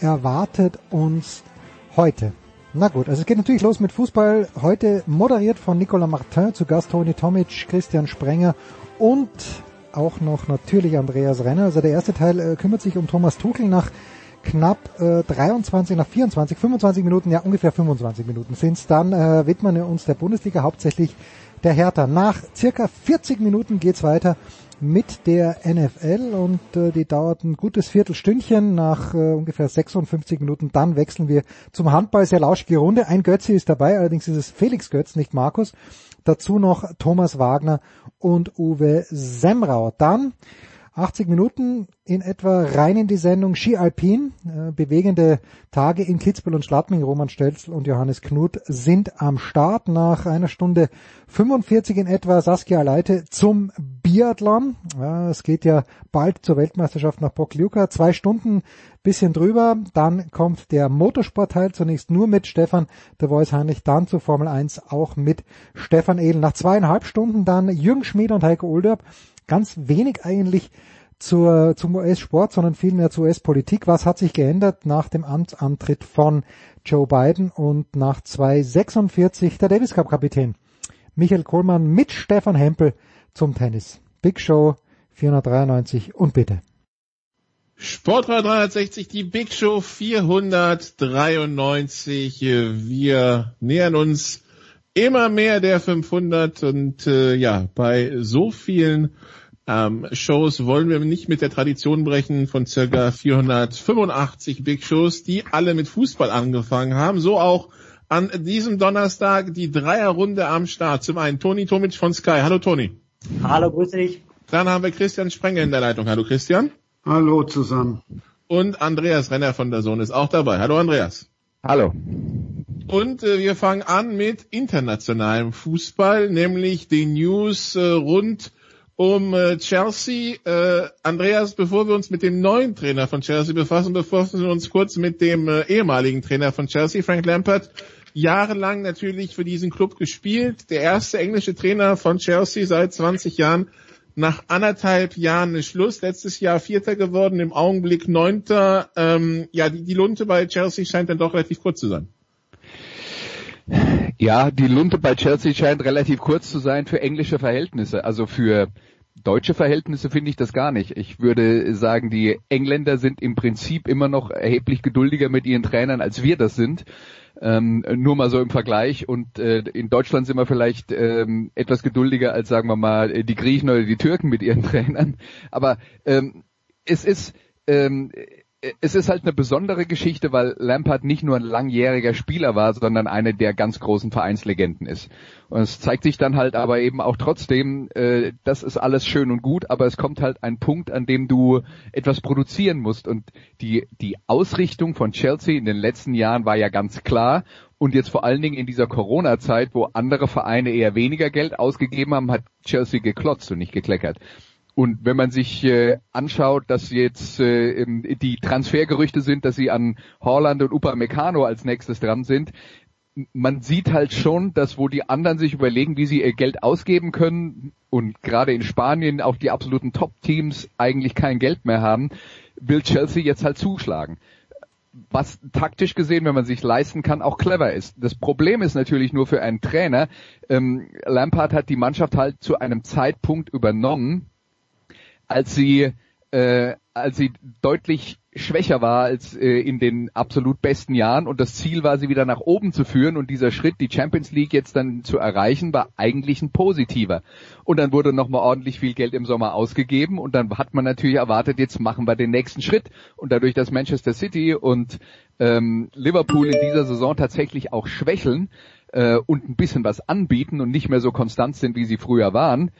erwartet uns heute? Na gut, also es geht natürlich los mit Fußball. Heute moderiert von Nicolas Martin, zu Gast Toni Tomic, Christian Sprenger und auch noch natürlich Andreas Renner. Also der erste Teil äh, kümmert sich um Thomas Tuchel nach knapp äh, 23, nach 24, 25 Minuten, ja ungefähr 25 Minuten sind's. Dann äh, widmen wir uns der Bundesliga hauptsächlich der Hertha. Nach circa 40 Minuten geht's weiter mit der NFL und äh, die dauert ein gutes Viertelstündchen nach äh, ungefähr 56 Minuten. Dann wechseln wir zum Handball. Sehr lauschige Runde. Ein Götze ist dabei, allerdings ist es Felix Götz, nicht Markus. Dazu noch Thomas Wagner und Uwe Semrau. Dann 80 Minuten in etwa rein in die Sendung Ski Alpin. Äh, bewegende Tage in Kitzbühel und Schladming. Roman Stelzl und Johannes Knut sind am Start. Nach einer Stunde 45 in etwa Saskia Leite zum Biathlon. Ja, es geht ja bald zur Weltmeisterschaft nach Pokljuka. Zwei Stunden bisschen drüber. Dann kommt der Motorsportteil zunächst nur mit Stefan de Voice Heinrich, dann zur Formel 1 auch mit Stefan Edel. Nach zweieinhalb Stunden dann Jürgen Schmied und Heiko Olderb ganz wenig eigentlich zur, zum US-Sport, sondern vielmehr zur US-Politik. Was hat sich geändert nach dem Amtsantritt von Joe Biden und nach 246 der Davis Cup Kapitän Michael Kohlmann mit Stefan Hempel zum Tennis. Big Show 493 und bitte. Sportrad 360, die Big Show 493. Wir nähern uns immer mehr der 500 und äh, ja, bei so vielen ähm, Shows wollen wir nicht mit der Tradition brechen von circa 485 Big Shows, die alle mit Fußball angefangen haben. So auch an diesem Donnerstag die Dreierrunde am Start. Zum einen Toni Tomic von Sky. Hallo Toni. Hallo, grüß dich. Dann haben wir Christian Sprenger in der Leitung. Hallo Christian. Hallo zusammen. Und Andreas Renner von der Sohn ist auch dabei. Hallo Andreas. Hallo. Und äh, wir fangen an mit internationalem Fußball, nämlich die News äh, rund um äh, Chelsea. Äh, Andreas, bevor wir uns mit dem neuen Trainer von Chelsea befassen, befassen wir uns kurz mit dem äh, ehemaligen Trainer von Chelsea, Frank Lampard. Jahrelang natürlich für diesen Club gespielt. Der erste englische Trainer von Chelsea seit 20 Jahren. Nach anderthalb Jahren ist Schluss. Letztes Jahr Vierter geworden, im Augenblick Neunter. Ähm, ja, die, die Lunte bei Chelsea scheint dann doch relativ kurz zu sein. Ja, die Lunte bei Chelsea scheint relativ kurz zu sein für englische Verhältnisse. Also für deutsche Verhältnisse finde ich das gar nicht. Ich würde sagen, die Engländer sind im Prinzip immer noch erheblich geduldiger mit ihren Trainern, als wir das sind. Ähm, nur mal so im Vergleich. Und äh, in Deutschland sind wir vielleicht ähm, etwas geduldiger als, sagen wir mal, die Griechen oder die Türken mit ihren Trainern. Aber ähm, es ist ähm, es ist halt eine besondere Geschichte, weil Lampard nicht nur ein langjähriger Spieler war, sondern eine der ganz großen Vereinslegenden ist. Und es zeigt sich dann halt aber eben auch trotzdem, äh, das ist alles schön und gut, aber es kommt halt ein Punkt, an dem du etwas produzieren musst. Und die, die Ausrichtung von Chelsea in den letzten Jahren war ja ganz klar. Und jetzt vor allen Dingen in dieser Corona-Zeit, wo andere Vereine eher weniger Geld ausgegeben haben, hat Chelsea geklotzt und nicht gekleckert. Und wenn man sich äh, anschaut, dass jetzt äh, die Transfergerüchte sind, dass sie an Holland und Upamecano als nächstes dran sind, man sieht halt schon, dass wo die anderen sich überlegen, wie sie ihr Geld ausgeben können und gerade in Spanien auch die absoluten Top-Teams eigentlich kein Geld mehr haben, will Chelsea jetzt halt zuschlagen. Was taktisch gesehen, wenn man sich leisten kann, auch clever ist. Das Problem ist natürlich nur für einen Trainer, ähm, Lampard hat die Mannschaft halt zu einem Zeitpunkt übernommen, als sie, äh, als sie deutlich schwächer war als äh, in den absolut besten Jahren. Und das Ziel war, sie wieder nach oben zu führen und dieser Schritt, die Champions League jetzt dann zu erreichen, war eigentlich ein positiver. Und dann wurde nochmal ordentlich viel Geld im Sommer ausgegeben. Und dann hat man natürlich erwartet, jetzt machen wir den nächsten Schritt. Und dadurch, dass Manchester City und ähm, Liverpool in dieser Saison tatsächlich auch schwächeln äh, und ein bisschen was anbieten und nicht mehr so konstant sind, wie sie früher waren,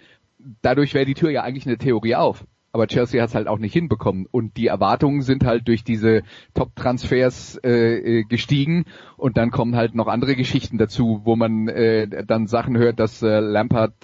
dadurch wäre die Tür ja eigentlich eine Theorie auf aber Chelsea hat es halt auch nicht hinbekommen. Und die Erwartungen sind halt durch diese Top-Transfers äh, äh, gestiegen und dann kommen halt noch andere Geschichten dazu, wo man äh, dann Sachen hört, dass äh, Lampard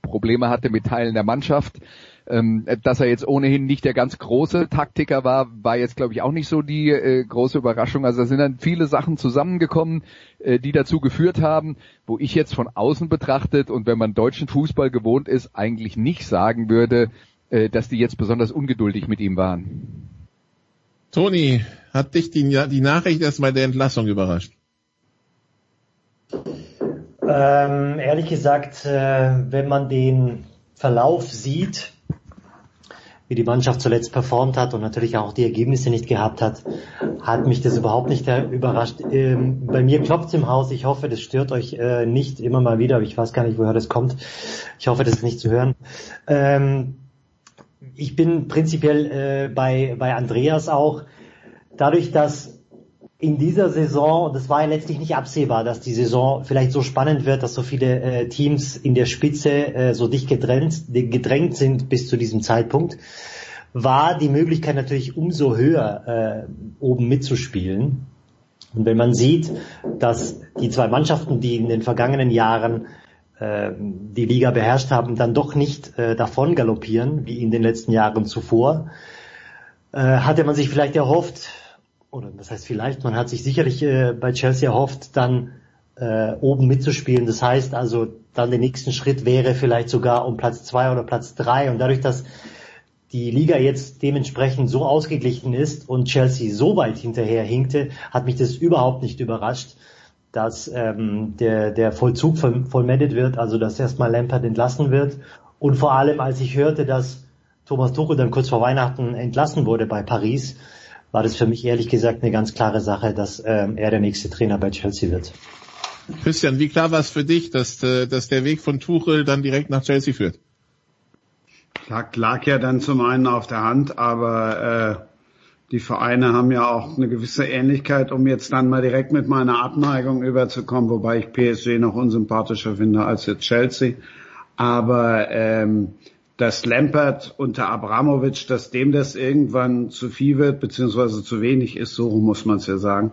Probleme hatte mit Teilen der Mannschaft. Ähm, dass er jetzt ohnehin nicht der ganz große Taktiker war, war jetzt glaube ich auch nicht so die äh, große Überraschung. Also da sind dann viele Sachen zusammengekommen, äh, die dazu geführt haben, wo ich jetzt von außen betrachtet und wenn man deutschen Fußball gewohnt ist, eigentlich nicht sagen würde, äh, dass die jetzt besonders ungeduldig mit ihm waren. Toni, hat dich die, die Nachricht erst bei der Entlassung überrascht? Ähm, ehrlich gesagt, äh, wenn man den Verlauf sieht, wie die Mannschaft zuletzt performt hat und natürlich auch die Ergebnisse nicht gehabt hat, hat mich das überhaupt nicht überrascht. Ähm, bei mir klopft im Haus. Ich hoffe, das stört euch äh, nicht immer mal wieder. Ich weiß gar nicht, woher das kommt. Ich hoffe, das ist nicht zu hören. Ähm, ich bin prinzipiell äh, bei, bei Andreas auch. Dadurch, dass in dieser Saison, das war ja letztlich nicht absehbar, dass die Saison vielleicht so spannend wird, dass so viele äh, Teams in der Spitze äh, so dicht gedrängt, gedrängt sind bis zu diesem Zeitpunkt, war die Möglichkeit natürlich umso höher, äh, oben mitzuspielen. Und wenn man sieht, dass die zwei Mannschaften, die in den vergangenen Jahren äh, die Liga beherrscht haben, dann doch nicht äh, davon galoppieren, wie in den letzten Jahren zuvor, äh, hatte man sich vielleicht erhofft, oder das heißt vielleicht, man hat sich sicherlich äh, bei Chelsea erhofft, dann äh, oben mitzuspielen. Das heißt also, dann der nächsten Schritt wäre vielleicht sogar um Platz zwei oder Platz drei. Und dadurch, dass die Liga jetzt dementsprechend so ausgeglichen ist und Chelsea so weit hinterher hinkte, hat mich das überhaupt nicht überrascht dass ähm, der, der Vollzug vollmendet wird, also dass erstmal Lampard entlassen wird. Und vor allem, als ich hörte, dass Thomas Tuchel dann kurz vor Weihnachten entlassen wurde bei Paris, war das für mich ehrlich gesagt eine ganz klare Sache, dass ähm, er der nächste Trainer bei Chelsea wird. Christian, wie klar war es für dich, dass, äh, dass der Weg von Tuchel dann direkt nach Chelsea führt? Lag, lag ja dann zum einen auf der Hand, aber äh, die Vereine haben ja auch eine gewisse Ähnlichkeit, um jetzt dann mal direkt mit meiner Abneigung überzukommen, wobei ich PSG noch unsympathischer finde als jetzt Chelsea. Aber ähm, dass Lampert unter Abramovic, dass dem das irgendwann zu viel wird, beziehungsweise zu wenig ist, so muss man es ja sagen,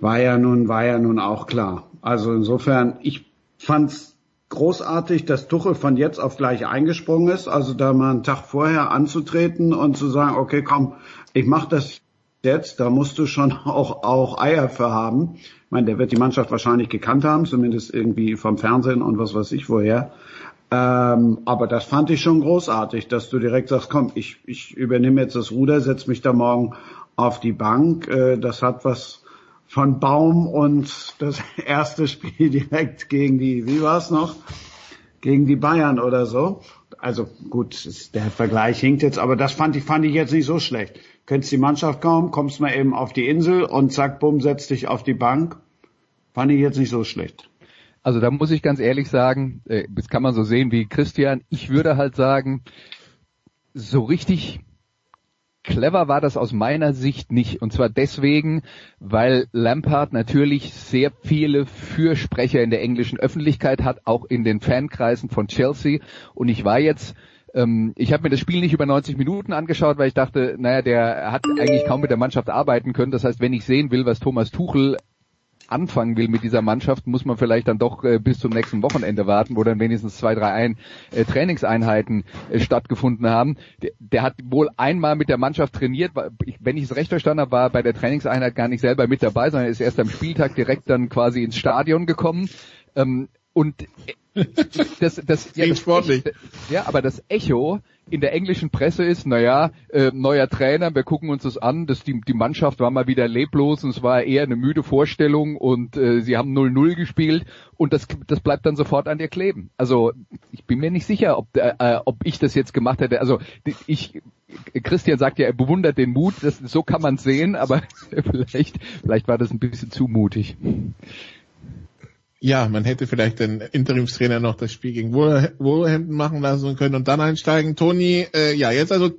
war ja nun, war ja nun auch klar. Also insofern, ich fand's großartig, dass Tuchel von jetzt auf gleich eingesprungen ist, also da mal einen Tag vorher anzutreten und zu sagen, okay, komm, ich mache das jetzt, da musst du schon auch, auch Eier für haben. Ich meine, der wird die Mannschaft wahrscheinlich gekannt haben, zumindest irgendwie vom Fernsehen und was weiß ich woher. Ähm, aber das fand ich schon großartig, dass du direkt sagst, komm, ich, ich übernehme jetzt das Ruder, setz mich da morgen auf die Bank. Äh, das hat was von Baum und das erste Spiel direkt gegen die, wie war es noch? Gegen die Bayern oder so. Also gut, der Vergleich hinkt jetzt, aber das fand ich, fand ich jetzt nicht so schlecht kennst die Mannschaft kaum, kommst mal eben auf die Insel und zack, bumm, setz dich auf die Bank. Fand ich jetzt nicht so schlecht. Also da muss ich ganz ehrlich sagen, äh, das kann man so sehen wie Christian. Ich würde halt sagen, so richtig clever war das aus meiner Sicht nicht. Und zwar deswegen, weil Lampard natürlich sehr viele Fürsprecher in der englischen Öffentlichkeit hat, auch in den Fankreisen von Chelsea. Und ich war jetzt ähm, ich habe mir das Spiel nicht über 90 Minuten angeschaut, weil ich dachte, naja, der hat eigentlich kaum mit der Mannschaft arbeiten können. Das heißt, wenn ich sehen will, was Thomas Tuchel anfangen will mit dieser Mannschaft, muss man vielleicht dann doch äh, bis zum nächsten Wochenende warten, wo dann wenigstens zwei, drei ein, äh, Trainingseinheiten äh, stattgefunden haben. Der, der, hat wohl einmal mit der Mannschaft trainiert, wenn ich es recht verstanden habe, war bei der Trainingseinheit gar nicht selber mit dabei, sondern ist erst am Spieltag direkt dann quasi ins Stadion gekommen. Ähm, und das, das, ja, das sportlich. ja, aber das Echo in der englischen Presse ist, naja, äh, neuer Trainer, wir gucken uns das an, dass die, die Mannschaft war mal wieder leblos und es war eher eine müde Vorstellung und äh, sie haben 0-0 gespielt und das, das bleibt dann sofort an dir kleben. Also ich bin mir nicht sicher, ob, äh, ob ich das jetzt gemacht hätte. Also ich, Christian sagt ja, er bewundert den Mut, das, so kann man sehen, aber vielleicht, vielleicht war das ein bisschen zu mutig. Ja, man hätte vielleicht den Interimstrainer noch das Spiel gegen Wolverhampton machen lassen können und dann einsteigen. Toni, äh, ja, jetzt also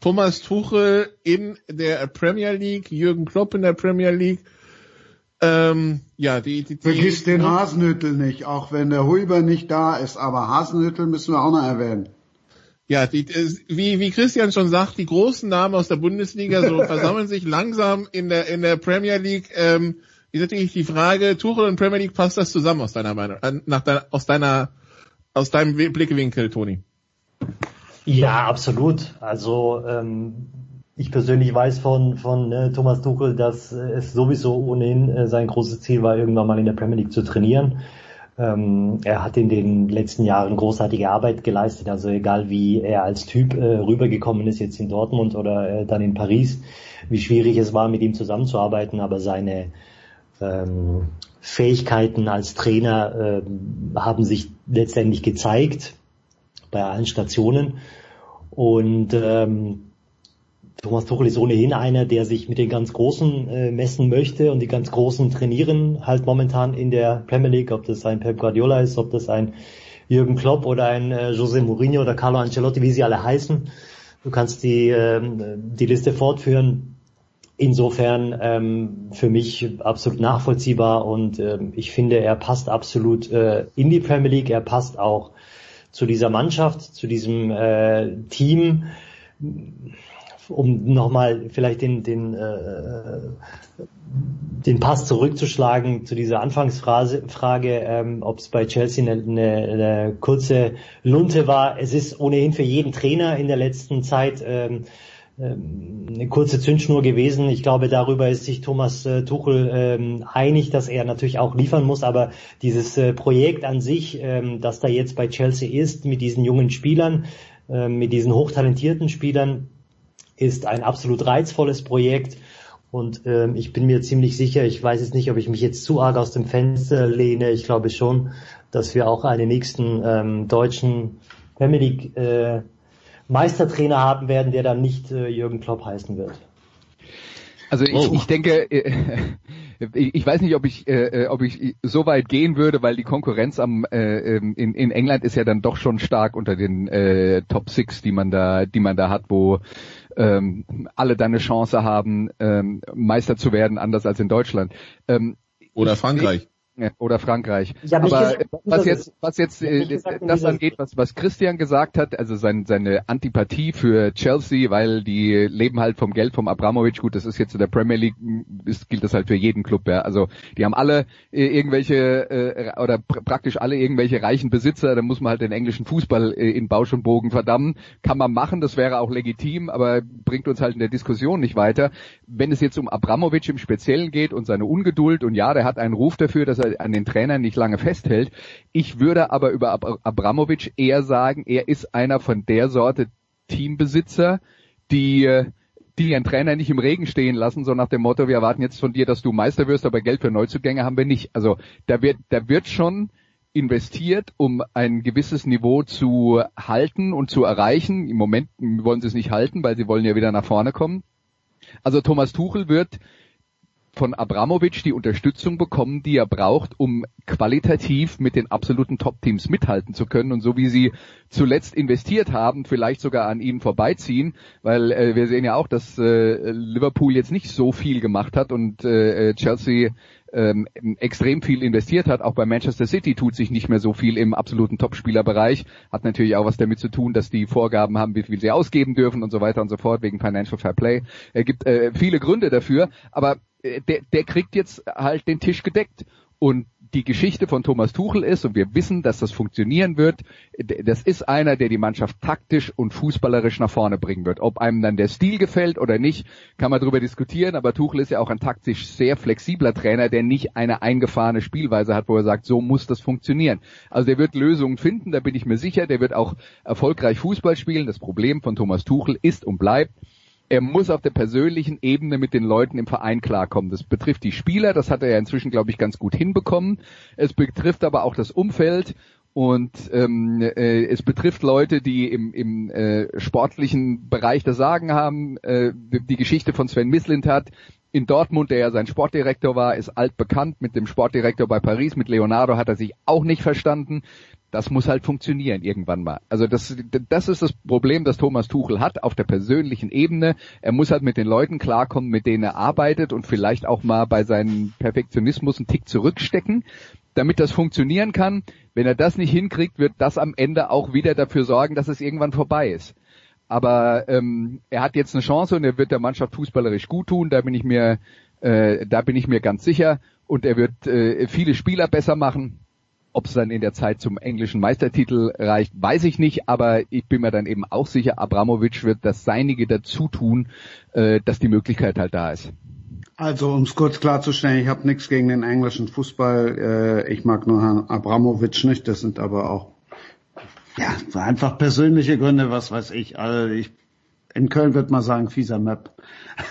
Thomas Tuchel in der Premier League, Jürgen Klopp in der Premier League. Ähm, ja, die, die, die Vergiss den Hasenhüttel nicht, auch wenn der Huber nicht da ist, aber Hasenhüttel müssen wir auch noch erwähnen. Ja, die, äh, wie, wie Christian schon sagt, die großen Namen aus der Bundesliga so versammeln sich langsam in der, in der Premier League. Ähm, ist natürlich die Frage, Tuchel und Premier League, passt das zusammen aus deiner Meinung, äh, nach deiner, aus deiner, aus deinem Blickwinkel, Toni? Ja, absolut. Also ähm, ich persönlich weiß von von äh, Thomas Tuchel, dass es sowieso ohnehin äh, sein großes Ziel war, irgendwann mal in der Premier League zu trainieren. Ähm, er hat in den letzten Jahren großartige Arbeit geleistet. Also egal wie er als Typ äh, rübergekommen ist jetzt in Dortmund oder äh, dann in Paris, wie schwierig es war, mit ihm zusammenzuarbeiten, aber seine ähm, Fähigkeiten als Trainer äh, haben sich letztendlich gezeigt bei allen Stationen. Und ähm, Thomas Tuchel ist ohnehin einer, der sich mit den ganz Großen äh, messen möchte und die ganz Großen trainieren halt momentan in der Premier League, ob das ein Pep Guardiola ist, ob das ein Jürgen Klopp oder ein äh, Jose Mourinho oder Carlo Ancelotti, wie sie alle heißen. Du kannst die, äh, die Liste fortführen. Insofern ähm, für mich absolut nachvollziehbar und ähm, ich finde, er passt absolut äh, in die Premier League. Er passt auch zu dieser Mannschaft, zu diesem äh, Team. Um nochmal vielleicht den, den, äh, den Pass zurückzuschlagen zu dieser Anfangsfrage, Frage, ähm, ob es bei Chelsea eine, eine, eine kurze Lunte war. Es ist ohnehin für jeden Trainer in der letzten Zeit ähm, eine kurze Zündschnur gewesen. Ich glaube, darüber ist sich Thomas äh, Tuchel ähm, einig, dass er natürlich auch liefern muss. Aber dieses äh, Projekt an sich, ähm, das da jetzt bei Chelsea ist, mit diesen jungen Spielern, äh, mit diesen hochtalentierten Spielern, ist ein absolut reizvolles Projekt. Und ähm, ich bin mir ziemlich sicher, ich weiß jetzt nicht, ob ich mich jetzt zu arg aus dem Fenster lehne. Ich glaube schon, dass wir auch einen nächsten ähm, deutschen League äh, Meistertrainer haben werden, der dann nicht äh, Jürgen Klopp heißen wird. Also ich, oh. ich denke, äh, ich weiß nicht, ob ich, äh, ob ich so weit gehen würde, weil die Konkurrenz am äh, ähm, in, in England ist ja dann doch schon stark unter den äh, Top Six, die man da, die man da hat, wo ähm, alle dann eine Chance haben, ähm, Meister zu werden, anders als in Deutschland. Ähm, Oder Frankreich oder Frankreich. Aber gesagt, was jetzt, was jetzt äh, das angeht, was, was Christian gesagt hat, also sein, seine Antipathie für Chelsea, weil die leben halt vom Geld vom Abramovic. Gut, das ist jetzt in der Premier League, ist, gilt das halt für jeden Club. Ja. Also die haben alle äh, irgendwelche äh, oder pr praktisch alle irgendwelche reichen Besitzer. Da muss man halt den englischen Fußball äh, in Bausch und Bogen verdammen. Kann man machen, das wäre auch legitim, aber bringt uns halt in der Diskussion nicht weiter. Wenn es jetzt um Abramovic im Speziellen geht und seine Ungeduld und ja, der hat einen Ruf dafür, dass er an den Trainern nicht lange festhält. Ich würde aber über Ab Abramovic eher sagen, er ist einer von der Sorte Teambesitzer, die die ihren Trainer nicht im Regen stehen lassen, so nach dem Motto, wir erwarten jetzt von dir, dass du Meister wirst, aber Geld für Neuzugänge haben wir nicht. Also da wird, da wird schon investiert, um ein gewisses Niveau zu halten und zu erreichen. Im Moment wollen sie es nicht halten, weil sie wollen ja wieder nach vorne kommen. Also Thomas Tuchel wird von Abramovic die Unterstützung bekommen, die er braucht, um qualitativ mit den absoluten Top-Teams mithalten zu können und so wie sie zuletzt investiert haben, vielleicht sogar an ihnen vorbeiziehen, weil äh, wir sehen ja auch, dass äh, Liverpool jetzt nicht so viel gemacht hat und äh, Chelsea ähm, extrem viel investiert hat. Auch bei Manchester City tut sich nicht mehr so viel im absoluten Topspielerbereich. Hat natürlich auch was damit zu tun, dass die Vorgaben haben, wie viel sie ausgeben dürfen und so weiter und so fort wegen Financial Fair Play. Es gibt äh, viele Gründe dafür, aber der, der kriegt jetzt halt den Tisch gedeckt. Und die Geschichte von Thomas Tuchel ist und wir wissen, dass das funktionieren wird. Das ist einer, der die Mannschaft taktisch und fußballerisch nach vorne bringen wird. Ob einem dann der Stil gefällt oder nicht, kann man darüber diskutieren. Aber Tuchel ist ja auch ein taktisch sehr flexibler Trainer, der nicht eine eingefahrene Spielweise hat, wo er sagt, so muss das funktionieren. Also der wird Lösungen finden, da bin ich mir sicher. Der wird auch erfolgreich Fußball spielen. Das Problem von Thomas Tuchel ist und bleibt, er muss auf der persönlichen Ebene mit den Leuten im Verein klarkommen. Das betrifft die Spieler, das hat er ja inzwischen, glaube ich, ganz gut hinbekommen. Es betrifft aber auch das Umfeld und ähm, äh, es betrifft Leute, die im, im äh, sportlichen Bereich das Sagen haben. Äh, die Geschichte von Sven Mislint hat in Dortmund, der ja sein Sportdirektor war, ist altbekannt. Mit dem Sportdirektor bei Paris, mit Leonardo, hat er sich auch nicht verstanden das muss halt funktionieren irgendwann mal. Also das, das ist das Problem, das Thomas Tuchel hat auf der persönlichen Ebene. Er muss halt mit den Leuten klarkommen, mit denen er arbeitet und vielleicht auch mal bei seinem Perfektionismus einen Tick zurückstecken, damit das funktionieren kann. Wenn er das nicht hinkriegt, wird das am Ende auch wieder dafür sorgen, dass es irgendwann vorbei ist. Aber ähm, er hat jetzt eine Chance und er wird der Mannschaft fußballerisch gut tun. Da bin ich mir, äh, da bin ich mir ganz sicher. Und er wird äh, viele Spieler besser machen ob es dann in der Zeit zum englischen Meistertitel reicht, weiß ich nicht, aber ich bin mir dann eben auch sicher, Abramovic wird das Seinige dazu tun, äh, dass die Möglichkeit halt da ist. Also um es kurz klarzustellen, ich habe nichts gegen den englischen Fußball. Äh, ich mag nur Herrn Abramovic nicht. Das sind aber auch ja einfach persönliche Gründe, was weiß ich. Also ich in Köln wird man sagen, fieser Map.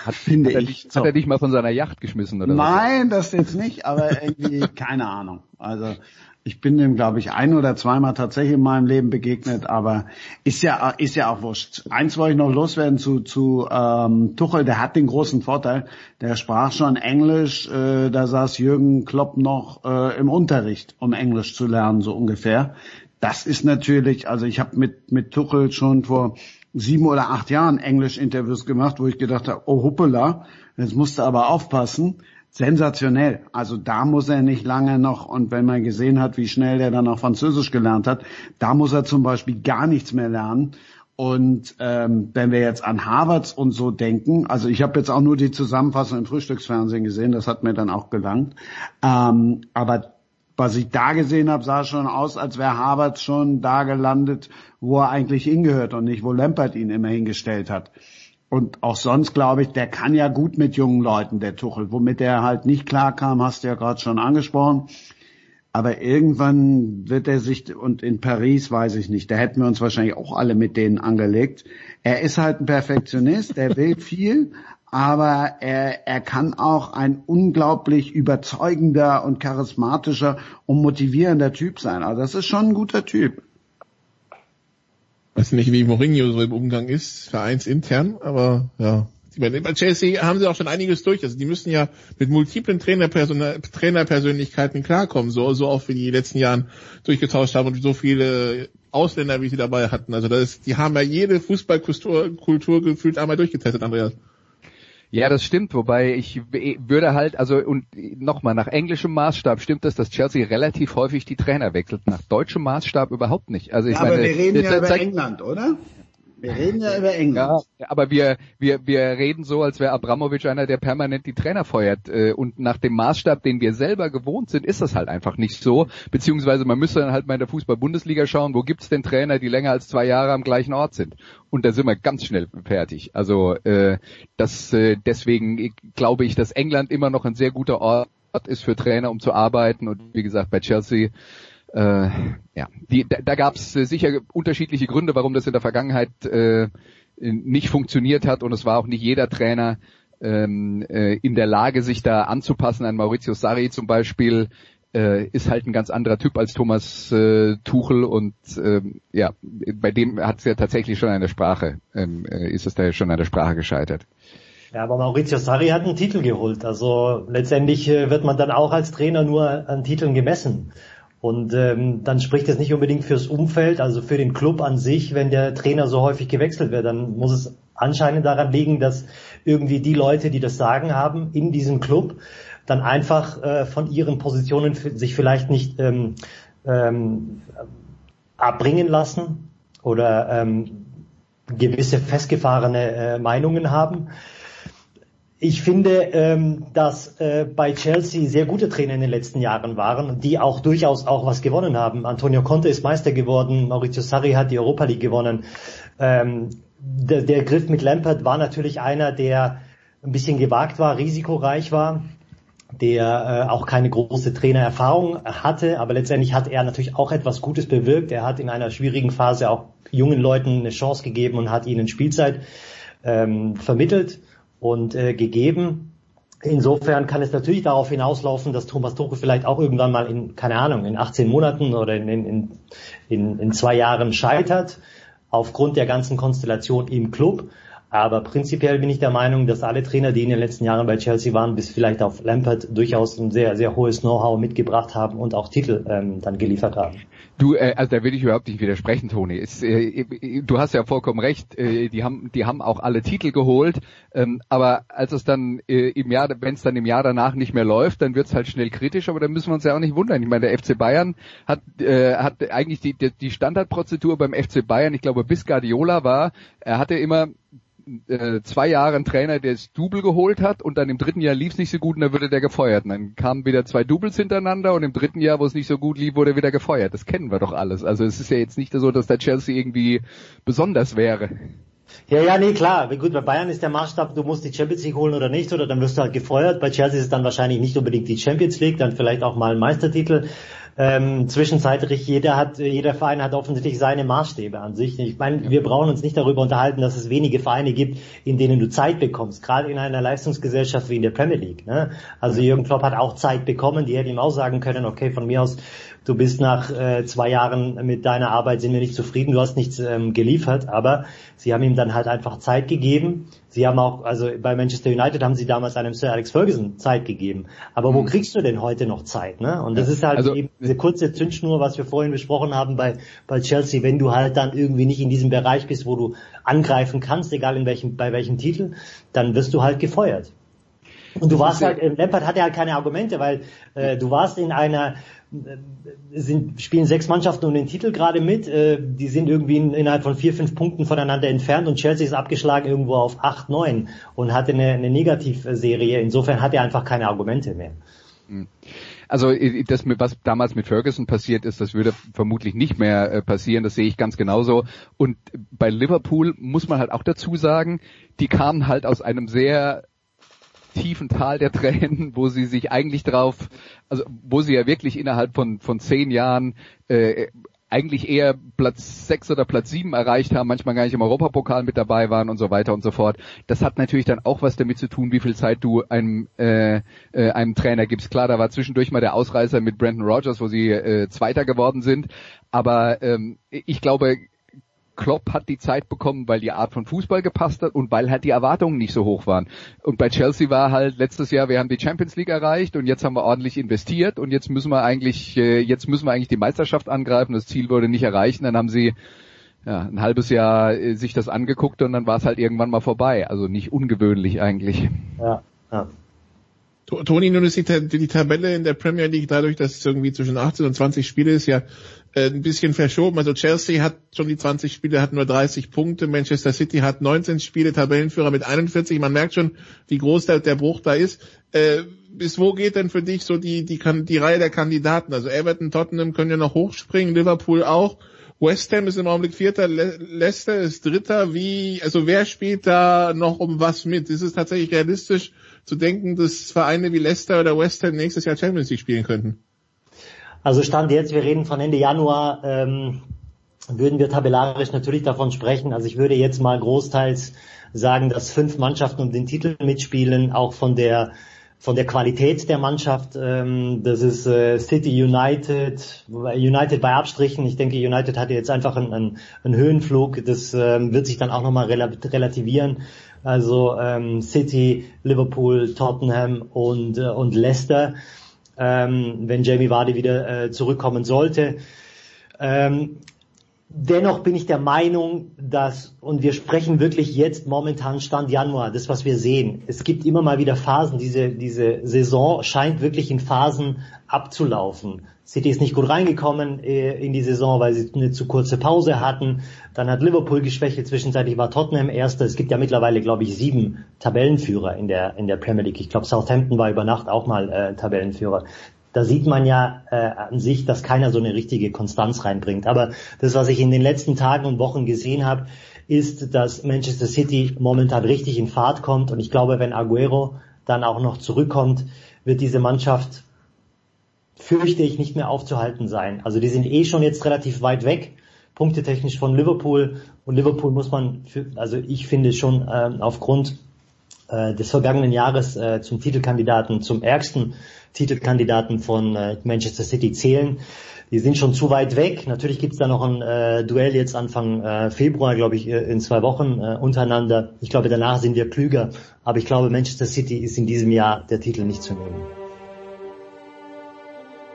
Hat, finde hat ich. Dich, so. Hat er dich mal von seiner Yacht geschmissen oder Nein, so? das jetzt nicht, aber irgendwie, keine Ahnung. Also ich bin dem, glaube ich, ein oder zweimal tatsächlich in meinem Leben begegnet, aber ist ja, ist ja auch wurscht. Eins wollte ich noch loswerden zu, zu ähm, Tuchel, der hat den großen Vorteil, der sprach schon Englisch, äh, da saß Jürgen Klopp noch äh, im Unterricht, um Englisch zu lernen, so ungefähr. Das ist natürlich, also ich habe mit, mit Tuchel schon vor sieben oder acht Jahren Englisch-Interviews gemacht, wo ich gedacht habe, oh hoppala, jetzt musst du aber aufpassen sensationell. Also da muss er nicht lange noch, und wenn man gesehen hat, wie schnell der dann auch Französisch gelernt hat, da muss er zum Beispiel gar nichts mehr lernen. Und ähm, wenn wir jetzt an Harvards und so denken, also ich habe jetzt auch nur die Zusammenfassung im Frühstücksfernsehen gesehen, das hat mir dann auch gelangt. Ähm, aber was ich da gesehen habe, sah schon aus, als wäre Harvards schon da gelandet, wo er eigentlich hingehört und nicht, wo Lampert ihn immer hingestellt hat. Und auch sonst glaube ich, der kann ja gut mit jungen Leuten, der Tuchel. Womit er halt nicht klar kam, hast du ja gerade schon angesprochen. Aber irgendwann wird er sich, und in Paris weiß ich nicht, da hätten wir uns wahrscheinlich auch alle mit denen angelegt. Er ist halt ein Perfektionist, er will viel, aber er, er kann auch ein unglaublich überzeugender und charismatischer und motivierender Typ sein. Also das ist schon ein guter Typ weiß nicht, wie Mourinho so im Umgang ist, vereinsintern, aber ja. Bei Chelsea haben sie auch schon einiges durch. Also die müssen ja mit multiplen Trainerpersön Trainerpersönlichkeiten klarkommen, so, so oft wie die, die letzten Jahren durchgetauscht haben und so viele Ausländer, wie sie dabei hatten. Also das ist, die haben ja jede Fußballkultur Kultur gefühlt einmal durchgetestet, Andreas. Ja, das stimmt, wobei ich würde halt, also und nochmal, nach englischem Maßstab stimmt es, dass Chelsea relativ häufig die Trainer wechselt, nach deutschem Maßstab überhaupt nicht. Also ich ja, meine, aber wir reden ja über England, oder? Wir reden ja über England. Ja, aber wir, wir, wir reden so, als wäre Abramovic einer, der permanent die Trainer feuert. Äh, und nach dem Maßstab, den wir selber gewohnt sind, ist das halt einfach nicht so. Beziehungsweise man müsste dann halt mal in der Fußball-Bundesliga schauen, wo gibt's denn Trainer, die länger als zwei Jahre am gleichen Ort sind. Und da sind wir ganz schnell fertig. Also äh, das äh, deswegen glaube ich, dass England immer noch ein sehr guter Ort ist für Trainer, um zu arbeiten. Und wie gesagt, bei Chelsea äh, ja, die, da, da gab es äh, sicher unterschiedliche Gründe, warum das in der Vergangenheit äh, nicht funktioniert hat und es war auch nicht jeder Trainer ähm, äh, in der Lage, sich da anzupassen. Ein Maurizio Sarri zum Beispiel äh, ist halt ein ganz anderer Typ als Thomas äh, Tuchel und äh, ja, bei dem hat es ja tatsächlich schon der Sprache, ähm, äh, ist es da ja schon der Sprache gescheitert. Ja, aber Maurizio Sarri hat einen Titel geholt. Also letztendlich äh, wird man dann auch als Trainer nur an Titeln gemessen. Und ähm, dann spricht es nicht unbedingt fürs Umfeld, also für den Club an sich, wenn der Trainer so häufig gewechselt wird. Dann muss es anscheinend daran liegen, dass irgendwie die Leute, die das Sagen haben in diesem Club, dann einfach äh, von ihren Positionen sich vielleicht nicht ähm, ähm, abbringen lassen oder ähm, gewisse festgefahrene äh, Meinungen haben ich finde, ähm, dass äh, bei Chelsea sehr gute Trainer in den letzten Jahren waren, die auch durchaus auch was gewonnen haben. Antonio Conte ist Meister geworden, Maurizio Sarri hat die Europa League gewonnen. Ähm, der, der Griff mit Lampard war natürlich einer, der ein bisschen gewagt war, risikoreich war, der äh, auch keine große Trainererfahrung hatte, aber letztendlich hat er natürlich auch etwas Gutes bewirkt. Er hat in einer schwierigen Phase auch jungen Leuten eine Chance gegeben und hat ihnen Spielzeit ähm, vermittelt und äh, gegeben. Insofern kann es natürlich darauf hinauslaufen, dass Thomas Tuchel vielleicht auch irgendwann mal in, keine Ahnung, in 18 Monaten oder in, in, in, in zwei Jahren scheitert, aufgrund der ganzen Konstellation im Club. Aber prinzipiell bin ich der Meinung, dass alle Trainer, die in den letzten Jahren bei Chelsea waren, bis vielleicht auf Lampard durchaus ein sehr, sehr hohes Know-how mitgebracht haben und auch Titel ähm, dann geliefert haben. Du, äh, also da will ich überhaupt nicht widersprechen, Toni. Es, äh, du hast ja vollkommen recht. Äh, die haben, die haben auch alle Titel geholt. Ähm, aber als es dann äh, im Jahr, wenn es dann im Jahr danach nicht mehr läuft, dann wird es halt schnell kritisch. Aber da müssen wir uns ja auch nicht wundern. Ich meine, der FC Bayern hat, äh, hat eigentlich die, die Standardprozedur beim FC Bayern. Ich glaube, bis Guardiola war, er hatte immer äh, zwei Jahre ein Trainer, der das Double geholt hat und dann im dritten Jahr lief es nicht so gut und dann wurde der gefeuert. Und dann kamen wieder zwei Doubles hintereinander und im dritten Jahr, wo es nicht so gut lief, wurde er wieder gefeuert. Das kennen wir doch alles. Also es ist ja jetzt nicht so, dass der Chelsea irgendwie besonders wäre. Ja, ja, nee, klar. Gut, bei Bayern ist der Maßstab, du musst die Champions League holen oder nicht, oder dann wirst du halt gefeuert. Bei Chelsea ist es dann wahrscheinlich nicht unbedingt die Champions League, dann vielleicht auch mal ein Meistertitel. Ähm, zwischenzeitlich, jeder hat, jeder Verein hat offensichtlich seine Maßstäbe an sich. Ich meine, wir brauchen uns nicht darüber unterhalten, dass es wenige Vereine gibt, in denen du Zeit bekommst, gerade in einer Leistungsgesellschaft wie in der Premier League. Ne? Also Jürgen Klopp hat auch Zeit bekommen, die hätte ihm auch sagen können, okay, von mir aus du bist nach äh, zwei Jahren mit deiner Arbeit, sind wir nicht zufrieden, du hast nichts ähm, geliefert, aber sie haben ihm dann halt einfach Zeit gegeben. Sie haben auch, also bei Manchester United haben sie damals einem Sir Alex Ferguson Zeit gegeben. Aber wo mhm. kriegst du denn heute noch Zeit? Ne? Und das ist halt also, eben diese kurze Zündschnur, was wir vorhin besprochen haben bei, bei Chelsea, wenn du halt dann irgendwie nicht in diesem Bereich bist, wo du angreifen kannst, egal in welchem, bei welchem Titel, dann wirst du halt gefeuert. Und du warst halt, äh, Lampard hatte halt keine Argumente, weil äh, du warst in einer sind, spielen sechs Mannschaften um den Titel gerade mit. Äh, die sind irgendwie in, innerhalb von vier, fünf Punkten voneinander entfernt und Chelsea ist abgeschlagen irgendwo auf acht, neun und hatte eine, eine Negativserie. Insofern hat er einfach keine Argumente mehr. Hm. Also äh, das, was damals mit Ferguson passiert ist, das würde vermutlich nicht mehr passieren. Das sehe ich ganz genauso. Und bei Liverpool muss man halt auch dazu sagen, die kamen halt aus einem sehr tiefen Tal der Tränen, wo sie sich eigentlich drauf, also wo sie ja wirklich innerhalb von von zehn Jahren äh, eigentlich eher Platz sechs oder Platz sieben erreicht haben, manchmal gar nicht im Europapokal mit dabei waren und so weiter und so fort. Das hat natürlich dann auch was damit zu tun, wie viel Zeit du einem, äh, äh, einem Trainer gibst. Klar, da war zwischendurch mal der Ausreißer mit Brandon Rogers, wo sie äh, Zweiter geworden sind. Aber ähm, ich glaube, Klopp hat die Zeit bekommen, weil die Art von Fußball gepasst hat und weil halt die Erwartungen nicht so hoch waren. Und bei Chelsea war halt letztes Jahr, wir haben die Champions League erreicht und jetzt haben wir ordentlich investiert und jetzt müssen wir eigentlich, äh, jetzt müssen wir eigentlich die Meisterschaft angreifen. Das Ziel wurde nicht erreichen. Dann haben sie ja, ein halbes Jahr äh, sich das angeguckt und dann war es halt irgendwann mal vorbei. Also nicht ungewöhnlich eigentlich. Ja, ja. Toni, nun ist die, die, Tabelle in der Premier League dadurch, dass es irgendwie zwischen 18 und 20 Spiele ist, ja äh, ein bisschen verschoben. Also Chelsea hat schon die 20 Spiele, hat nur 30 Punkte. Manchester City hat 19 Spiele, Tabellenführer mit 41. Man merkt schon, wie groß der, der Bruch da ist. Äh, bis wo geht denn für dich so die, die, die Reihe der Kandidaten? Also Everton, Tottenham können ja noch hochspringen, Liverpool auch. West Ham ist im Augenblick Vierter, Le Leicester ist Dritter. Wie, also wer spielt da noch um was mit? Ist es tatsächlich realistisch zu denken, dass Vereine wie Leicester oder West Ham nächstes Jahr Champions League spielen könnten? Also Stand jetzt, wir reden von Ende Januar, ähm, würden wir tabellarisch natürlich davon sprechen. Also ich würde jetzt mal großteils sagen, dass fünf Mannschaften um den Titel mitspielen, auch von der von der Qualität der Mannschaft. Ähm, das ist äh, City United, United bei Abstrichen. Ich denke, United hatte jetzt einfach einen, einen, einen Höhenflug. Das ähm, wird sich dann auch nochmal relativieren. Also ähm, City, Liverpool, Tottenham und, äh, und Leicester ähm, wenn Jamie Vardy wieder äh, zurückkommen sollte. Ähm, Dennoch bin ich der Meinung, dass, und wir sprechen wirklich jetzt momentan Stand Januar, das was wir sehen. Es gibt immer mal wieder Phasen, diese, diese Saison scheint wirklich in Phasen abzulaufen. City ist nicht gut reingekommen äh, in die Saison, weil sie eine zu kurze Pause hatten. Dann hat Liverpool geschwächelt, zwischenzeitlich war Tottenham erster. Es gibt ja mittlerweile, glaube ich, sieben Tabellenführer in der, in der Premier League. Ich glaube, Southampton war über Nacht auch mal äh, Tabellenführer da sieht man ja äh, an sich, dass keiner so eine richtige Konstanz reinbringt. Aber das, was ich in den letzten Tagen und Wochen gesehen habe, ist, dass Manchester City momentan richtig in Fahrt kommt. Und ich glaube, wenn Aguero dann auch noch zurückkommt, wird diese Mannschaft, fürchte ich, nicht mehr aufzuhalten sein. Also die sind eh schon jetzt relativ weit weg, punktetechnisch von Liverpool. Und Liverpool muss man, für, also ich finde schon äh, aufgrund äh, des vergangenen Jahres äh, zum Titelkandidaten, zum ärgsten Titelkandidaten von äh, Manchester City zählen. Die sind schon zu weit weg. Natürlich gibt's da noch ein äh, Duell jetzt Anfang äh, Februar, glaube ich, äh, in zwei Wochen äh, untereinander. Ich glaube, danach sind wir klüger. Aber ich glaube, Manchester City ist in diesem Jahr der Titel nicht zu nehmen.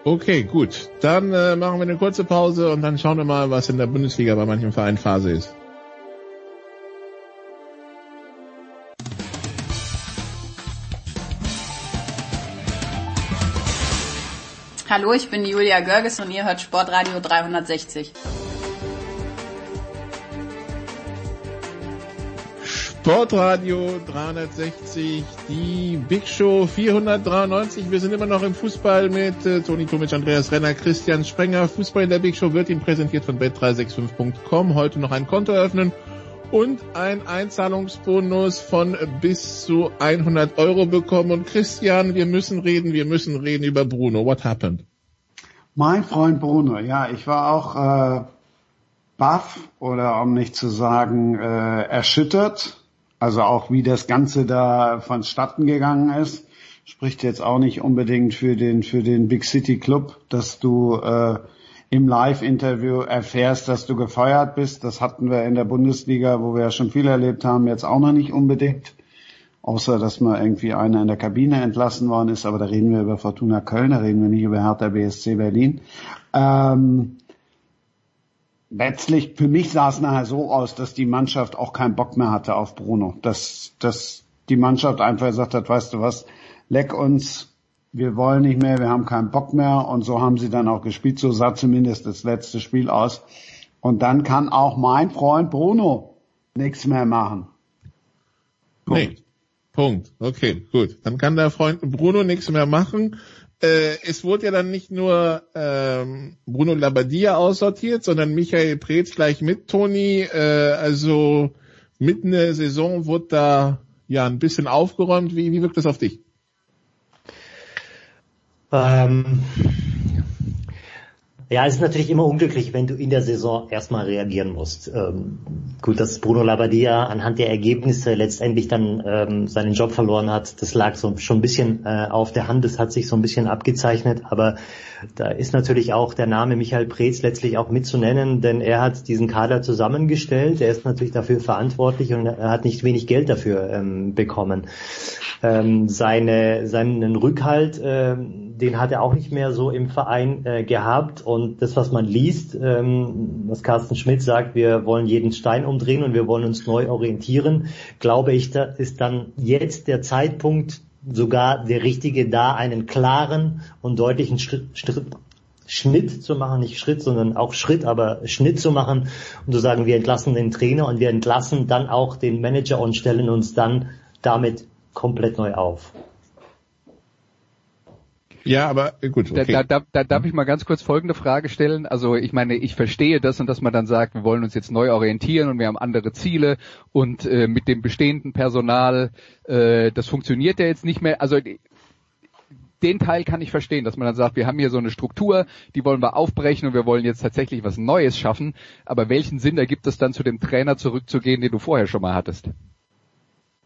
Okay, gut. Dann äh, machen wir eine kurze Pause und dann schauen wir mal, was in der Bundesliga bei manchen Vereinen Phase ist. Hallo, ich bin Julia Görges und ihr hört Sportradio 360. Sportradio 360, die Big Show 493. Wir sind immer noch im Fußball mit äh, Toni Tomic, Andreas Renner, Christian Sprenger. Fußball in der Big Show wird Ihnen präsentiert von bet365.com. Heute noch ein Konto öffnen und ein Einzahlungsbonus von bis zu 100 Euro bekommen. Und Christian, wir müssen reden, wir müssen reden über Bruno. What happened? Mein Freund Bruno, ja, ich war auch äh, baff oder um nicht zu sagen äh, erschüttert. Also auch wie das Ganze da vonstatten gegangen ist. Spricht jetzt auch nicht unbedingt für den für den Big City Club, dass du äh, im Live-Interview erfährst, dass du gefeuert bist. Das hatten wir in der Bundesliga, wo wir ja schon viel erlebt haben, jetzt auch noch nicht unbedingt. Außer, dass mal irgendwie einer in der Kabine entlassen worden ist. Aber da reden wir über Fortuna Köln, da reden wir nicht über Hertha BSC Berlin. Ähm, letztlich, für mich sah es nachher so aus, dass die Mannschaft auch keinen Bock mehr hatte auf Bruno. Dass, dass die Mannschaft einfach gesagt hat, weißt du was, leck uns, wir wollen nicht mehr, wir haben keinen Bock mehr und so haben sie dann auch gespielt, so sah zumindest das letzte Spiel aus. Und dann kann auch mein Freund Bruno nichts mehr machen. Punkt. Nee. Punkt. Okay, gut. Dann kann der Freund Bruno nichts mehr machen. Äh, es wurde ja dann nicht nur ähm, Bruno Labbadia aussortiert, sondern Michael Preetz gleich mit Toni. Äh, also mitten in der Saison wurde da ja ein bisschen aufgeräumt. Wie, wie wirkt das auf dich? Ähm, ja, es ist natürlich immer unglücklich, wenn du in der Saison erstmal reagieren musst. Ähm, gut, dass Bruno Labbadia anhand der Ergebnisse letztendlich dann ähm, seinen Job verloren hat, das lag so schon ein bisschen äh, auf der Hand, das hat sich so ein bisschen abgezeichnet, aber da ist natürlich auch der Name Michael Preetz letztlich auch mitzunennen, denn er hat diesen Kader zusammengestellt, er ist natürlich dafür verantwortlich und er hat nicht wenig Geld dafür ähm, bekommen. Ähm, seine, seinen Rückhalt, ähm, den hat er auch nicht mehr so im Verein äh, gehabt und das, was man liest, ähm, was Carsten Schmidt sagt, wir wollen jeden Stein umdrehen und wir wollen uns neu orientieren, glaube ich, da ist dann jetzt der Zeitpunkt sogar der richtige, da einen klaren und deutlichen Schritt, Schnitt zu machen, nicht Schritt, sondern auch Schritt, aber Schnitt zu machen und zu sagen, wir entlassen den Trainer und wir entlassen dann auch den Manager und stellen uns dann damit komplett neu auf. Ja, aber gut. Okay. Da, da, da darf ich mal ganz kurz folgende Frage stellen. Also ich meine, ich verstehe das und dass man dann sagt, wir wollen uns jetzt neu orientieren und wir haben andere Ziele und äh, mit dem bestehenden Personal, äh, das funktioniert ja jetzt nicht mehr. Also den Teil kann ich verstehen, dass man dann sagt, wir haben hier so eine Struktur, die wollen wir aufbrechen und wir wollen jetzt tatsächlich was Neues schaffen. Aber welchen Sinn ergibt es dann, zu dem Trainer zurückzugehen, den du vorher schon mal hattest?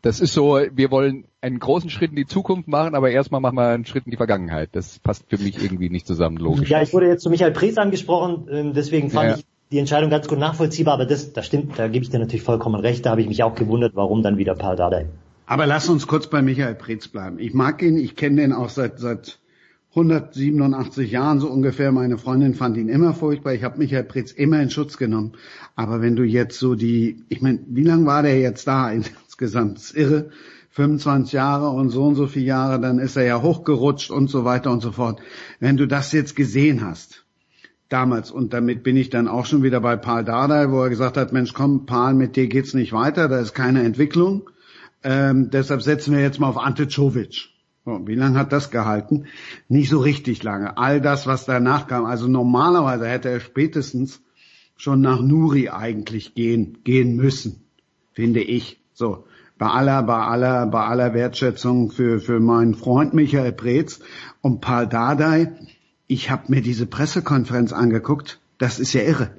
Das ist so, wir wollen einen großen Schritt in die Zukunft machen, aber erstmal machen wir einen Schritt in die Vergangenheit. Das passt für mich irgendwie nicht zusammen, logisch. Ja, ich wurde jetzt zu Michael Preetz angesprochen, ähm, deswegen fand ja. ich die Entscheidung ganz gut nachvollziehbar, aber das, das stimmt, da gebe ich dir natürlich vollkommen recht, da habe ich mich auch gewundert, warum dann wieder Paul Dardai. Aber lass uns kurz bei Michael Preetz bleiben. Ich mag ihn, ich kenne den auch seit, seit 187 Jahren so ungefähr. Meine Freundin fand ihn immer furchtbar. Ich habe Michael Preetz immer in Schutz genommen. Aber wenn du jetzt so die, ich meine, wie lange war der jetzt da insgesamt? Irre. 25 Jahre und so und so viele Jahre, dann ist er ja hochgerutscht und so weiter und so fort. Wenn du das jetzt gesehen hast, damals, und damit bin ich dann auch schon wieder bei Paul Dardai, wo er gesagt hat, Mensch, komm, Paul, mit dir geht's nicht weiter, da ist keine Entwicklung. Ähm, deshalb setzen wir jetzt mal auf Ante Czovic. So, wie lange hat das gehalten? Nicht so richtig lange. All das, was danach kam, also normalerweise hätte er spätestens schon nach Nuri eigentlich gehen, gehen müssen, finde ich. So, bei aller, bei aller, bei aller Wertschätzung für, für meinen Freund Michael Preetz und Paul Dardai. Ich habe mir diese Pressekonferenz angeguckt. Das ist ja irre.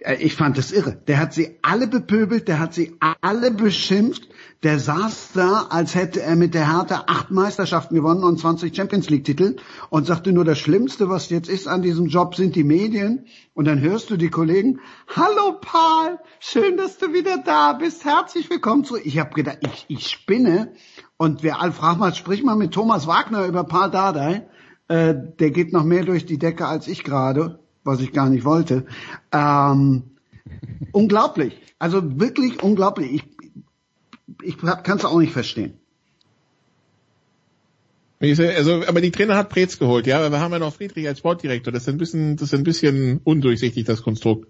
Äh, ich fand das irre. Der hat sie alle bepöbelt, der hat sie alle beschimpft. Der saß da, als hätte er mit der Hertha acht Meisterschaften gewonnen und 20 Champions League Titel und sagte nur, das Schlimmste, was jetzt ist an diesem Job, sind die Medien. Und dann hörst du die Kollegen, hallo Paul, schön, dass du wieder da bist, herzlich willkommen zurück. Ich habe gedacht, ich, ich spinne. Und wer fragt mal, sprich mal mit Thomas Wagner über Paul Dardai. Äh, der geht noch mehr durch die Decke als ich gerade was ich gar nicht wollte. Ähm, unglaublich. Also wirklich unglaublich. Ich, ich kann es auch nicht verstehen. Also, aber die Trainer hat Preetz geholt, ja. Wir haben ja noch Friedrich als Sportdirektor. Das ist ein bisschen, das ist ein bisschen undurchsichtig, das Konstrukt.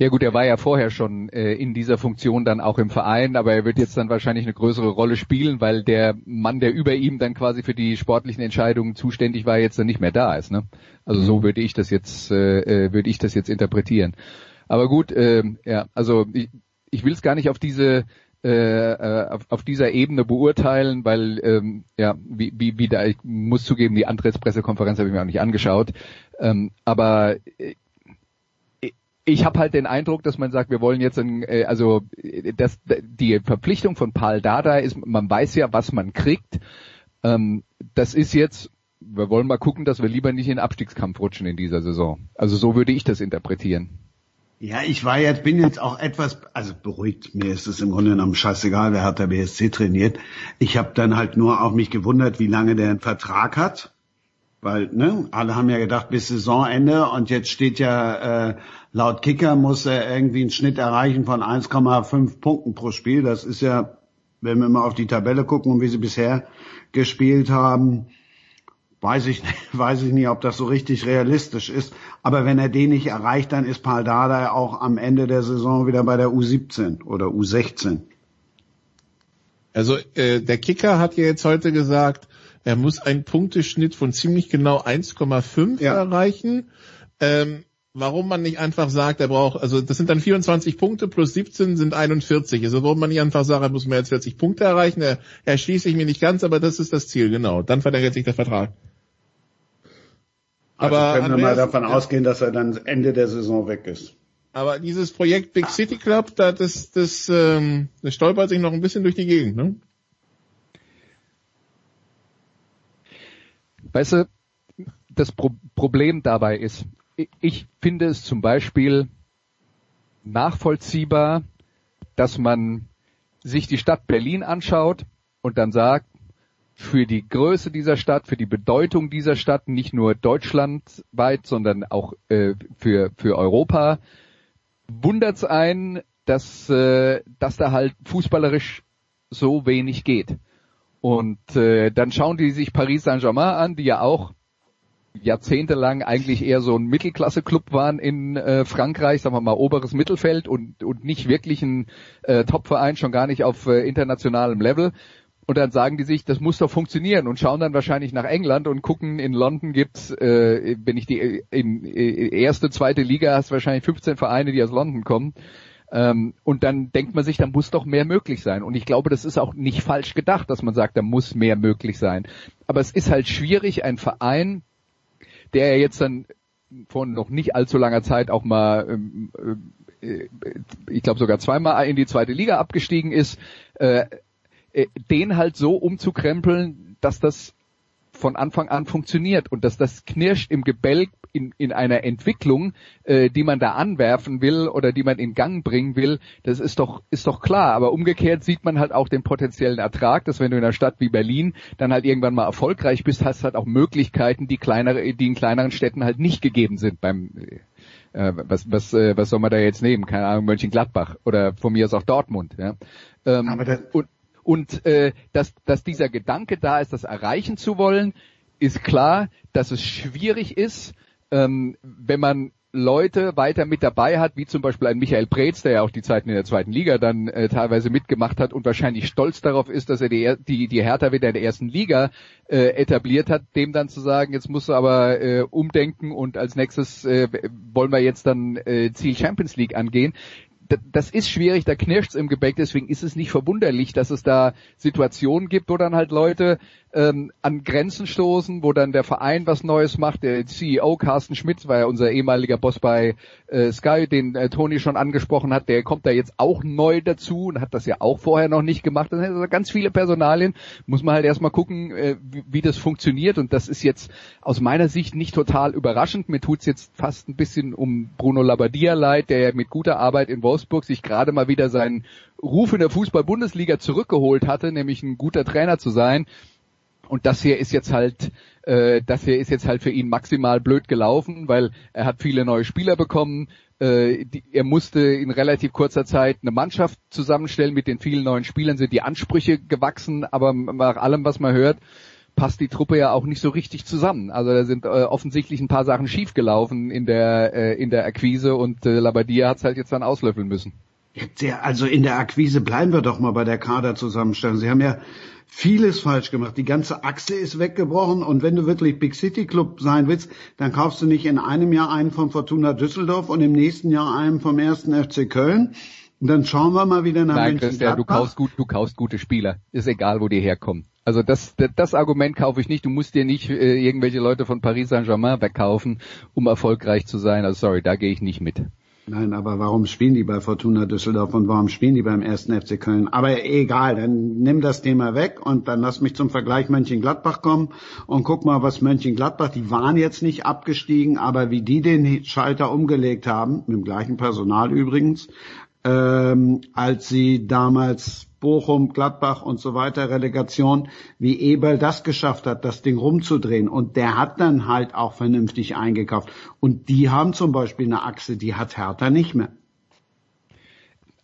Ja gut, er war ja vorher schon äh, in dieser Funktion dann auch im Verein, aber er wird jetzt dann wahrscheinlich eine größere Rolle spielen, weil der Mann, der über ihm dann quasi für die sportlichen Entscheidungen zuständig war, jetzt dann nicht mehr da ist. Ne? Also so mhm. würde ich das jetzt, äh, äh, würde ich das jetzt interpretieren. Aber gut, äh, ja, also ich, ich will es gar nicht auf diese äh, äh, auf, auf dieser Ebene beurteilen, weil ähm, ja, wie, wie, wie da, ich muss zugeben, die Antrittspressekonferenz habe ich mir auch nicht angeschaut. Ähm, aber äh, ich habe halt den Eindruck, dass man sagt, wir wollen jetzt, ein, äh, also das, die Verpflichtung von Paul Dada ist, man weiß ja, was man kriegt. Ähm, das ist jetzt, wir wollen mal gucken, dass wir lieber nicht in den Abstiegskampf rutschen in dieser Saison. Also so würde ich das interpretieren. Ja, ich war jetzt, bin jetzt auch etwas, also beruhigt, mir ist es im Grunde genommen scheißegal, wer hat der BSC trainiert. Ich habe dann halt nur auch mich gewundert, wie lange der einen Vertrag hat. Weil, ne, alle haben ja gedacht, bis Saisonende und jetzt steht ja äh, Laut Kicker muss er irgendwie einen Schnitt erreichen von 1,5 Punkten pro Spiel. Das ist ja, wenn wir mal auf die Tabelle gucken und wie sie bisher gespielt haben, weiß ich, nicht, weiß ich nicht, ob das so richtig realistisch ist. Aber wenn er den nicht erreicht, dann ist Paul Dardai auch am Ende der Saison wieder bei der U17 oder U16. Also äh, der Kicker hat ja jetzt heute gesagt, er muss einen Punkteschnitt von ziemlich genau 1,5 ja. erreichen. Ähm, warum man nicht einfach sagt, er braucht, also das sind dann 24 Punkte plus 17 sind 41. Also warum man nicht einfach sagt, er muss mehr als 40 Punkte erreichen, er, erschließt sich mir nicht ganz, aber das ist das Ziel, genau. Dann verlängert sich der Vertrag. Also aber können wir mal davon ausgehen, dass er dann Ende der Saison weg ist. Aber dieses Projekt Big City Club, da das, das, ähm, das stolpert sich noch ein bisschen durch die Gegend, ne? Weißt du, das Pro Problem dabei ist, ich finde es zum Beispiel nachvollziehbar, dass man sich die Stadt Berlin anschaut und dann sagt, für die Größe dieser Stadt, für die Bedeutung dieser Stadt, nicht nur deutschlandweit, sondern auch äh, für, für Europa, wundert es einen, dass, äh, dass da halt fußballerisch so wenig geht. Und äh, dann schauen die sich Paris Saint-Germain an, die ja auch jahrzehntelang eigentlich eher so ein Mittelklasse-Club waren in äh, Frankreich, sagen wir mal oberes Mittelfeld und, und nicht wirklich ein äh, Top-Verein, schon gar nicht auf äh, internationalem Level. Und dann sagen die sich, das muss doch funktionieren und schauen dann wahrscheinlich nach England und gucken, in London gibt's, äh, wenn ich die in, erste, zweite Liga hast wahrscheinlich 15 Vereine, die aus London kommen. Ähm, und dann denkt man sich, da muss doch mehr möglich sein. Und ich glaube, das ist auch nicht falsch gedacht, dass man sagt, da muss mehr möglich sein. Aber es ist halt schwierig, ein Verein, der ja jetzt dann vor noch nicht allzu langer Zeit auch mal, ähm, äh, ich glaube sogar zweimal in die zweite Liga abgestiegen ist, äh, äh, den halt so umzukrempeln, dass das von Anfang an funktioniert und dass das knirscht im Gebälk in, in einer Entwicklung, äh, die man da anwerfen will oder die man in Gang bringen will, das ist doch, ist doch klar. Aber umgekehrt sieht man halt auch den potenziellen Ertrag, dass wenn du in einer Stadt wie Berlin dann halt irgendwann mal erfolgreich bist, hast halt auch Möglichkeiten, die kleinere, die in kleineren Städten halt nicht gegeben sind beim äh, was, was, äh, was soll man da jetzt nehmen? Keine Ahnung, Mönchengladbach oder von mir aus auch Dortmund. Ja? Ähm, und und äh, dass, dass dieser Gedanke da ist, das erreichen zu wollen, ist klar, dass es schwierig ist, ähm, wenn man Leute weiter mit dabei hat, wie zum Beispiel ein Michael Preetz, der ja auch die Zeiten in der zweiten Liga dann äh, teilweise mitgemacht hat und wahrscheinlich stolz darauf ist, dass er die, die, die Hertha wieder in der ersten Liga äh, etabliert hat, dem dann zu sagen, jetzt musst du aber äh, umdenken und als nächstes äh, wollen wir jetzt dann äh, Ziel Champions League angehen das ist schwierig, da knirscht's im Gebäck, deswegen ist es nicht verwunderlich, dass es da Situationen gibt, wo dann halt Leute ähm, an Grenzen stoßen, wo dann der Verein was Neues macht. Der CEO Carsten Schmitz war ja unser ehemaliger Boss bei äh, Sky, den äh, Toni schon angesprochen hat. Der kommt da jetzt auch neu dazu und hat das ja auch vorher noch nicht gemacht. Das sind also ganz viele Personalien. Muss man halt erstmal gucken, äh, wie, wie, das funktioniert. Und das ist jetzt aus meiner Sicht nicht total überraschend. Mir tut's jetzt fast ein bisschen um Bruno Labbadia leid, der ja mit guter Arbeit in Wolfsburg sich gerade mal wieder seinen Ruf in der Fußball-Bundesliga zurückgeholt hatte, nämlich ein guter Trainer zu sein. Und das hier ist jetzt halt, äh, das hier ist jetzt halt für ihn maximal blöd gelaufen, weil er hat viele neue Spieler bekommen. Äh, die, er musste in relativ kurzer Zeit eine Mannschaft zusammenstellen. Mit den vielen neuen Spielern sind die Ansprüche gewachsen, aber nach allem, was man hört, passt die Truppe ja auch nicht so richtig zusammen. Also da sind äh, offensichtlich ein paar Sachen schiefgelaufen in der äh, in der Akquise und äh, Labadia hat es halt jetzt dann auslöffeln müssen. Also in der Akquise bleiben wir doch mal bei der Kaderzusammenstellung. Sie haben ja vieles falsch gemacht. Die ganze Achse ist weggebrochen und wenn du wirklich Big City Club sein willst, dann kaufst du nicht in einem Jahr einen von Fortuna Düsseldorf und im nächsten Jahr einen vom ersten FC Köln. Und dann schauen wir mal wieder nach Nein, Christian, du kaufst gut, du kaufst gute Spieler. Ist egal, wo die herkommen. Also das, das Argument kaufe ich nicht. Du musst dir nicht äh, irgendwelche Leute von Paris Saint-Germain wegkaufen, um erfolgreich zu sein. Also sorry, da gehe ich nicht mit. Nein, aber warum spielen die bei Fortuna Düsseldorf und warum spielen die beim ersten FC Köln? Aber egal, dann nimm das Thema weg und dann lass mich zum Vergleich Mönchengladbach kommen und guck mal, was Mönchengladbach, die waren jetzt nicht abgestiegen, aber wie die den Schalter umgelegt haben, mit dem gleichen Personal übrigens, ähm, als sie damals Bochum, Gladbach und so weiter, Relegation, wie Eberl das geschafft hat, das Ding rumzudrehen. Und der hat dann halt auch vernünftig eingekauft. Und die haben zum Beispiel eine Achse, die hat Hertha nicht mehr.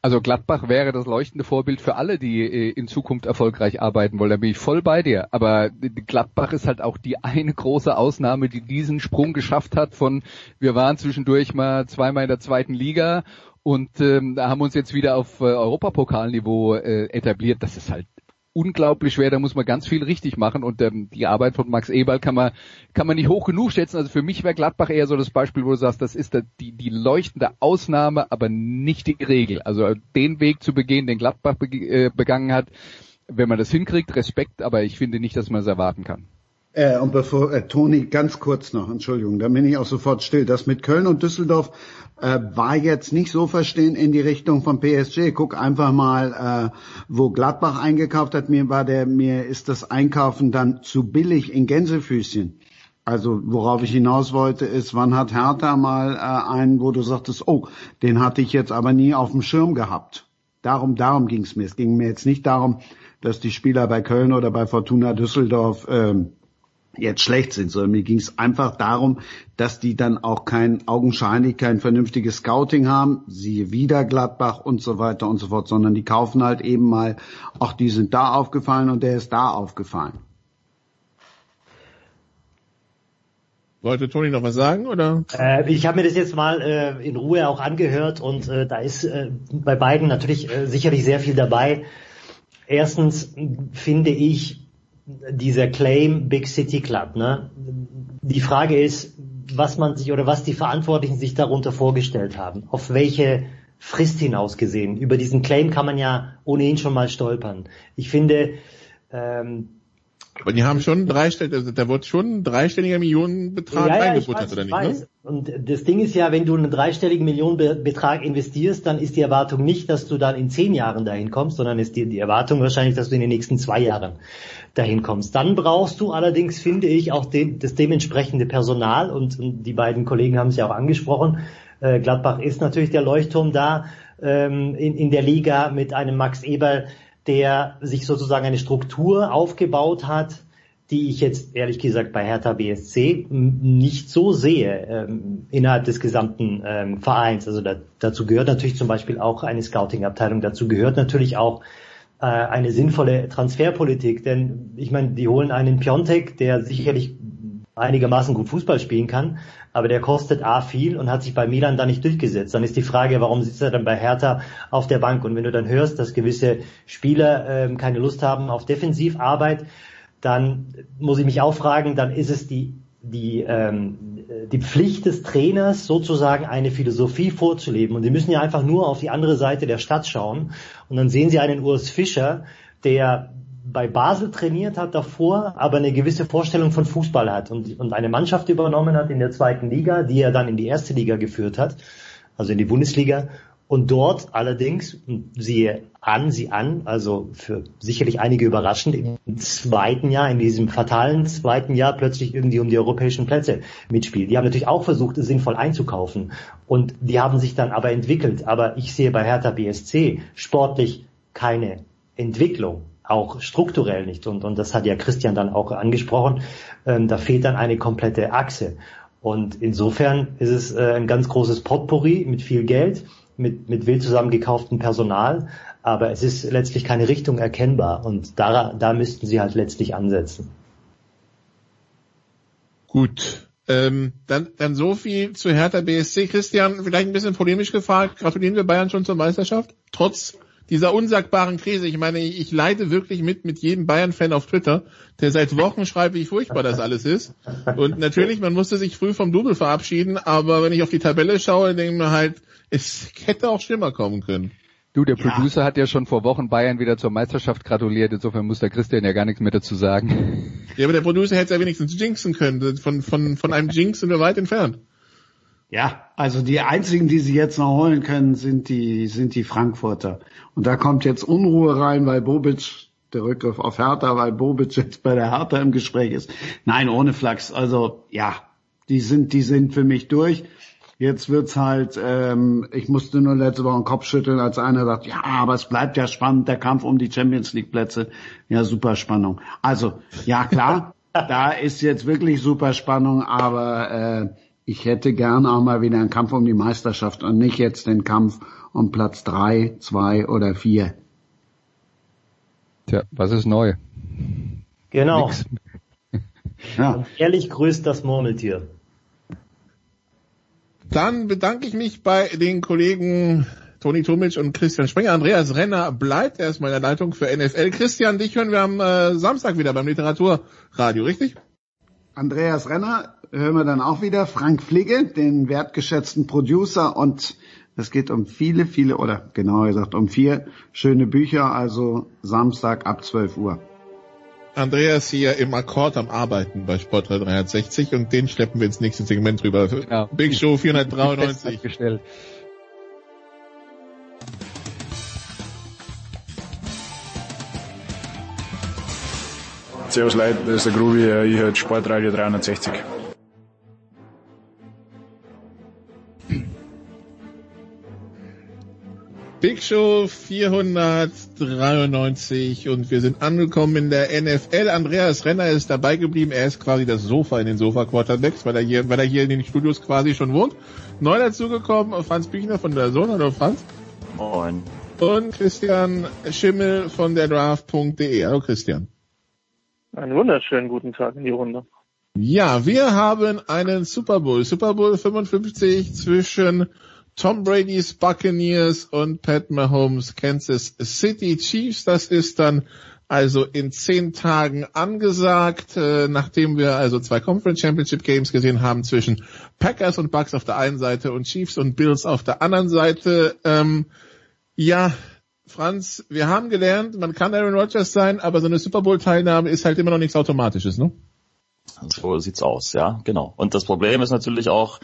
Also Gladbach wäre das leuchtende Vorbild für alle, die äh, in Zukunft erfolgreich arbeiten wollen. Da bin ich voll bei dir. Aber Gladbach ist halt auch die eine große Ausnahme, die diesen Sprung geschafft hat von, wir waren zwischendurch mal zweimal in der zweiten Liga und ähm, da haben wir uns jetzt wieder auf äh, Europapokalniveau äh, etabliert. Das ist halt unglaublich schwer, da muss man ganz viel richtig machen und ähm, die Arbeit von Max Eberl kann man kann man nicht hoch genug schätzen. Also für mich wäre Gladbach eher so das Beispiel, wo du sagst, das ist die die leuchtende Ausnahme, aber nicht die Regel. Also den Weg zu begehen, den Gladbach äh, begangen hat, wenn man das hinkriegt, Respekt, aber ich finde nicht, dass man es erwarten kann. Äh, und bevor, äh, Toni, ganz kurz noch, Entschuldigung, da bin ich auch sofort still. Das mit Köln und Düsseldorf äh, war jetzt nicht so verstehen in die Richtung von PSG. Guck einfach mal, äh, wo Gladbach eingekauft hat. Mir war der, mir ist das Einkaufen dann zu billig in Gänsefüßchen. Also worauf ich hinaus wollte, ist, wann hat Hertha mal äh, einen, wo du sagtest, oh, den hatte ich jetzt aber nie auf dem Schirm gehabt. Darum, darum ging es mir. Es ging mir jetzt nicht darum, dass die Spieler bei Köln oder bei Fortuna Düsseldorf ähm, jetzt schlecht sind, sondern mir ging es einfach darum, dass die dann auch kein augenscheinlich kein vernünftiges Scouting haben, siehe wieder Gladbach und so weiter und so fort, sondern die kaufen halt eben mal, ach, die sind da aufgefallen und der ist da aufgefallen. Wollte Toni noch was sagen oder? Äh, ich habe mir das jetzt mal äh, in Ruhe auch angehört und äh, da ist äh, bei beiden natürlich äh, sicherlich sehr viel dabei. Erstens finde ich, dieser Claim Big City Club. Ne? Die Frage ist, was man sich oder was die Verantwortlichen sich darunter vorgestellt haben. Auf welche Frist hinaus gesehen. Über diesen Claim kann man ja ohnehin schon mal stolpern. Ich finde, ähm, Aber die haben schon dreistellig, also da wird schon ein dreistelliger Millionenbetrag ja, ja, eingebuttert, weiß, oder nicht? weiß. Ne? Und das Ding ist ja, wenn du einen dreistelligen Millionenbetrag investierst, dann ist die Erwartung nicht, dass du dann in zehn Jahren dahin kommst, sondern ist die, die Erwartung wahrscheinlich, dass du in den nächsten zwei Jahren dahin kommst. Dann brauchst du allerdings, finde ich, auch de das dementsprechende Personal und, und die beiden Kollegen haben es ja auch angesprochen. Äh, Gladbach ist natürlich der Leuchtturm da ähm, in, in der Liga mit einem Max Eberl, der sich sozusagen eine Struktur aufgebaut hat, die ich jetzt ehrlich gesagt bei Hertha BSC nicht so sehe ähm, innerhalb des gesamten ähm, Vereins. Also da, dazu gehört natürlich zum Beispiel auch eine Scouting-Abteilung, dazu gehört natürlich auch äh, eine sinnvolle Transferpolitik, denn ich meine, die holen einen Piontek, der sicherlich einigermaßen gut Fußball spielen kann, aber der kostet A viel und hat sich bei Milan da nicht durchgesetzt. Dann ist die Frage, warum sitzt er dann bei Hertha auf der Bank? Und wenn du dann hörst, dass gewisse Spieler ähm, keine Lust haben auf Defensivarbeit, dann muss ich mich auch fragen, dann ist es die, die, ähm, die Pflicht des Trainers, sozusagen eine Philosophie vorzuleben. Und sie müssen ja einfach nur auf die andere Seite der Stadt schauen. Und dann sehen sie einen Urs Fischer, der bei Basel trainiert hat davor, aber eine gewisse Vorstellung von Fußball hat und, und eine Mannschaft übernommen hat in der zweiten Liga, die er dann in die erste Liga geführt hat, also in die Bundesliga. Und dort allerdings, siehe an, sie an, also für sicherlich einige überraschend, im zweiten Jahr, in diesem fatalen zweiten Jahr plötzlich irgendwie um die europäischen Plätze mitspielt. Die haben natürlich auch versucht, sinnvoll einzukaufen. Und die haben sich dann aber entwickelt. Aber ich sehe bei Hertha BSC sportlich keine Entwicklung auch strukturell nicht. Und, und das hat ja Christian dann auch angesprochen. Ähm, da fehlt dann eine komplette Achse. Und insofern ist es äh, ein ganz großes Potpourri mit viel Geld, mit, mit wild zusammengekauftem Personal. Aber es ist letztlich keine Richtung erkennbar. Und da, da müssten sie halt letztlich ansetzen. Gut. Ähm, dann, dann so viel zu Hertha BSC. Christian, vielleicht ein bisschen polemisch gefragt. Gratulieren wir Bayern schon zur Meisterschaft? Trotz dieser unsagbaren Krise. Ich meine, ich leide wirklich mit mit jedem Bayern-Fan auf Twitter, der seit Wochen schreibt, wie furchtbar das alles ist. Und natürlich, man musste sich früh vom Double verabschieden, aber wenn ich auf die Tabelle schaue, denke ich mir halt, es hätte auch schlimmer kommen können. Du, der Producer ja. hat ja schon vor Wochen Bayern wieder zur Meisterschaft gratuliert, insofern muss der Christian ja gar nichts mehr dazu sagen. Ja, aber der Producer hätte ja wenigstens jinxen können. Von, von, von einem Jinx sind wir weit entfernt. Ja, also die einzigen, die sie jetzt noch holen können, sind die, sind die Frankfurter. Und da kommt jetzt Unruhe rein, weil Bobic, der Rückgriff auf Hertha, weil Bobic jetzt bei der Hertha im Gespräch ist. Nein, ohne Flachs. Also, ja, die sind, die sind für mich durch. Jetzt wird's halt, ähm, ich musste nur letzte Woche den Kopf schütteln, als einer sagt, ja, aber es bleibt ja spannend, der Kampf um die Champions League Plätze. Ja, super Spannung. Also, ja klar, da ist jetzt wirklich super Spannung, aber äh, ich hätte gern auch mal wieder einen Kampf um die Meisterschaft und nicht jetzt den Kampf um Platz drei, zwei oder vier. Tja, was ist neu? Genau. ja. Und ehrlich grüßt das Murmeltier. Dann bedanke ich mich bei den Kollegen Toni Tomic und Christian Sprenger. Andreas Renner bleibt erstmal in der Leitung für NFL. Christian, dich hören wir am äh, Samstag wieder beim Literaturradio, richtig? Andreas Renner hören wir dann auch wieder. Frank Fligge, den wertgeschätzten Producer und es geht um viele, viele, oder genauer gesagt um vier schöne Bücher, also Samstag ab 12 Uhr. Andreas hier im Akkord am Arbeiten bei Sportrad 360 und den schleppen wir ins nächste Segment rüber. Ja. Big Show 493. Gestellt. Servus Leute, das ist der Grubi, ich höre Sportradio 360. Big Show 493 und wir sind angekommen in der NFL. Andreas Renner ist dabei geblieben. Er ist quasi das Sofa in den Sofa Quarterbacks, weil er hier, weil er hier in den Studios quasi schon wohnt. Neu dazugekommen Franz Büchner von der Sohn. Hallo Franz. Moin. Und Christian Schimmel von der Draft.de. Hallo Christian. Einen wunderschönen guten Tag in die Runde. Ja, wir haben einen Super Bowl. Super Bowl 55 zwischen Tom Brady's Buccaneers und Pat Mahomes Kansas City Chiefs. Das ist dann also in zehn Tagen angesagt, äh, nachdem wir also zwei Conference Championship Games gesehen haben zwischen Packers und Bucks auf der einen Seite und Chiefs und Bills auf der anderen Seite. Ähm, ja, Franz, wir haben gelernt, man kann Aaron Rodgers sein, aber so eine Super Bowl-Teilnahme ist halt immer noch nichts Automatisches, ne? So sieht's aus, ja, genau. Und das Problem ist natürlich auch,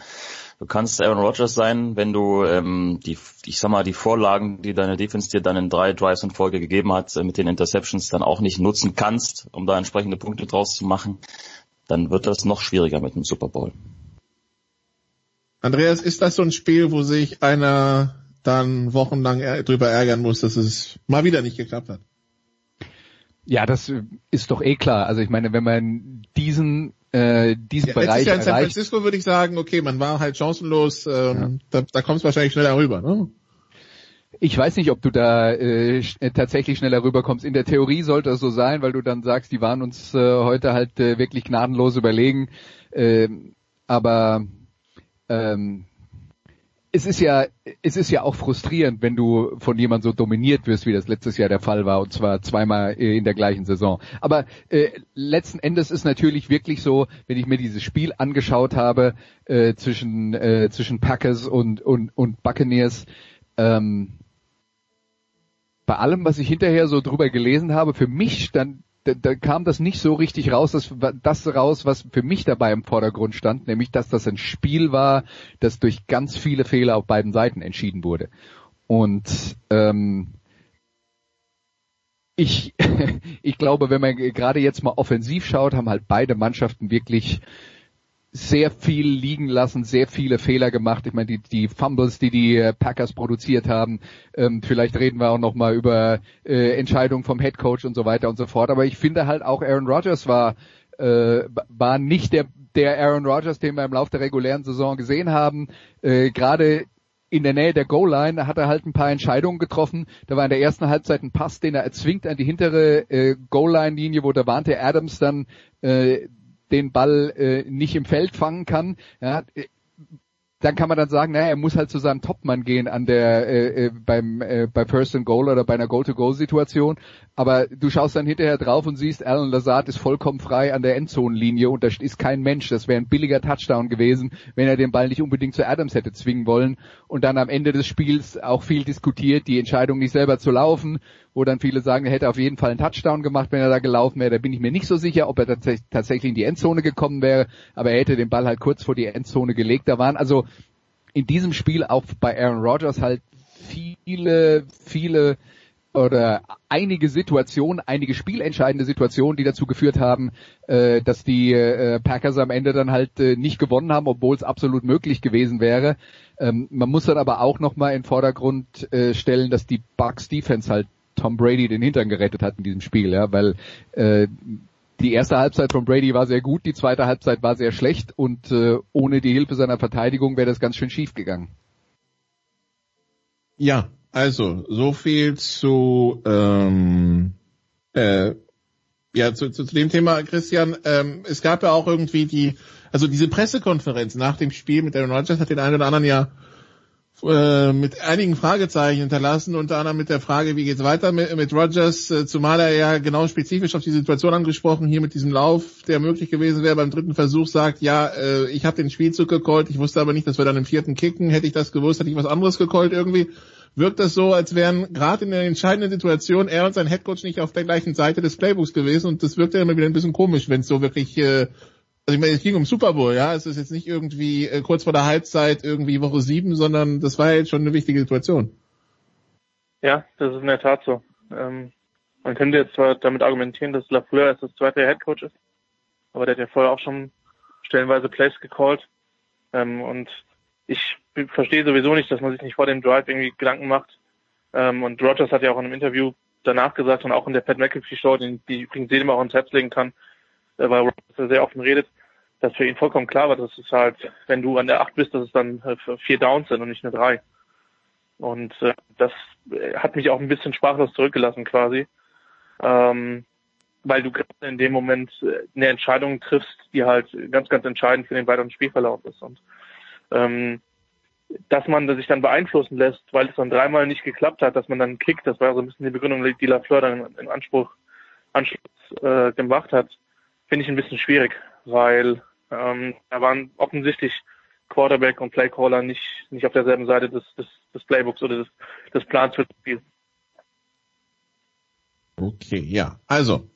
du kannst Aaron Rodgers sein, wenn du ähm, die, ich sag mal, die Vorlagen, die deine Defense dir dann in drei Drives in Folge gegeben hat, äh, mit den Interceptions dann auch nicht nutzen kannst, um da entsprechende Punkte draus zu machen, dann wird das noch schwieriger mit dem Super Bowl. Andreas, ist das so ein Spiel, wo sich einer dann wochenlang drüber ärgern muss, dass es mal wieder nicht geklappt hat? Ja, das ist doch eh klar. Also ich meine, wenn man diesen äh, diesen ja, Bereich Jahr in San Francisco würde ich sagen, okay, man war halt chancenlos, ähm, ja. da, da kommt es wahrscheinlich schneller rüber. Ne? Ich weiß nicht, ob du da äh, tatsächlich schneller rüberkommst. In der Theorie sollte es so sein, weil du dann sagst, die waren uns äh, heute halt äh, wirklich gnadenlos überlegen. Äh, aber ähm, es ist ja, es ist ja auch frustrierend, wenn du von jemandem so dominiert wirst, wie das letztes Jahr der Fall war, und zwar zweimal äh, in der gleichen Saison. Aber äh, letzten Endes ist natürlich wirklich so, wenn ich mir dieses Spiel angeschaut habe äh, zwischen äh, zwischen Packers und und und Buccaneers. Ähm, bei allem, was ich hinterher so drüber gelesen habe, für mich stand da, da kam das nicht so richtig raus, das, das raus, was für mich dabei im Vordergrund stand, nämlich dass das ein Spiel war, das durch ganz viele Fehler auf beiden Seiten entschieden wurde. Und ähm, ich, ich glaube, wenn man gerade jetzt mal offensiv schaut, haben halt beide Mannschaften wirklich sehr viel liegen lassen, sehr viele Fehler gemacht. Ich meine, die, die Fumbles, die die äh, Packers produziert haben, ähm, vielleicht reden wir auch noch mal über äh, Entscheidungen vom Head Coach und so weiter und so fort. Aber ich finde halt auch Aaron Rodgers war äh, war nicht der der Aaron Rodgers, den wir im Laufe der regulären Saison gesehen haben. Äh, Gerade in der Nähe der Goal-Line hat er halt ein paar Entscheidungen getroffen. Da war in der ersten Halbzeit ein Pass, den er erzwingt an die hintere äh, Goal-Line-Linie, wo der Davante Adams dann äh, den Ball äh, nicht im Feld fangen kann. Ja, dann kann man dann sagen, naja, er muss halt zu seinem Topmann gehen an der äh, äh, beim äh, bei First and Goal oder bei einer Goal-to-Goal-Situation. Aber du schaust dann hinterher drauf und siehst, Alan Lazard ist vollkommen frei an der Endzonenlinie und da ist kein Mensch. Das wäre ein billiger Touchdown gewesen, wenn er den Ball nicht unbedingt zu Adams hätte zwingen wollen. Und dann am Ende des Spiels auch viel diskutiert, die Entscheidung nicht selber zu laufen, wo dann viele sagen, er hätte auf jeden Fall einen Touchdown gemacht, wenn er da gelaufen wäre. Da bin ich mir nicht so sicher, ob er tatsächlich in die Endzone gekommen wäre, aber er hätte den Ball halt kurz vor die Endzone gelegt. Da waren also in diesem Spiel auch bei Aaron Rodgers halt viele, viele oder einige Situationen, einige spielentscheidende Situationen, die dazu geführt haben, äh, dass die äh, Packers am Ende dann halt äh, nicht gewonnen haben, obwohl es absolut möglich gewesen wäre. Ähm, man muss dann aber auch nochmal in Vordergrund äh, stellen, dass die Bucks Defense halt Tom Brady den Hintern gerettet hat in diesem Spiel, ja, weil äh, die erste Halbzeit von Brady war sehr gut, die zweite Halbzeit war sehr schlecht und äh, ohne die Hilfe seiner Verteidigung wäre das ganz schön schief gegangen. Ja, also so viel zu ähm, äh, ja zu, zu, zu dem Thema, Christian. Ähm, es gab ja auch irgendwie die, also diese Pressekonferenz nach dem Spiel mit Aaron Rodgers hat den einen oder anderen ja äh, mit einigen Fragezeichen hinterlassen, unter anderem mit der Frage, wie geht's weiter mit, mit Rogers, äh, zumal er ja genau spezifisch auf die Situation angesprochen, hier mit diesem Lauf, der möglich gewesen wäre beim dritten Versuch, sagt, ja, äh, ich habe den Spielzug gecallt, ich wusste aber nicht, dass wir dann im vierten kicken, hätte ich das gewusst, hätte ich was anderes gecallt irgendwie. Wirkt das so, als wären gerade in der entscheidenden Situation er und sein Headcoach nicht auf der gleichen Seite des Playbooks gewesen? Und das wirkt ja immer wieder ein bisschen komisch, wenn es so wirklich äh, also ich meine, es ging um Super Bowl, ja. Es ist jetzt nicht irgendwie äh, kurz vor der Halbzeit irgendwie Woche sieben, sondern das war jetzt schon eine wichtige Situation. Ja, das ist in der Tat so. Ähm, man könnte jetzt zwar damit argumentieren, dass Lafleur erst das zweite Head Coach ist, aber der hat ja vorher auch schon stellenweise Plays gecallt. Ähm, und ich verstehe sowieso nicht, dass man sich nicht vor dem Drive irgendwie Gedanken macht. Ähm, und Rogers hat ja auch in einem Interview danach gesagt und auch in der Pat McAfee Show, die, die übrigens jedem auch ins Herz legen kann, weil Rogers sehr offen redet, dass für ihn vollkommen klar war, dass es halt, wenn du an der 8 bist, dass es dann äh, vier Downs sind und nicht nur drei. Und äh, das äh, hat mich auch ein bisschen sprachlos zurückgelassen quasi, ähm, weil du gerade in dem Moment eine Entscheidung triffst, die halt ganz, ganz entscheidend für den weiteren Spielverlauf ist. Und ähm, dass man sich dann beeinflussen lässt, weil es dann dreimal nicht geklappt hat, dass man dann kickt, das war so ein bisschen die Begründung, die Lafleur dann in Anspruch Anschluss äh, gemacht hat, finde ich ein bisschen schwierig, weil ähm, da waren offensichtlich Quarterback und Playcaller nicht, nicht auf derselben Seite des, des, des Playbooks oder des, des Plans für das Spiel. Okay, ja. Also,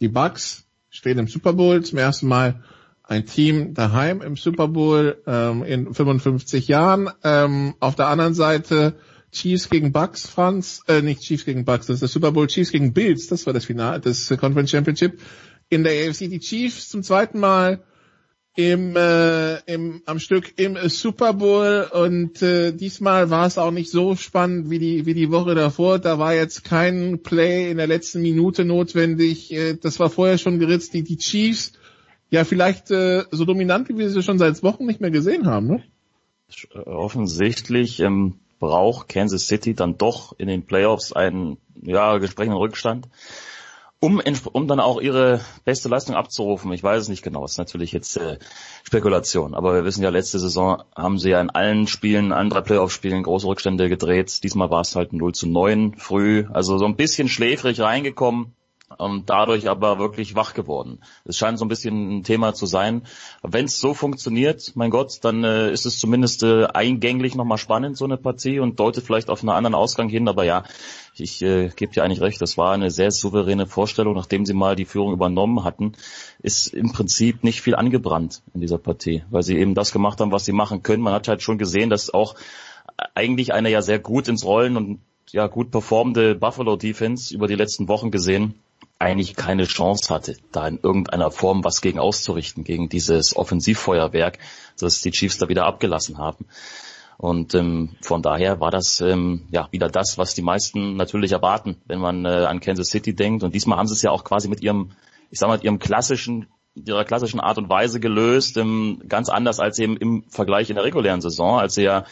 die Bucks stehen im Super Bowl zum ersten Mal ein Team daheim im Super Bowl ähm, in 55 Jahren. Ähm, auf der anderen Seite Chiefs gegen Bucks, Franz, äh, nicht Chiefs gegen Bucks, das ist der Super Bowl, Chiefs gegen Bills, das war das Finale, das Conference Championship. In der AFC die Chiefs zum zweiten Mal im, äh, im am Stück im Super Bowl und äh, diesmal war es auch nicht so spannend wie die wie die Woche davor. Da war jetzt kein Play in der letzten Minute notwendig. Äh, das war vorher schon geritzt. Die die Chiefs ja vielleicht äh, so dominant wie wir sie schon seit Wochen nicht mehr gesehen haben. Ne? Offensichtlich ähm, braucht Kansas City dann doch in den Playoffs einen ja entsprechenden Rückstand um, um dann auch ihre beste Leistung abzurufen. Ich weiß es nicht genau, das ist natürlich jetzt äh, Spekulation, aber wir wissen ja, letzte Saison haben sie ja in allen Spielen, allen drei Playoff-Spielen große Rückstände gedreht. Diesmal war es halt 0 zu 9 früh, also so ein bisschen schläfrig reingekommen und dadurch aber wirklich wach geworden. Es scheint so ein bisschen ein Thema zu sein. Wenn es so funktioniert, mein Gott, dann äh, ist es zumindest äh, eingänglich nochmal spannend, so eine Partie und deutet vielleicht auf einen anderen Ausgang hin. Aber ja, ich äh, gebe dir eigentlich recht, das war eine sehr souveräne Vorstellung, nachdem sie mal die Führung übernommen hatten, ist im Prinzip nicht viel angebrannt in dieser Partie, weil sie eben das gemacht haben, was sie machen können. Man hat halt schon gesehen, dass auch eigentlich eine ja sehr gut ins Rollen und ja gut performende Buffalo Defense über die letzten Wochen gesehen eigentlich keine Chance hatte, da in irgendeiner Form was gegen auszurichten, gegen dieses Offensivfeuerwerk, das die Chiefs da wieder abgelassen haben. Und ähm, von daher war das ähm, ja wieder das, was die meisten natürlich erwarten, wenn man äh, an Kansas City denkt. Und diesmal haben sie es ja auch quasi mit ihrem, ich sag mal, ihrem klassischen, ihrer klassischen Art und Weise gelöst, ähm, ganz anders als eben im Vergleich in der regulären Saison, als sie ja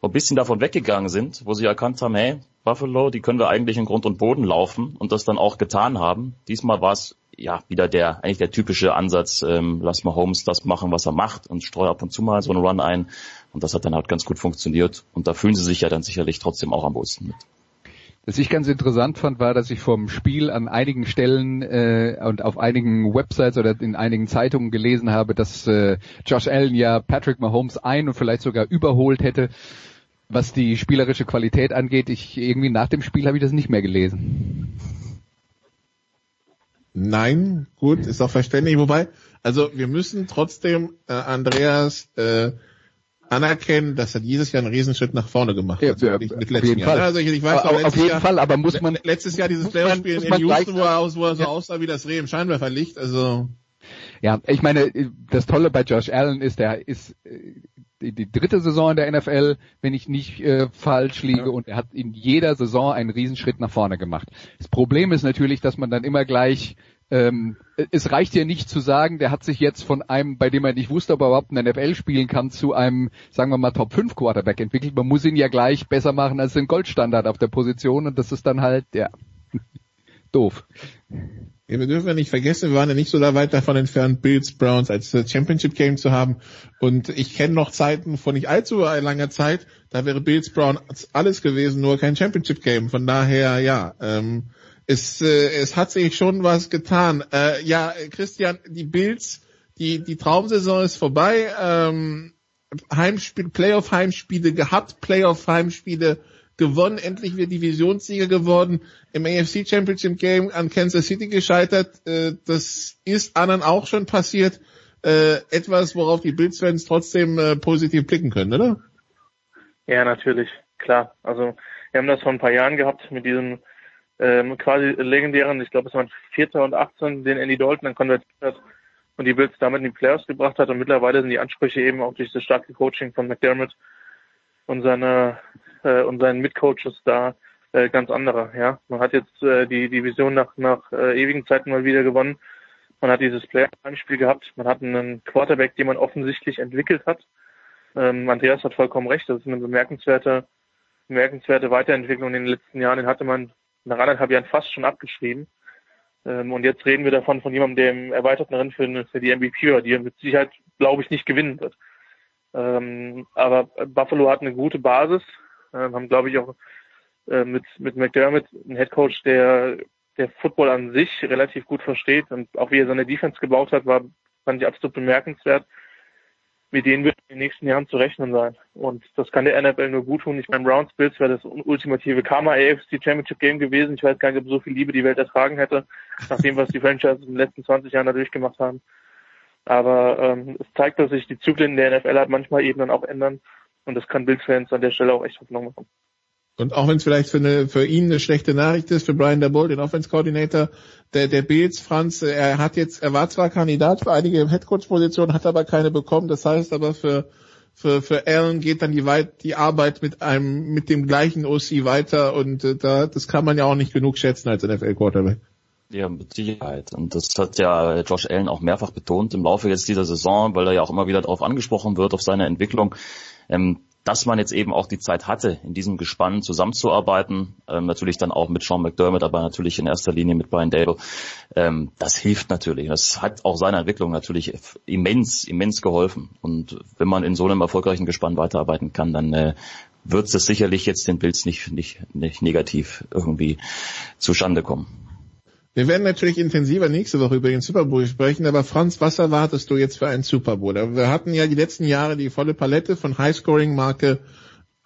ein bisschen davon weggegangen sind, wo sie erkannt haben, hey, Buffalo, die können wir eigentlich in Grund und Boden laufen und das dann auch getan haben. Diesmal war es ja wieder der eigentlich der typische Ansatz, ähm, lass mal Holmes das machen, was er macht und streue ab und zu mal so einen Run ein. Und das hat dann halt ganz gut funktioniert. Und da fühlen sie sich ja dann sicherlich trotzdem auch am wohlsten mit. Was ich ganz interessant fand, war, dass ich vom Spiel an einigen Stellen äh, und auf einigen Websites oder in einigen Zeitungen gelesen habe, dass äh, Josh Allen ja Patrick Mahomes ein und vielleicht sogar überholt hätte was die spielerische Qualität angeht, ich irgendwie nach dem Spiel habe ich das nicht mehr gelesen. Nein, gut, ist auch verständlich. Wobei, also wir müssen trotzdem äh, Andreas äh, anerkennen, dass er dieses Jahr einen Riesenschritt nach vorne gemacht hat. Ja, mit auf jeden Jahr. Fall. Also ich, ich weiß auf, auf jeden Jahr, Fall, aber muss man letztes Jahr dieses Playoff-Spiel in Houston, wo er, aus, wo er so ja. aussah wie das Reh im Scheinwerferlicht. Also ja, ich meine, das Tolle bei Josh Allen ist, er ist äh, die, die dritte Saison in der NFL, wenn ich nicht äh, falsch liege, ja. und er hat in jeder Saison einen Riesenschritt nach vorne gemacht. Das Problem ist natürlich, dass man dann immer gleich ähm, es reicht ja nicht zu sagen, der hat sich jetzt von einem, bei dem er nicht wusste, ob er überhaupt einen NFL spielen kann, zu einem, sagen wir mal, Top 5 Quarterback entwickelt. Man muss ihn ja gleich besser machen als den Goldstandard auf der Position und das ist dann halt, ja, doof. Wir dürfen ja nicht vergessen, wir waren ja nicht so weit davon entfernt, Bills Browns als Championship Game zu haben. Und ich kenne noch Zeiten von nicht allzu langer Zeit, da wäre Bills Browns alles gewesen, nur kein Championship Game. Von daher, ja, ähm, es, äh, es hat sich schon was getan. Äh, ja, Christian, die Bills, die, die Traumsaison ist vorbei. Ähm, Heimspiel, Playoff-Heimspiele gehabt, Playoff-Heimspiele gewonnen, endlich wieder Divisionssieger geworden, im AFC Championship Game an Kansas City gescheitert. Äh, das ist anderen auch schon passiert. Äh, etwas, worauf die Bills-Fans trotzdem äh, positiv blicken können, oder? Ja, natürlich, klar. Also wir haben das vor ein paar Jahren gehabt mit diesem ähm, quasi legendären, ich glaube es waren Vierter und 18, den Andy Dalton dann konvertiert hat und die Bills damit in die Playoffs gebracht hat und mittlerweile sind die Ansprüche eben auch durch das starke Coaching von McDermott und seine äh, und seinen Mitcoaches da äh, ganz andere. Ja, man hat jetzt äh, die Division nach nach äh, ewigen Zeiten mal wieder gewonnen. Man hat dieses Player-Spiel gehabt. Man hat einen Quarterback, den man offensichtlich entwickelt hat. Ähm, Andreas hat vollkommen recht. Das ist eine bemerkenswerte, bemerkenswerte Weiterentwicklung in den letzten Jahren. Den hatte man nach anderthalb Jahren fast schon abgeschrieben. Ähm, und jetzt reden wir davon von jemandem, der im erweiterten Rennen für, für die MVP die mit Sicherheit, glaube ich, nicht gewinnen wird. Ähm, aber Buffalo hat eine gute Basis äh, haben, glaube ich, auch äh, mit, mit McDermott einen Headcoach, der, der Football an sich relativ gut versteht und auch wie er seine Defense gebaut hat, war, fand ich absolut bemerkenswert. mit denen wird in den nächsten Jahren zu rechnen sein. Und das kann der NFL nur gut tun. Ich meine, Browns Bills wäre das ultimative Karma AFC Championship Game gewesen. Ich weiß gar nicht, ob so viel Liebe die Welt ertragen hätte, nach dem, was die Franchises in den letzten 20 Jahren da durchgemacht haben. Aber ähm, es zeigt, dass sich die Zyklen der NFL halt manchmal eben dann auch ändern. Und das kann Bills-Fans an der Stelle auch echt Hoffnung machen. Und auch wenn es vielleicht für, eine, für ihn eine schlechte Nachricht ist, für Brian Daboll, den Offense Coordinator der, der Bills, Franz, er hat jetzt, er war zwar Kandidat für einige Headcoach-Positionen, hat aber keine bekommen. Das heißt aber für, für, für Allen geht dann die, weit, die Arbeit mit einem, mit dem gleichen OC weiter und äh, da, das kann man ja auch nicht genug schätzen als NFL-Quarterback. Ja, mit Sicherheit. Und das hat ja Josh Allen auch mehrfach betont im Laufe jetzt dieser Saison, weil er ja auch immer wieder darauf angesprochen wird, auf seine Entwicklung. Ähm, dass man jetzt eben auch die Zeit hatte, in diesem Gespann zusammenzuarbeiten, ähm, natürlich dann auch mit Sean McDermott, aber natürlich in erster Linie mit Brian Dable, ähm, das hilft natürlich. Das hat auch seiner Entwicklung natürlich immens, immens geholfen. Und wenn man in so einem erfolgreichen Gespann weiterarbeiten kann, dann äh, wird es sicherlich jetzt den Bills nicht, nicht, nicht negativ irgendwie zustande kommen. Wir werden natürlich intensiver nächste Woche über den Super Bowl sprechen, aber Franz, was erwartest du jetzt für einen Super Bowl? Wir hatten ja die letzten Jahre die volle Palette von High-Scoring-Marke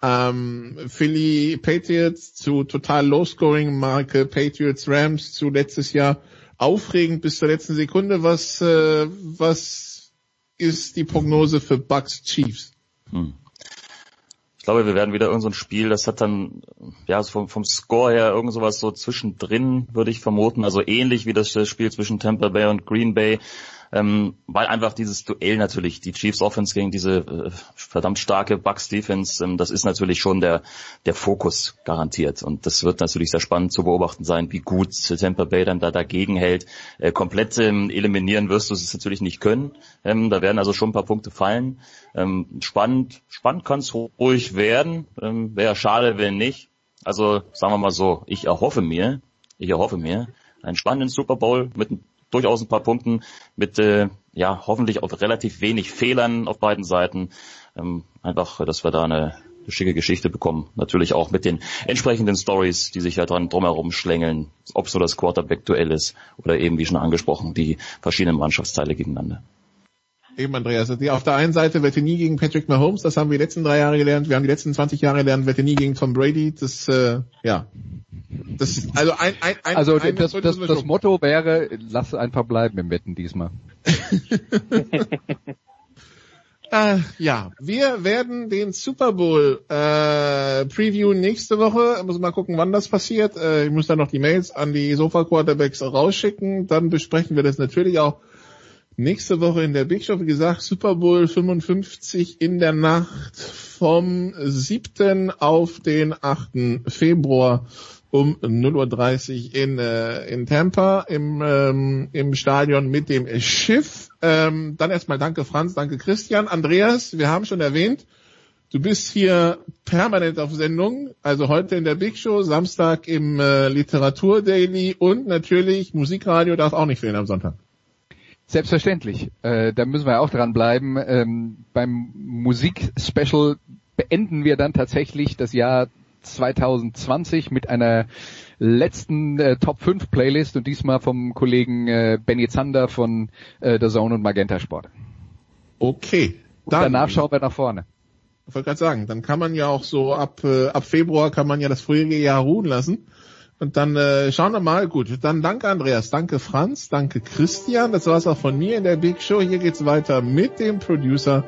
ähm, Philly Patriots zu total Low-Scoring-Marke Patriots Rams zu letztes Jahr aufregend bis zur letzten Sekunde. Was, äh, was ist die Prognose für Bucks Chiefs? Hm glaube, wir werden wieder irgendein so Spiel, das hat dann, ja, vom, vom Score her irgend sowas so zwischendrin, würde ich vermuten. Also ähnlich wie das Spiel zwischen Tampa Bay und Green Bay ähm, weil einfach dieses Duell natürlich, die Chiefs Offense gegen diese äh, verdammt starke Bucks Defense, ähm, das ist natürlich schon der, der Fokus garantiert. Und das wird natürlich sehr spannend zu beobachten sein, wie gut Tampa Bay dann da dagegen hält. Äh, komplett ähm, eliminieren wirst du es natürlich nicht können. Ähm, da werden also schon ein paar Punkte fallen. Ähm, spannend, spannend kann es ruhig werden. Ähm, Wäre schade, wenn nicht. Also sagen wir mal so, ich erhoffe mir, ich erhoffe mir einen spannenden Super Bowl mit durchaus ein paar Punkten mit äh, ja hoffentlich auch relativ wenig Fehlern auf beiden Seiten. Ähm, einfach, dass wir da eine, schicke Geschichte bekommen. Natürlich auch mit den entsprechenden Stories, die sich ja dran drumherum schlängeln, ob so das Quarterback-Duell ist oder eben, wie schon angesprochen, die verschiedenen Mannschaftsteile gegeneinander. Eben, Andreas. Also auf der einen Seite wette nie gegen Patrick Mahomes, das haben wir die letzten drei Jahre gelernt. Wir haben die letzten 20 Jahre gelernt, wette nie gegen Tom Brady. Das, äh, ja. Das, also ein, ein, ein, also ein, das, das, das, Motto wäre, lass einfach bleiben im Wetten diesmal. äh, ja, wir werden den Super Bowl äh, Preview nächste Woche. Muss mal gucken, wann das passiert. Äh, ich muss dann noch die Mails an die Sofa Quarterbacks rausschicken. Dann besprechen wir das natürlich auch Nächste Woche in der Big Show, wie gesagt, Super Bowl 55 in der Nacht vom 7. auf den 8. Februar um 0.30 Uhr in, äh, in Tampa im, ähm, im Stadion mit dem Schiff. Ähm, dann erstmal danke Franz, danke Christian. Andreas, wir haben schon erwähnt, du bist hier permanent auf Sendung, also heute in der Big Show, Samstag im äh, Literatur Daily und natürlich Musikradio darf auch nicht fehlen am Sonntag. Selbstverständlich. Äh, da müssen wir auch dran bleiben. Ähm, beim Musik-Special beenden wir dann tatsächlich das Jahr 2020 mit einer letzten äh, Top 5 Playlist und diesmal vom Kollegen äh, Benny Zander von äh, The Zone und Magenta Sport. Okay. Dann, und danach schauen wir nach vorne. Ich wollte gerade sagen, dann kann man ja auch so ab, äh, ab Februar kann man ja das frühere Jahr ruhen lassen. Und dann äh, schauen wir mal. Gut, dann danke Andreas, danke Franz, danke Christian. Das war's auch von mir in der Big Show. Hier geht's weiter mit dem Producer.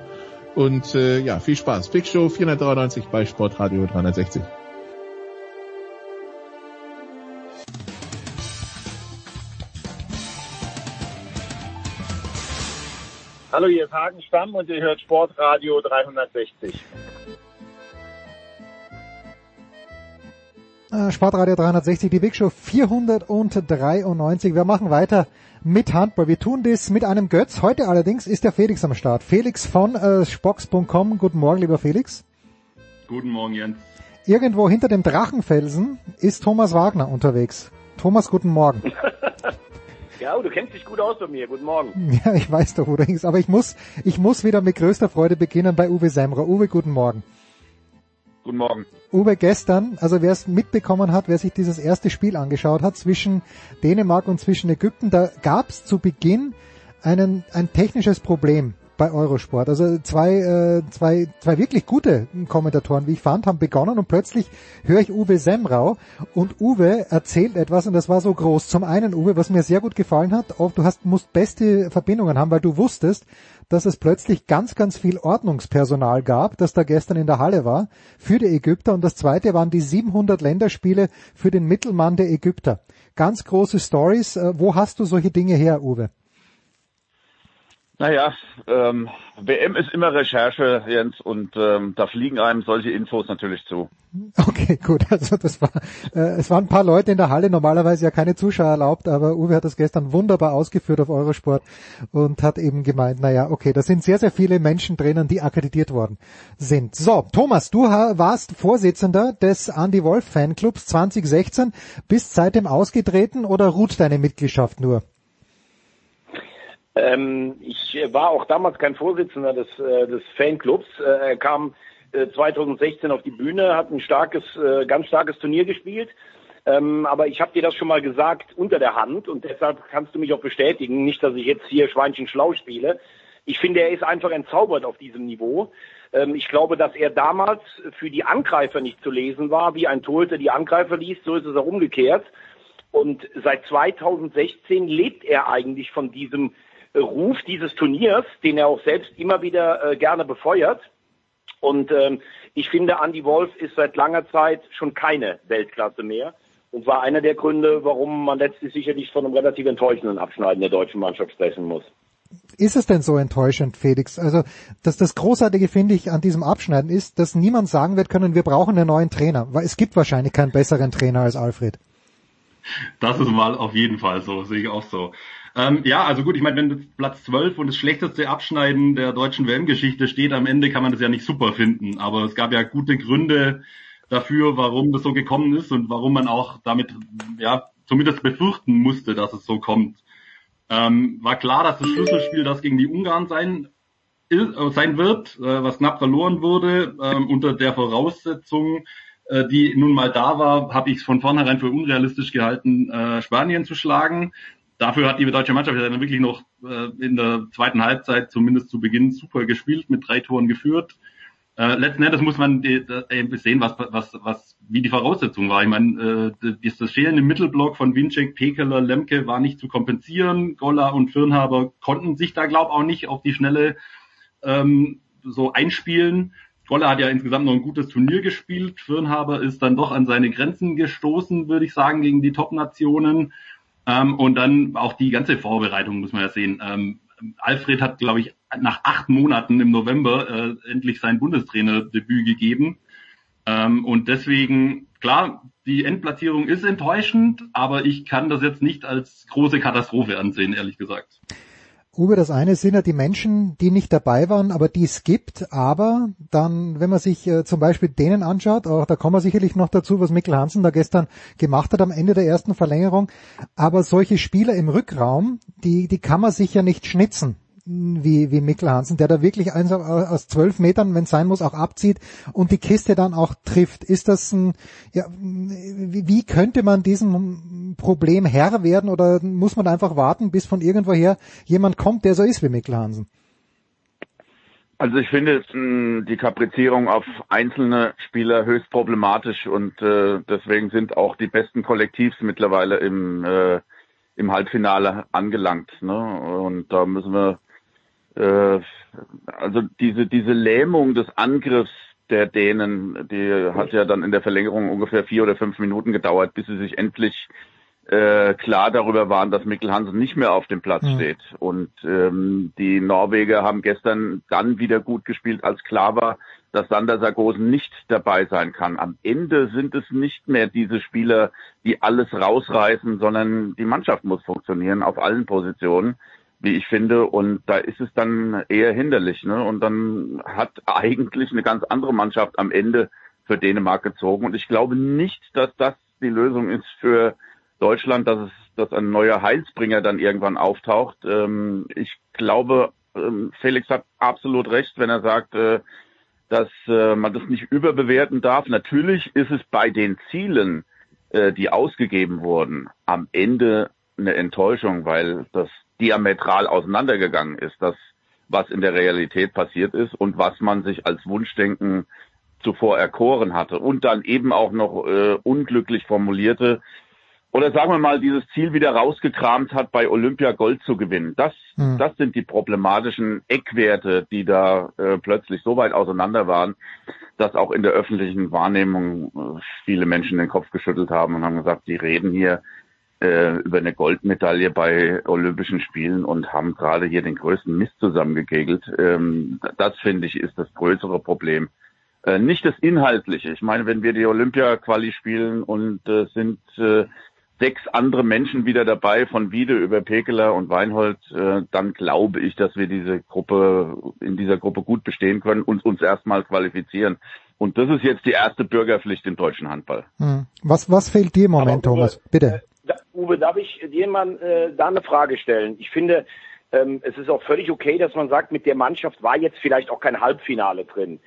Und äh, ja, viel Spaß. Big Show 493 bei Sportradio 360. Hallo, hier ist Hagen Stamm und ihr hört Sportradio 360. Sportradio 360, die Big Show 493. Wir machen weiter mit Handball. Wir tun das mit einem Götz. Heute allerdings ist der Felix am Start. Felix von äh, Spox.com. Guten Morgen, lieber Felix. Guten Morgen, Jens. Irgendwo hinter dem Drachenfelsen ist Thomas Wagner unterwegs. Thomas, guten Morgen. ja, du kennst dich gut aus bei mir. Guten Morgen. Ja, ich weiß doch, wo du hängst. Aber ich muss, ich muss wieder mit größter Freude beginnen bei Uwe Semrer. Uwe, guten Morgen. Guten Morgen. Uwe, gestern, also wer es mitbekommen hat, wer sich dieses erste Spiel angeschaut hat zwischen Dänemark und zwischen Ägypten, da gab es zu Beginn einen, ein technisches Problem. Bei Eurosport. Also zwei, äh, zwei, zwei wirklich gute Kommentatoren, wie ich fand, haben begonnen und plötzlich höre ich Uwe Semrau und Uwe erzählt etwas und das war so groß. Zum einen, Uwe, was mir sehr gut gefallen hat, auch du hast, musst beste Verbindungen haben, weil du wusstest, dass es plötzlich ganz, ganz viel Ordnungspersonal gab, das da gestern in der Halle war, für die Ägypter. Und das zweite waren die 700 Länderspiele für den Mittelmann der Ägypter. Ganz große Stories. Äh, wo hast du solche Dinge her, Uwe? Naja, ähm, WM ist immer Recherche, Jens, und ähm, da fliegen einem solche Infos natürlich zu. Okay, gut. Also das war, äh, es waren ein paar Leute in der Halle, normalerweise ja keine Zuschauer erlaubt, aber Uwe hat das gestern wunderbar ausgeführt auf Eurosport und hat eben gemeint, naja, okay, da sind sehr, sehr viele Menschen drinnen, die akkreditiert worden sind. So, Thomas, du warst Vorsitzender des Andy Wolf Fanclubs 2016, bist seitdem ausgetreten oder ruht deine Mitgliedschaft nur? Ähm, ich war auch damals kein Vorsitzender des, äh, des Fanclubs. Äh, er kam äh, 2016 auf die Bühne, hat ein starkes, äh, ganz starkes Turnier gespielt. Ähm, aber ich habe dir das schon mal gesagt unter der Hand und deshalb kannst du mich auch bestätigen. Nicht, dass ich jetzt hier Schweinchen schlau spiele. Ich finde, er ist einfach entzaubert auf diesem Niveau. Ähm, ich glaube, dass er damals für die Angreifer nicht zu lesen war, wie ein Torhüter die Angreifer liest, so ist es auch umgekehrt. Und seit 2016 lebt er eigentlich von diesem Ruf dieses Turniers, den er auch selbst immer wieder äh, gerne befeuert. Und ähm, ich finde, Andy Wolf ist seit langer Zeit schon keine Weltklasse mehr und war einer der Gründe, warum man letztlich sicherlich von einem relativ enttäuschenden Abschneiden der deutschen Mannschaft sprechen muss. Ist es denn so enttäuschend, Felix? Also, dass das Großartige finde ich an diesem Abschneiden ist, dass niemand sagen wird können, wir brauchen einen neuen Trainer, weil es gibt wahrscheinlich keinen besseren Trainer als Alfred. Das ist mal auf jeden Fall so, sehe ich auch so. Ähm, ja, also gut, ich meine, wenn das Platz 12 und das schlechteste Abschneiden der deutschen WM-Geschichte steht, am Ende kann man das ja nicht super finden. Aber es gab ja gute Gründe dafür, warum das so gekommen ist und warum man auch damit, ja, zumindest befürchten musste, dass es so kommt. Ähm, war klar, dass das Schlüsselspiel das gegen die Ungarn sein, äh, sein wird, äh, was knapp verloren wurde, äh, unter der Voraussetzung, äh, die nun mal da war, habe ich es von vornherein für unrealistisch gehalten, äh, Spanien zu schlagen dafür hat die deutsche Mannschaft ja dann wirklich noch äh, in der zweiten Halbzeit zumindest zu Beginn super gespielt, mit drei Toren geführt. Äh, letzten Endes muss man die, sehen, was, was, was, wie die Voraussetzung war. Ich meine, äh, das, das fehlende Mittelblock von Winczek, Pekeler, Lemke war nicht zu kompensieren. Golla und Firnhaber konnten sich da, glaub auch nicht auf die Schnelle ähm, so einspielen. Golla hat ja insgesamt noch ein gutes Turnier gespielt. Firnhaber ist dann doch an seine Grenzen gestoßen, würde ich sagen, gegen die Top-Nationen. Ähm, und dann auch die ganze Vorbereitung muss man ja sehen. Ähm, Alfred hat, glaube ich, nach acht Monaten im November äh, endlich sein Bundestrainerdebüt gegeben. Ähm, und deswegen, klar, die Endplatzierung ist enttäuschend, aber ich kann das jetzt nicht als große Katastrophe ansehen, ehrlich gesagt. Uwe, das eine sind ja die Menschen, die nicht dabei waren, aber die es gibt. Aber dann, wenn man sich äh, zum Beispiel denen anschaut, auch da kommen wir sicherlich noch dazu, was Mikkel Hansen da gestern gemacht hat am Ende der ersten Verlängerung. Aber solche Spieler im Rückraum, die, die kann man sich ja nicht schnitzen wie, wie Mikkel Hansen, der da wirklich eins aus zwölf Metern, wenn es sein muss, auch abzieht und die Kiste dann auch trifft. Ist das ein, ja, wie, könnte man diesem Problem Herr werden oder muss man einfach warten, bis von irgendwoher jemand kommt, der so ist wie Mikkel Hansen? Also ich finde die Kaprizierung auf einzelne Spieler höchst problematisch und äh, deswegen sind auch die besten Kollektivs mittlerweile im, äh, im Halbfinale angelangt. Ne? Und da müssen wir äh, also diese, diese Lähmung des Angriffs der Dänen, die hat ja dann in der Verlängerung ungefähr vier oder fünf Minuten gedauert, bis sie sich endlich äh, klar darüber waren, dass Mikkel Hansen nicht mehr auf dem Platz mhm. steht. Und ähm, die Norweger haben gestern dann wieder gut gespielt, als klar war, dass Sander Sargosen nicht dabei sein kann. Am Ende sind es nicht mehr diese Spieler, die alles rausreißen, sondern die Mannschaft muss funktionieren auf allen Positionen wie ich finde. Und da ist es dann eher hinderlich. Ne? Und dann hat eigentlich eine ganz andere Mannschaft am Ende für Dänemark gezogen. Und ich glaube nicht, dass das die Lösung ist für Deutschland, dass es dass ein neuer Heilsbringer dann irgendwann auftaucht. Ähm, ich glaube, ähm, Felix hat absolut recht, wenn er sagt, äh, dass äh, man das nicht überbewerten darf. Natürlich ist es bei den Zielen, äh, die ausgegeben wurden, am Ende eine Enttäuschung, weil das diametral auseinandergegangen ist. Das was in der Realität passiert ist und was man sich als Wunschdenken zuvor erkoren hatte und dann eben auch noch äh, unglücklich formulierte oder sagen wir mal dieses Ziel wieder rausgekramt hat, bei Olympia Gold zu gewinnen. Das, mhm. das sind die problematischen Eckwerte, die da äh, plötzlich so weit auseinander waren, dass auch in der öffentlichen Wahrnehmung äh, viele Menschen den Kopf geschüttelt haben und haben gesagt, die reden hier äh, über eine Goldmedaille bei Olympischen Spielen und haben gerade hier den größten Mist zusammengekegelt. Ähm, das finde ich ist das größere Problem. Äh, nicht das Inhaltliche. Ich meine, wenn wir die Olympia-Quali spielen und äh, sind äh, sechs andere Menschen wieder dabei, von Wiede über Pekeler und Weinhold, äh, dann glaube ich, dass wir diese Gruppe, in dieser Gruppe gut bestehen können und uns erstmal qualifizieren. Und das ist jetzt die erste Bürgerpflicht im deutschen Handball. Hm. Was, was fehlt dir im Moment, Thomas? Bitte. Äh, Uwe, darf ich dir mal äh, da eine Frage stellen? Ich finde, ähm, es ist auch völlig okay, dass man sagt, mit der Mannschaft war jetzt vielleicht auch kein Halbfinale drin.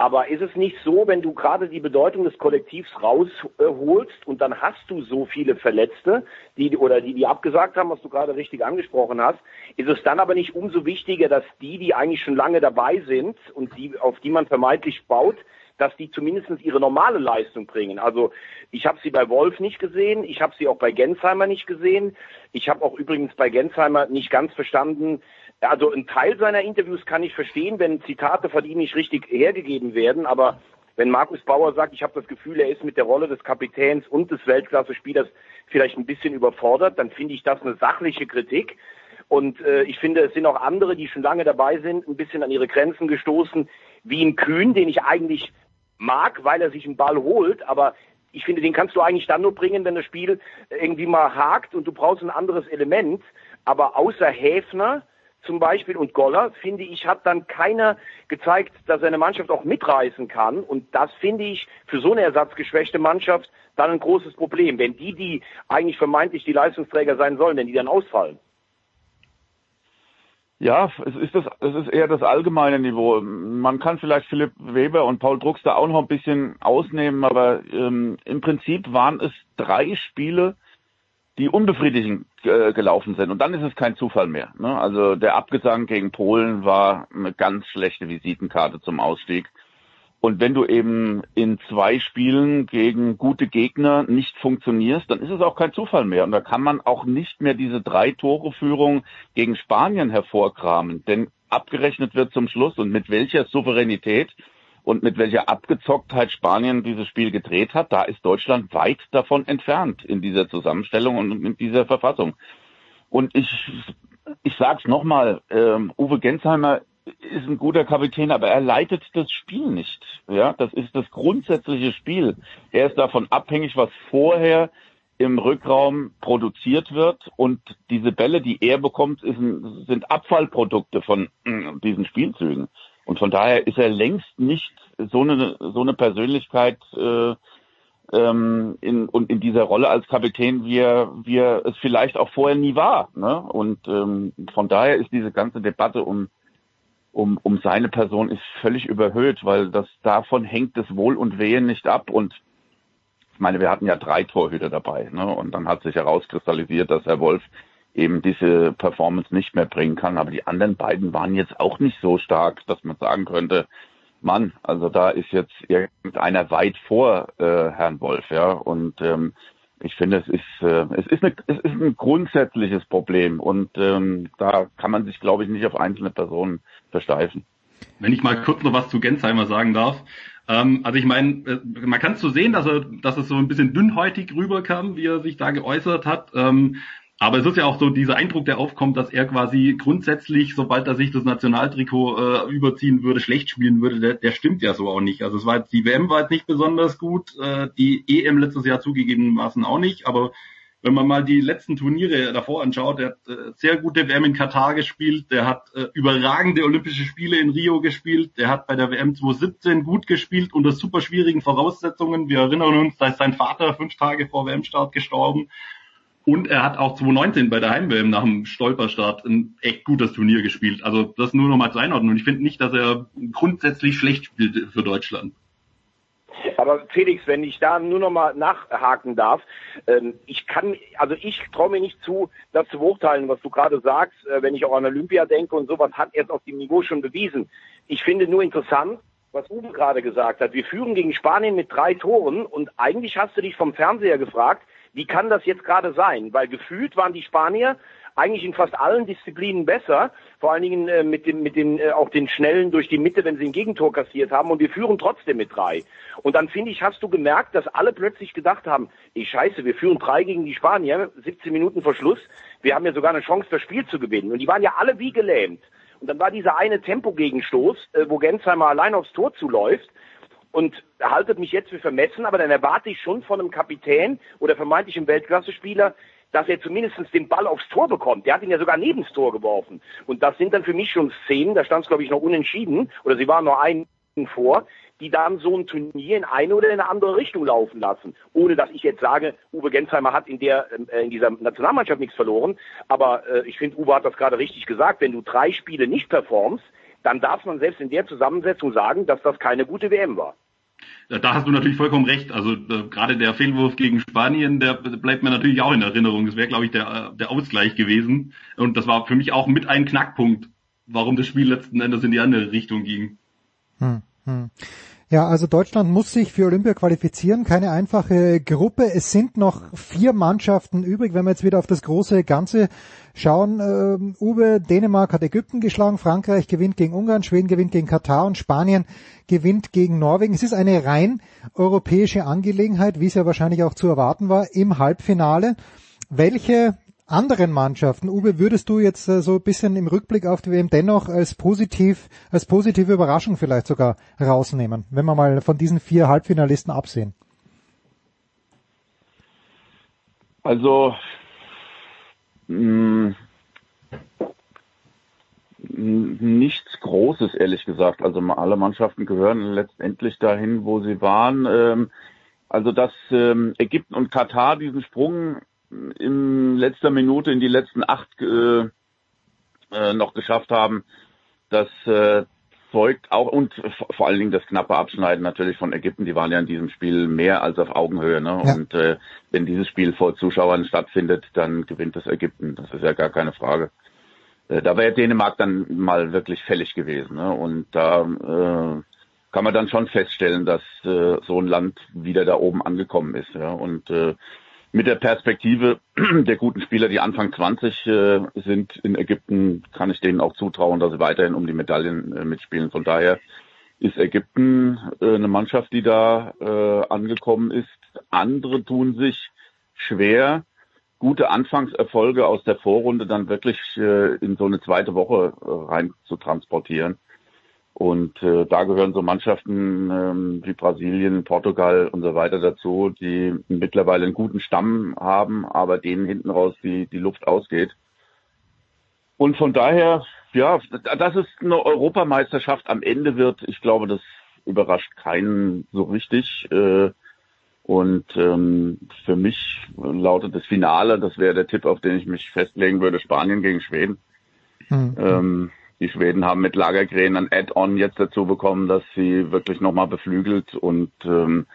Aber ist es nicht so, wenn du gerade die Bedeutung des Kollektivs rausholst und dann hast du so viele Verletzte, die oder die die abgesagt haben, was du gerade richtig angesprochen hast, ist es dann aber nicht umso wichtiger, dass die, die eigentlich schon lange dabei sind und die auf die man vermeintlich baut, dass die zumindest ihre normale Leistung bringen. Also ich habe sie bei Wolf nicht gesehen, ich habe sie auch bei Gensheimer nicht gesehen. Ich habe auch übrigens bei Gensheimer nicht ganz verstanden, also ein Teil seiner Interviews kann ich verstehen, wenn Zitate von ihm nicht richtig hergegeben werden, aber wenn Markus Bauer sagt, ich habe das Gefühl, er ist mit der Rolle des Kapitäns und des Weltklasse-Spielers vielleicht ein bisschen überfordert, dann finde ich das eine sachliche Kritik. Und äh, ich finde, es sind auch andere, die schon lange dabei sind, ein bisschen an ihre Grenzen gestoßen, wie ein Kühn, den ich eigentlich mag, weil er sich einen Ball holt, aber ich finde, den kannst du eigentlich dann nur bringen, wenn das Spiel irgendwie mal hakt und du brauchst ein anderes Element. Aber außer Häfner zum Beispiel und Goller, finde ich, hat dann keiner gezeigt, dass er eine Mannschaft auch mitreißen kann. Und das finde ich für so eine ersatzgeschwächte Mannschaft dann ein großes Problem. Wenn die, die eigentlich vermeintlich die Leistungsträger sein sollen, wenn die dann ausfallen. Ja, es ist das, es ist eher das allgemeine Niveau. Man kann vielleicht Philipp Weber und Paul Drucks da auch noch ein bisschen ausnehmen, aber ähm, im Prinzip waren es drei Spiele, die unbefriedigend äh, gelaufen sind. Und dann ist es kein Zufall mehr. Ne? Also der Abgesang gegen Polen war eine ganz schlechte Visitenkarte zum Ausstieg. Und wenn du eben in zwei Spielen gegen gute Gegner nicht funktionierst, dann ist es auch kein Zufall mehr. Und da kann man auch nicht mehr diese drei Tore Führung gegen Spanien hervorkramen. Denn abgerechnet wird zum Schluss und mit welcher Souveränität und mit welcher Abgezocktheit Spanien dieses Spiel gedreht hat, da ist Deutschland weit davon entfernt in dieser Zusammenstellung und in dieser Verfassung. Und ich, ich sag's nochmal, ähm, Uwe Gensheimer ist ein guter Kapitän, aber er leitet das Spiel nicht. Ja, das ist das grundsätzliche Spiel. Er ist davon abhängig, was vorher im Rückraum produziert wird und diese Bälle, die er bekommt, ist, sind Abfallprodukte von äh, diesen Spielzügen. Und von daher ist er längst nicht so eine, so eine Persönlichkeit äh, ähm, in, und in dieser Rolle als Kapitän, wie er, wie er es vielleicht auch vorher nie war. Ne? Und ähm, von daher ist diese ganze Debatte um, um, um seine Person ist völlig überhöht, weil das davon hängt das Wohl und Wehe nicht ab. Und ich meine, wir hatten ja drei Torhüter dabei. Ne? Und dann hat sich herauskristallisiert, dass Herr Wolf eben diese Performance nicht mehr bringen kann. Aber die anderen beiden waren jetzt auch nicht so stark, dass man sagen könnte, Mann, also da ist jetzt irgendeiner weit vor äh, Herrn Wolf, ja. Und ähm, ich finde, es ist, äh, es, ist eine, es ist ein grundsätzliches Problem und ähm, da kann man sich, glaube ich, nicht auf einzelne Personen versteifen. Wenn ich mal kurz noch was zu Gensheimer sagen darf. Ähm, also ich meine, äh, man kann es so sehen, dass er, dass es so ein bisschen dünnhäutig rüberkam, wie er sich da geäußert hat. Ähm, aber es ist ja auch so dieser Eindruck, der aufkommt, dass er quasi grundsätzlich, sobald er sich das Nationaltrikot äh, überziehen würde, schlecht spielen würde, der, der stimmt ja so auch nicht. Also es war jetzt, die WM war jetzt nicht besonders gut, äh, die EM letztes Jahr zugegebenermaßen auch nicht, aber wenn man mal die letzten Turniere davor anschaut, der hat äh, sehr gute WM in Katar gespielt, der hat äh, überragende Olympische Spiele in Rio gespielt, der hat bei der WM 2017 gut gespielt unter super schwierigen Voraussetzungen. Wir erinnern uns, da ist sein Vater fünf Tage vor WM-Start gestorben und er hat auch 2019 bei der Heimwm nach dem Stolperstart ein echt gutes Turnier gespielt. Also das nur noch mal zur Einordnung. Und ich finde nicht, dass er grundsätzlich schlecht spielt für Deutschland. Aber Felix, wenn ich da nur noch mal nachhaken darf, ähm, ich kann, also ich traue mir nicht zu, das zu beurteilen, was du gerade sagst, äh, wenn ich auch an Olympia denke und sowas hat er auf dem Niveau schon bewiesen. Ich finde nur interessant, was Uwe gerade gesagt hat. Wir führen gegen Spanien mit drei Toren und eigentlich hast du dich vom Fernseher gefragt, wie kann das jetzt gerade sein? Weil gefühlt waren die Spanier eigentlich in fast allen Disziplinen besser, vor allen Dingen äh, mit dem, mit den, äh, auch den Schnellen durch die Mitte, wenn sie ein Gegentor kassiert haben und wir führen trotzdem mit drei. Und dann finde ich, hast du gemerkt, dass alle plötzlich gedacht haben, ich scheiße, wir führen drei gegen die Spanier, 17 Minuten vor Schluss, wir haben ja sogar eine Chance, das Spiel zu gewinnen. Und die waren ja alle wie gelähmt. Und dann war dieser eine Tempogegenstoß, äh, wo Gensheimer allein aufs Tor zuläuft. Und haltet mich jetzt für vermessen, aber dann erwarte ich schon von einem Kapitän oder vermeintlichem Weltklasse-Spieler, dass er zumindest den Ball aufs Tor bekommt. Der hat ihn ja sogar neben das Tor geworfen. Und das sind dann für mich schon Szenen, da stand es glaube ich noch unentschieden, oder sie waren nur einen vor, die dann so ein Turnier in eine oder in eine andere Richtung laufen lassen. Ohne dass ich jetzt sage, Uwe Gensheimer hat in der äh, in dieser Nationalmannschaft nichts verloren. Aber äh, ich finde, Uwe hat das gerade richtig gesagt. Wenn du drei Spiele nicht performst, dann darf man selbst in der Zusammensetzung sagen, dass das keine gute WM war. Da hast du natürlich vollkommen recht. Also äh, gerade der Fehlwurf gegen Spanien, der bleibt mir natürlich auch in Erinnerung. Das wäre, glaube ich, der, der Ausgleich gewesen. Und das war für mich auch mit ein Knackpunkt, warum das Spiel letzten Endes in die andere Richtung ging. Hm, hm. Ja, also Deutschland muss sich für Olympia qualifizieren. Keine einfache Gruppe. Es sind noch vier Mannschaften übrig. Wenn wir jetzt wieder auf das große Ganze schauen, äh, Uwe, Dänemark hat Ägypten geschlagen, Frankreich gewinnt gegen Ungarn, Schweden gewinnt gegen Katar und Spanien gewinnt gegen Norwegen. Es ist eine rein europäische Angelegenheit, wie es ja wahrscheinlich auch zu erwarten war, im Halbfinale. Welche anderen Mannschaften, Uwe, würdest du jetzt äh, so ein bisschen im Rückblick auf die WM dennoch als positiv, als positive Überraschung vielleicht sogar rausnehmen, wenn wir mal von diesen vier Halbfinalisten absehen? Also mh, nichts Großes, ehrlich gesagt. Also alle Mannschaften gehören letztendlich dahin, wo sie waren. Ähm, also dass ähm, Ägypten und Katar diesen Sprung in letzter Minute in die letzten acht äh, äh, noch geschafft haben. Das äh, zeugt auch und vor allen Dingen das knappe Abschneiden natürlich von Ägypten. Die waren ja in diesem Spiel mehr als auf Augenhöhe. Ne? Ja. Und äh, wenn dieses Spiel vor Zuschauern stattfindet, dann gewinnt das Ägypten. Das ist ja gar keine Frage. Äh, da wäre Dänemark dann mal wirklich fällig gewesen. Ne? Und da äh, kann man dann schon feststellen, dass äh, so ein Land wieder da oben angekommen ist. Ja? Und äh, mit der Perspektive der guten Spieler, die Anfang 20 äh, sind in Ägypten, kann ich denen auch zutrauen, dass sie weiterhin um die Medaillen äh, mitspielen. Von daher ist Ägypten äh, eine Mannschaft, die da äh, angekommen ist. Andere tun sich schwer, gute Anfangserfolge aus der Vorrunde dann wirklich äh, in so eine zweite Woche äh, rein zu transportieren. Und äh, da gehören so Mannschaften ähm, wie Brasilien, Portugal und so weiter dazu, die mittlerweile einen guten Stamm haben, aber denen hinten raus die, die Luft ausgeht. Und von daher, ja, dass es eine Europameisterschaft am Ende wird, ich glaube, das überrascht keinen so richtig. Äh, und ähm, für mich lautet das Finale, das wäre der Tipp, auf den ich mich festlegen würde, Spanien gegen Schweden. Mhm. Ähm, die Schweden haben mit Lagergren ein Add-on jetzt dazu bekommen, dass sie wirklich nochmal beflügelt und ähm,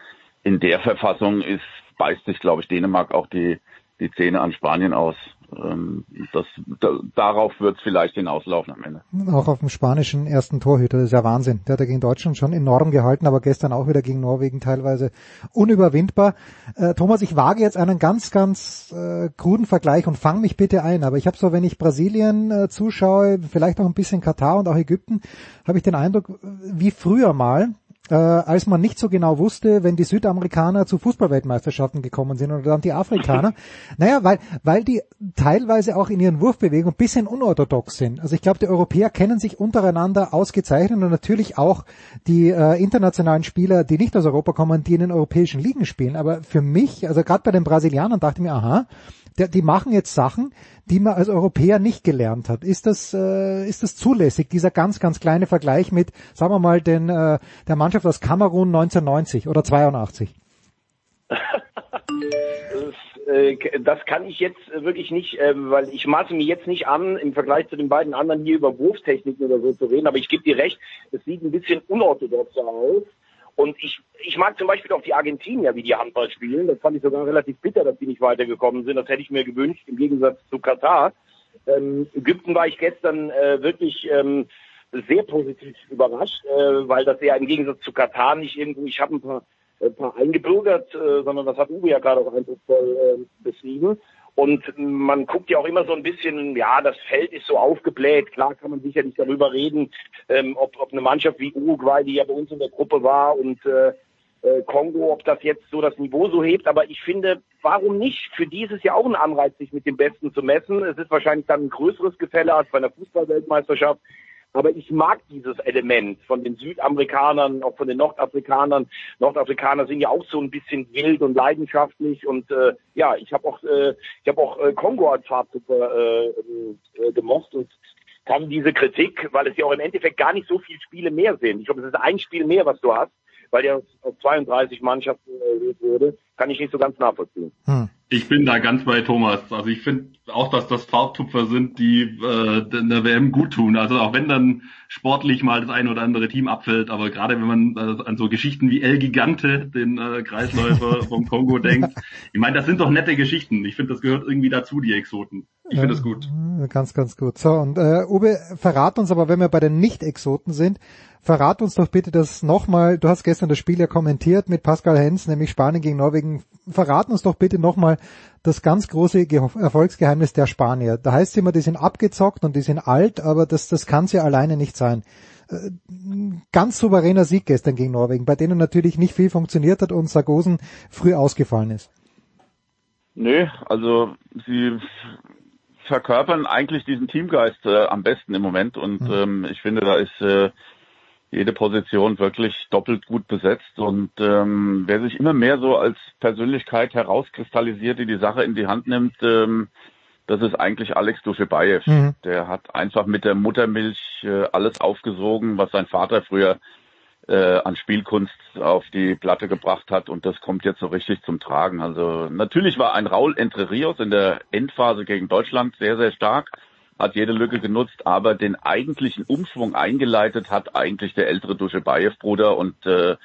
in der Verfassung ist, beißt sich, glaube ich, Dänemark auch die, die Zähne an Spanien aus. Ähm, das, da, darauf wird es vielleicht hinauslaufen am Ende. Auch auf dem spanischen ersten Torhüter, das ist ja Wahnsinn. Der hat ja gegen Deutschland schon enorm gehalten, aber gestern auch wieder gegen Norwegen teilweise unüberwindbar. Äh, Thomas, ich wage jetzt einen ganz, ganz äh, kruden Vergleich und fang mich bitte ein. Aber ich habe so, wenn ich Brasilien äh, zuschaue, vielleicht auch ein bisschen Katar und auch Ägypten, habe ich den Eindruck, wie früher mal, äh, als man nicht so genau wusste, wenn die Südamerikaner zu Fußballweltmeisterschaften gekommen sind oder dann die Afrikaner. naja, weil, weil die teilweise auch in ihren Wurfbewegungen ein bisschen unorthodox sind. Also ich glaube, die Europäer kennen sich untereinander ausgezeichnet und natürlich auch die äh, internationalen Spieler, die nicht aus Europa kommen, die in den europäischen Ligen spielen. Aber für mich, also gerade bei den Brasilianern dachte ich mir, aha, die machen jetzt Sachen, die man als Europäer nicht gelernt hat. Ist das, äh, ist das zulässig, dieser ganz, ganz kleine Vergleich mit, sagen wir mal, den, äh, der Mannschaft aus Kamerun 1990 oder 82? Äh, das kann ich jetzt wirklich nicht, ähm, weil ich maße mir jetzt nicht an, im Vergleich zu den beiden anderen hier über Wurftechniken oder so zu reden, aber ich gebe dir recht, es sieht ein bisschen unorthodoxer aus. Und ich, ich mag zum Beispiel auch die Argentinier, wie die Handball spielen. Das fand ich sogar relativ bitter, dass die nicht weitergekommen sind. Das hätte ich mir gewünscht, im Gegensatz zu Katar. Ähm, Ägypten war ich gestern äh, wirklich ähm, sehr positiv überrascht, äh, weil das ja im Gegensatz zu Katar nicht irgendwo, ich habe ein paar, ein paar eingebürgert, äh, sondern das hat Uwe ja gerade auch eindrucksvoll äh, beschrieben. Und man guckt ja auch immer so ein bisschen, ja, das Feld ist so aufgebläht. Klar kann man sicherlich darüber reden, ähm, ob, ob eine Mannschaft wie Uruguay, die ja bei uns in der Gruppe war, und äh, äh, Kongo, ob das jetzt so das Niveau so hebt. Aber ich finde, warum nicht für dieses Jahr auch ein Anreiz, sich mit dem Besten zu messen? Es ist wahrscheinlich dann ein größeres Gefälle als bei einer Fußballweltmeisterschaft. Aber ich mag dieses Element von den Südamerikanern, auch von den Nordafrikanern. Nordafrikaner sind ja auch so ein bisschen wild und leidenschaftlich. Und äh, ja, ich habe auch, äh, ich habe auch äh, Kongo als Farbtupfer äh, äh, gemocht und kann diese Kritik, weil es ja auch im Endeffekt gar nicht so viele Spiele mehr sind. Ich glaube, es ist ein Spiel mehr, was du hast, weil ja auf 32 Mannschaften erhöht wurde, kann ich nicht so ganz nachvollziehen. Hm. Ich bin da ganz bei Thomas. Also ich finde auch, dass das Farbtupfer sind, die äh, der WM gut tun. Also auch wenn dann sportlich mal das ein oder andere Team abfällt, aber gerade wenn man äh, an so Geschichten wie El Gigante, den äh, Kreisläufer vom Kongo denkt, ich meine, das sind doch nette Geschichten. Ich finde, das gehört irgendwie dazu, die Exoten. Ich finde das gut. Ganz, ganz gut. So, und äh, Uwe, verrat uns aber, wenn wir bei den Nicht-Exoten sind, verrat uns doch bitte das nochmal, du hast gestern das Spiel ja kommentiert mit Pascal Hens, nämlich Spanien gegen Norwegen. Verrat uns doch bitte nochmal das ganz große Ge Erfolgsgeheimnis der Spanier. Da heißt es immer, die sind abgezockt und die sind alt, aber das, das kann ja alleine nicht sein. Äh, ganz souveräner Sieg gestern gegen Norwegen, bei denen natürlich nicht viel funktioniert hat und Sargosen früh ausgefallen ist. Nö, also sie verkörpern eigentlich diesen Teamgeist äh, am besten im Moment und mhm. ähm, ich finde, da ist äh, jede Position wirklich doppelt gut besetzt und ähm, wer sich immer mehr so als Persönlichkeit herauskristallisiert, die die Sache in die Hand nimmt, ähm, das ist eigentlich Alex Duschebaev. Mhm. Der hat einfach mit der Muttermilch äh, alles aufgesogen, was sein Vater früher äh, an Spielkunst auf die Platte gebracht hat und das kommt jetzt so richtig zum Tragen. Also natürlich war ein Raul Entre Rios in der Endphase gegen Deutschland sehr, sehr stark, hat jede Lücke genutzt, aber den eigentlichen Umschwung eingeleitet hat eigentlich der ältere Duschebaev-Bruder und äh,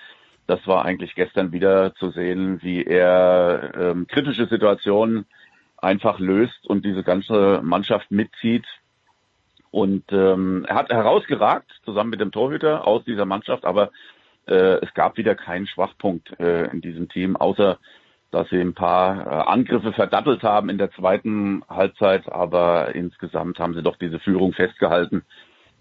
das war eigentlich gestern wieder zu sehen, wie er ähm, kritische Situationen einfach löst und diese ganze Mannschaft mitzieht. Und ähm, er hat herausgeragt, zusammen mit dem Torhüter aus dieser Mannschaft, aber äh, es gab wieder keinen Schwachpunkt äh, in diesem Team, außer dass sie ein paar äh, Angriffe verdattelt haben in der zweiten Halbzeit, aber insgesamt haben sie doch diese Führung festgehalten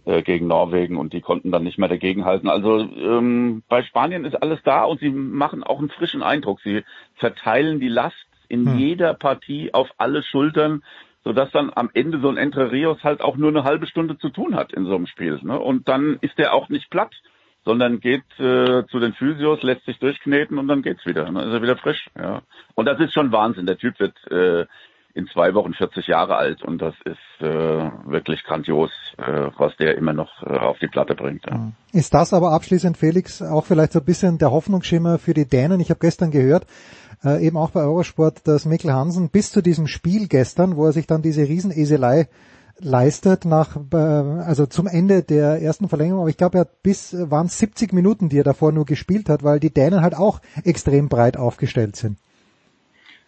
äh, gegen Norwegen und die konnten dann nicht mehr dagegenhalten. Also ähm, bei Spanien ist alles da und sie machen auch einen frischen Eindruck. Sie verteilen die Last in hm. jeder Partie auf alle Schultern sodass dann am Ende so ein Entre Rios halt auch nur eine halbe Stunde zu tun hat in so einem Spiel. Ne? Und dann ist der auch nicht platt, sondern geht äh, zu den Physios, lässt sich durchkneten und dann geht's wieder. Dann ist er wieder frisch. Ja. Und das ist schon Wahnsinn. Der Typ wird äh, in zwei Wochen 40 Jahre alt und das ist äh, wirklich grandios, äh, was der immer noch äh, auf die Platte bringt. Ja. Ist das aber abschließend, Felix, auch vielleicht so ein bisschen der Hoffnungsschimmer für die Dänen? Ich habe gestern gehört, äh, eben auch bei Eurosport, dass Mikkel Hansen bis zu diesem Spiel gestern, wo er sich dann diese Rieseneselei leistet nach äh, also zum Ende der ersten Verlängerung, aber ich glaube, er hat bis waren 70 Minuten, die er davor nur gespielt hat, weil die Dänen halt auch extrem breit aufgestellt sind.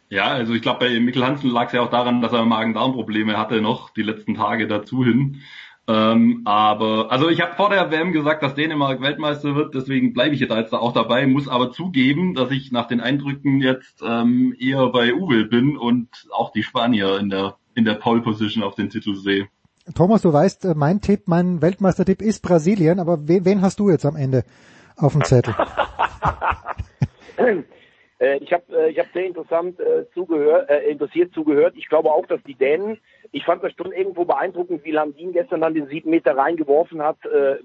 Ja, also ich glaube, bei Mikkel Hansen lag es ja auch daran, dass er Magen-Darm-Probleme hatte noch die letzten Tage dazu hin. Ähm, aber also ich habe vor der WM gesagt, dass Dänemark Weltmeister wird, deswegen bleibe ich jetzt da auch dabei, muss aber zugeben, dass ich nach den Eindrücken jetzt ähm, eher bei Uwe bin und auch die Spanier in der in der Pole Position auf den Titel sehe. Thomas, du weißt, äh, mein Tipp, mein Weltmeistertipp ist Brasilien, aber wen, wen hast du jetzt am Ende auf dem Zettel? Äh, ich habe äh, ich hab sehr interessant äh, zugehört, äh, interessiert zugehört. Ich glaube auch, dass die Dänen, ich fand das schon irgendwo beeindruckend, wie Landin gestern dann den sieben Meter reingeworfen hat, äh,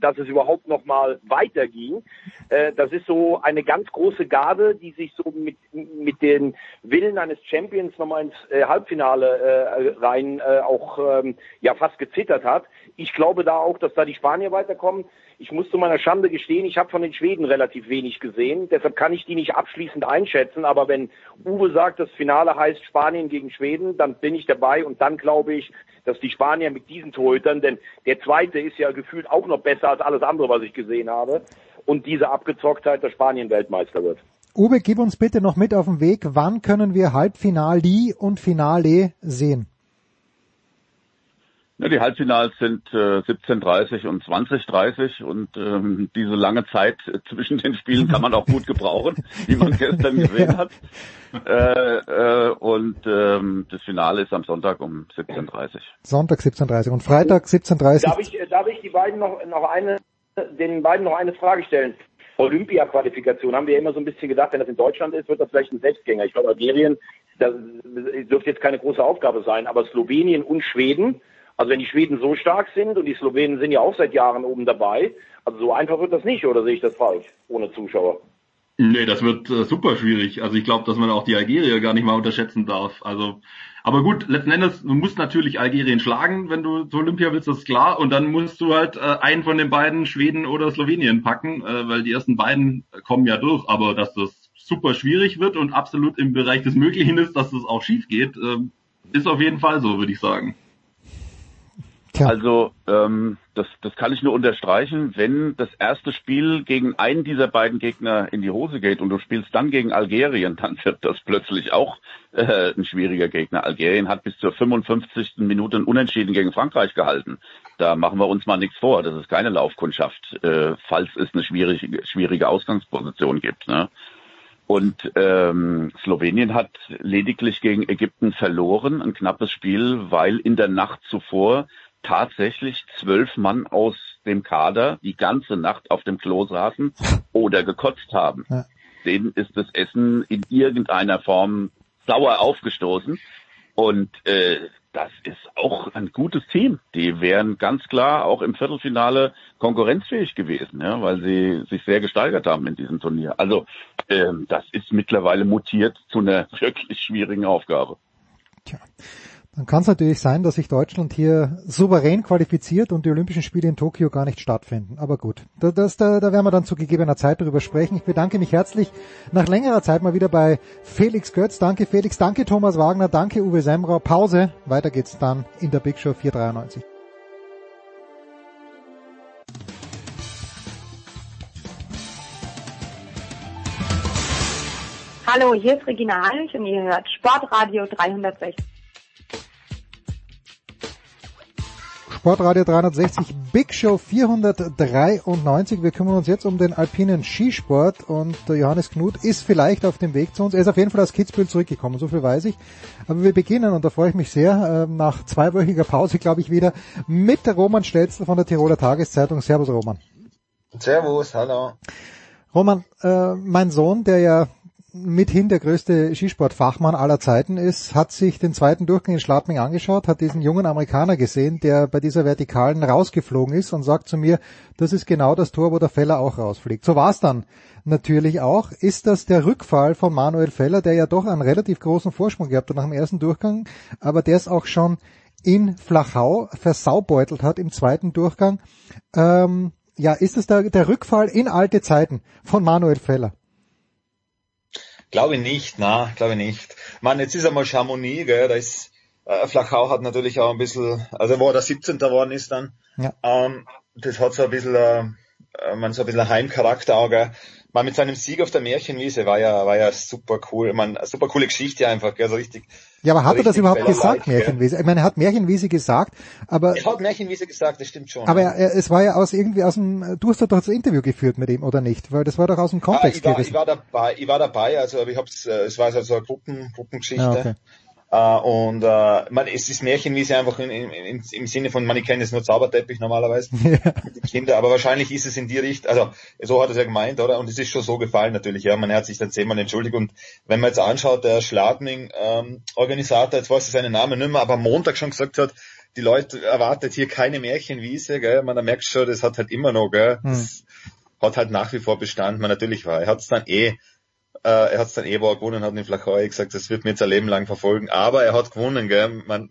dass es überhaupt noch mal weiterging. Äh, das ist so eine ganz große Garde, die sich so mit mit den Willen eines Champions nochmal ins äh, Halbfinale äh, rein äh, auch ähm, ja fast gezittert hat. Ich glaube da auch, dass da die Spanier weiterkommen. Ich muss zu meiner Schande gestehen, ich habe von den Schweden relativ wenig gesehen. Deshalb kann ich die nicht abschließend einschätzen. Aber wenn Uwe sagt, das Finale heißt Spanien gegen Schweden, dann bin ich dabei. Und dann glaube ich, dass die Spanier mit diesen Torhütern, denn der zweite ist ja gefühlt auch noch besser als alles andere, was ich gesehen habe. Und diese Abgezocktheit, dass Spanien Weltmeister wird. Uwe, gib uns bitte noch mit auf den Weg, wann können wir Halbfinale und Finale sehen? Ja, die Halbfinals sind äh, 17.30 und 20.30 und ähm, diese lange Zeit zwischen den Spielen kann man auch gut gebrauchen, wie man gestern gesehen hat. Äh, äh, und ähm, das Finale ist am Sonntag um 17.30 Sonntag 17.30 und Freitag 17.30 Darf ich, darf ich die beiden noch, noch eine, den beiden noch eine Frage stellen? Olympia-Qualifikation haben wir immer so ein bisschen gedacht, wenn das in Deutschland ist, wird das vielleicht ein Selbstgänger. Ich glaube, Algerien, das dürfte jetzt keine große Aufgabe sein, aber Slowenien und Schweden, also wenn die Schweden so stark sind und die Slowenen sind ja auch seit Jahren oben dabei, also so einfach wird das nicht, oder sehe ich das falsch, ohne Zuschauer? Nee, das wird äh, super schwierig. Also ich glaube, dass man auch die Algerier gar nicht mal unterschätzen darf. Also, aber gut, letzten Endes, du musst natürlich Algerien schlagen, wenn du zur Olympia willst, das ist klar. Und dann musst du halt äh, einen von den beiden, Schweden oder Slowenien, packen, äh, weil die ersten beiden kommen ja durch. Aber dass das super schwierig wird und absolut im Bereich des Möglichen ist, dass das auch schief geht, äh, ist auf jeden Fall so, würde ich sagen. Also ähm, das, das kann ich nur unterstreichen. Wenn das erste Spiel gegen einen dieser beiden Gegner in die Hose geht und du spielst dann gegen Algerien, dann wird das plötzlich auch äh, ein schwieriger Gegner. Algerien hat bis zur 55. Minute Unentschieden gegen Frankreich gehalten. Da machen wir uns mal nichts vor. Das ist keine Laufkundschaft, äh, falls es eine schwierige, schwierige Ausgangsposition gibt. Ne? Und ähm, Slowenien hat lediglich gegen Ägypten verloren, ein knappes Spiel, weil in der Nacht zuvor tatsächlich zwölf Mann aus dem Kader die ganze Nacht auf dem Klo saßen oder gekotzt haben. Ja. Denen ist das Essen in irgendeiner Form sauer aufgestoßen. Und äh, das ist auch ein gutes Team. Die wären ganz klar auch im Viertelfinale konkurrenzfähig gewesen, ja, weil sie sich sehr gesteigert haben in diesem Turnier. Also ähm, das ist mittlerweile mutiert zu einer wirklich schwierigen Aufgabe. Tja dann kann es natürlich sein, dass sich Deutschland hier souverän qualifiziert und die Olympischen Spiele in Tokio gar nicht stattfinden. Aber gut, da, das, da, da werden wir dann zu gegebener Zeit darüber sprechen. Ich bedanke mich herzlich nach längerer Zeit mal wieder bei Felix Götz. Danke Felix, danke Thomas Wagner, danke Uwe Semrau. Pause, weiter geht's dann in der Big Show 493. Hallo, hier ist Regina Heinrich und ihr hört Sportradio 360. Sportradio 360 Big Show 493. Wir kümmern uns jetzt um den alpinen Skisport und Johannes Knut ist vielleicht auf dem Weg zu uns. Er ist auf jeden Fall aus Kitzbühel zurückgekommen, so viel weiß ich. Aber wir beginnen, und da freue ich mich sehr, ähm, nach zweiwöchiger Pause, glaube ich, wieder mit Roman Stelzl von der Tiroler Tageszeitung. Servus, Roman. Servus, hallo. Roman, äh, mein Sohn, der ja mithin der größte Skisportfachmann aller Zeiten ist, hat sich den zweiten Durchgang in Schladming angeschaut, hat diesen jungen Amerikaner gesehen, der bei dieser Vertikalen rausgeflogen ist und sagt zu mir, das ist genau das Tor, wo der Feller auch rausfliegt. So war es dann natürlich auch. Ist das der Rückfall von Manuel Feller, der ja doch einen relativ großen Vorsprung gehabt hat nach dem ersten Durchgang, aber der es auch schon in Flachau versaubeutelt hat im zweiten Durchgang. Ähm, ja, ist es der, der Rückfall in alte Zeiten von Manuel Feller? Glaube ich nicht, na, glaube ich nicht. Man, jetzt ist einmal Chamonix, gell, da ist, äh, Flachau hat natürlich auch ein bisschen, also wo er der 17. geworden ist dann, ja. ähm, das hat so ein bisschen, äh, man so ein bisschen Heimcharakter auch, gell. Man mit seinem Sieg auf der Märchenwiese war ja, war ja super cool, man, super coole Geschichte einfach, gell, so richtig. Ja, aber hat er das überhaupt gesagt, Märchenwiese? Ich meine, er hat Märchenwiese gesagt, aber. Er hat Märchenwiese gesagt, das stimmt schon. Aber ja. er, es war ja aus irgendwie aus dem, du hast doch das Interview geführt mit ihm, oder nicht? Weil das war doch aus dem Kontext. Ah, ich, war, ich war dabei, ich war dabei, also ich hab's, äh, es war so eine Gruppen, Gruppengeschichte. Ja, okay. Uh, und uh, man, es ist Märchenwiese einfach in, in, in, im Sinne von, man, ich kenne es nur Zauberteppich normalerweise, ja. die Kinder, aber wahrscheinlich ist es in die Richtung, also so hat es ja gemeint, oder? Und es ist schon so gefallen natürlich, ja, man hat sich dann zehnmal entschuldigt und wenn man jetzt anschaut, der Schladming-Organisator, ähm, jetzt weiß ich seinen Namen nicht mehr, aber am Montag schon gesagt hat, die Leute erwartet hier keine Märchenwiese, gell? Man da merkt schon, das hat halt immer noch, gell? Hm. Das hat halt nach wie vor Bestand, man natürlich war. Er hat es dann eh äh, er hat es dann eh, wo gewonnen hat in Flachau, gesagt, das wird mir jetzt ein Leben lang verfolgen. Aber er hat gewonnen, gell. Man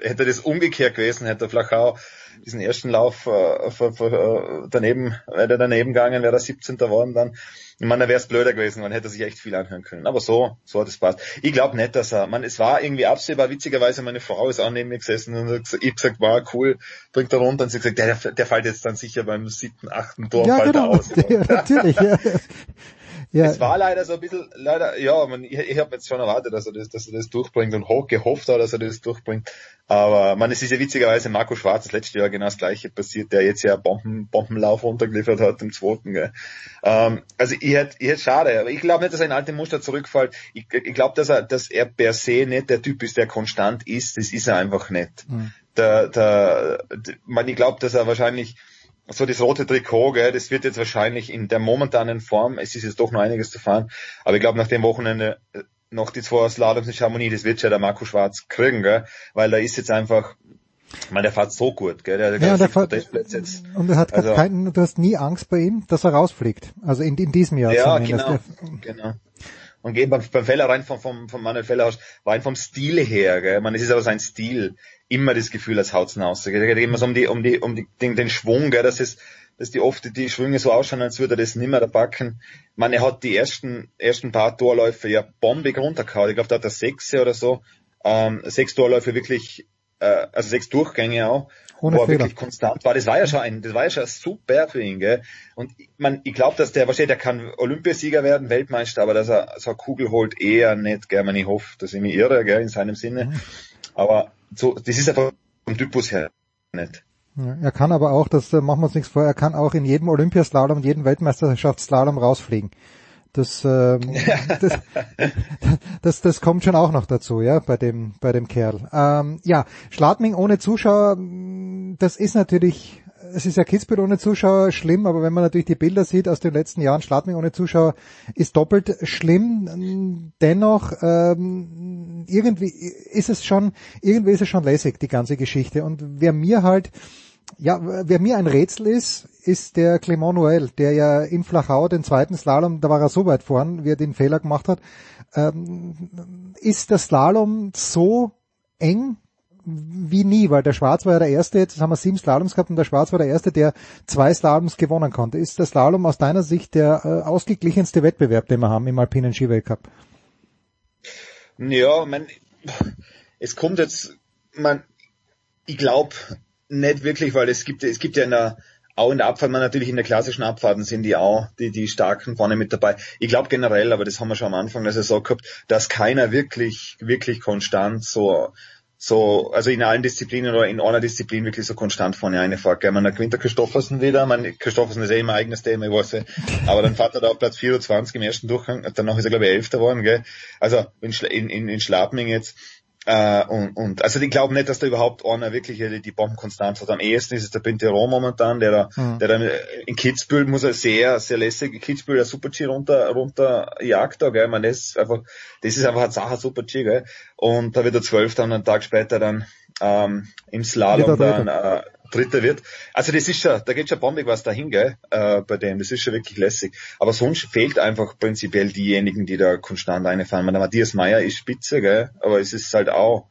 hätte das umgekehrt gewesen, hätte Flachau diesen ersten Lauf äh, für, für, äh, daneben, wäre der daneben gegangen, wäre er 17. geworden dann. Ich meine, da wäre es blöder gewesen, man hätte sich echt viel anhören können. Aber so, so hat es passt. Ich glaube nicht, dass er, man, es war irgendwie absehbar, witzigerweise, meine Frau ist auch neben mir gesessen und ich gesagt, war cool, bringt er runter und sie gesagt, der, der fällt jetzt dann sicher beim siebten, achten Tor ja, fällt genau. er aus. Ja, natürlich, ja. Ja. Es war leider so ein bisschen, leider, ja, man, ich, ich habe jetzt schon erwartet, dass er das, dass er das durchbringt und hoch gehofft hat, dass er das durchbringt. Aber man, es ist ja witzigerweise Marco Schwarz das letzte Jahr genau das gleiche passiert, der jetzt ja Bomben, Bombenlauf runtergeliefert hat im zweiten. Gell. Ähm, also ich hätte, ich hätte schade, aber ich glaube nicht, dass er in alte Muster zurückfällt. Ich, ich glaube, dass er, dass er per se nicht der Typ ist, der konstant ist. Das ist er einfach nicht. Mhm. Der, der, man, ich glaube, dass er wahrscheinlich so das rote Trikot, gell, das wird jetzt wahrscheinlich in der momentanen Form, es ist jetzt doch noch einiges zu fahren, aber ich glaube nach dem Wochenende äh, noch die zwei Slaloms in Chamonix, das wird ja der Marco Schwarz kriegen, gell, weil da ist jetzt einfach, ich meine, der fährt so gut, gell, der, der, ja, der fährt, jetzt. Und er hat also, keinen, du hast nie Angst bei ihm, dass er rausfliegt, also in, in diesem Jahr ja, Genau, genau. Und eben beim, beim Feller rein vom, vom, vom Manuel Feller rein vom Stil her, gell, man, es ist aber sein Stil, immer das Gefühl, als haut's hinaus. Da geht immer so um die, um die, um die, den, den Schwung, gell, dass es, dass die oft die Schwünge so ausschauen, als würde er das nimmer da packen. Meine, er hat die ersten, ersten paar Torläufe ja bombig runtergehauen. Ich glaube, da hat er sechs oder so, ähm, sechs Torläufe wirklich, äh, also sechs Durchgänge auch, Ohne wo er Fehler. wirklich konstant war. Das war ja schon ein, das war ja schon super für ihn, gell. Und ich, man, ich glaube, dass der, wahrscheinlich, der kann Olympiasieger werden, Weltmeister, aber dass er so eine Kugel holt, eher nicht, gell. Man, ich hoffe, dass ich mich irre, gell, in seinem Sinne. Mhm. Aber so, das ist einfach vom Typus her nicht. Er kann aber auch, das machen wir uns nichts vor, er kann auch in jedem Olympiaslalom jedem Weltmeisterschaftsslalom rausfliegen. Das, ähm, das, das, das kommt schon auch noch dazu, ja, bei dem, bei dem Kerl. Ähm, ja, Schladming ohne Zuschauer, das ist natürlich es ist ja Kitzbühel ohne Zuschauer schlimm, aber wenn man natürlich die Bilder sieht aus den letzten Jahren, Schladming ohne Zuschauer ist doppelt schlimm. Dennoch ähm, irgendwie ist es schon, irgendwie ist es schon lässig die ganze Geschichte. Und wer mir halt, ja, wer mir ein Rätsel ist, ist der Clement Noël, der ja in Flachau den zweiten Slalom, da war er so weit vorn, wie er den Fehler gemacht hat. Ähm, ist der Slalom so eng wie nie, weil der Schwarz war ja der Erste, jetzt haben wir sieben Slaloms gehabt und der Schwarz war der Erste, der zwei Slaloms gewonnen konnte. Ist der Slalom aus deiner Sicht der äh, ausgeglichenste Wettbewerb, den wir haben im alpinen Skiweltcup? Ja, man, es kommt jetzt, man, ich glaube nicht wirklich, weil es gibt, es gibt ja in der, auch in der Abfahrt, man natürlich in der klassischen Abfahrten sind die auch, die, die starken vorne mit dabei. Ich glaube generell, aber das haben wir schon am Anfang der Saison gehabt, dass keiner wirklich, wirklich konstant so so, also in allen Disziplinen oder in einer Disziplin wirklich so konstant vorne eine fährt. Gell? Man gewinnt der Christoffersen wieder, man, Christoffersen ist eh immer eigenes Thema, ich weiß nicht. aber dann fährt er da auf Platz 24 im ersten Durchgang, danach ist er glaube ich Elfter geworden, gell? also in, in, in Schlapming jetzt, äh, und, und also ich glaube nicht, dass da überhaupt einer wirklich die, die Bombenkonstanz hat. Am ehesten ist es der Pintero momentan, der da, mhm. der da in Kitzbühel muss er sehr, sehr lässig, Kitzbühel der Super-G runter, runter jagt da, gell, man, das ist einfach, das ist einfach ein Sacher Super-G, gell, und da wird er zwölf dann einen Tag später dann, ähm, im Slalom dann, äh, Dritter wird. Also das ist schon, da geht schon bombig was dahin, gell, äh, bei dem. Das ist schon wirklich lässig. Aber sonst fehlt einfach prinzipiell diejenigen, die da konstant reinfahren. Der Matthias Meyer ist spitze, gell, aber es ist halt auch,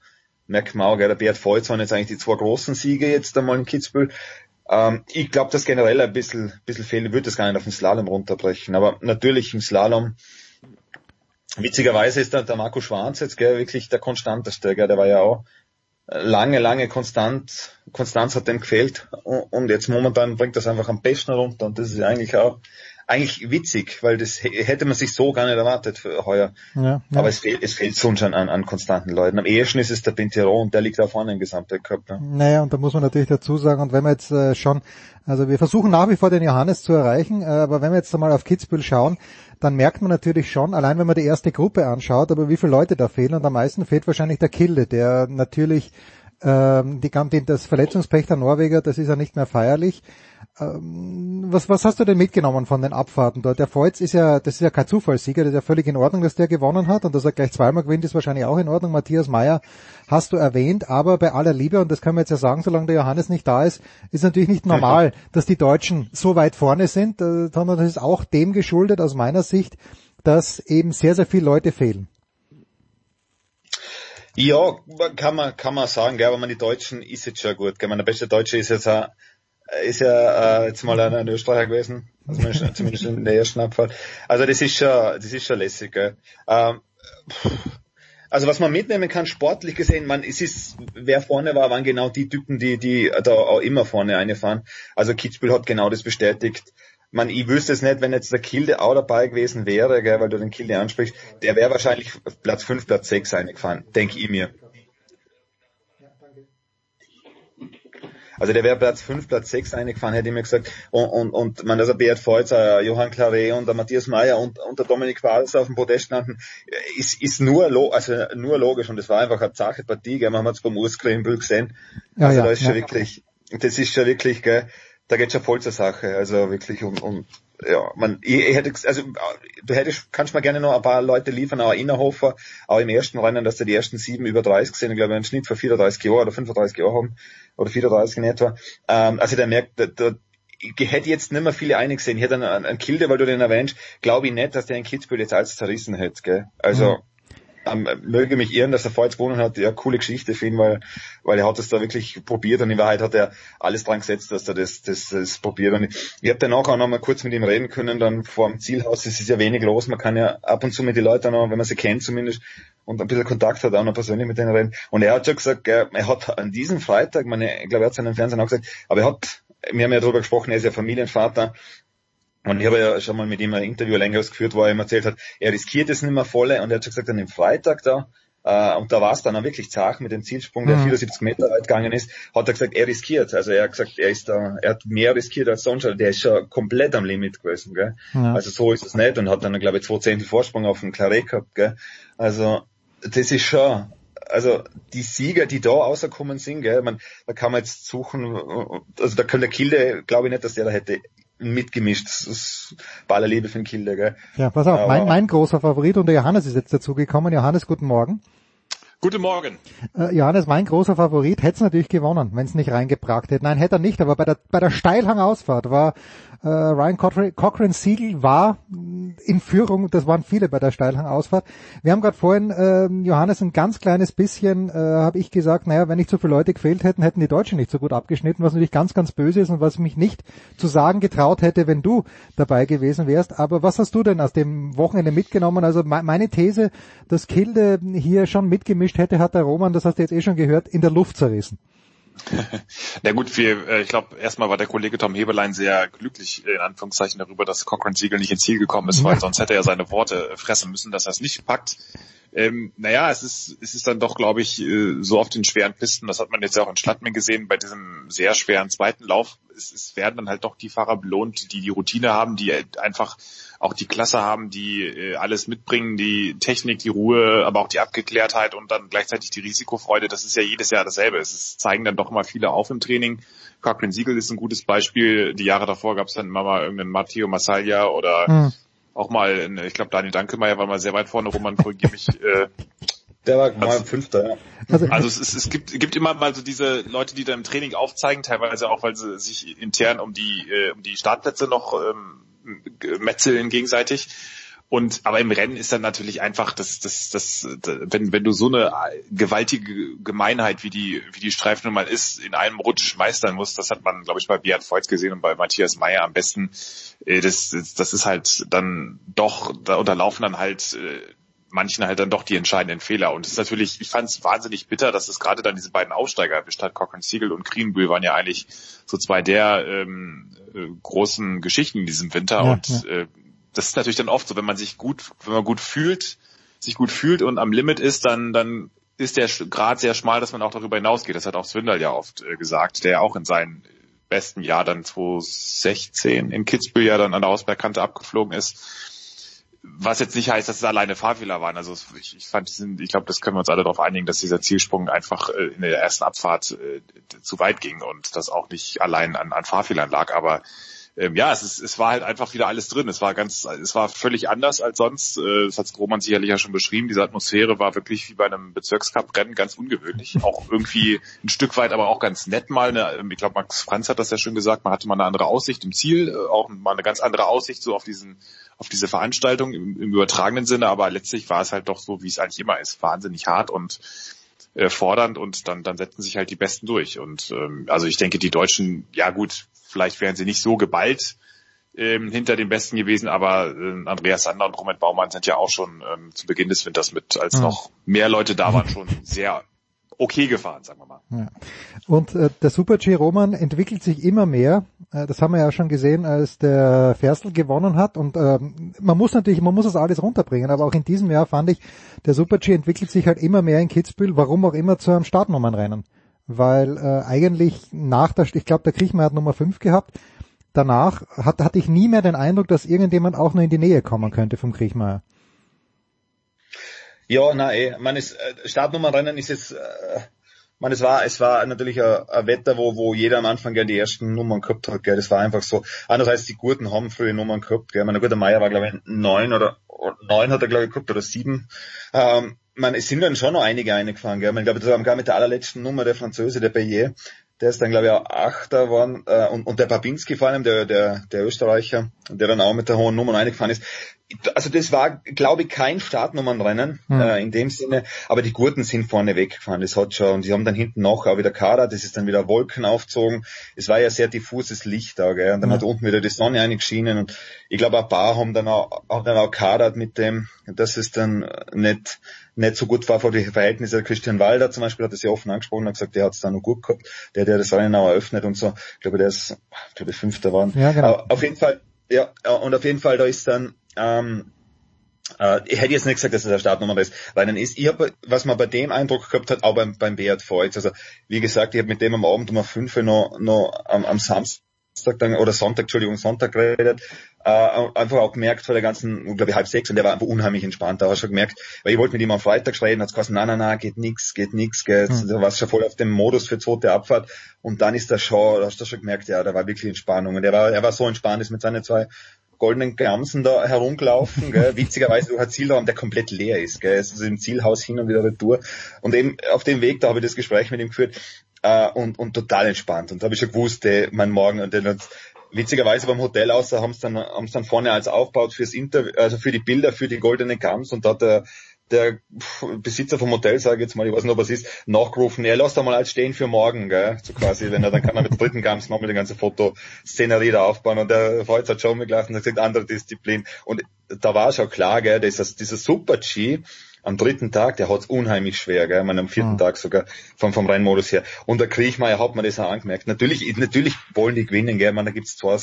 merkt man auch, gell, der Bert Voits waren jetzt eigentlich die zwei großen Siege jetzt einmal in Kitzbühel. Ähm, ich glaube, dass generell ein bisschen, bisschen fehlen, würde das gar nicht auf den Slalom runterbrechen. Aber natürlich im Slalom, witzigerweise ist da der Marco Schwanz jetzt, gell, wirklich der konstanteste, gell, der war ja auch lange, lange konstant, Konstanz hat dem gefehlt und jetzt momentan bringt das einfach am besten runter und das ist eigentlich auch eigentlich witzig, weil das hätte man sich so gar nicht erwartet für heuer. Ja, ja. Aber es fehlt, es fehlt sonst an, an, an konstanten Leuten. Am ehesten ist es der Pintero und der liegt da vorne im Gesamtweltcup. Ne? Naja, und da muss man natürlich dazu sagen, und wenn wir jetzt äh, schon, also wir versuchen nach wie vor den Johannes zu erreichen, äh, aber wenn wir jetzt einmal auf Kitzbühel schauen, dann merkt man natürlich schon, allein wenn man die erste Gruppe anschaut, aber wie viele Leute da fehlen und am meisten fehlt wahrscheinlich der Kilde, der natürlich ähm, die, die, das Verletzungspech der Norweger, das ist ja nicht mehr feierlich. Ähm, was, was hast du denn mitgenommen von den Abfahrten dort? Der Voits ist ja, das ist ja kein Zufallssieger, das ist ja völlig in Ordnung, dass der gewonnen hat und dass er gleich zweimal gewinnt, ist wahrscheinlich auch in Ordnung. Matthias Meyer hast du erwähnt, aber bei aller Liebe, und das können wir jetzt ja sagen, solange der Johannes nicht da ist, ist natürlich nicht normal, dass die Deutschen so weit vorne sind, äh, sondern das ist auch dem geschuldet aus meiner Sicht, dass eben sehr, sehr viele Leute fehlen. Ja, kann man, kann man sagen, gell, aber man die Deutschen ist jetzt schon gut. Gell. Der beste Deutsche ist jetzt auch, ist ja äh, jetzt mal ein, ein Österreicher gewesen, also zumindest in der ersten Abfahrt. Also das ist schon, das ist schon lässig. Gell. Ähm, also was man mitnehmen kann, sportlich gesehen, man, es ist, wer vorne war, waren genau die Typen, die, die da auch immer vorne einfahren. Also Kitzbühel hat genau das bestätigt. Man, ich wüsste es nicht, wenn jetzt der Kilde auch dabei gewesen wäre, gell, weil du den Kilde ansprichst, der wäre wahrscheinlich Platz 5, Platz 6 eingefahren, denke ich mir. Also der wäre Platz 5, Platz 6 eingefahren, hätte ich mir gesagt. Und, und, und man, also Beat Feutzer, Johann Claret und der Matthias Meyer und, und der Dominik Walser auf dem Podest standen, ist, ist nur, lo, also nur logisch und es war einfach eine zache Partie, gell. man hat es beim Urskrimbel gesehen. Ja, also ja, da ist ja. schon wirklich, das ist schon wirklich, gell, da geht schon voll zur Sache, also wirklich um, um ja, man, ich, ich hätte, also du hättest, kannst mir gerne noch ein paar Leute liefern, auch Innerhofer, auch im ersten Rennen, dass da die ersten sieben über 30 sind, ich glaube, einen Schnitt von 34 Jahren oder 35 Jahren haben, oder 34 in etwa. Ähm, also der merkt, da, da, ich hätte jetzt nicht mehr viele einig gesehen. Ich hätte einen, einen Kilde, weil du den erwähnst, glaube ich nicht, dass der in Kitzbühel jetzt alles zerrissen hätte, gell? Also, ähm, möge mich irren, dass er vorher gewonnen hat. Ja, coole Geschichte für ihn, weil, weil er hat es da wirklich probiert und in Wahrheit hat er alles dran gesetzt, dass er das, das, das probiert. Und ich, ich habe danach auch noch mal kurz mit ihm reden können, dann vor dem Zielhaus. Es ist ja wenig los. Man kann ja ab und zu mit den Leuten noch, wenn man sie kennt zumindest, und ein bisschen Kontakt hat, auch noch persönlich mit denen reden. Und er hat schon gesagt, er hat an diesem Freitag, meine, ich glaube, er hat es in den Fernsehen auch gesagt, aber er hat, wir haben ja darüber gesprochen, er ist ja Familienvater, und ich habe ja schon mal mit ihm ein Interview längeres geführt, wo er ihm erzählt hat, er riskiert es nicht mehr volle und er hat schon gesagt, an dem Freitag da, äh, und da war es dann auch wirklich zart mit dem Zielsprung, der Mhm. 74 Meter weit gegangen ist, hat er gesagt, er riskiert. Also er hat gesagt, er ist da, er hat mehr riskiert als sonst, der ist schon komplett am Limit gewesen, gell. Ja. Also so ist es nicht und hat dann, glaube ich, zwei Zehntel Vorsprung auf den Claret gehabt, gell. Also, das ist schon, also die Sieger, die da rausgekommen sind, gell, man, da kann man jetzt suchen, also da kann der Kilde, glaube ich nicht, dass der da hätte mitgemischt. Das ist bei aller Liebe für den Kilde, gell. Ja, pass auf, mein, mein großer Favorit und der Johannes ist jetzt dazugekommen. Johannes, guten Morgen. Guten Morgen. Äh, Johannes, mein großer Favorit, hätte es natürlich gewonnen, wenn es nicht reingebracht hätte. Nein, hätte er nicht, aber bei der, bei der Steilhangausfahrt war äh, Ryan Cochrane Siegel war mh, in Führung, das waren viele bei der Steilhangausfahrt. Wir haben gerade vorhin, ähm, Johannes, ein ganz kleines bisschen, äh, habe ich gesagt, naja, wenn nicht so viele Leute gefehlt hätten, hätten die Deutschen nicht so gut abgeschnitten, was natürlich ganz, ganz böse ist und was ich mich nicht zu sagen getraut hätte, wenn du dabei gewesen wärst. Aber was hast du denn aus dem Wochenende mitgenommen? Also me meine These, dass Kilde hier schon mitgemischt hätte, hat der Roman, das hast du jetzt eh schon gehört, in der Luft zerrissen. Na gut, wir, äh, ich glaube, erstmal war der Kollege Tom Heberlein sehr glücklich, äh, in Anführungszeichen, darüber, dass Cochrane Siegel nicht ins Ziel gekommen ist, weil sonst hätte er seine Worte äh, fressen müssen, dass er es nicht packt. Ähm, naja, es ist, es ist dann doch, glaube ich, äh, so auf den schweren Pisten, das hat man jetzt ja auch in Schladming gesehen, bei diesem sehr schweren zweiten Lauf, es, es werden dann halt doch die Fahrer belohnt, die die Routine haben, die einfach auch die Klasse haben, die äh, alles mitbringen, die Technik, die Ruhe, aber auch die Abgeklärtheit und dann gleichzeitig die Risikofreude. Das ist ja jedes Jahr dasselbe. Es ist, zeigen dann doch immer viele auf im Training. Cochrane Siegel ist ein gutes Beispiel. Die Jahre davor gab es dann immer mal irgendeinen Matteo Massaglia oder Hm. auch mal, ich glaube Daniel Dankemeyer war mal sehr weit vorne, Roman korrigier mich. Äh, Der war mal Fünfter, ja. Also, also es, ist, es gibt, gibt immer mal so diese Leute, die da im Training aufzeigen, teilweise auch, weil sie sich intern um die, äh, um die Startplätze noch ähm, metzeln gegenseitig. Und aber im Rennen ist dann natürlich einfach, das, das, das, wenn, wenn du so eine gewaltige Gemeinheit wie die, wie die Streifen nun mal ist, in einem Rutsch meistern musst, das hat man, glaube ich, bei Beat Voigt gesehen und bei Matthias Meyer am besten. Äh, Das, das, das ist halt dann doch, da unterlaufen dann halt äh, manchen halt dann doch die entscheidenden Fehler. Und es ist natürlich, ich fand es wahnsinnig bitter, dass es gerade dann diese beiden Aufsteiger erwischt hat. Cochrane Siegel und Greenbull waren ja eigentlich so zwei der ähm, äh, großen Geschichten in diesem Winter. Ja, und Äh, das ist natürlich dann oft so, wenn man sich gut, wenn man gut fühlt, sich gut fühlt und am Limit ist, dann, dann ist der Grad sehr schmal, dass man auch darüber hinausgeht. Das hat auch Swindle ja oft äh, gesagt, der auch in seinem besten Jahr dann 2016 in Kitzbühel ja dann an der Hausbergkante abgeflogen ist. Was jetzt nicht heißt, dass es alleine Fahrfehler waren. Also ich, ich fand ich glaube, das können wir uns alle darauf einigen, dass dieser Zielsprung einfach äh, in der ersten Abfahrt äh, zu weit ging und das auch nicht allein an, an Fahrfehlern lag. Aber ähm, ja, es, ist, es war halt einfach wieder alles drin. Es war ganz, es war völlig anders als sonst. Äh, das hat Roman sicherlich ja schon beschrieben. Diese Atmosphäre war wirklich wie bei einem Bezirkscup-Rennen ganz ungewöhnlich. Auch irgendwie ein Stück weit, aber auch ganz nett mal. Eine, ich glaube, Max Franz hat das ja schon gesagt. Man hatte mal eine andere Aussicht im Ziel, äh, auch mal eine ganz andere Aussicht so auf diesen, auf diese Veranstaltung im, im übertragenen Sinne. Aber letztlich war es halt doch so, wie es eigentlich immer ist, wahnsinnig hart und äh, fordernd und dann, dann setzen sich halt die Besten durch. Und ähm, also ich denke, die Deutschen, ja gut, vielleicht wären sie nicht so geballt ähm, hinter den Besten gewesen, aber äh, Andreas Sander und Roman Baumann sind ja auch schon ähm, zu Beginn des Winters mit, als mhm. noch mehr Leute da waren, schon sehr okay gefahren, sagen wir mal. Ja. Und äh, der Super G Roman entwickelt sich immer mehr. Äh, das haben wir ja schon gesehen, als der Ferstl gewonnen hat. Und äh, man muss natürlich, man muss das alles runterbringen. Aber auch in diesem Jahr fand ich, der Super G entwickelt sich halt immer mehr in Kitzbühel. Warum auch immer zu einem Startnummernrennen. Weil äh, eigentlich nach der, ich glaube, der Kriechmann hat Nummer 5 gehabt. Danach hat, hatte ich nie mehr den Eindruck, dass irgendjemand auch nur in die Nähe kommen könnte vom Kriechmeier. Ja, nein. Man ist, Startnummernrennen ist jetzt, äh, man, es war, es war natürlich ein, ein Wetter, wo, wo jeder am Anfang gerne die ersten Nummern gehabt hat, gell. Das war einfach so. Andererseits, die Gurten haben frühe Nummern gehabt, gell. Meine, gut, der Meier war, glaube ich, neun oder, neun hat er, glaube ich, gehabt, oder sieben. Ähm, man, es sind dann schon noch einige eingefahren, gell. Man, ich glaube, das war gar mit der allerletzten Nummer der Franzose, der Bayer. Der ist dann, glaube ich, auch Achter geworden. Äh, und, und der Babinski vor allem, der, der, der Österreicher, der dann auch mit der hohen Nummer eingefahren ist. Also das war, glaube ich, kein Startnummernrennen hm. äh, in dem Sinne, aber die Gurten sind vorne weggefahren, das hat schon, und sie haben dann hinten noch auch wieder Kader, das ist dann wieder Wolken aufgezogen. Es war ja sehr diffuses Licht da, gell? und dann hm. hat unten wieder die Sonne eingeschienen und ich glaube, ein paar haben dann auch, haben dann auch kadert mit dem, dass es dann nicht, nicht so gut war vor die Verhältnisse. Christian Walder zum Beispiel hat das ja offen angesprochen, hat gesagt, der hat es da noch gut gehabt, der, der das Rennen auch eröffnet und so. Ich glaube, der ist, ich glaube, Fünfter waren. Ja, genau. auf jeden Fall, ja, und auf jeden Fall, da ist dann, ähm, äh, ich hätte jetzt nicht gesagt, dass es das eine Startnummer ist, weil dann ist, ich habe, was man bei dem Eindruck gehabt hat, auch beim, beim Beat Voigt, also wie gesagt, ich habe mit dem am Abend um 5 Uhr noch, noch am, am Samstag dann, oder Sonntag, Entschuldigung, Sonntag geredet, äh, einfach auch gemerkt vor der ganzen, glaube ich, halb sechs und der war einfach unheimlich entspannt, da hast du schon gemerkt, weil ich wollte mit ihm am Freitag reden, hat gesagt, nein, nein, nein, geht nix, geht nix, geht, mhm. da warst schon voll auf dem Modus für zweite Abfahrt und dann ist der schon, da hast du schon gemerkt, ja, da war wirklich Entspannung und er war, er war so entspannt, ist mit seinen zwei goldenen Gramsen da herumgelaufen, gell? witzigerweise durch ein Zielraum, der komplett leer ist, gell? Es ist im Zielhaus hin und wieder retour. Und eben auf dem Weg, da habe ich das Gespräch mit ihm geführt äh, und, und total entspannt. Und da habe ich schon gewusst, ey, mein Morgen, und dann witzigerweise beim Hotel aus, haben es dann, haben's dann vorne als aufgebaut fürs Interview, also für die Bilder, für die goldene Gams und da hat der der Besitzer vom Hotel, sage ich jetzt mal, ich weiß nicht, ob es ist, nachgerufen, er lässt da mal als stehen für morgen, gell, so quasi, wenn er, dann kann er mit der dritten Gams nochmal die ganze Fotoszenerie da aufbauen. Und der Freund hat schon mitgelassen und hat gesagt, andere Disziplin. Und da war schon klar, gell, dieser, dieser Super-G, am dritten Tag, der hat's unheimlich schwer, gell? Ich meine, am vierten mhm. Tag sogar vom, vom Rennmodus her. Und der Kriechmeier hat man das auch angemerkt. Natürlich, natürlich wollen die gewinnen, gell? Ich meine, da gibt's zwei,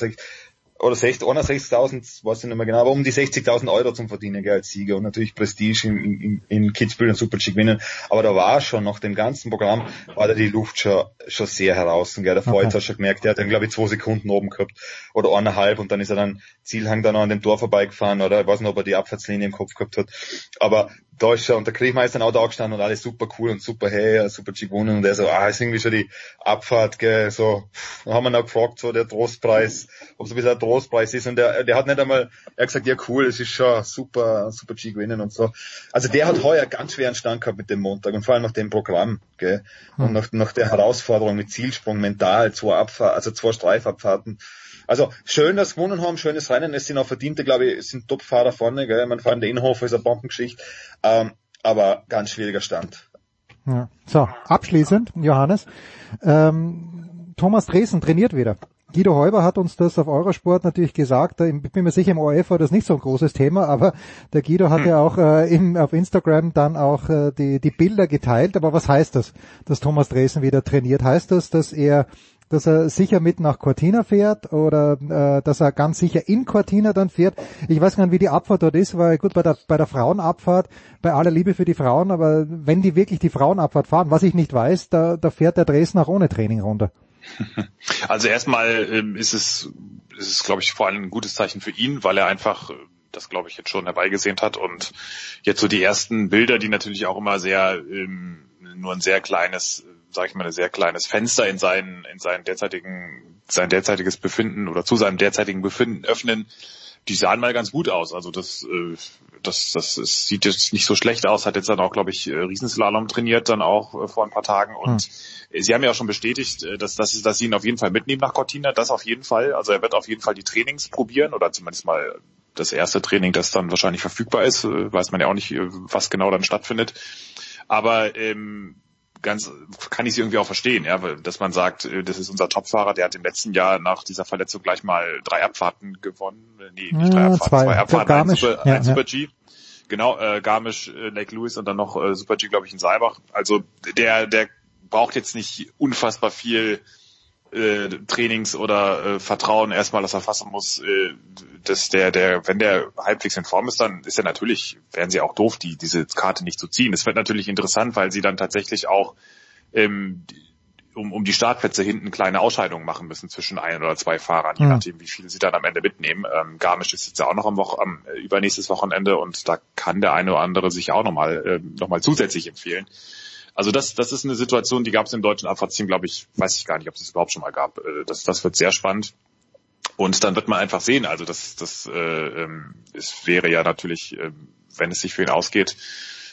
oder 61.000, weiß ich nicht mehr genau, aber um die 60.000 Euro zum Verdienen gell, als Sieger und natürlich Prestige in, in, in Kitzbühel und Super-G gewinnen. Aber da war schon, nach dem ganzen Programm, war da die Luft schon, schon sehr heraus. Gell. Der Freud okay. hat schon gemerkt, der hat dann glaube ich zwei Sekunden oben gehabt oder eineinhalb und dann ist er dann Zielhang dann an dem Tor vorbeigefahren oder ich weiß nicht, ob er die Abfahrtslinie im Kopf gehabt hat. Aber da ist schon, und der Kriegmeister auch da gestanden und alles super cool und super hey, super gewonnen und er so, ah, ist irgendwie schon die Abfahrt, gell, so, dann haben wir noch gefragt, so der Trostpreis, ob es ein bisschen ein Trostpreis ist und der, der hat nicht einmal, er hat gesagt, ja cool, es ist schon super, super G gewinnen und so. Also der hat heuer ganz schweren Stand gehabt mit dem Montag und vor allem nach dem Programm, gell, und hm. nach, nach der Herausforderung mit Zielsprung mental, zwei Abfahrt, also zwei Streifabfahrten, also schön, dass wir gewonnen haben, schönes Rennen. Es sind auch verdiente, glaube ich, sind Top-Fahrer vorne. Gell? Man vor allem der Inhofer ist eine Bombengeschichte. Ähm, aber ganz schwieriger Stand. Ja. So, abschließend, Johannes. Ähm, Thomas Dresen trainiert wieder. Guido Heuber hat uns das auf Eurosport natürlich gesagt. Ich bin mir sicher, im ORF war das nicht so ein großes Thema, aber der Guido hat ja auch äh, im, auf Instagram dann auch äh, die, die Bilder geteilt. Aber was heißt das, dass Thomas Dresen wieder trainiert? Heißt das, dass er dass er sicher mit nach Cortina fährt oder äh, dass er ganz sicher in Cortina dann fährt. Ich weiß gar nicht, wie die Abfahrt dort ist, weil gut, bei der, bei der Frauenabfahrt, bei aller Liebe für die Frauen, aber wenn die wirklich die Frauenabfahrt fahren, was ich nicht weiß, da, da fährt der Dresden auch ohne Training runter. Also erstmal ähm, ist es, ist es glaube ich, vor allem ein gutes Zeichen für ihn, weil er einfach äh, das glaube ich jetzt schon herbeigesehnt hat und jetzt so die ersten Bilder, die natürlich auch immer sehr ähm, nur ein sehr kleines sage ich mal, ein sehr kleines Fenster in seinen, in seinen derzeitigen, sein derzeitiges Befinden oder zu seinem derzeitigen Befinden öffnen, die sahen mal ganz gut aus. Also das, äh, das, das, das sieht jetzt nicht so schlecht aus. Hat jetzt dann auch, glaube ich, äh, Riesenslalom trainiert, dann auch äh, vor ein paar Tagen. Und hm. Sie haben ja auch schon bestätigt, dass, dass, dass Sie ihn auf jeden Fall mitnehmen nach Cortina. Das auf jeden Fall. Also er wird auf jeden Fall die Trainings probieren oder zumindest mal das erste Training, das dann wahrscheinlich verfügbar ist. Weiß man ja auch nicht, was genau dann stattfindet. Aber ähm, ganz, kann ich sie irgendwie auch verstehen, ja, dass man sagt, äh, das ist unser Topfahrer, der hat im letzten Jahr nach dieser Verletzung gleich mal drei Abfahrten gewonnen, äh, nee, nicht drei Abfahrten, zwei, zwei Abfahrten, Garmisch, ein Super, ja, ein Super G. Genau, äh, Garmisch, äh, Lake Lewis und dann noch äh, Super G, glaube ich, in Seibach. Also der, der braucht jetzt nicht unfassbar viel äh, Trainings oder äh, Vertrauen erstmal, dass er fassen muss, äh, dass der, der, wenn der halbwegs in Form ist, dann ist er natürlich, wären sie auch doof, die diese Karte nicht zu ziehen. Es wird natürlich interessant, weil sie dann tatsächlich auch ähm, um, um die Startplätze hinten kleine Ausscheidungen machen müssen zwischen ein oder zwei Fahrern, je mhm. nachdem, wie viele sie dann am Ende mitnehmen. Ähm, Garmisch ist jetzt ja auch noch am, Woche, am äh, übernächstes Wochenende und da kann der eine oder andere sich auch nochmal äh, noch mal zusätzlich empfehlen. Also das, das ist eine Situation, die gab es im deutschen Abfahrtsteam, glaube ich, weiß ich gar nicht, ob es überhaupt schon mal gab. Äh, das, das wird sehr spannend. Und dann wird man einfach sehen. Also das, das äh, ähm, es wäre ja natürlich, äh, wenn es sich für ihn ausgeht,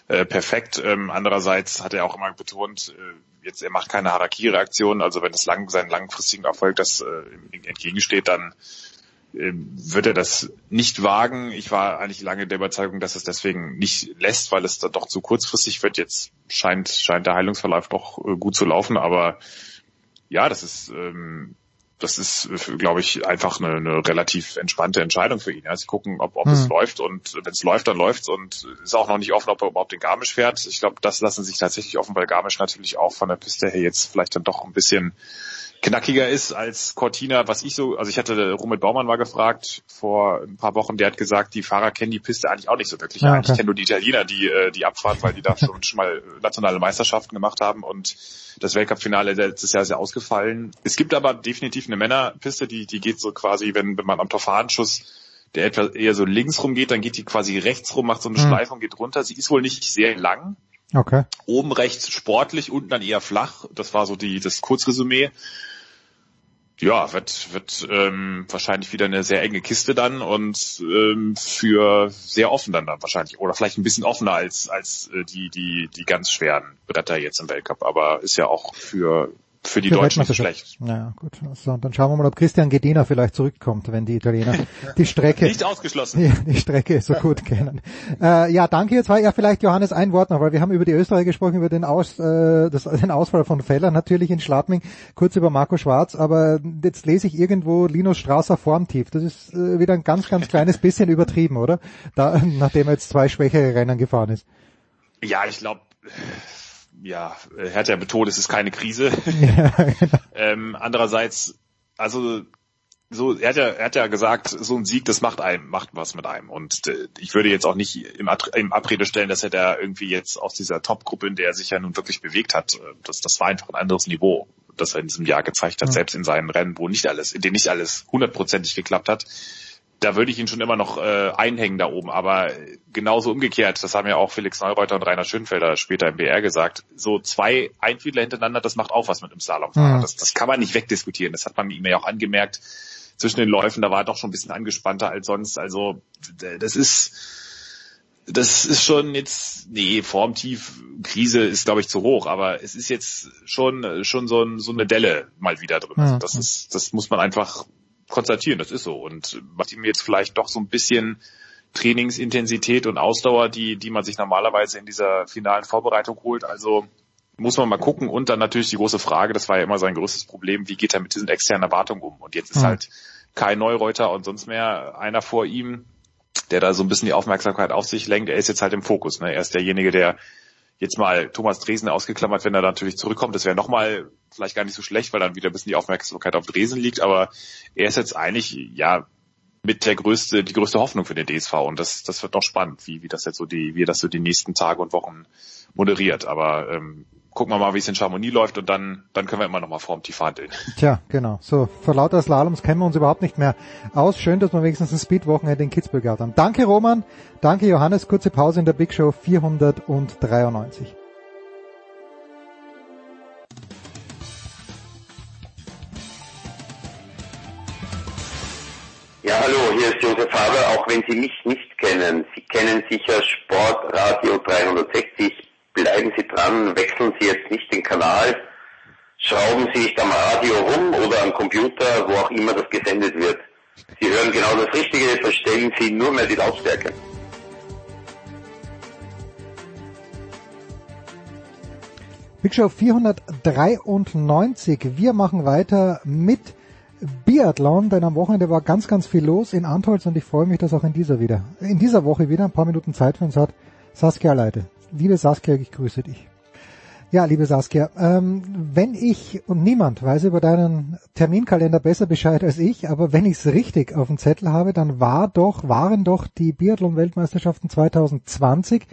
äh, perfekt. Ähm, andererseits hat er auch immer betont, äh, jetzt er macht keine Harakiri-Reaktion. Also wenn es lang, seinen langfristigen Erfolg das äh, entgegensteht, dann wird er das nicht wagen. Ich war eigentlich lange der Überzeugung, dass es deswegen nicht lässt, weil es dann doch zu kurzfristig wird. Jetzt scheint, scheint der Heilungsverlauf doch äh, gut zu laufen, aber ja, das ist, ähm, das ist, glaube ich, einfach eine, eine relativ entspannte Entscheidung für ihn. Sie gucken, ob, ob hm. es läuft und wenn es läuft, dann läuft's und ist auch noch nicht offen, ob er überhaupt den Garmisch fährt. Ich glaube, das lassen sich tatsächlich offen, weil Garmisch natürlich auch von der Piste her jetzt vielleicht dann doch ein bisschen knackiger ist als Cortina, was ich so, also ich hatte Romit Baumann mal gefragt vor ein paar Wochen, der hat gesagt, die Fahrer kennen die Piste eigentlich auch nicht so wirklich. Ja, okay. Ich kenne nur die Italiener, die äh, die Abfahrt, weil die da schon, schon mal nationale Meisterschaften gemacht haben und das Weltcup-Finale letztes Jahr ist ja ausgefallen. Es gibt aber definitiv eine Männerpiste, die die geht so quasi, wenn wenn man am Torfahnschuss der etwas eher so links rum geht, dann geht die quasi rechts rum, macht so eine hm. Schleife und geht runter. Sie ist wohl nicht sehr lang. Okay. Oben rechts sportlich, unten dann eher flach. Das war so die das Kurzresümee ja, wird, wird ähm, wahrscheinlich wieder eine sehr enge Kiste dann und ähm, für sehr offen dann, dann wahrscheinlich. Oder vielleicht ein bisschen offener als, als äh, die, die, die ganz schweren Bretter jetzt im Weltcup. Aber ist ja auch für für die für Deutschen nicht schlecht. Ja, gut. So, dann schauen wir mal, ob Christian Gedina vielleicht zurückkommt, wenn die Italiener die Strecke nicht ausgeschlossen die, die Strecke so gut kennen. Äh, ja, danke. Jetzt war ja vielleicht Johannes ein Wort noch, weil wir haben über die Österreicher gesprochen, über den, Aus, äh, das, den Ausfall von Feller natürlich in Schladming, kurz über Marco Schwarz, aber jetzt lese ich irgendwo Linus Strasser Formtief. Das ist äh, wieder ein ganz, ganz kleines bisschen übertrieben, oder? Da, nachdem er jetzt zwei schwächere Rennen gefahren ist. Ja, ich glaube ja, er hat ja betont, es ist keine Krise. Ja, genau. ähm, andererseits, also so, er hat ja, er hat ja gesagt, so ein Sieg, das macht einem, macht was mit einem. Und äh, ich würde jetzt auch nicht im, im Abrede stellen, dass er da irgendwie jetzt aus dieser Top-Gruppe, in der er sich ja nun wirklich bewegt hat, äh, das, das war einfach ein anderes Niveau, das er in diesem Jahr gezeigt hat, ja. selbst in seinen Rennen, wo nicht alles, in denen nicht alles hundertprozentig geklappt hat da würde ich ihn schon immer noch äh, einhängen da oben. Aber genauso umgekehrt, das haben ja auch Felix Neureuter und Rainer Schönfelder später im BR gesagt, so zwei Einfiedler hintereinander, das macht auch was mit einem Slalomfahrer. Mhm. Das, das kann man nicht wegdiskutieren. Das hat man ihm ja auch angemerkt zwischen den Läufen. Da war er doch schon ein bisschen angespannter als sonst. Also das ist das ist schon jetzt, nee, Formtief, Krise ist glaube ich zu hoch, aber es ist jetzt schon, schon so, ein, so eine Delle mal wieder drin. Also das ist, das muss man einfach konstatieren, das ist so. Und macht ihm jetzt vielleicht doch so ein bisschen Trainingsintensität und Ausdauer, die, die man sich normalerweise in dieser finalen Vorbereitung holt. Also muss man mal gucken. Und dann natürlich die große Frage, das war ja immer sein größtes Problem, wie geht er mit diesen externen Erwartungen um? Und jetzt ist mhm. halt Kai Neureuter und sonst mehr einer vor ihm, der da so ein bisschen die Aufmerksamkeit auf sich lenkt. Er ist jetzt halt im Fokus. Ne? Er ist derjenige, der jetzt mal Thomas Dresen ausgeklammert, wenn er natürlich zurückkommt, das wäre nochmal vielleicht gar nicht so schlecht, weil dann wieder ein bisschen die Aufmerksamkeit auf Dresen liegt, aber er ist jetzt eigentlich, ja, mit der größte, die größte Hoffnung für den DSV und das, das wird noch spannend, wie, wie das jetzt so die, wie das so die nächsten Tage und Wochen moderiert. Aber ähm, gucken wir mal, wie es in Chamonix läuft und dann, dann können wir immer noch mal vorm Tief handeln. Tja, genau. So, vor lauter Slaloms kennen wir uns überhaupt nicht mehr aus. Schön, dass wir wenigstens ein Speedwochenende in Kitzbühel gehabt haben. Danke Roman, danke Johannes. Kurze Pause in der Big Show 493. Ja, hallo, hier ist Josef Haber, auch wenn Sie mich nicht kennen. Sie kennen sicher Sportradio 360 bleiben Sie dran, wechseln Sie jetzt nicht den Kanal, schrauben Sie nicht am Radio rum oder am Computer, wo auch immer das gesendet wird. Sie hören genau das Richtige, verstellen Sie nur mehr die Lautstärke. Big Show 493. Wir machen weiter mit Biathlon, denn am Wochenende war ganz, ganz viel los in Antholz und ich freue mich, dass auch in dieser wieder, in dieser Woche wieder ein paar Minuten Zeit für uns hat. Saskia Leite. Liebe Saskia, ich grüße dich. Ja, liebe Saskia, ähm, wenn ich, und niemand weiß über deinen Terminkalender besser Bescheid als ich, aber wenn ich es richtig auf dem Zettel habe, dann war doch, waren doch die Biathlon-Weltmeisterschaften 2020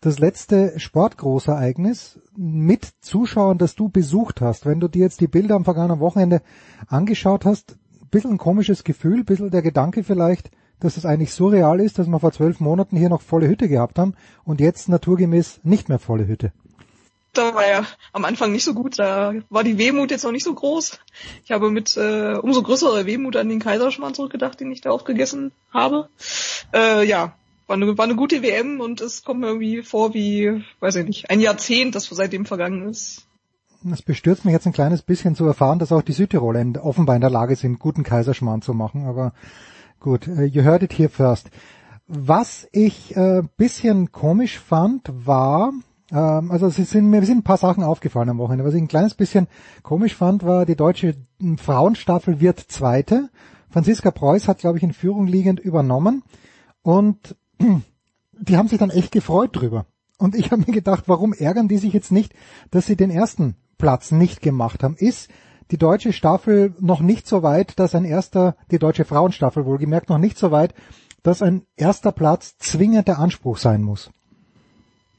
das letzte Sportgroßereignis mit Zuschauern, das du besucht hast. Wenn du dir jetzt die Bilder am vergangenen Wochenende angeschaut hast, ein bisschen ein komisches Gefühl, ein bisschen der Gedanke vielleicht, dass es eigentlich surreal ist, dass wir vor zwölf Monaten hier noch volle Hütte gehabt haben und jetzt naturgemäß nicht mehr volle Hütte. Da war ja am Anfang nicht so gut, da war die Wehmut jetzt noch nicht so groß. Ich habe mit äh, umso größerer Wehmut an den Kaiserschmarrn zurückgedacht, den ich da aufgegessen habe. Äh, ja, war eine, war eine gute WM und es kommt mir irgendwie vor wie, weiß ich nicht, ein Jahrzehnt, das seitdem vergangen ist. Es bestürzt mich jetzt ein kleines bisschen zu erfahren, dass auch die Südtiroler offenbar in der Lage sind, guten Kaiserschmarrn zu machen, aber gut, uh, you heard it here first. Was ich äh, bisschen komisch fand, war, ähm, also es sind, mir sind ein paar Sachen aufgefallen am Wochenende. Was ich ein kleines bisschen komisch fand, war, die deutsche Frauenstaffel wird Zweite. Franziska Preuß hat, glaube ich, in Führung liegend übernommen. Und die haben sich dann echt gefreut drüber. Und ich habe mir gedacht, warum ärgern die sich jetzt nicht, dass sie den ersten Platz nicht gemacht haben? Ist die deutsche Staffel noch nicht so weit, dass ein erster, die deutsche Frauenstaffel wohlgemerkt, noch nicht so weit, dass ein erster Platz zwingend der Anspruch sein muss?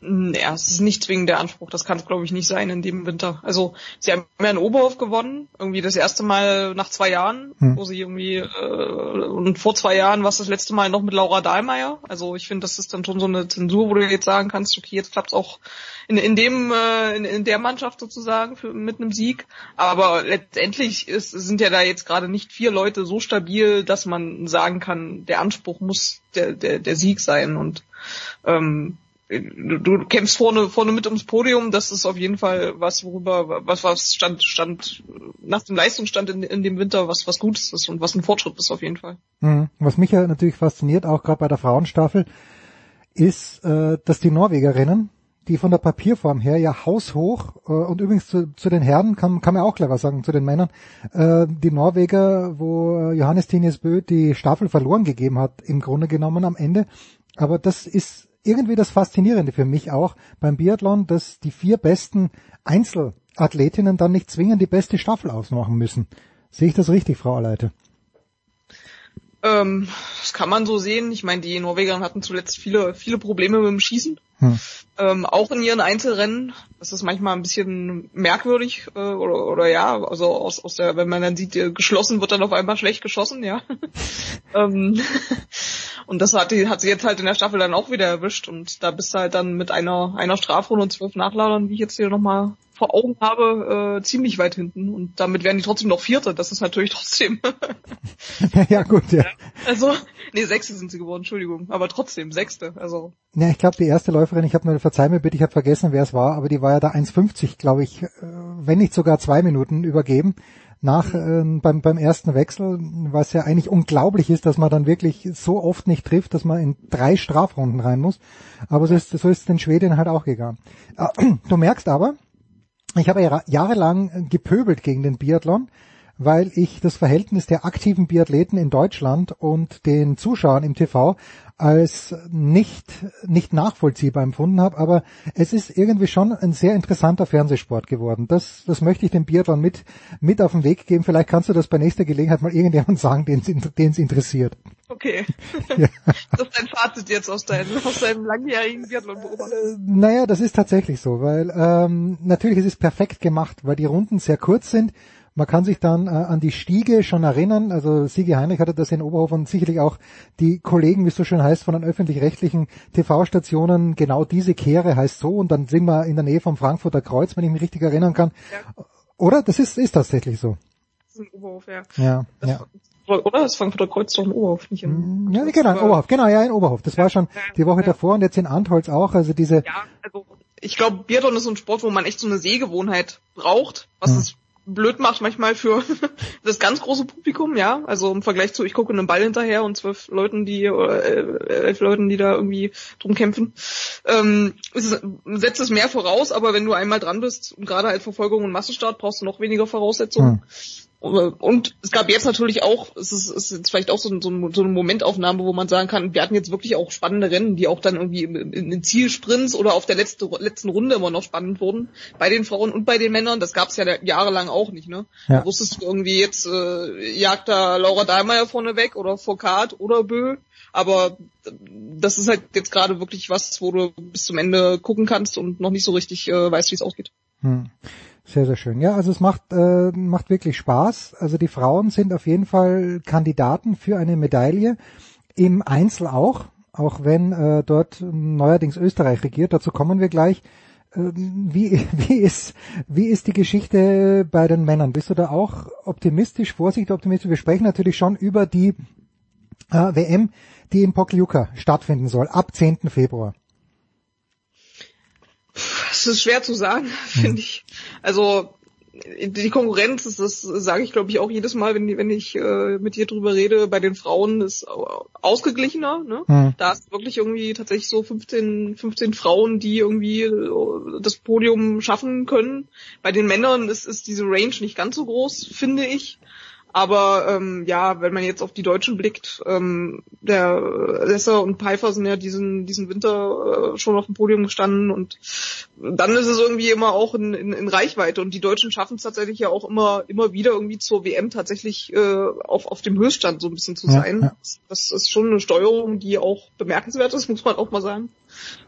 Ja, es ist nicht zwingend der Anspruch. Das kann es, glaube ich, nicht sein in dem Winter. Also sie haben ja in Oberhof gewonnen, irgendwie das erste Mal nach zwei Jahren, hm. wo sie irgendwie äh, und vor zwei Jahren war es das letzte Mal noch mit Laura Dahlmeier. Also ich finde, das ist dann schon so eine Zensur, wo du jetzt sagen kannst, okay, jetzt klappt es auch in, in dem äh, in, in der Mannschaft sozusagen für, mit einem Sieg. Aber letztendlich ist, sind ja da jetzt gerade nicht vier Leute so stabil, dass man sagen kann, der Anspruch muss der der, der Sieg sein und ähm, du, du kämpfst vorne, vorne mit ums Podium, das ist auf jeden Fall was, worüber, was, was stand, stand, nach dem Leistungsstand in, in dem Winter, was, was Gutes ist und was ein Fortschritt ist auf jeden Fall. Mhm. Was mich ja natürlich fasziniert, auch gerade bei der Frauenstaffel, ist, äh, dass die Norwegerinnen, die von der Papierform her ja haushoch, äh, und übrigens zu, zu den Herren kann, kann man auch clever sagen, zu den Männern, äh, die Norweger, wo äh, Johannes Tinius Bö die Staffel verloren gegeben hat, im Grunde genommen am Ende. Aber das ist irgendwie das Faszinierende für mich auch beim Biathlon, dass die vier besten Einzelathletinnen dann nicht zwingend die beste Staffel ausmachen müssen. Sehe ich das richtig, Frau Aleite? Ähm, das kann man so sehen. Ich meine, die Norweger hatten zuletzt viele, viele Probleme mit dem Schießen. Hm. Ähm, auch in ihren Einzelrennen. Das ist manchmal ein bisschen merkwürdig äh, oder, oder ja, also aus, aus der, wenn man dann sieht, geschlossen wird dann auf einmal schlecht geschossen, ja. ähm, und das hat, die, hat sie jetzt halt in der Staffel dann auch wieder erwischt und da bist du halt dann mit einer, einer Strafrunde und zwölf Nachladern, wie ich jetzt hier nochmal vor Augen habe, äh, ziemlich weit hinten und damit werden die trotzdem noch Vierte. Das ist natürlich trotzdem. ja gut, ja. Also, nee, Sechste sind sie geworden, Entschuldigung, aber trotzdem Sechste. Also. Ja, ich glaube die erste Läuferin, ich habe mir verzeih mir bitte, ich habe vergessen, wer es war, aber die war ja da 1,50, glaube ich, äh, wenn nicht sogar zwei Minuten übergeben nach äh, beim, beim ersten Wechsel, was ja eigentlich unglaublich ist, dass man dann wirklich so oft nicht trifft, dass man in drei Strafrunden rein muss. Aber so ist, so ist den Schweden halt auch gegangen. Äh, du merkst aber, ich habe ja jahrelang gepöbelt gegen den Biathlon, weil ich das Verhältnis der aktiven Biathleten in Deutschland und den Zuschauern im TV als nicht, nicht nachvollziehbar empfunden habe, aber es ist irgendwie schon ein sehr interessanter Fernsehsport geworden. Das, das möchte ich dem Biathlon mit, mit auf den Weg geben. Vielleicht kannst du das bei nächster Gelegenheit mal irgendjemand sagen, den es interessiert. Okay. Ja. Das ist dein Fazit jetzt aus deinem, aus deinem langjährigen Biathlon-Beobachter. Naja, das ist tatsächlich so, weil ähm, natürlich ist es perfekt gemacht, weil die Runden sehr kurz sind man kann sich dann äh, an die Stiege schon erinnern. Also Sigi Heinrich hatte das in Oberhof und sicherlich auch die Kollegen, wie es so schön heißt, von den öffentlich-rechtlichen TV-Stationen. Genau diese Kehre heißt so. Und dann sind wir in der Nähe vom Frankfurter Kreuz, wenn ich mich richtig erinnern kann. Ja. Oder? Das ist, ist tatsächlich so. Das ist in Oberhof, ja. Ja, das ja. Oder? Das Frankfurter Kreuz doch in Oberhof, nicht in Ja, genau, in Oberhof. Genau, ja, in Oberhof. Das ja, war schon die Woche ja. davor und jetzt in Antholz auch. Also diese. Ja, also ich glaube, Biathlon ist so ein Sport, wo man echt so eine Sehgewohnheit braucht, was hm. es blöd macht manchmal für das ganz große Publikum, ja. Also im Vergleich zu, ich gucke einen Ball hinterher und zwölf Leuten, die, oder äh, elf Leuten, die da irgendwie drum kämpfen. Ähm, es setzt es mehr voraus, aber wenn du einmal dran bist und gerade halt Verfolgung und Massenstart, brauchst du noch weniger Voraussetzungen. Hm. Und es gab jetzt natürlich auch, es ist, es ist jetzt vielleicht auch so, so, so eine Momentaufnahme, wo man sagen kann, wir hatten jetzt wirklich auch spannende Rennen, die auch dann irgendwie in, in Zielsprints oder auf der letzte, letzten Runde immer noch spannend wurden. Bei den Frauen und bei den Männern, das gab es ja jahrelang auch nicht, ne? Ja. Da wusstest du irgendwie jetzt, äh, jagt da Laura Dahlmeier vorne weg oder Foucault oder Bö. Aber das ist halt jetzt gerade wirklich was, wo du bis zum Ende gucken kannst und noch nicht so richtig äh, weißt, wie es ausgeht. Hm. Sehr, sehr schön. Ja, also es macht, äh, macht wirklich Spaß. Also die Frauen sind auf jeden Fall Kandidaten für eine Medaille. Im Einzel auch, auch wenn äh, dort neuerdings Österreich regiert. Dazu kommen wir gleich. Äh, wie, wie, ist, wie ist die Geschichte bei den Männern? Bist du da auch optimistisch, vorsichtig optimistisch? Wir sprechen natürlich schon über die äh, WM, die in Pokljuka stattfinden soll, ab 10. Februar. Es ist schwer zu sagen, finde ich. Also die Konkurrenz, das, das sage ich glaube ich auch jedes Mal, wenn, wenn ich äh, mit dir drüber rede, bei den Frauen ist ausgeglichener. Ne? Mhm. Da ist wirklich irgendwie tatsächlich so 15, 15 Frauen, die irgendwie äh, das Podium schaffen können. Bei den Männern ist, ist diese Range nicht ganz so groß, finde ich. Aber ähm, ja, wenn man jetzt auf die Deutschen blickt, ähm, der Lesser und Pfeiffer sind ja diesen, diesen Winter äh, schon auf dem Podium gestanden und dann ist es irgendwie immer auch in, in, in Reichweite und die Deutschen schaffen es tatsächlich ja auch immer immer wieder irgendwie zur WM tatsächlich äh, auf, auf dem Höchststand so ein bisschen zu sein. Ja, ja. Das ist schon eine Steuerung, die auch bemerkenswert ist, muss man auch mal sagen.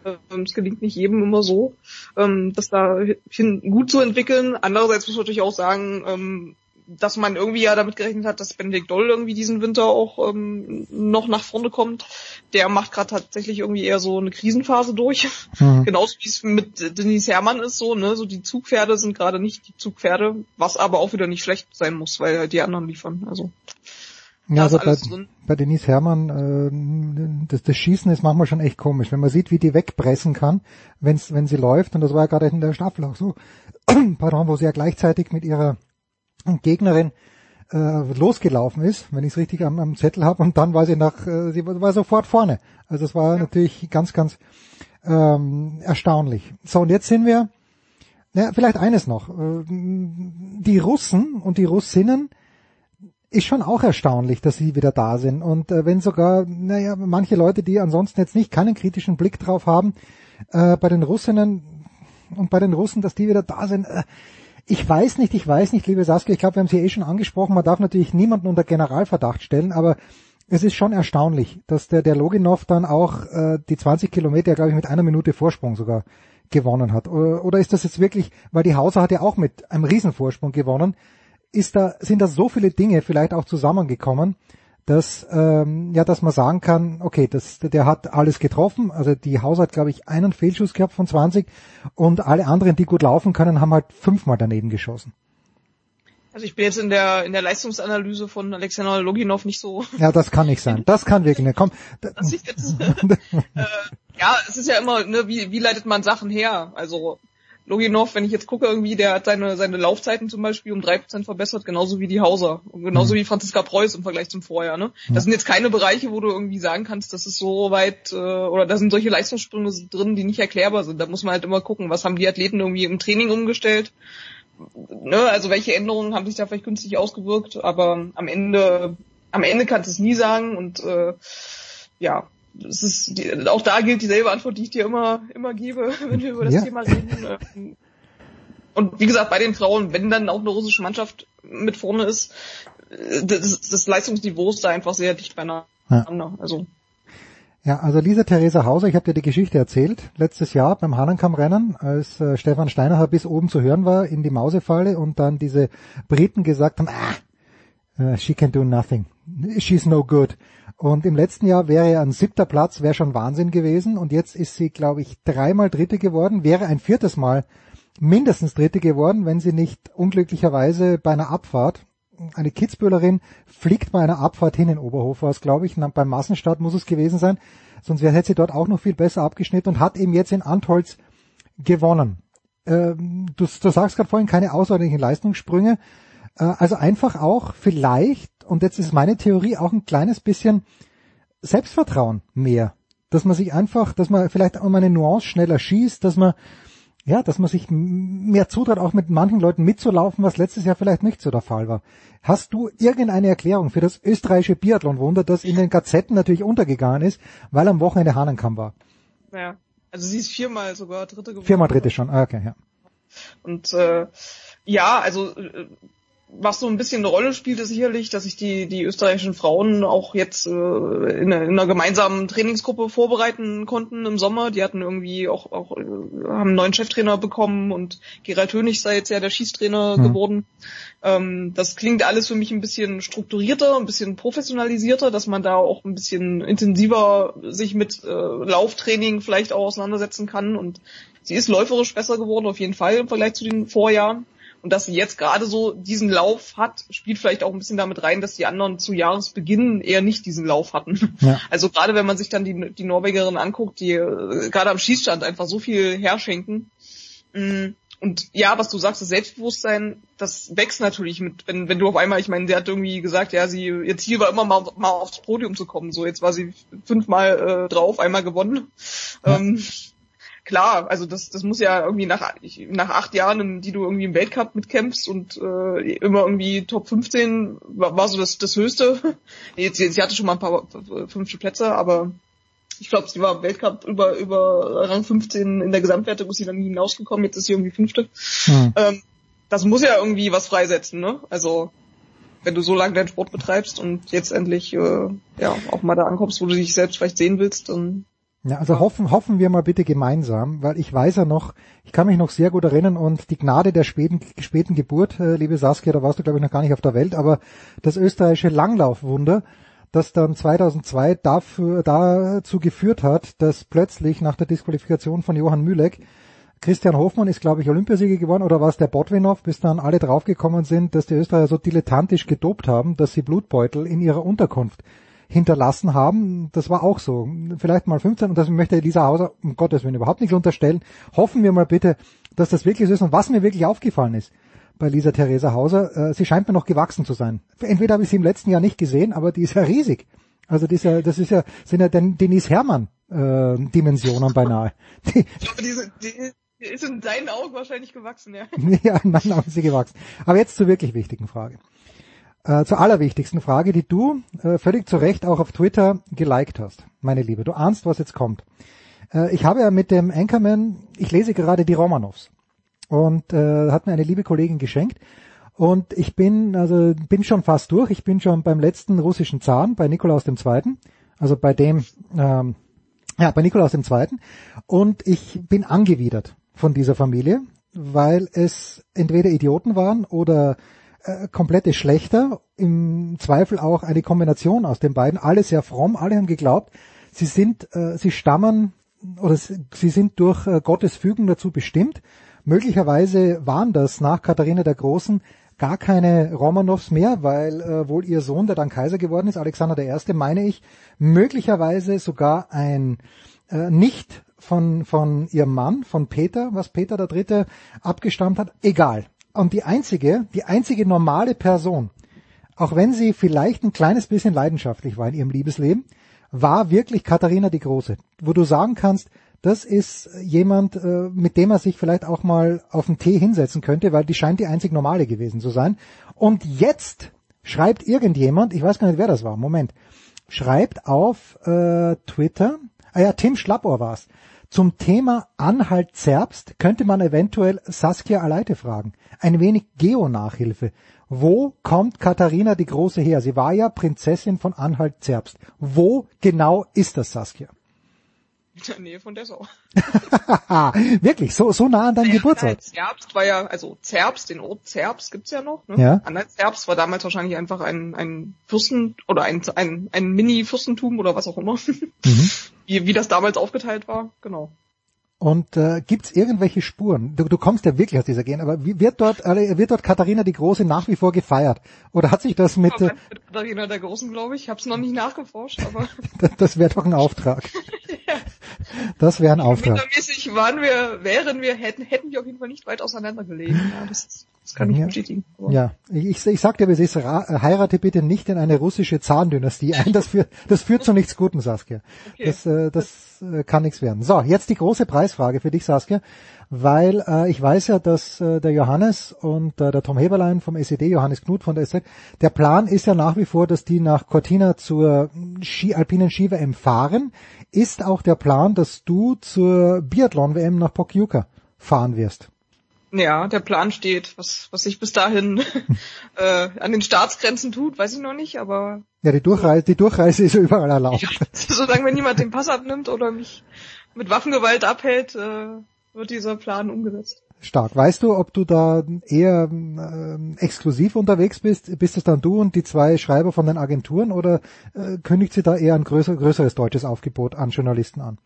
Ähm, es gelingt nicht jedem immer so, ähm, das da hin gut zu entwickeln. Andererseits muss man natürlich auch sagen, ähm, dass man irgendwie ja damit gerechnet hat, dass Benedikt Doll irgendwie diesen Winter auch ähm, noch nach vorne kommt. Der macht gerade tatsächlich irgendwie eher so eine Krisenphase durch. Mhm. Genauso wie es mit Denise Herrmann ist so, ne? So die Zugpferde sind gerade nicht die Zugpferde, was aber auch wieder nicht schlecht sein muss, weil halt die anderen liefern. Also ja, also bei, bei Denise Herrmann, äh, das, das Schießen ist manchmal schon echt komisch, wenn man sieht, wie die wegpressen kann, wenn's, wenn sie läuft. Und das war ja gerade in der Staffel auch so, pardon, wo sie ja gleichzeitig mit ihrer Gegnerin äh, losgelaufen ist, wenn ich es richtig am, am Zettel habe, und dann war sie nach, äh, sie war sofort vorne. Also es war ja. natürlich ganz, ganz ähm, erstaunlich. So, und jetzt sind wir, ja, vielleicht eines noch. Äh, die Russen und die Russinnen ist schon auch erstaunlich, dass sie wieder da sind. Und äh, wenn sogar, naja, manche Leute, die ansonsten jetzt nicht keinen kritischen Blick drauf haben, äh, bei den Russinnen und bei den Russen, dass die wieder da sind, äh, ich weiß nicht, ich weiß nicht, liebe Saskia, ich glaube, wir haben sie eh schon angesprochen, man darf natürlich niemanden unter Generalverdacht stellen, aber es ist schon erstaunlich, dass der, der Loginov dann auch äh, die 20 Kilometer, glaube ich, mit einer Minute Vorsprung sogar gewonnen hat. Oder, oder ist das jetzt wirklich, weil die Hauser hat ja auch mit einem Riesenvorsprung gewonnen, ist da, sind da so viele Dinge vielleicht auch zusammengekommen, dass ähm, ja, dass man sagen kann, okay, das, der hat alles getroffen. Also die Haus hat, glaube ich, einen Fehlschuss gehabt von 20 und alle anderen, die gut laufen können, haben halt fünfmal daneben geschossen. Also ich bin jetzt in der in der Leistungsanalyse von Alexander Loginov nicht so. Ja, das kann nicht sein. Das kann wirklich nicht. Komm. Das jetzt, äh, ja, es ist ja immer, ne, wie, wie leitet man Sachen her? Also Loginov, wenn ich jetzt gucke, irgendwie, der hat seine, seine Laufzeiten zum Beispiel um drei Prozent verbessert, genauso wie die Hauser. Und genauso mhm. wie Franziska Preuß im Vergleich zum Vorjahr. Ne? Das sind jetzt keine Bereiche, wo du irgendwie sagen kannst, das ist so weit, äh, oder da sind solche Leistungssprünge drin, die nicht erklärbar sind. Da muss man halt immer gucken, was haben die Athleten irgendwie im Training umgestellt. Ne? Also welche Änderungen haben sich da vielleicht günstig ausgewirkt, aber am Ende, am Ende kannst du es nie sagen und äh, ja, es ist, die, auch da gilt dieselbe Antwort, die ich dir immer, immer gebe, wenn wir über das ja. Thema reden. Und wie gesagt, bei den Frauen, wenn dann auch eine russische Mannschaft mit vorne ist, das, das Leistungsniveau ist da einfach sehr dicht beieinander. Ja. Also. Ja, also Lisa Theresa Hauser, ich habe dir die Geschichte erzählt, letztes Jahr beim Hahnenkamm-Rennen, als äh, Stefan Steiner bis oben zu hören war in die Mausefalle und dann diese Briten gesagt haben, ah, uh, she can do nothing, she's no good. Und im letzten Jahr wäre ja ein siebter Platz, wäre schon Wahnsinn gewesen. Und jetzt ist sie, glaube ich, dreimal Dritte geworden, wäre ein viertes Mal mindestens Dritte geworden, wenn sie nicht unglücklicherweise bei einer Abfahrt, eine Kitzbühlerin fliegt bei einer Abfahrt hin in Oberhofhaus, glaube ich, beim Massenstart muss es gewesen sein, sonst hätte sie dort auch noch viel besser abgeschnitten und hat eben jetzt in Antholz gewonnen. ähm, du, du sagst gerade vorhin keine außerordentlichen Leistungssprünge. Äh, also einfach auch vielleicht, und jetzt ist meine Theorie auch ein kleines bisschen Selbstvertrauen mehr. Dass man sich einfach, dass man vielleicht um eine Nuance schneller schießt, dass man ja, dass man sich mehr zutraut, auch mit manchen Leuten mitzulaufen, was letztes Jahr vielleicht nicht so der Fall war. Hast du irgendeine Erklärung für das österreichische Biathlon-Wunder, das in den Gazetten natürlich untergegangen ist, weil am Wochenende Hahnenkamm war? Ja, also sie ist viermal sogar Dritte geworden. Viermal Dritte schon, ah, okay, ja. Und äh, ja, also äh, was so ein bisschen eine Rolle spielt, ist sicherlich, dass sich die, die österreichischen Frauen auch jetzt äh, in, einer, in einer gemeinsamen Trainingsgruppe vorbereiten konnten im Sommer. Die hatten irgendwie auch, auch äh, haben einen neuen Cheftrainer bekommen und Gerald Hönig sei jetzt ja der Schießtrainer mhm. geworden. Ähm, das klingt alles für mich ein bisschen strukturierter, ein bisschen professionalisierter, dass man da auch ein bisschen intensiver sich mit äh, Lauftraining vielleicht auch auseinandersetzen kann. Und sie ist läuferisch besser geworden, auf jeden Fall im Vergleich zu den Vorjahren. Und dass sie jetzt gerade so diesen Lauf hat, spielt vielleicht auch ein bisschen damit rein, dass die anderen zu Jahresbeginn eher nicht diesen Lauf hatten. Ja. Also gerade wenn man sich dann die, die Norwegerin anguckt, die äh, gerade am Schießstand einfach so viel herschenken. Mm, und ja, was du sagst, das Selbstbewusstsein, das wächst natürlich mit, wenn, wenn du auf einmal, ich meine, sie hat irgendwie gesagt, ja, sie, ihr Ziel war immer mal, mal aufs Podium zu kommen. So, jetzt war sie fünfmal äh, drauf, einmal gewonnen. Ja. Ähm, klar, also das, das muss ja irgendwie nach, nach acht Jahren, die du irgendwie im Weltcup mitkämpfst und äh, immer irgendwie Top 15 war, war so das, das Höchste. Jetzt, jetzt, sie hatte schon mal ein paar fünfte Plätze, aber ich glaube, sie war im Weltcup über, über Rang 15 in der Gesamtwertung ist sie dann nie hinausgekommen, jetzt ist sie irgendwie fünfte. Hm. Ähm, das muss ja irgendwie was freisetzen, ne? Also wenn du so lange deinen Sport betreibst und jetzt endlich äh, ja auch mal da ankommst, wo du dich selbst vielleicht sehen willst, dann ja, also hoffen, hoffen wir mal bitte gemeinsam, weil ich weiß ja noch, ich kann mich noch sehr gut erinnern und die Gnade der späten, späten Geburt, äh, liebe Saskia, da warst du glaube ich noch gar nicht auf der Welt, aber das österreichische Langlaufwunder, das dann 2002 dafür, dazu geführt hat, dass plötzlich nach der Disqualifikation von Johann Mühleck Christian Hofmann ist, glaube ich, Olympiasieger geworden oder war es der Botwinow, bis dann alle draufgekommen sind, dass die Österreicher so dilettantisch gedopt haben, dass sie Blutbeutel in ihrer Unterkunft hinterlassen haben. Das war auch so. Vielleicht mal 15 und das möchte Elisa Hauser um Gottes Willen überhaupt nichts unterstellen. Hoffen wir mal bitte, dass das wirklich so ist. Und was mir wirklich aufgefallen ist bei Lisa Theresa Hauser, äh, sie scheint mir noch gewachsen zu sein. Entweder habe ich sie im letzten Jahr nicht gesehen, aber die ist ja riesig. Also das ist ja, das ist ja, sind ja Denise Hermann äh, Dimensionen beinahe. Die, diese, die, die ist in deinen Augen wahrscheinlich gewachsen, ja. ja, in meinen Augen ist sie gewachsen. Aber jetzt zur wirklich wichtigen Frage äh, zur allerwichtigsten Frage, die du äh, völlig zu Recht auch auf Twitter geliked hast, meine Liebe. Du ahnst, was jetzt kommt. Äh, ich habe ja mit dem Anchorman, ich lese gerade die Romanovs und äh, hat mir eine liebe Kollegin geschenkt. Und ich bin, also bin schon fast durch. Ich bin schon beim letzten russischen Zahn, bei Nikolaus II., also bei dem, ähm, ja, bei Nikolaus II. Und ich bin angewidert von dieser Familie, weil es entweder Idioten waren oder äh, komplette Schlechter, im Zweifel auch eine Kombination aus den beiden, alle sehr fromm, alle haben geglaubt, sie sind, äh, sie stammen oder sie sind durch äh, Gottes Fügung dazu bestimmt. Möglicherweise waren das nach Katharina der Großen gar keine Romanows mehr, weil äh, wohl ihr Sohn, der dann Kaiser geworden ist, Alexander I., meine ich, möglicherweise sogar ein äh, nicht von, von ihrem Mann, von Peter, was Peter der Dritte abgestammt hat, egal. Und die einzige, die einzige normale Person, auch wenn sie vielleicht ein kleines bisschen leidenschaftlich war in ihrem Liebesleben, war wirklich Katharina die Große, wo du sagen kannst, das ist jemand, äh, mit dem er sich vielleicht auch mal auf den Tee hinsetzen könnte, weil die scheint die einzig normale gewesen zu sein. Und jetzt schreibt irgendjemand, ich weiß gar nicht, wer das war, Moment, schreibt auf äh, Twitter, ah ja, Tim Schlappohr war's, zum Thema Anhalt Zerbst könnte man eventuell Saskia Aleite fragen. Ein wenig Geo-Nachhilfe. Wo kommt Katharina die Große her? Sie war ja Prinzessin von Anhalt Zerbst. Wo genau ist das, Saskia? In der Nähe von Dessau. Wirklich, so, so nah an deinem ja, Geburtsort. Zerbst war ja, also Zerbst, den Ort Zerbst gibt's ja noch. Ne? Ja. Anhalt Zerbst war damals wahrscheinlich einfach ein, ein Fürsten oder ein, ein, ein Mini-Fürstentum oder was auch immer. Mhm. Wie, wie das damals aufgeteilt war, genau. Und äh, gibt es irgendwelche Spuren? Du, du kommst ja wirklich aus dieser Gegend, aber wie, wird dort äh, wird dort Katharina die Große nach wie vor gefeiert? Oder hat sich das mit, äh, mit Katharina der Großen, glaube ich. Ich habe es noch nicht nachgeforscht, aber das wäre doch ein Auftrag. Das wäre ein Auftrag. Mäßig waren wir, wären wir, hätten, hätten wir auf jeden Fall nicht weit auseinander gelegen. Ja, das, das kann ich ja. bestätigen. Ja, ich, ich sag dir, es ist, heirate bitte nicht in eine russische Zahndynastie ein. Das führt, das führt zu nichts Guten, Saskia. Okay. Das, äh, das äh, kann nichts werden. So, jetzt die große Preisfrage für dich, Saskia weil äh, ich weiß ja, dass äh, der Johannes und äh, der Tom Heberlein vom SED, Johannes Knut von der SZ, der Plan ist ja nach wie vor, dass die nach Cortina zur Ski, alpinen Ski-WM fahren. Ist auch der Plan, dass du zur Biathlon-WM nach Pokljuka fahren wirst? Ja, der Plan steht. Was, was sich bis dahin äh, an den Staatsgrenzen tut, weiß ich noch nicht, aber. Ja, die Durchreise, die Durchreise ist ja überall erlaubt. Ja, solange mir niemand den Pass abnimmt oder mich mit Waffengewalt abhält, äh, wird dieser Plan umgesetzt. Stark. Weißt du, ob du da eher äh, exklusiv unterwegs bist? Bist es dann du und die zwei Schreiber von den Agenturen oder äh, kündigt sie da eher ein größer, größeres deutsches Aufgebot an Journalisten an?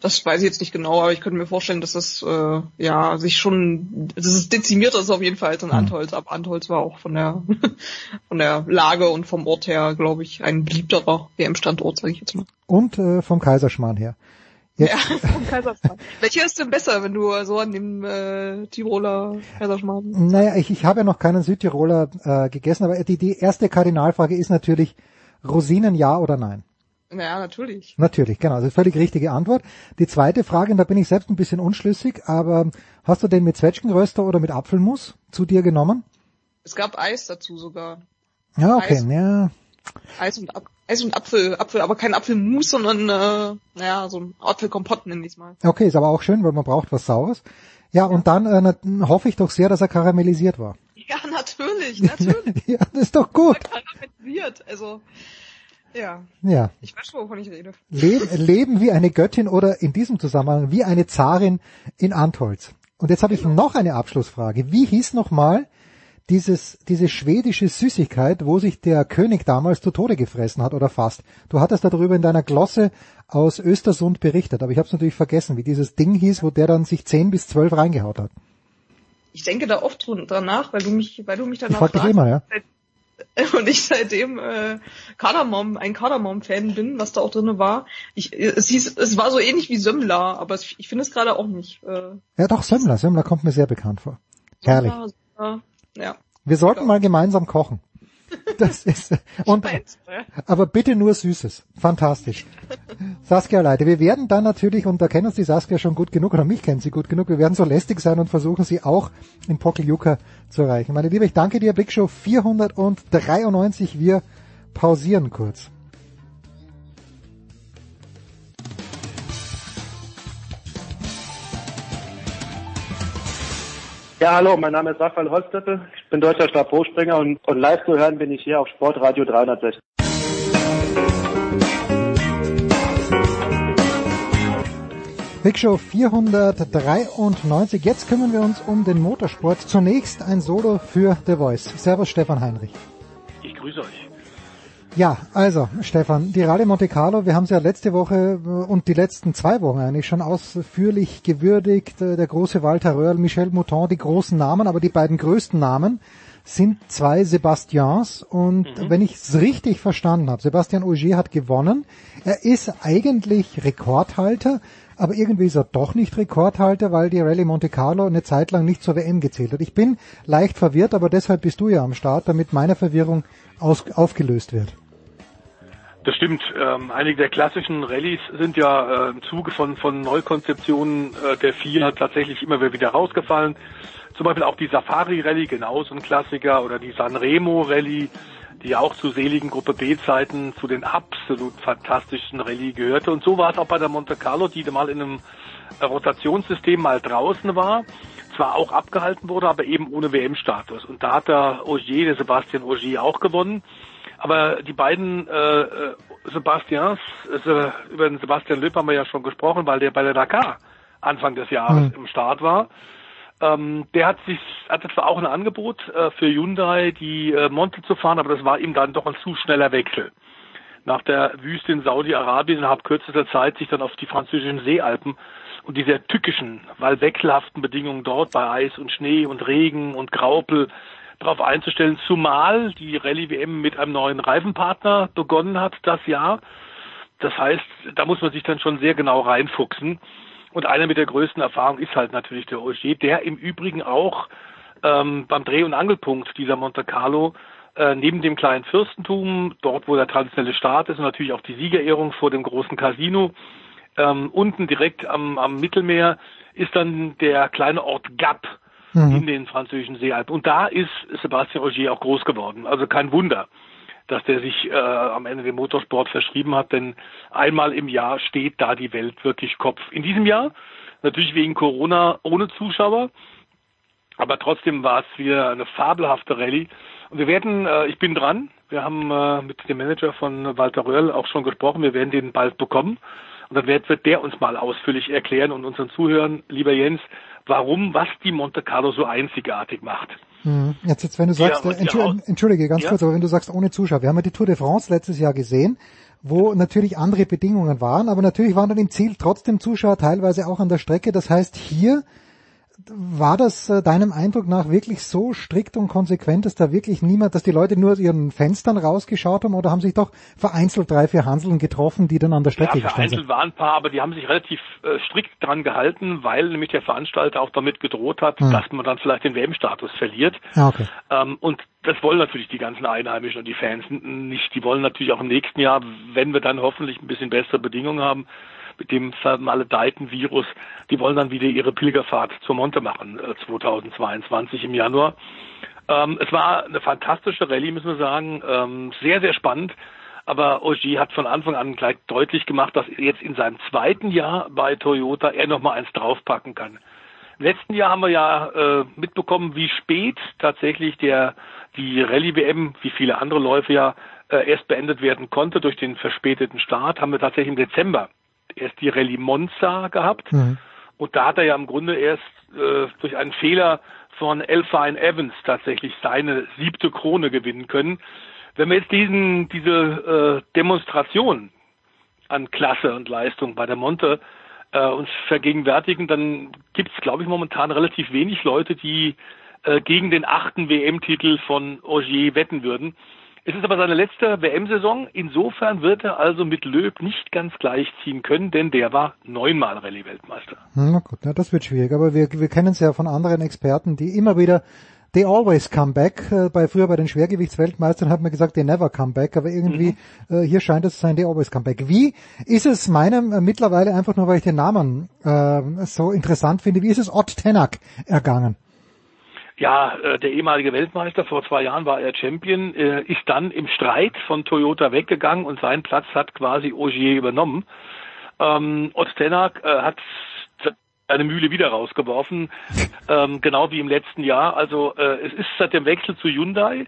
Das weiß ich jetzt nicht genau, aber ich könnte mir vorstellen, dass das äh, ja sich schon, dass es dezimierter ist auf jeden Fall als in hm. Antholz. Aber Antholz war auch von der von der Lage und vom Ort her, glaube ich, ein beliebterer WM-Standort, sage ich jetzt mal. Und äh, vom Kaiserschmarrn her. Jetzt. Ja, vom Kaiserschmarrn. Welcher ist denn besser, wenn du so an dem äh, Tiroler Kaiserschmarrn? Naja, ich, ich habe ja noch keinen Südtiroler äh, gegessen, aber die, die erste Kardinalfrage ist natürlich Rosinen ja oder nein? Naja, natürlich. Natürlich, genau. Das ist völlig richtige Antwort. Die zweite Frage, und da bin ich selbst ein bisschen unschlüssig, aber hast du den mit Zwetschgenröster oder mit Apfelmus zu dir genommen? Es gab Eis dazu sogar. Ja, okay, Eis. ja. Eis und, Ab Eis und Apfel, Apfel, aber kein Apfelmus, sondern äh, naja, so ein Apfelkompott nenne ich mal. Okay, ist aber auch schön, weil man braucht was Saures. Ja, und dann äh, hoffe ich doch sehr, dass er karamellisiert war. Ja, natürlich, natürlich. ja, das ist doch gut. Karamellisiert, also ja. Ja. Ich weiß schon, wovon ich rede. Leben, leben wie eine Göttin oder in diesem Zusammenhang wie eine Zarin in Antholz. Und jetzt habe ich noch eine Abschlussfrage. Wie hieß nochmal dieses, diese schwedische Süßigkeit, wo sich der König damals zu Tode gefressen hat oder fast. Du hattest darüber in deiner Glosse aus Östersund berichtet, aber ich habe es natürlich vergessen, wie dieses Ding hieß, wo der dann sich zehn bis zwölf reingehaut hat. Ich denke da oft dran nach, weil du mich, weil du mich danach ich fragst. Immer, ja. Und ich seitdem äh, Kardamom, ein Kardamom-Fan bin, was da auch drinne war. Ich, es hieß, es war so ähnlich wie Sömmler, aber es, ich finde es gerade auch nicht. Äh, ja, doch Sömmler. Sömmler kommt mir sehr bekannt vor. Herrlich. Sömmler, ja. Wir sollten genau. mal gemeinsam kochen. Das ist und aber bitte nur Süßes. Fantastisch. Saskia Leite, wir werden dann natürlich, und da kennen uns die Saskia schon gut genug, oder mich kennen sie gut genug, wir werden so lästig sein und versuchen sie auch in Pokeljuka zu erreichen. Meine Liebe, ich danke dir, Big Show 493, wir pausieren kurz. Ja, hallo, mein Name ist Raphael Holzdeppe. Ich bin deutscher Stabhochspringer und, und live zu hören bin ich hier auf Sportradio 360. Big Show 493. Jetzt kümmern wir uns um den Motorsport. Zunächst ein Solo für The Voice. Servus Stefan Heinrich. Ich grüße euch. Ja, also Stefan, die Rallye Monte Carlo, wir haben sie ja letzte Woche äh, und die letzten zwei Wochen eigentlich schon ausführlich gewürdigt. Äh, der große Walter Röhrl, Michel Mouton, die großen Namen, aber die beiden größten Namen sind zwei Sebastians und mhm. wenn ich es richtig verstanden habe, Sebastian Ogier hat gewonnen. Er ist eigentlich Rekordhalter, aber irgendwie ist er doch nicht Rekordhalter, weil die Rallye Monte Carlo eine Zeit lang nicht zur WM gezählt hat. Ich bin leicht verwirrt, aber deshalb bist du ja am Start, damit meine Verwirrung aus, aufgelöst wird. Das stimmt. Ähm, einige der klassischen Rallyes sind ja äh, im Zuge von, von Neukonzeptionen äh, der vier tatsächlich immer wieder rausgefallen. Zum Beispiel auch die Safari Rallye, genauso ein Klassiker, oder die Sanremo Rallye, die auch zu seligen Gruppe B-Zeiten zu den absolut fantastischen Rallye gehörte. Und so war es auch bei der Monte Carlo, die mal in einem Rotationssystem mal draußen war, zwar auch abgehalten wurde, aber eben ohne WM-Status. Und da hat der Ogier, der Sebastian Ogier, auch gewonnen. Aber die beiden äh, äh Sebastians, äh, über den Sebastian Löb haben wir ja schon gesprochen, weil der bei der Dakar Anfang des Jahres mhm. im Start war. Ähm, der hat sich, hatte zwar auch ein Angebot äh, für Hyundai, die äh, Monte zu fahren, aber das war ihm dann doch ein zu schneller Wechsel. Nach der Wüste in Saudi-Arabien innerhalb kürzester Zeit sich dann auf die französischen Seealpen und die sehr tückischen, weil wechselhaften Bedingungen dort bei Eis und Schnee und Regen und Graupel darauf einzustellen, zumal die Rallye WM mit einem neuen Reifenpartner begonnen hat das Jahr. Das heißt, da muss man sich dann schon sehr genau reinfuchsen. Und einer mit der größten Erfahrung ist halt natürlich der Ogier, der im Übrigen auch ähm, beim Dreh- und Angelpunkt dieser Monte Carlo äh, neben dem kleinen Fürstentum, dort wo der traditionelle Staat ist und natürlich auch die Siegerehrung vor dem großen Casino, ähm, unten direkt am, am Mittelmeer ist dann der kleine Ort Gap mhm. in den französischen Seealpen. Und da ist Sebastian Ogier auch groß geworden. Also kein Wunder, dass der sich äh, am Ende dem Motorsport verschrieben hat, denn einmal im Jahr steht da die Welt wirklich Kopf. In diesem Jahr, natürlich wegen Corona ohne Zuschauer, aber trotzdem war es wieder eine fabelhafte Rallye. Und wir werden, äh, ich bin dran, wir haben äh, mit dem Manager von Walter Röhrl auch schon gesprochen, wir werden den bald bekommen. Und dann wird, wird der uns mal ausführlich erklären und unseren Zuhörern, lieber Jens, warum, was die Monte Carlo so einzigartig macht. Hm. Jetzt, jetzt, wenn du sagst, ja, äh, entschuldige, entschuldige ganz ja? kurz, aber wenn du sagst ohne Zuschauer, wir haben ja die Tour de France letztes Jahr gesehen, wo natürlich andere Bedingungen waren, aber natürlich waren dann im Ziel trotzdem Zuschauer teilweise auch an der Strecke. Das heißt, hier war das äh, deinem Eindruck nach wirklich so strikt und konsequent, dass da wirklich niemand, dass die Leute nur aus ihren Fenstern rausgeschaut haben oder haben sich doch vereinzelt drei, vier Hanseln getroffen, die dann an der Strecke ja, gestanden sind? vereinzelt waren ein paar, aber die haben sich relativ äh, strikt dran gehalten, weil nämlich der Veranstalter auch damit gedroht hat, hm. dass man dann vielleicht den WM-Status verliert. Ah, okay. Ähm, und das wollen natürlich die ganzen Einheimischen und die Fans nicht. Die wollen natürlich auch im nächsten Jahr, wenn wir dann hoffentlich ein bisschen bessere Bedingungen haben, mit dem vermaledeiten Virus, die wollen dann wieder ihre Pilgerfahrt zur Monte machen, äh, 2022 im Januar. Ähm, es war eine fantastische Rallye, müssen wir sagen, ähm, sehr, sehr spannend. Aber Ogier hat von Anfang an gleich deutlich gemacht, dass jetzt in seinem zweiten Jahr bei Toyota er nochmal eins draufpacken kann. Im letzten Jahr haben wir ja äh, mitbekommen, wie spät tatsächlich der die Rallye WM, wie viele andere Läufe ja, äh, erst beendet werden konnte durch den verspäteten Start, haben wir tatsächlich im Dezember erst die Rallye Monza gehabt. Mhm. Und da hat er ja im Grunde erst äh, durch einen Fehler von Elfine Evans tatsächlich seine siebte Krone gewinnen können. Wenn wir jetzt diesen, diese äh, Demonstration an Klasse und Leistung bei der Monte äh, uns vergegenwärtigen, dann gibt es, glaube ich, momentan relativ wenig Leute, die äh, gegen den achten WM-Titel von Ogier wetten würden. Es ist aber seine letzte WM-Saison. Insofern wird er also mit Löb nicht ganz gleichziehen können, denn der war neunmal Rallye-Weltmeister. Hm, na gut, na, das wird schwierig. Aber wir, wir kennen es ja von anderen Experten, die immer wieder They always come back. Äh, bei früher bei den Schwergewichtsweltmeistern hat man gesagt, they never come back. Aber irgendwie mhm. äh, hier scheint es zu sein, they always come back. Wie ist es meinem äh, mittlerweile einfach nur, weil ich den Namen äh, so interessant finde, wie ist es Ott Tenak ergangen? Ja, äh, der ehemalige Weltmeister, vor zwei Jahren war er Champion, äh, ist dann im Streit von Toyota weggegangen und seinen Platz hat quasi Ogier übernommen. Ähm, Ott Tenak äh, hat eine Mühle wieder rausgeworfen, ähm, genau wie im letzten Jahr. Also äh, es ist seit dem Wechsel zu Hyundai,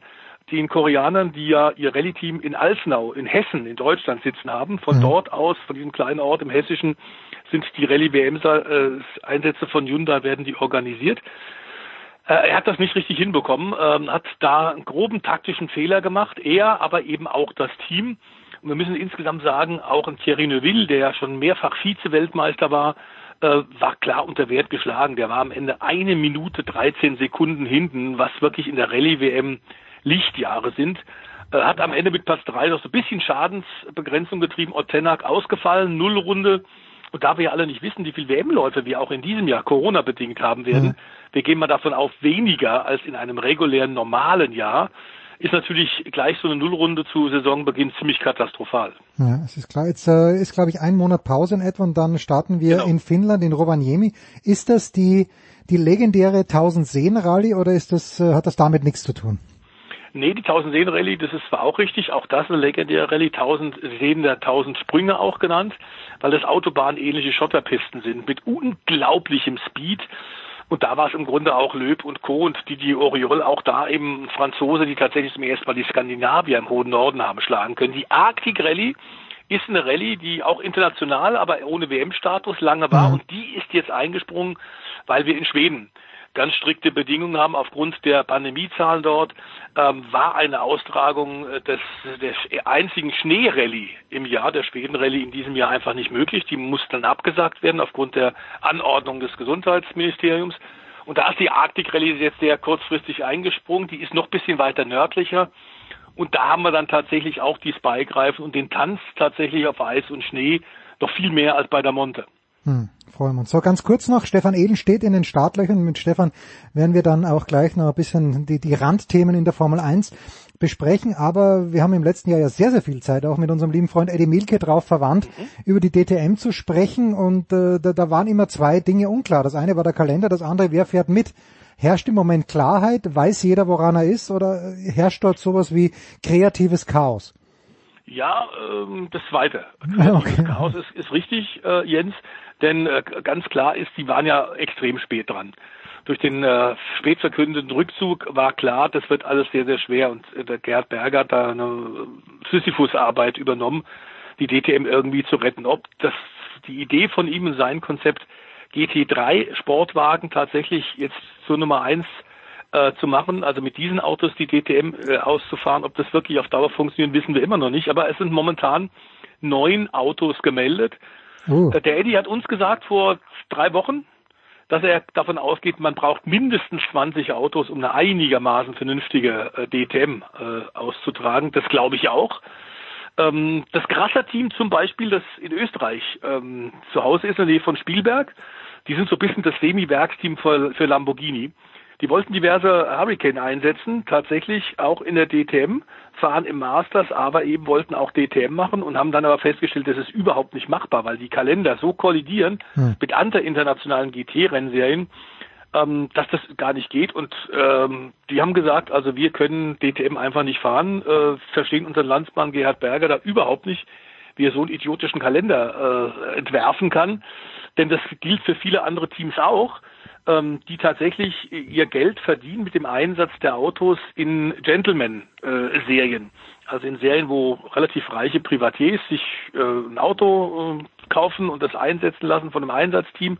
den Koreanern, die ja ihr Rallye-Team in Alsnau in Hessen in Deutschland sitzen haben. Von mhm. dort aus, von diesem kleinen Ort im Hessischen, sind die Rallye-WM-Einsätze von Hyundai werden die organisiert. Äh, er hat das nicht richtig hinbekommen, ähm, hat da einen groben taktischen Fehler gemacht, er, aber eben auch das Team. Und wir müssen insgesamt sagen, auch ein Thierry Neuville, der ja schon mehrfach Vize-Weltmeister war, äh, war klar unter Wert geschlagen. Der war am Ende eine Minute 13 Sekunden hinten, was wirklich in der Rallye-WM Lichtjahre sind. Äh, hat am Ende mit Platz 3 noch so ein bisschen Schadensbegrenzung getrieben. Otenak ausgefallen, Nullrunde. Und da wir ja alle nicht wissen, wie viele WM-Läufe wir auch in diesem Jahr Corona-bedingt haben werden, mhm. wir gehen mal davon auf weniger als in einem regulären, normalen Jahr, ist natürlich gleich so eine Nullrunde zu Saisonbeginn ziemlich katastrophal. Ja, es ist klar. Jetzt äh, ist, glaube ich, ein Monat Pause in etwa und dann starten wir genau. in Finnland, in Rovaniemi. Ist das die, die legendäre 1000 Seen Rallye oder ist das, äh, hat das damit nichts zu tun? Nee, die 1000 Seen Rallye, das ist zwar auch richtig, auch das eine legendäre Rallye, 1000 Seen der 1000 Sprünge auch genannt, weil das autobahnähnliche Schotterpisten sind mit unglaublichem Speed. Und da war es im Grunde auch Löb und Co. und die, die Oriol auch da eben Franzose, die tatsächlich zum ersten Mal die Skandinavier im hohen Norden haben schlagen können. Die Arctic Rallye ist eine Rallye, die auch international, aber ohne WM-Status lange war mhm. und die ist jetzt eingesprungen, weil wir in Schweden ganz strikte Bedingungen haben aufgrund der Pandemiezahlen dort, ähm, war eine Austragung äh, des, des einzigen Schneerallye im Jahr, der Schweden-Rallye in diesem Jahr einfach nicht möglich. Die musste dann abgesagt werden aufgrund der Anordnung des Gesundheitsministeriums. Und da ist die Arktik-Rallye jetzt sehr kurzfristig eingesprungen. Die ist noch bisschen weiter nördlicher. Und da haben wir dann tatsächlich auch die Spike-Reifen und den Tanz tatsächlich auf Eis und Schnee noch viel mehr als bei der Monte. Hm, freuen wir uns. So, ganz kurz noch, Stefan Ehlen steht in den Startlöchern. Mit Stefan werden wir dann auch gleich noch ein bisschen die, die Randthemen in der Formel 1 besprechen, aber wir haben im letzten Jahr ja sehr, sehr viel Zeit auch mit unserem lieben Freund Eddie Milke drauf verwandt, mhm. über die DTM zu sprechen und äh, da, da waren immer zwei Dinge unklar. Das eine war der Kalender, das andere, wer fährt mit. Herrscht im Moment Klarheit? Weiß jeder, woran er ist? Oder herrscht dort sowas wie kreatives Chaos? Ja, ähm, das Zweite. Kreatives okay. Chaos ist, ist richtig, äh, Jens, denn äh, ganz klar ist, die waren ja extrem spät dran durch den äh, spät verkündeten Rückzug war klar, das wird alles sehr, sehr schwer. Und äh, der Gerd Berger hat da eine Sisyphus-Arbeit übernommen, die DTM irgendwie zu retten. Ob das die Idee von ihm und sein Konzept GT3 Sportwagen tatsächlich jetzt zur Nummer eins äh, zu machen, also mit diesen Autos die DTM äh, auszufahren, ob das wirklich auf Dauer funktioniert, wissen wir immer noch nicht. Aber es sind momentan neun Autos gemeldet. Uh. Der Eddie hat uns gesagt vor drei Wochen, dass er davon ausgeht, man braucht mindestens 20 Autos, um eine einigermaßen vernünftige äh, DTM äh, auszutragen. Das glaube ich auch. Ähm, das Grasser-Team zum Beispiel, das in Österreich ähm, zu Hause ist, in der Nähe von Spielberg, die sind so ein bisschen das Semi-Werksteam für, für Lamborghini. Die wollten diverse Hurricane einsetzen, tatsächlich auch in der DTM, fahren im Masters, aber eben wollten auch DTM machen und haben dann aber festgestellt, das ist überhaupt nicht machbar, weil die Kalender so kollidieren hm. mit anderen internationalen GT-Rennserien, ähm, dass das gar nicht geht. Und ähm, die haben gesagt, also wir können DTM einfach nicht fahren, äh, verstehen unseren Landsmann Gerhard Berger da überhaupt nicht, wie er so einen idiotischen Kalender äh, entwerfen kann. Denn das gilt für viele andere Teams auch ähm, die tatsächlich ihr Geld verdienen mit dem Einsatz der Autos in Gentleman-Serien. also in Serien, wo relativ reiche Privatiers sich äh, ein Auto äh, kaufen und das einsetzen lassen von einem Einsatzteam,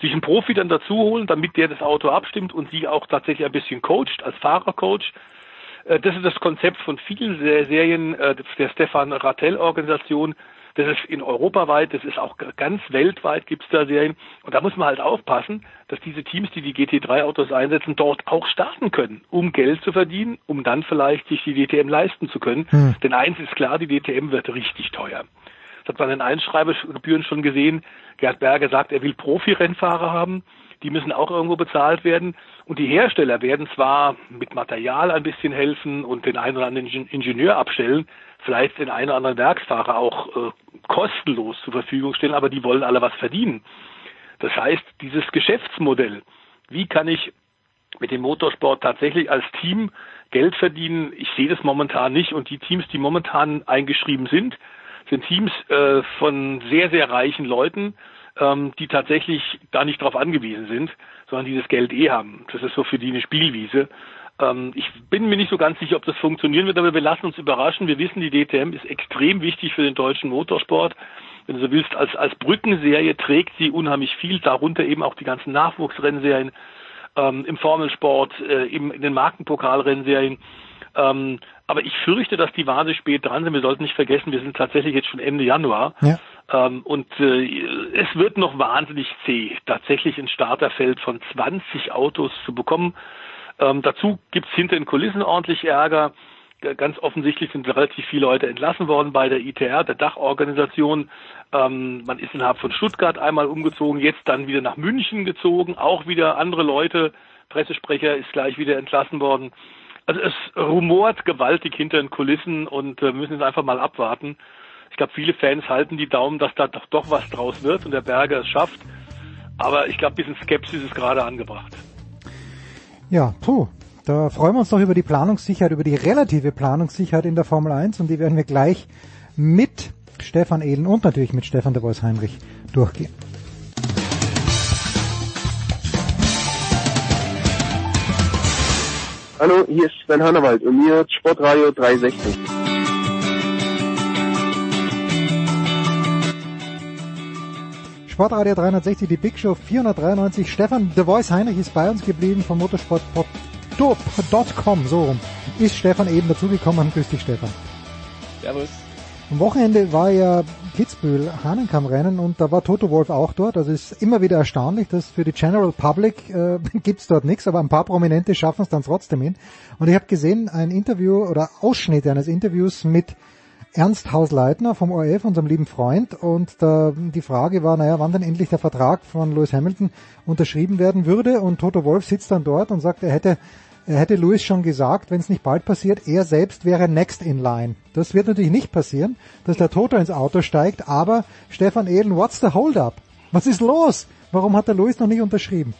sich einen Profi dann dazu holen, damit der das Auto abstimmt und sie auch tatsächlich ein bisschen coacht, als Fahrercoach. Äh, das ist das Konzept von vielen Serien der Stefan Rattel-Organisation, das ist in europaweit, das ist auch ganz weltweit gibt es da Serien. Und da muss man halt aufpassen, dass diese Teams, die die GT3-Autos einsetzen, dort auch starten können, um Geld zu verdienen, um dann vielleicht sich die DTM leisten zu können. Hm. Denn eins ist klar, die DTM wird richtig teuer. Das hat man in Einschreibegebühren schon gesehen. Gerd Berger sagt, er will Profi-Rennfahrer haben. Die müssen auch irgendwo bezahlt werden. Und die Hersteller werden zwar mit Material ein bisschen helfen und den einen oder anderen Ingenieur abstellen, vielleicht den einen oder anderen Werksfahrer auch äh, kostenlos zur Verfügung stellen, aber die wollen alle was verdienen. Das heißt, dieses Geschäftsmodell, wie kann ich mit dem Motorsport tatsächlich als Team Geld verdienen, ich sehe das momentan nicht. Und die Teams, die momentan eingeschrieben sind, sind Teams äh, von sehr, sehr reichen Leuten, ähm, die tatsächlich da nicht drauf angewiesen sind, sondern die das Geld eh haben. Das ist so für die eine Spielwiese. Ähm, ich bin mir nicht so ganz sicher, ob das funktionieren wird, aber wir lassen uns überraschen. Wir wissen, die DTM ist extrem wichtig für den deutschen Motorsport. Wenn du so willst, als, als Brückenserie trägt sie unheimlich viel, darunter eben auch die ganzen Nachwuchsrennserien ähm, im Formelsport, äh, im, in den Markenpokalrennserien. Ähm, aber ich fürchte, dass die wahnsinnig spät dran sind. Wir sollten nicht vergessen, wir sind tatsächlich jetzt schon Ende Januar. Ja. Ähm, und äh, es wird noch wahnsinnig zäh, tatsächlich ein Starterfeld von 20 Autos zu bekommen. Ähm, dazu gibt's hinter den Kulissen ordentlich Ärger. Ganz offensichtlich sind relativ viele Leute entlassen worden bei der ITR, der Dachorganisation. Ähm, man ist innerhalb von Stuttgart einmal umgezogen, jetzt dann wieder nach München gezogen, auch wieder andere Leute. Pressesprecher ist gleich wieder entlassen worden. Also es rumort gewaltig hinter den Kulissen und äh, müssen jetzt einfach mal abwarten. Ich glaube, viele Fans halten die Daumen, dass da doch, doch was draus wird und der Berger es schafft. Aber ich glaube, ein bisschen Skepsis ist gerade angebracht. Ja, puh. Da freuen wir uns noch über die Planungssicherheit, über die relative Planungssicherheit in der Formel 1 und die werden wir gleich mit Stefan Ehlen und natürlich mit Stefan de Vois Heinrich durchgehen. Hallo, hier ist Sven Hannawald und mir Sportradio 360. Sportradio 360, die Big Show 493. Stefan The Voice Heinrich ist bei uns geblieben vom motorsport.com, so rum. Ist Stefan eben dazugekommen. Grüß dich, Stefan. Servus. Am Wochenende war ja Kitzbühel Hahnenkamm-Rennen und da war Toto Wolf auch dort. Also ist immer wieder erstaunlich, dass für die General Public äh, gibt's dort nichts, aber ein paar Prominente schaffen es dann trotzdem hin. Und ich habe gesehen ein Interview oder Ausschnitte eines Interviews mit Ernst Hausleitner vom ORF, unserem lieben Freund. Und da, die Frage war, naja, wann denn endlich der Vertrag von Lewis Hamilton unterschrieben werden würde. Und Toto Wolf sitzt dann dort und sagt, er hätte, er hätte Lewis schon gesagt, wenn es nicht bald passiert, er selbst wäre next in line. Das wird natürlich nicht passieren, dass der Toto ins Auto steigt. Aber Stefan Ehlen, what's the hold up? Was ist los? Warum hat der Lewis noch nicht unterschrieben?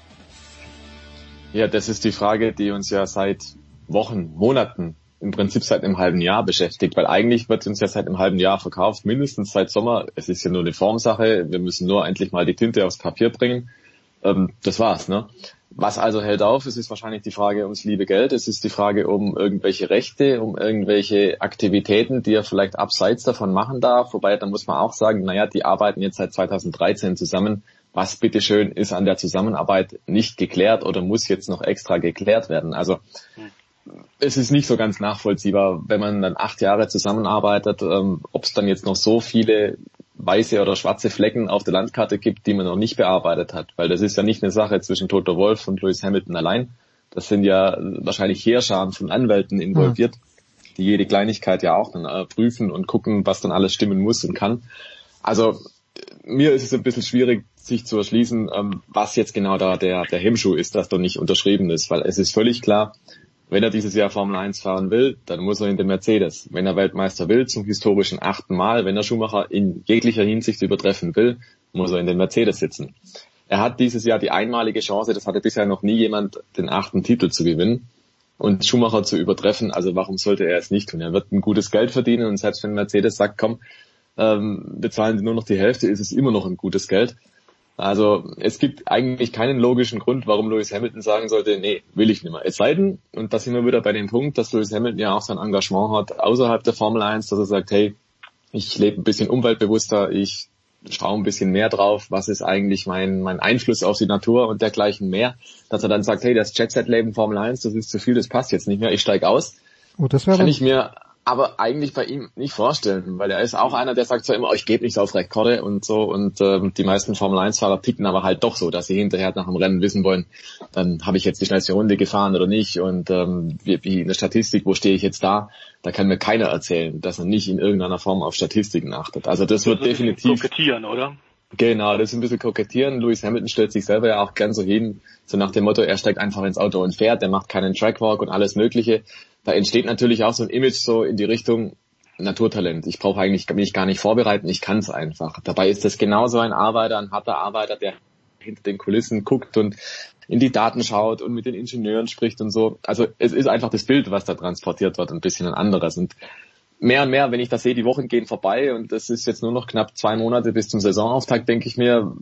Ja, das ist die Frage, die uns ja seit Wochen, Monaten, im Prinzip seit einem halben Jahr beschäftigt, weil eigentlich wird uns ja seit einem halben Jahr verkauft, mindestens seit Sommer. Es ist ja nur eine Formsache. Wir müssen nur endlich mal die Tinte aufs Papier bringen. Ähm, das war's, ne? Was also hält auf? Es ist wahrscheinlich die Frage ums liebe Geld. Es ist die Frage um irgendwelche Rechte, um irgendwelche Aktivitäten, die er vielleicht abseits davon machen darf. Wobei, dann muss man auch sagen, naja, die arbeiten jetzt seit 2013 zusammen was bitteschön ist an der Zusammenarbeit nicht geklärt oder muss jetzt noch extra geklärt werden. Also es ist nicht so ganz nachvollziehbar, wenn man dann acht Jahre zusammenarbeitet, ähm, ob es dann jetzt noch so viele weiße oder schwarze Flecken auf der Landkarte gibt, die man noch nicht bearbeitet hat. Weil das ist ja nicht eine Sache zwischen Toto Wolf und Lewis Hamilton allein. Das sind ja wahrscheinlich Heerscharen von Anwälten involviert, mhm. die jede Kleinigkeit ja auch dann äh, prüfen und gucken, was dann alles stimmen muss und kann. Also mir ist es ein bisschen schwierig, sich zu erschließen, ähm, was jetzt genau da der, der Hemmschuh ist, dass da nicht unterschrieben ist, weil es ist völlig klar, wenn er dieses Jahr Formel 1 fahren will, dann muss er in den Mercedes. Wenn er Weltmeister will, zum historischen achten Mal, wenn er Schumacher in jeglicher Hinsicht übertreffen will, muss er in den Mercedes sitzen. Er hat dieses Jahr die einmalige Chance, das hatte bisher noch nie jemand, den achten Titel zu gewinnen und Schumacher zu übertreffen. Also warum sollte er es nicht tun? Er wird ein gutes Geld verdienen und selbst wenn Mercedes sagt, komm, ähm, bezahlen sie nur noch die Hälfte, ist es immer noch ein gutes Geld. Also es gibt eigentlich keinen logischen Grund, warum Lewis Hamilton sagen sollte, nee, will ich nicht mehr. Es sei denn, und da sind wir wieder bei dem Punkt, dass Lewis Hamilton ja auch sein Engagement hat außerhalb der Formel 1, dass er sagt, hey, ich lebe ein bisschen umweltbewusster, ich schaue ein bisschen mehr drauf, was ist eigentlich mein, mein Einfluss auf die Natur und dergleichen mehr, dass er dann sagt, hey, das Jet-Set-Leben Formel 1, das ist zu viel, das passt jetzt nicht mehr, ich steige aus. Oh, das Kann ich mir aber eigentlich bei ihm nicht vorstellen, weil er ist auch einer, der sagt zwar immer, oh, ich gebe nichts auf Rekorde und so und ähm, die meisten Formel 1 Fahrer ticken aber halt doch so, dass sie hinterher nach dem Rennen wissen wollen, dann habe ich jetzt die schnellste Runde gefahren oder nicht und ähm, wie, wie in der Statistik, wo stehe ich jetzt da? Da kann mir keiner erzählen, dass er nicht in irgendeiner Form auf Statistiken achtet. Also das, das wird definitiv kokettieren, oder? Genau, das ist ein bisschen kokettieren. Lewis Hamilton stellt sich selber ja auch gern so hin, so nach dem Motto, er steigt einfach ins Auto und fährt, der macht keinen Trackwalk und alles mögliche da entsteht natürlich auch so ein Image so in die Richtung Naturtalent. Ich brauche eigentlich mich gar nicht vorbereiten, ich kann es einfach. Dabei ist das genauso ein Arbeiter, ein harter Arbeiter, der hinter den Kulissen guckt und in die Daten schaut und mit den Ingenieuren spricht und so. Also es ist einfach das Bild, was da transportiert wird, ein bisschen ein anderes. Und mehr und mehr, wenn ich das sehe, die Wochen gehen vorbei und es ist jetzt nur noch knapp zwei Monate bis zum Saisonauftakt, denke ich mir,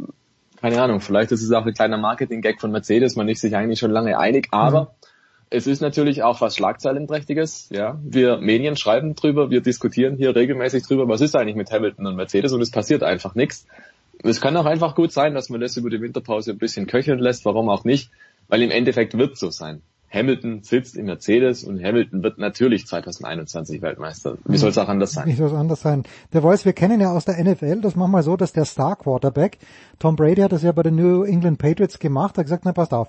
keine Ahnung, vielleicht ist es auch ein kleiner Marketing-Gag von Mercedes, man ist sich eigentlich schon lange einig, aber mhm es ist natürlich auch was Schlagzeilenprächtiges. Ja, wir Medien schreiben drüber, wir diskutieren hier regelmäßig drüber, was ist eigentlich mit Hamilton und Mercedes und es passiert einfach nichts. Es kann auch einfach gut sein, dass man das über die Winterpause ein bisschen köcheln lässt, warum auch nicht, weil im Endeffekt wird es so sein. Hamilton sitzt im Mercedes und Hamilton wird natürlich 2021 Weltmeister. Wie soll es auch anders sein? Wie soll es anders sein? Der Voice, wir kennen ja aus der NFL, das machen wir so, dass der Star Quarterback, Tom Brady hat das ja bei den New England Patriots gemacht, hat gesagt, na passt auf,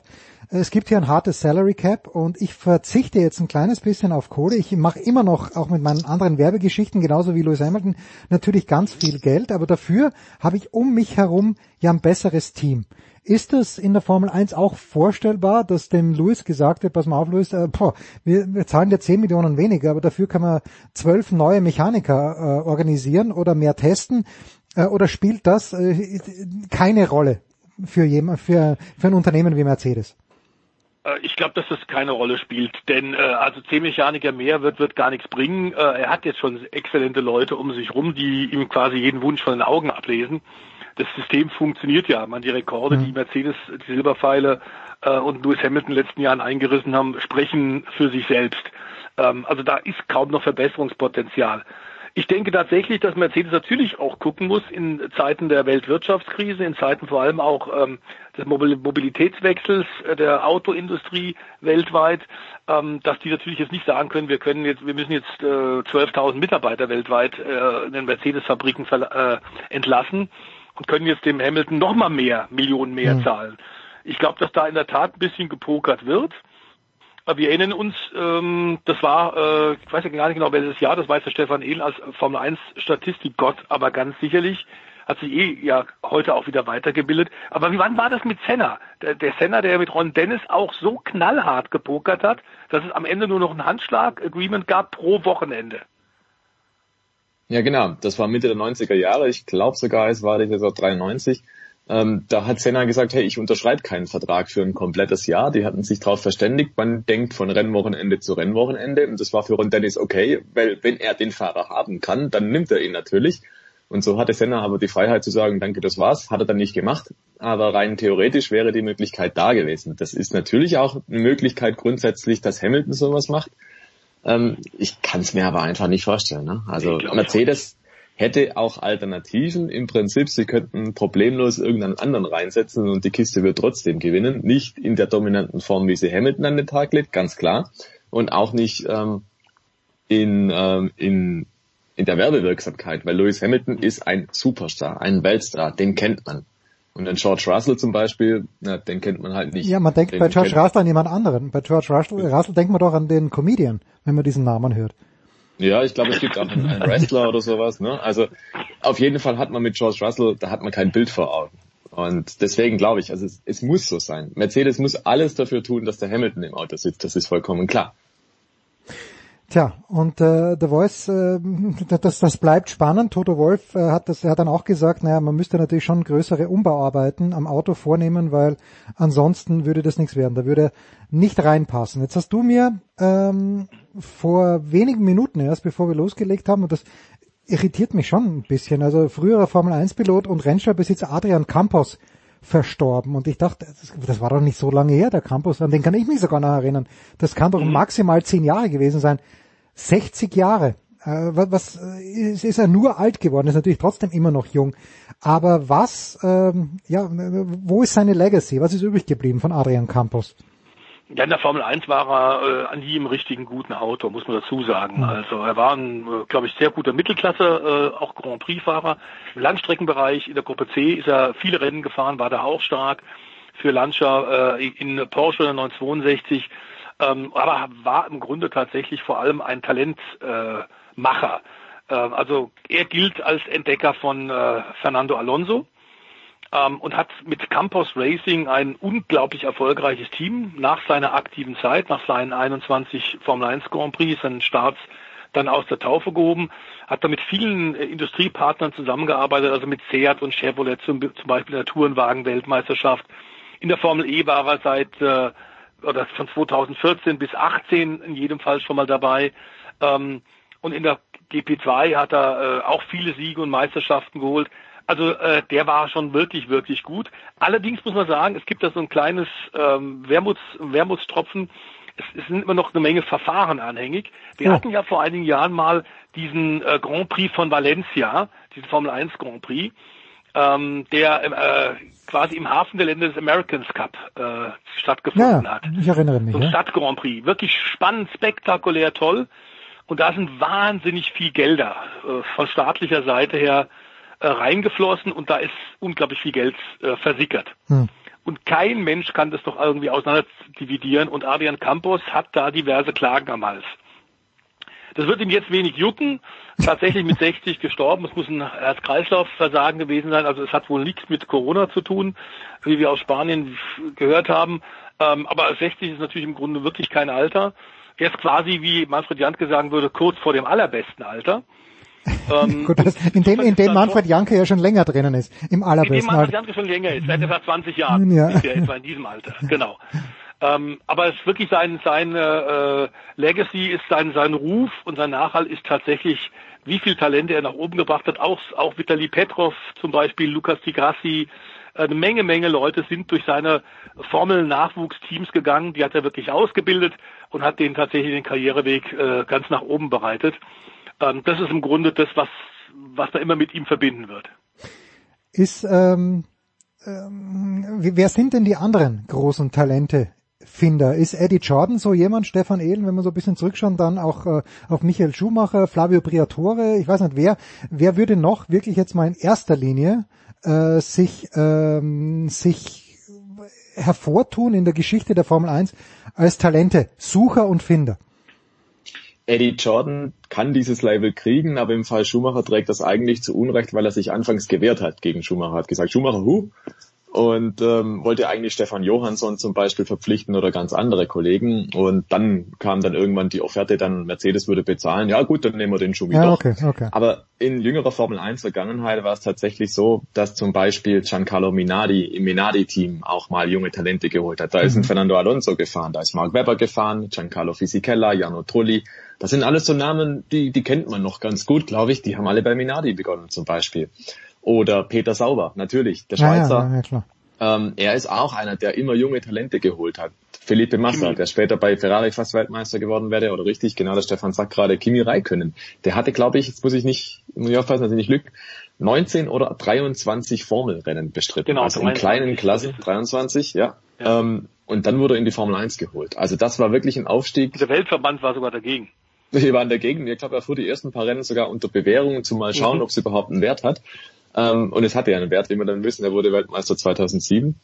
es gibt hier ein hartes Salary Cap und ich verzichte jetzt ein kleines bisschen auf Kohle. Ich mache immer noch, auch mit meinen anderen Werbegeschichten, genauso wie Lewis Hamilton, natürlich ganz viel Geld, aber dafür habe ich um mich herum ja ein besseres Team. Ist das in der Formel 1 auch vorstellbar, dass dem Lewis gesagt wird, pass mal auf Lewis, äh, boah, wir, wir zahlen dir 10 Millionen weniger, aber dafür kann man zwölf neue Mechaniker äh, organisieren oder mehr testen? Äh, oder spielt das äh, keine Rolle für, jemand, für, für ein Unternehmen wie Mercedes? Äh, ich glaube, dass das keine Rolle spielt, denn äh, also zehn Mechaniker mehr wird wird gar nichts bringen. Äh, er hat jetzt schon exzellente Leute um sich rum, die ihm quasi jeden Wunsch von den Augen ablesen das System funktioniert ja. Man, die Rekorde, die mhm. Mercedes, die Silberpfeile äh, und Lewis Hamilton in den letzten Jahren eingerissen haben, sprechen für sich selbst. Ähm, also da ist kaum noch Verbesserungspotenzial. Ich denke tatsächlich, dass Mercedes natürlich auch gucken muss in Zeiten der Weltwirtschaftskrise, in Zeiten vor allem auch ähm, des Mobilitätswechsels äh, der Autoindustrie weltweit, ähm, dass die natürlich jetzt nicht sagen können, wir können jetzt, wir müssen jetzt äh, 12.000 Mitarbeiter weltweit äh, in den Mercedes-Fabriken äh, entlassen und können jetzt dem Hamilton noch mal mehr, Millionen mehr mhm. zahlen. Ich glaube, dass da in der Tat ein bisschen gepokert wird. Wir erinnern uns, ähm, das war, äh, ich weiß ja gar nicht genau welches Jahr, das weiß der Stefan Ehl als Formel 1 Statistikgott, aber ganz sicherlich hat sich eh ja heute auch wieder weitergebildet. Aber wie wann war das mit Senna? Der, der Senna, der mit Ron Dennis auch so knallhart gepokert hat, dass es am Ende nur noch ein Handschlag-Agreement gab pro Wochenende. Ja, genau. Das war Mitte der 90er Jahre. Ich glaube sogar, es war die Saison 93. Ähm, da hat Senna gesagt, hey, ich unterschreibe keinen Vertrag für ein komplettes Jahr. Die hatten sich darauf verständigt, man denkt von Rennwochenende zu Rennwochenende. Und das war für Ron Dennis okay, weil wenn er den Fahrer haben kann, dann nimmt er ihn natürlich. Und so hatte Senna aber die Freiheit zu sagen, danke, das war's. Hat er dann nicht gemacht. Aber rein theoretisch wäre die Möglichkeit da gewesen. Das ist natürlich auch eine Möglichkeit grundsätzlich, dass Hamilton sowas macht. Ähm, ich kann es mir aber einfach nicht vorstellen. Ne? Also Mercedes hätte auch Alternativen. Im Prinzip, sie könnten problemlos irgendeinen anderen reinsetzen und die Kiste wird trotzdem gewinnen. Nicht in der dominanten Form, wie sie Hamilton an den Tag legt, ganz klar. Und auch nicht ähm, in, ähm, in in der Werbewirksamkeit, weil Lewis Hamilton ist ein Superstar, ein Weltstar, den kennt man. Und den George Russell zum Beispiel, na, den kennt man halt nicht. Ja, man denkt den bei George Russell an jemand anderen. Bei George Russell, Russell denkt man doch an den Comedian, wenn man diesen Namen hört. Ja, ich glaube, es gibt auch einen, einen Wrestler oder sowas. Ne? Also auf jeden Fall hat man mit George Russell, da hat man kein Bild vor Augen. Und deswegen glaube ich, also es, es muss so sein. Mercedes muss alles dafür tun, dass der Hamilton im Auto sitzt. Das ist vollkommen klar. Tja, und äh, The Voice, äh, das, das bleibt spannend. Toto Wolf äh, hat das, er hat dann auch gesagt, naja, man müsste natürlich schon größere Umbauarbeiten am Auto vornehmen, weil ansonsten würde das nichts werden. Da würde nicht reinpassen. Jetzt hast du mir ähm, vor wenigen Minuten erst, bevor wir losgelegt haben, und das irritiert mich schon ein bisschen. Also früherer Formel 1 Pilot und Rennstallbesitzer Adrian Campos verstorben. Und ich dachte, das, das, war doch nicht so lange her, der Campus, an den kann ich mich sogar noch erinnern. Das kann doch mhm. maximal zehn Jahre gewesen sein. 60 Jahre. Äh, was, ist, ist er nur alt geworden, ist natürlich trotzdem immer noch jung. Aber was, ähm, ja, wo ist seine Legacy? Was ist übrig geblieben von Adrian Campos? Ja, in der Formel 1 war er äh, an im richtigen guten Auto, muss man dazu sagen. Mhm. Also er war ein, äh, glaube ich, sehr guter Mittelklasse, äh, auch Grand Prix-Fahrer. Im Landstreckenbereich in der Gruppe C ist er viele Rennen gefahren, war da auch stark für Lancia äh, in Porsche 962. Ähm, aber war im Grunde tatsächlich vor allem ein Talentmacher. Äh, äh, also er gilt als Entdecker von äh, Fernando Alonso ähm, und hat mit Campos Racing ein unglaublich erfolgreiches Team nach seiner aktiven Zeit, nach seinen 21 Formel 1 Grand Prix, seinen Starts dann aus der Taufe gehoben, hat da mit vielen äh, Industriepartnern zusammengearbeitet, also mit Seat und Chevrolet zum, zum Beispiel in der Tourenwagen-Weltmeisterschaft. In der Formel E war er seit äh, oder von 2014 bis 18 in jedem Fall schon mal dabei. Ähm, und in der GP2 hat er äh, auch viele Siege und Meisterschaften geholt. Also äh, der war schon wirklich, wirklich gut. Allerdings muss man sagen, es gibt da so ein kleines ähm, Wermuts, Wermutstropfen. Es, es sind immer noch eine Menge Verfahren anhängig. Wir ja. hatten ja vor einigen Jahren mal diesen äh, Grand Prix von Valencia, diesen Formel 1 Grand Prix, ähm, der äh, quasi im Hafengelände des Americans Cup äh, stattgefunden ja, hat. Ich erinnere mich. So ein ja. Stadt Grand Prix. Wirklich spannend, spektakulär, toll. Und da sind wahnsinnig viel Gelder äh, von staatlicher Seite her äh, reingeflossen und da ist unglaublich viel Geld äh, versickert. Hm. Und kein Mensch kann das doch irgendwie auseinander dividieren und Adrian Campos hat da diverse Klagen am Hals. Das wird ihm jetzt wenig jucken. Tatsächlich mit 60 gestorben. Es muss ein Herz-Kreislauf-Versagen gewesen sein. Also es hat wohl nichts mit Corona zu tun, wie wir aus Spanien gehört haben. Ähm, aber 60 ist natürlich im Grunde wirklich kein Alter. Er ist quasi, wie Manfred Jantke sagen würde, kurz vor dem allerbesten Alter. Ähm, Gut, das, in dem, in dem Manfred Janke ja schon länger drinnen ist, im allerbesten In dem Manfred Janke schon länger ist, seit etwa 20 Jahren ja. ist er etwa in diesem Alter, genau. Ähm, aber es ist wirklich sein, sein äh, Legacy ist sein, sein Ruf und sein Nachhall ist tatsächlich, wie viel Talente er nach oben gebracht hat. Auch, auch Vitali Petrov zum Beispiel, Lukas Tigrassi, eine Menge, Menge Leute sind durch seine Formel-Nachwuchsteams gegangen. Die hat er wirklich ausgebildet und hat denen tatsächlich den Karriereweg äh, ganz nach oben bereitet. Ähm, das ist im Grunde das, was, was man immer mit ihm verbinden wird. Ist, ähm, ähm, wer sind denn die anderen großen Talente Finder. Ist Eddie Jordan so jemand, Stefan Ehlen, wenn wir so ein bisschen zurückschauen, dann auch äh, auf Michael Schumacher, Flavio Briatore, ich weiß nicht wer, wer würde noch wirklich jetzt mal in erster Linie äh, sich, ähm, sich hervortun in der Geschichte der Formel 1 als Talente, Sucher und Finder? Eddie Jordan kann dieses Label kriegen, aber im Fall Schumacher trägt das eigentlich zu Unrecht, weil er sich anfangs gewehrt hat gegen Schumacher, hat gesagt, Schumacher, hu, und ähm, wollte eigentlich Stefan Johansson zum Beispiel verpflichten oder ganz andere Kollegen und dann kam dann irgendwann die Offerte, dann Mercedes würde bezahlen, ja gut, dann nehmen wir den Schumi ja, doch. Okay, okay. Aber in jüngerer Formel 1 Vergangenheit war es tatsächlich so, dass zum Beispiel Giancarlo Minardi im Minardi-Team auch mal junge Talente geholt hat. Da ist ein Mhm. Fernando Alonso gefahren, da ist Mark Webber gefahren, Giancarlo Fisichella, Jarno Trulli. Das sind alles so Namen, die, die kennt man noch ganz gut, glaube ich. Die haben alle bei Minardi begonnen zum Beispiel. Oder Peter Sauber, natürlich, der Ja, Schweizer. ja, ja, klar. Ähm, er ist auch einer, der immer junge Talente geholt hat. Felipe Massa, der später bei Ferrari fast Weltmeister geworden wäre, oder richtig, genau, der Stefan sagt gerade, Kimi Räikkönen. Der hatte, glaube ich, jetzt muss ich nicht, muss ich aufpassen, dass ich nicht lüge, 19 oder 23 Formelrennen bestritten. Genau, also in 23. kleinen Klassen, 23, ja. Ähm, und dann wurde er in die Formel 1 geholt. Also das war wirklich ein Aufstieg. Der Weltverband war sogar dagegen. Wir waren dagegen. Ich glaube, er fuhr die ersten paar Rennen sogar unter Bewährung, zum mal schauen, Mhm. ob es überhaupt einen Wert hat. Ähm, und es hatte ja einen Wert, wie wir dann wissen. Er wurde Weltmeister 2007.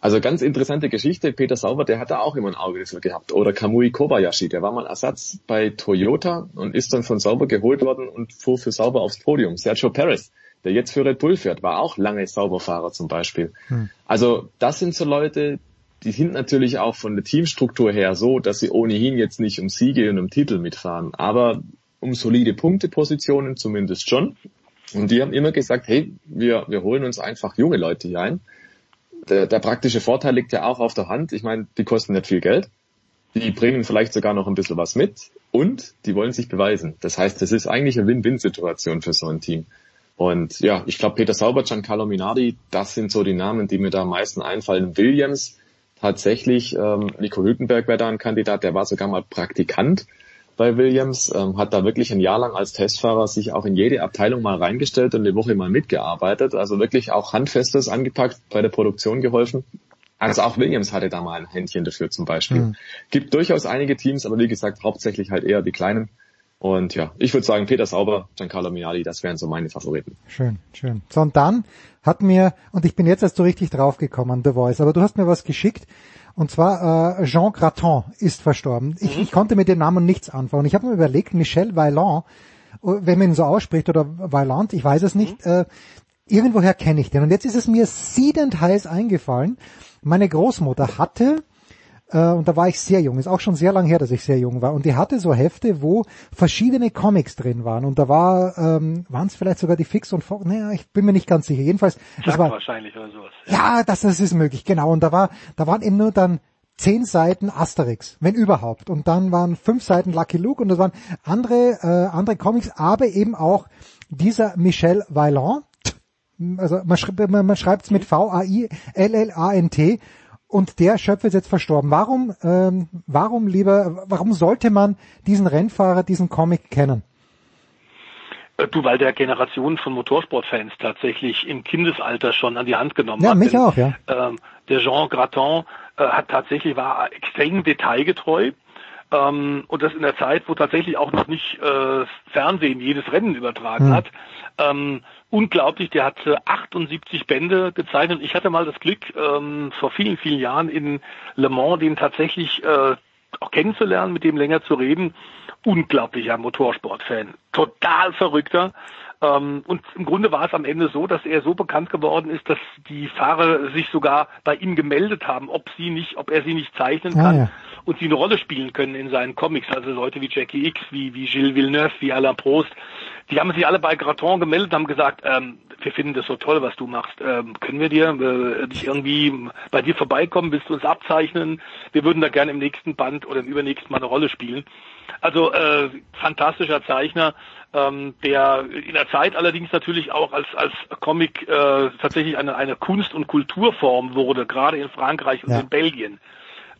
Also ganz interessante Geschichte. Peter Sauber, der hat da auch immer ein Auge dafür gehabt. Oder Kamui Kobayashi, der war mal Ersatz bei Toyota und ist dann von Sauber geholt worden und fuhr für Sauber aufs Podium. Sergio Perez, der jetzt für Red Bull fährt, war auch lange Sauberfahrer zum Beispiel. Hm. Also das sind so Leute, die sind natürlich auch von der Teamstruktur her so, dass sie ohnehin jetzt nicht um Siege und um Titel mitfahren, aber um solide Punktepositionen zumindest schon. Und die haben immer gesagt, hey, wir, wir holen uns einfach junge Leute hier ein. Der, der praktische Vorteil liegt ja auch auf der Hand. Ich meine, die kosten nicht viel Geld. Die bringen vielleicht sogar noch ein bisschen was mit und die wollen sich beweisen. Das heißt, das ist eigentlich eine Win-Win-Situation für so ein Team. Und ja, ich glaube, Peter Sauber, Giancarlo Minardi, das sind so die Namen, die mir da am meisten einfallen. Williams, tatsächlich, ähm, Nico Hülkenberg wäre da ein Kandidat, der war sogar mal Praktikant bei Williams, ähm, hat da wirklich ein Jahr lang als Testfahrer sich auch in jede Abteilung mal reingestellt und eine Woche mal mitgearbeitet. Also wirklich auch Handfestes angepackt, bei der Produktion geholfen. Also auch Williams hatte da mal ein Händchen dafür zum Beispiel. Mhm. Gibt durchaus einige Teams, aber wie gesagt, hauptsächlich halt eher die kleinen. Und ja, ich würde sagen, Peter Sauber, Giancarlo Minardi, das wären so meine Favoriten. Schön, schön. So, und dann hat mir, und ich bin jetzt erst so richtig draufgekommen, The Voice, aber du hast mir was geschickt, und zwar äh, Jean Graton ist verstorben. Ich, ich konnte mit dem Namen nichts anfangen. Ich habe mir überlegt, Michel Vaillant, äh, wenn man ihn so ausspricht, oder Vaillant, ich weiß es nicht, äh, irgendwoher kenne ich den. Und jetzt ist es mir siedend heiß eingefallen. Meine Großmutter hatte und da war ich sehr jung, ist auch schon sehr lang her, dass ich sehr jung war, und die hatte so Hefte, wo verschiedene Comics drin waren, und da war, ähm, waren es vielleicht sogar die Fix und Fox, naja, ich bin mir nicht ganz sicher, jedenfalls, das war, wahrscheinlich oder sowas. ja, das, das ist möglich, genau, und da war, da waren eben nur dann zehn Seiten Asterix, wenn überhaupt, und dann waren fünf Seiten Lucky Luke, und das waren andere, äh, andere Comics, aber eben auch dieser Michel Vaillant, also man, schreibt man, man schreibt es mit V-A-I-L-L-A-N-T und der Schöpfer ist jetzt verstorben. Warum, ähm, warum lieber, warum sollte man diesen Rennfahrer, diesen Comic kennen? Äh, Du, weil der Generationen von Motorsportfans tatsächlich im Kindesalter schon an die Hand genommen Ja, hat. mich Denn, auch, ja. Ähm, der Jean Graton äh, hat tatsächlich war extrem detailgetreu. Ähm, und das in der Zeit, wo tatsächlich auch noch nicht äh, Fernsehen jedes Rennen übertragen Hm. hat. Ähm, unglaublich, der hat äh, 78 Bände gezeichnet. Ich hatte mal das Glück, ähm, vor vielen, vielen Jahren in Le Mans den tatsächlich äh, auch kennenzulernen, mit dem länger zu reden. Unglaublicher Motorsportfan. Total verrückter. Ähm, und im Grunde war es am Ende so, dass er so bekannt geworden ist, dass die Fahrer sich sogar bei ihm gemeldet haben, ob sie nicht, ob er sie nicht zeichnen Ah, kann ja. und sie eine Rolle spielen können in seinen Comics. Also Leute wie Jackie X, wie, wie Gilles Villeneuve, wie Alain Prost. Die haben sich alle bei Graton gemeldet und haben gesagt, ähm, wir finden das so toll, was du machst. Ähm, können wir dir äh, dich irgendwie bei dir vorbeikommen? Willst du uns abzeichnen? Wir würden da gerne im nächsten Band oder im übernächsten Mal eine Rolle spielen. Also äh, fantastischer Zeichner, ähm, der in der Zeit allerdings natürlich auch als als Comic äh, tatsächlich eine eine Kunst- und Kulturform wurde, gerade in Frankreich und Ja. in Belgien.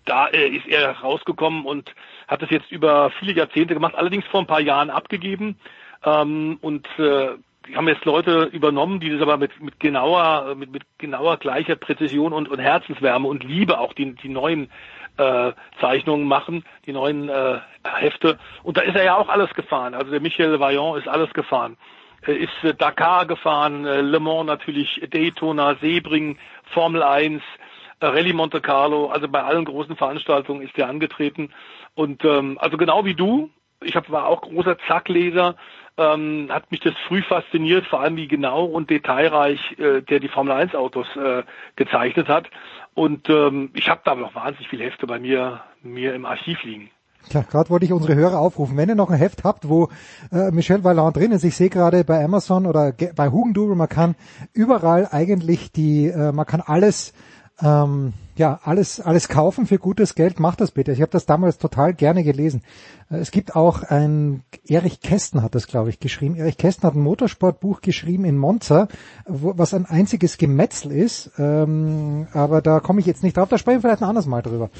Da äh, ist er rausgekommen und hat es jetzt über viele Jahrzehnte gemacht, allerdings vor ein paar Jahren abgegeben. Ähm, und äh, die haben jetzt Leute übernommen, die das aber mit, mit genauer, mit, mit genauer gleicher Präzision und, und Herzenswärme und Liebe auch die, die neuen äh, Zeichnungen machen, die neuen äh, Hefte. Und da ist er ja auch alles gefahren. Also der Michel Vaillant ist alles gefahren. Er ist äh, Dakar gefahren, äh, Le Mans natürlich, Daytona, Sebring, Formel 1, Rallye Monte Carlo, also bei allen großen Veranstaltungen ist er angetreten. Und ähm, also genau wie du, ich hab, war auch großer Zackleser, ähm, hat mich das früh fasziniert, vor allem wie genau und detailreich äh, der die Formel 1 Autos äh, gezeichnet hat. Und ähm, ich habe da noch wahnsinnig viele Hefte bei mir, mir im Archiv liegen. Tja, gerade wollte ich unsere Hörer aufrufen. Wenn ihr noch ein Heft habt, wo äh, Michel Valland drin ist, ich sehe gerade bei Amazon oder bei Hugendubel, man kann überall eigentlich die, äh, man kann alles ähm, ja, alles, alles kaufen für gutes Geld, macht das bitte. Ich habe das damals total gerne gelesen. Äh, es gibt auch ein, Erich Kästen hat das, glaube ich, geschrieben. Erich Kästen hat ein Motorsportbuch geschrieben in Monza, wo, was ein einziges Gemetzel ist. Ähm, aber da komme ich jetzt nicht drauf, da sprechen wir vielleicht ein anderes Mal drüber.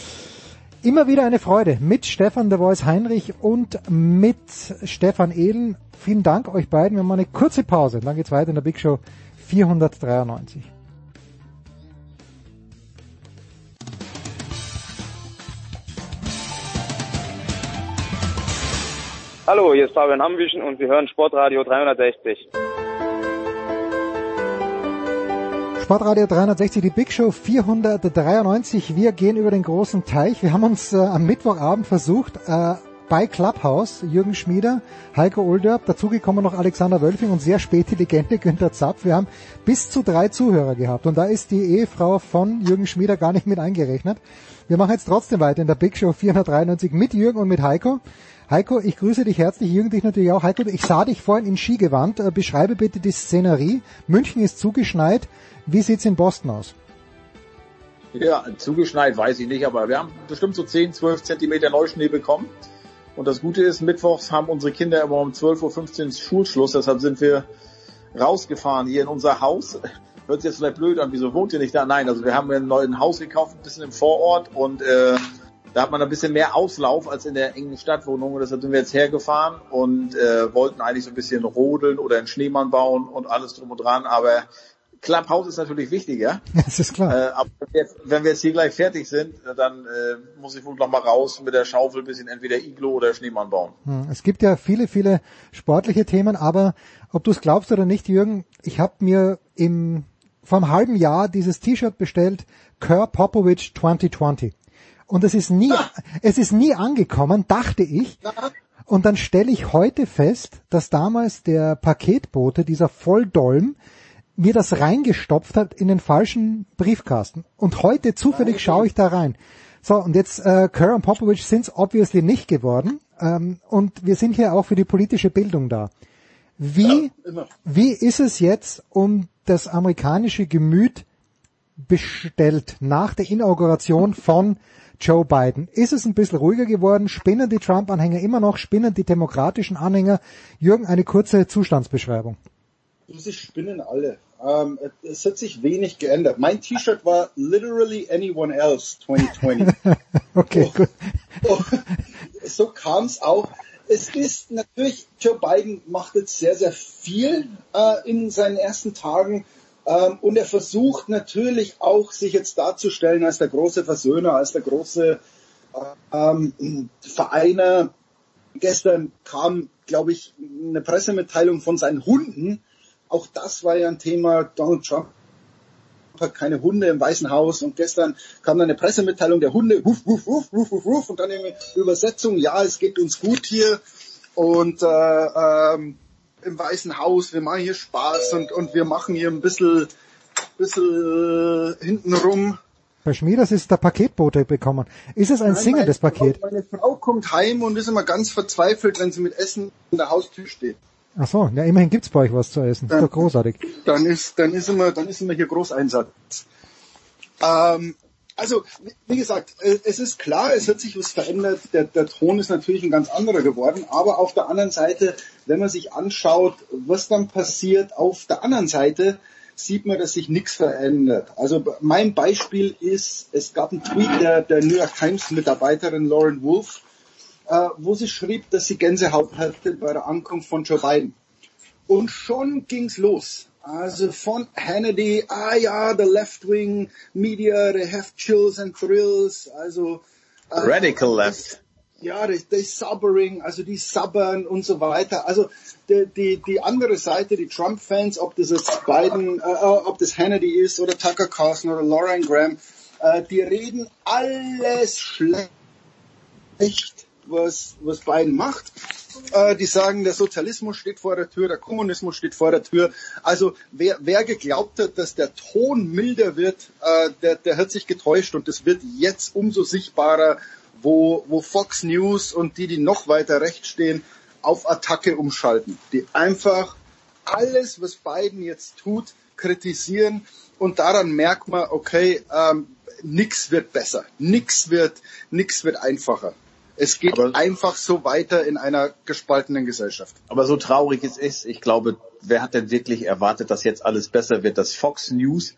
Immer wieder eine Freude mit Stefan de Voice Heinrich und mit Stefan Ehlen. Vielen Dank euch beiden. Wir machen eine kurze Pause. Dann geht's weiter in der Big Show 493. Hallo, hier ist Fabian Ambüchen und Sie hören Sportradio 360. Sportradio 360, die Big Show 493. Wir gehen über den großen Teich. Wir haben uns äh, am Mittwochabend versucht, äh, bei Clubhouse, Jürgen Schmieder, Heiko Olderb, dazugekommen noch Alexander Wölfing und sehr spät die Legende Günther Zapf. Wir haben bis zu drei Zuhörer gehabt und da ist die Ehefrau von Jürgen Schmieder gar nicht mit eingerechnet. Wir machen jetzt trotzdem weiter in der Big Show 493 mit Jürgen und mit Heiko. Heiko, ich grüße dich herzlich, Jürgen dich natürlich auch. Heiko, ich sah dich vorhin in Skigewand. Äh, beschreibe bitte die Szenerie. München ist zugeschneit. Wie sieht's in Boston aus? Ja, zugeschneit weiß ich nicht, aber wir haben bestimmt so 10, 12 Zentimeter Neuschnee bekommen. Und das Gute ist, mittwochs haben unsere Kinder immer um 12.15 Uhr Schulschluss, deshalb sind wir rausgefahren hier in unser Haus. Hört sich jetzt vielleicht blöd an, wieso wohnt ihr nicht da? Nein, also wir haben ein neues Haus gekauft, ein bisschen im Vorort und äh, da hat man ein bisschen mehr Auslauf als in der engen Stadtwohnung. Deshalb sind wir jetzt hergefahren und äh, wollten eigentlich so ein bisschen rodeln oder einen Schneemann bauen und alles drum und dran. Aber Clubhouse ist natürlich wichtiger. Das ist klar. Äh, aber wenn wir, jetzt, wenn wir jetzt hier gleich fertig sind, dann äh, muss ich wohl noch mal raus mit der Schaufel ein bisschen entweder Iglo oder Schneemann bauen. Hm, es gibt ja viele, viele sportliche Themen, aber ob du es glaubst oder nicht, Jürgen, ich habe mir im vor einem halben Jahr dieses T-Shirt bestellt, Kerr Popovich 2020. Und es ist nie, ah. es ist nie angekommen, dachte ich. Und dann stelle ich heute fest, dass damals der Paketbote, dieser Volldolm, mir das reingestopft hat in den falschen Briefkasten. Und heute zufällig schaue ich da rein. So, und jetzt äh, Kerr und Popovich sind es obviously nicht geworden. Ähm, und wir sind hier auch für die politische Bildung da. Wie, ja, wie ist es jetzt um das amerikanische Gemüt bestellt nach der Inauguration von Joe Biden? Ist es ein bisschen ruhiger geworden? Spinnen die Trump-Anhänger immer noch? Spinnen die demokratischen Anhänger? Jürgen, eine kurze Zustandsbeschreibung. Sie spinnen alle. Ähm, es hat sich wenig geändert. Mein T-Shirt war literally anyone else 2020. okay, oh, gut. Oh, so kam es auch. Es ist natürlich, Joe Biden macht jetzt sehr, sehr viel äh, in seinen ersten Tagen. Ähm, und er versucht natürlich auch, sich jetzt darzustellen als der große Versöhner, als der große ähm, Vereiner. Gestern kam, glaube ich, eine Pressemitteilung von seinen Hunden. Auch das war ja ein Thema. Donald Trump hat keine Hunde im Weißen Haus und gestern kam dann eine Pressemitteilung der Hunde, wuff, wuff, wuff, wuff, wuff, wuff, und dann eine Übersetzung, ja, es geht uns gut hier und äh, ähm, im Weißen Haus, wir machen hier Spaß und, und wir machen hier ein bisschen, bisschen äh, hintenrum. Bei Schmieders ist der Paketbote bekommen. Ist es ein Nein, das Paket? Frau, meine Frau kommt heim und ist immer ganz verzweifelt, wenn sie mit Essen in der Haustür steht. Ach so, ja, immerhin gibt's bei euch was zu essen. Dann, ist doch großartig. Dann ist, dann ist immer, dann ist immer hier Großeinsatz. Ähm, also, wie gesagt, äh, es ist klar, es hat sich was verändert. Der, der Ton ist natürlich ein ganz anderer geworden. Aber auf der anderen Seite, wenn man sich anschaut, was dann passiert, auf der anderen Seite sieht man, dass sich nichts verändert. Also mein Beispiel ist, es gab einen Tweet der, der New York Times Mitarbeiterin Lauren Wolf, äh, wo sie schrieb, dass sie Gänsehaut hatte bei der Ankunft von Joe Biden. Und schon ging's los. Also von Hannity, ah ja, the left-wing media, they have chills and thrills, also äh, Radical left. Ja, die, die subbering, also die subbern und so weiter. Also die, die, die andere Seite, die Trump-Fans, ob das jetzt Biden, äh, äh ob das Hannity ist oder Tucker Carlson oder Lauren Graham, Äh, die reden alles schlecht, was, was Biden macht. Äh, die sagen, der Sozialismus steht vor der Tür, der Kommunismus steht vor der Tür. Also wer, wer geglaubt hat, dass der Ton milder wird, äh, der, der hat sich getäuscht und das wird jetzt umso sichtbarer, wo, wo Fox News und die, die noch weiter rechts stehen, auf Attacke umschalten. Die einfach alles, was Biden jetzt tut, kritisieren und daran merkt man, okay, ähm, nix wird besser, nix wird, nix wird einfacher. Es geht aber, einfach so weiter in einer gespaltenen Gesellschaft. Aber so traurig es ist, ich glaube, wer hat denn wirklich erwartet, dass jetzt alles besser wird? Dass Fox News,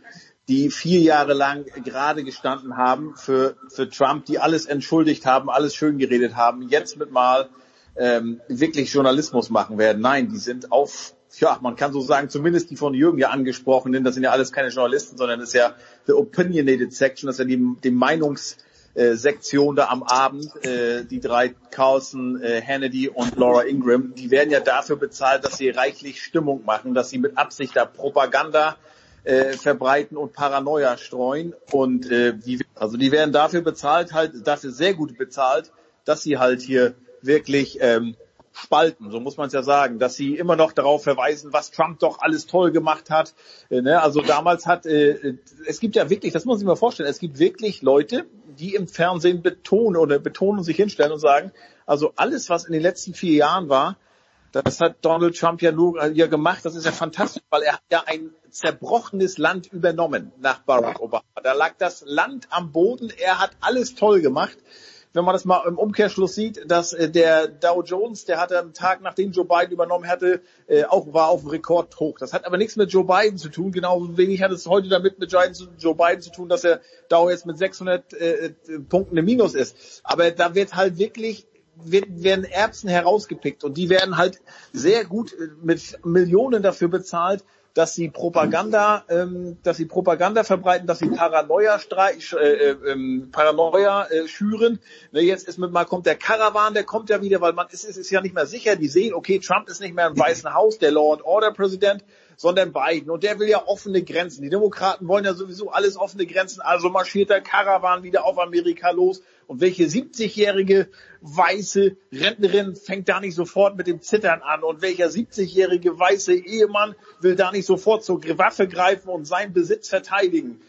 die vier Jahre lang gerade gestanden haben für, für Trump, die alles entschuldigt haben, alles schön geredet haben, jetzt mit mal ähm, wirklich Journalismus machen werden. Nein, die sind auf, ja, man kann so sagen, zumindest die von Jürgen ja angesprochenen, das sind ja alles keine Journalisten, sondern das ist ja the opinionated section, das ist ja die, die Meinungs- äh, Sektion da am Abend, äh, die drei Carlson, äh, Hannity und Laura Ingram, die werden ja dafür bezahlt, dass sie reichlich Stimmung machen, dass sie mit Absicht da Propaganda äh, verbreiten und Paranoia streuen. Und äh, die, also die werden dafür bezahlt, halt dafür sehr gut bezahlt, dass sie halt hier wirklich ähm, spalten, so muss man es ja sagen, dass sie immer noch darauf verweisen, was Trump doch alles toll gemacht hat. Äh, ne? Also damals hat, äh, es gibt ja wirklich, das muss ich mir vorstellen, es gibt wirklich Leute, die im Fernsehen betonen oder betonen und sich hinstellen und sagen, also alles, was in den letzten vier Jahren war, das hat Donald Trump ja nur äh, ja gemacht. Das ist ja fantastisch, weil er hat ja ein zerbrochenes Land übernommen nach Barack Obama. Da lag das Land am Boden. Er hat alles toll gemacht wenn man das mal im Umkehrschluss sieht, dass äh, der Dow Jones, der hatte am Tag, nachdem Joe Biden übernommen hatte, äh, auch war auf Rekord hoch. Das hat aber nichts mit Joe Biden zu tun. Genauso wenig hat es heute damit mit Joe Biden zu tun, dass der Dow jetzt mit 600 äh, Punkten im Minus ist. Aber da wird halt wirklich werden Erbsen herausgepickt und die werden halt sehr gut mit Millionen dafür bezahlt, dass sie Propaganda, ähm, dass sie Propaganda verbreiten, dass sie Paranoia, äh, äh, ähm, Paranoia äh, schüren. Ne, jetzt ist mit mal kommt der Karawan, der kommt ja wieder, weil man ist, ist, ist ja nicht mehr sicher. Die sehen, okay, Trump ist nicht mehr im Weißen Haus, der Law and Order Präsident, sondern Biden. Und der will ja offene Grenzen. Die Demokraten wollen ja sowieso alles offene Grenzen. Also marschiert der Karawan wieder auf Amerika los und welche 70-jährige weiße Rentnerin fängt da nicht sofort mit dem Zittern an? Und welcher 70-jährige weiße Ehemann will da nicht sofort zur Waffe greifen und seinen Besitz verteidigen?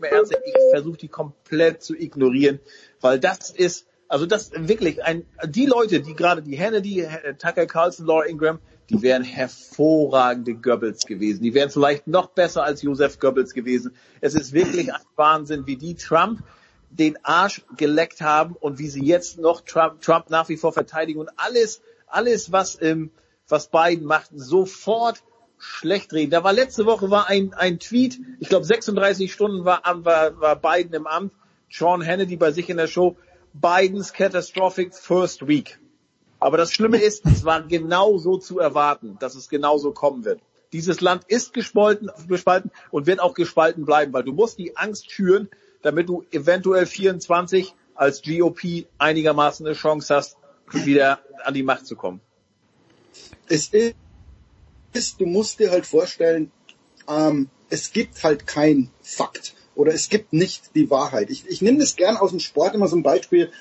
Ich versuche die komplett zu ignorieren, weil das ist, also das wirklich ein, die Leute, die gerade die Hannity, Tucker Carlson, Laura Ingram, die wären hervorragende Goebbels gewesen. Die wären vielleicht noch besser als Joseph Goebbels gewesen. Es ist wirklich ein Wahnsinn, wie die Trump den Arsch geleckt haben und wie sie jetzt noch Trump, Trump nach wie vor verteidigen und alles, alles, was, ähm, was Biden macht, sofort schlecht reden. Da war letzte Woche war ein, ein Tweet, ich glaube 36 Stunden war, war, war Biden im Amt, Sean Hannity bei sich in der Show, Bidens catastrophic first week. Aber das Schlimme ist, es war genau so zu erwarten, dass es genau so kommen wird. Dieses Land ist gespalten, gespalten und wird auch gespalten bleiben, weil du musst die Angst schüren, damit du eventuell 24 als GOP einigermaßen eine Chance hast, wieder an die Macht zu kommen. Es ist, du musst dir halt vorstellen, ähm, es gibt halt kein Fakt oder es gibt nicht die Wahrheit. Ich, ich nehme das gern aus dem Sport immer so ein Beispiel.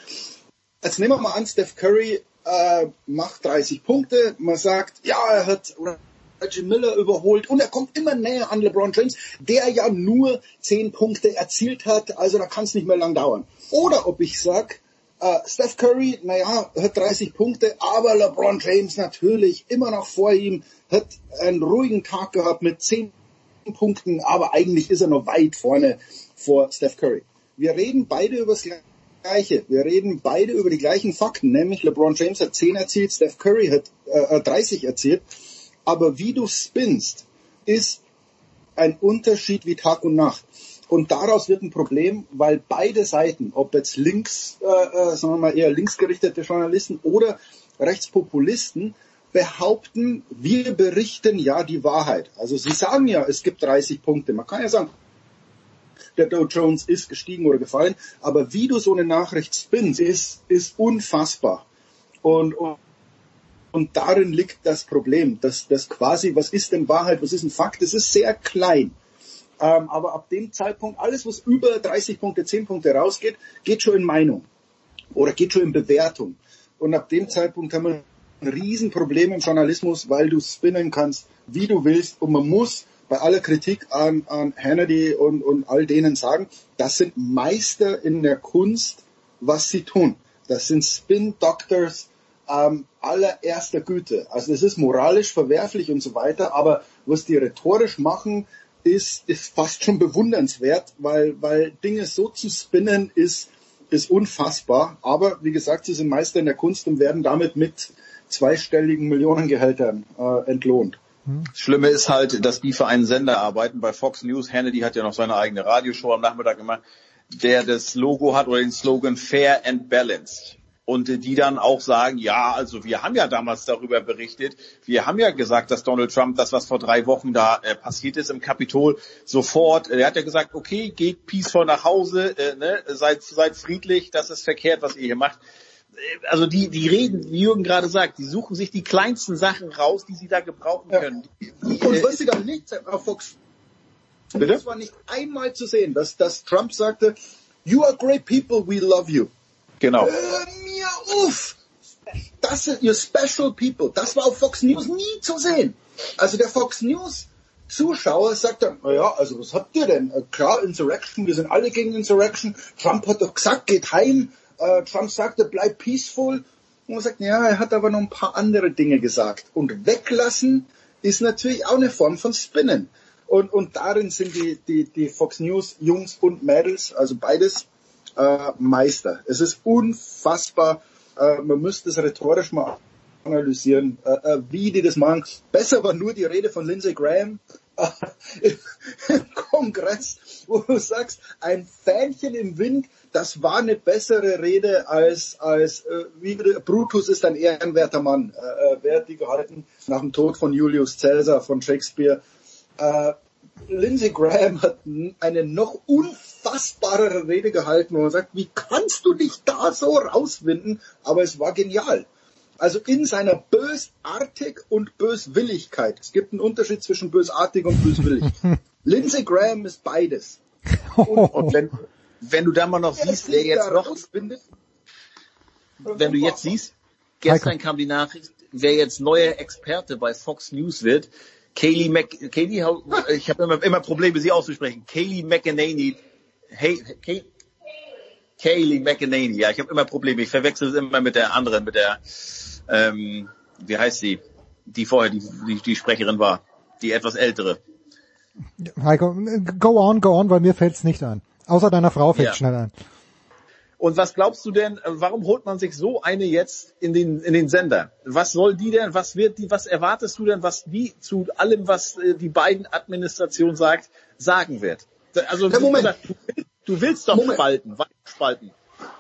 Jetzt nehmen wir mal an, Steph Curry äh, macht 30 Punkte. Man sagt, ja, er hat Reggie Miller überholt und er kommt immer näher an LeBron James, der ja nur 10 Punkte erzielt hat, also da kann es nicht mehr lang dauern. Oder ob ich sag, äh, Steph Curry, naja, hat 30 Punkte, aber LeBron James natürlich immer noch vor ihm, hat einen ruhigen Tag gehabt mit 10 Punkten, aber eigentlich ist er noch weit vorne vor Steph Curry. Wir reden beide über das Gleiche. Wir reden beide über die gleichen Fakten, nämlich LeBron James hat 10 erzielt, Steph Curry hat äh, 30 erzielt. Aber wie du spinnst, ist ein Unterschied wie Tag und Nacht. Und daraus wird ein Problem, weil beide Seiten, ob jetzt links, äh, äh, sagen wir mal eher linksgerichtete Journalisten oder Rechtspopulisten, behaupten, wir berichten ja die Wahrheit. Also sie sagen ja, es gibt 30 Punkte. Man kann ja sagen, der Dow Jones ist gestiegen oder gefallen, aber wie du so eine Nachricht spinnst, ist, ist unfassbar. Und, und und darin liegt das Problem, dass das quasi, was ist denn Wahrheit, was ist ein Fakt, das ist sehr klein. Ähm, aber ab dem Zeitpunkt, alles was über 30 Punkte, 10 Punkte rausgeht, geht schon in Meinung oder geht schon in Bewertung. Und ab dem Zeitpunkt haben wir ein Riesenproblem im Journalismus, weil du spinnen kannst, wie du willst. Und man muss bei aller Kritik an, an Hannity und, und all denen sagen, das sind Meister in der Kunst, was sie tun. Das sind Spin-Doctors ähm, allererster Güte. Also es ist moralisch verwerflich und so weiter, aber was die rhetorisch machen, ist, ist fast schon bewundernswert, weil, weil Dinge so zu spinnen ist, ist unfassbar. Aber wie gesagt, sie sind Meister in der Kunst und werden damit mit zweistelligen Millionengehältern äh, entlohnt. Das Schlimme ist halt, dass die für einen Sender arbeiten. Bei Fox News, Hannity hat ja noch seine eigene Radioshow am Nachmittag gemacht, der das Logo hat oder den Slogan Fair and Balanced und die dann auch sagen, ja, also wir haben ja damals darüber berichtet, wir haben ja gesagt, dass Donald Trump das, was vor drei Wochen da äh, passiert ist im Kapitol, sofort, er hat ja gesagt, okay, geht peaceful nach Hause, äh, ne, seid, seid friedlich, das ist verkehrt, was ihr hier macht. Äh, also die, die reden, wie Jürgen gerade sagt, die suchen sich die kleinsten Sachen raus, die sie da gebrauchen können. Die, die, und äh, was sie dann nicht auf Fox Bitte? Das war nicht einmal zu sehen, dass, dass Trump sagte, you are great people, we love you. Genau. Hör mir auf! Das sind your special people. Das war auf Fox News nie zu sehen. Also der Fox News Zuschauer sagt dann, naja, also was habt ihr denn? Äh, klar, Insurrection, wir sind alle gegen Insurrection. Trump hat doch gesagt, geht heim. Äh, Trump sagte, bleib peaceful. Und man sagt, ja, er hat aber noch ein paar andere Dinge gesagt. Und weglassen ist natürlich auch eine Form von Spinnen. Und, und darin sind die, die, die Fox News Jungs und Mädels, also beides, äh, Meister. Es ist unfassbar. Äh, man müsste es rhetorisch mal analysieren, äh, äh wie die das machen. Besser war nur die Rede von Lindsey Graham äh, im Kongress, wo du sagst, ein Fähnchen im Wind, das war eine bessere Rede als, als äh, wie Brutus ist ein ehrenwerter Mann. Äh, wer hat die gehalten nach dem Tod von Julius Caesar von Shakespeare? Äh, Lindsey Graham hat eine noch unfassbarere Rede gehalten, wo man sagt, wie kannst du dich da so rauswinden? Aber es war genial. Also in seiner Bösartig und Böswilligkeit. Es gibt einen Unterschied zwischen bösartig und böswillig. Lindsey Graham ist beides. Und, und wenn, wenn du da mal noch siehst, wer jetzt noch, wenn du jetzt siehst, gestern kam die Nachricht, wer jetzt neuer Experte bei Fox News wird, Kaylee Mc, Kaylee, ich habe immer, immer Probleme, sie auszusprechen. Kaylee McEnany, hey, Kay, Kaylee McEnany, ja, ich habe immer Probleme. Ich verwechsel es immer mit der anderen, mit der, ähm, wie heißt sie, die vorher die, die, die Sprecherin war, die etwas ältere. Heiko, go on, go on, weil mir fällt's nicht ein. Außer deiner Frau fällt ja. schnell ein. Und was glaubst du denn, warum holt man sich so eine jetzt in den, in den Sender? Was soll die denn, was wird die, was erwartest du denn, was die zu allem, was äh, die beiden Administration sagt, sagen wird? Also, ja, Moment. Du, du willst doch Moment. spalten, spalten.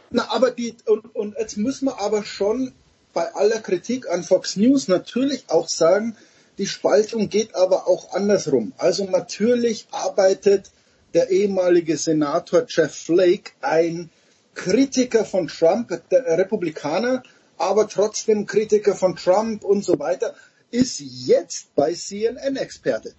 Na, aber die, und, und jetzt müssen wir aber schon bei aller Kritik an Fox News natürlich auch sagen, die Spaltung geht aber auch andersrum. Also natürlich arbeitet der ehemalige Senator Jeff Flake ein Kritiker von Trump, der Republikaner, aber trotzdem Kritiker von Trump und so weiter, ist jetzt bei CNN Experte.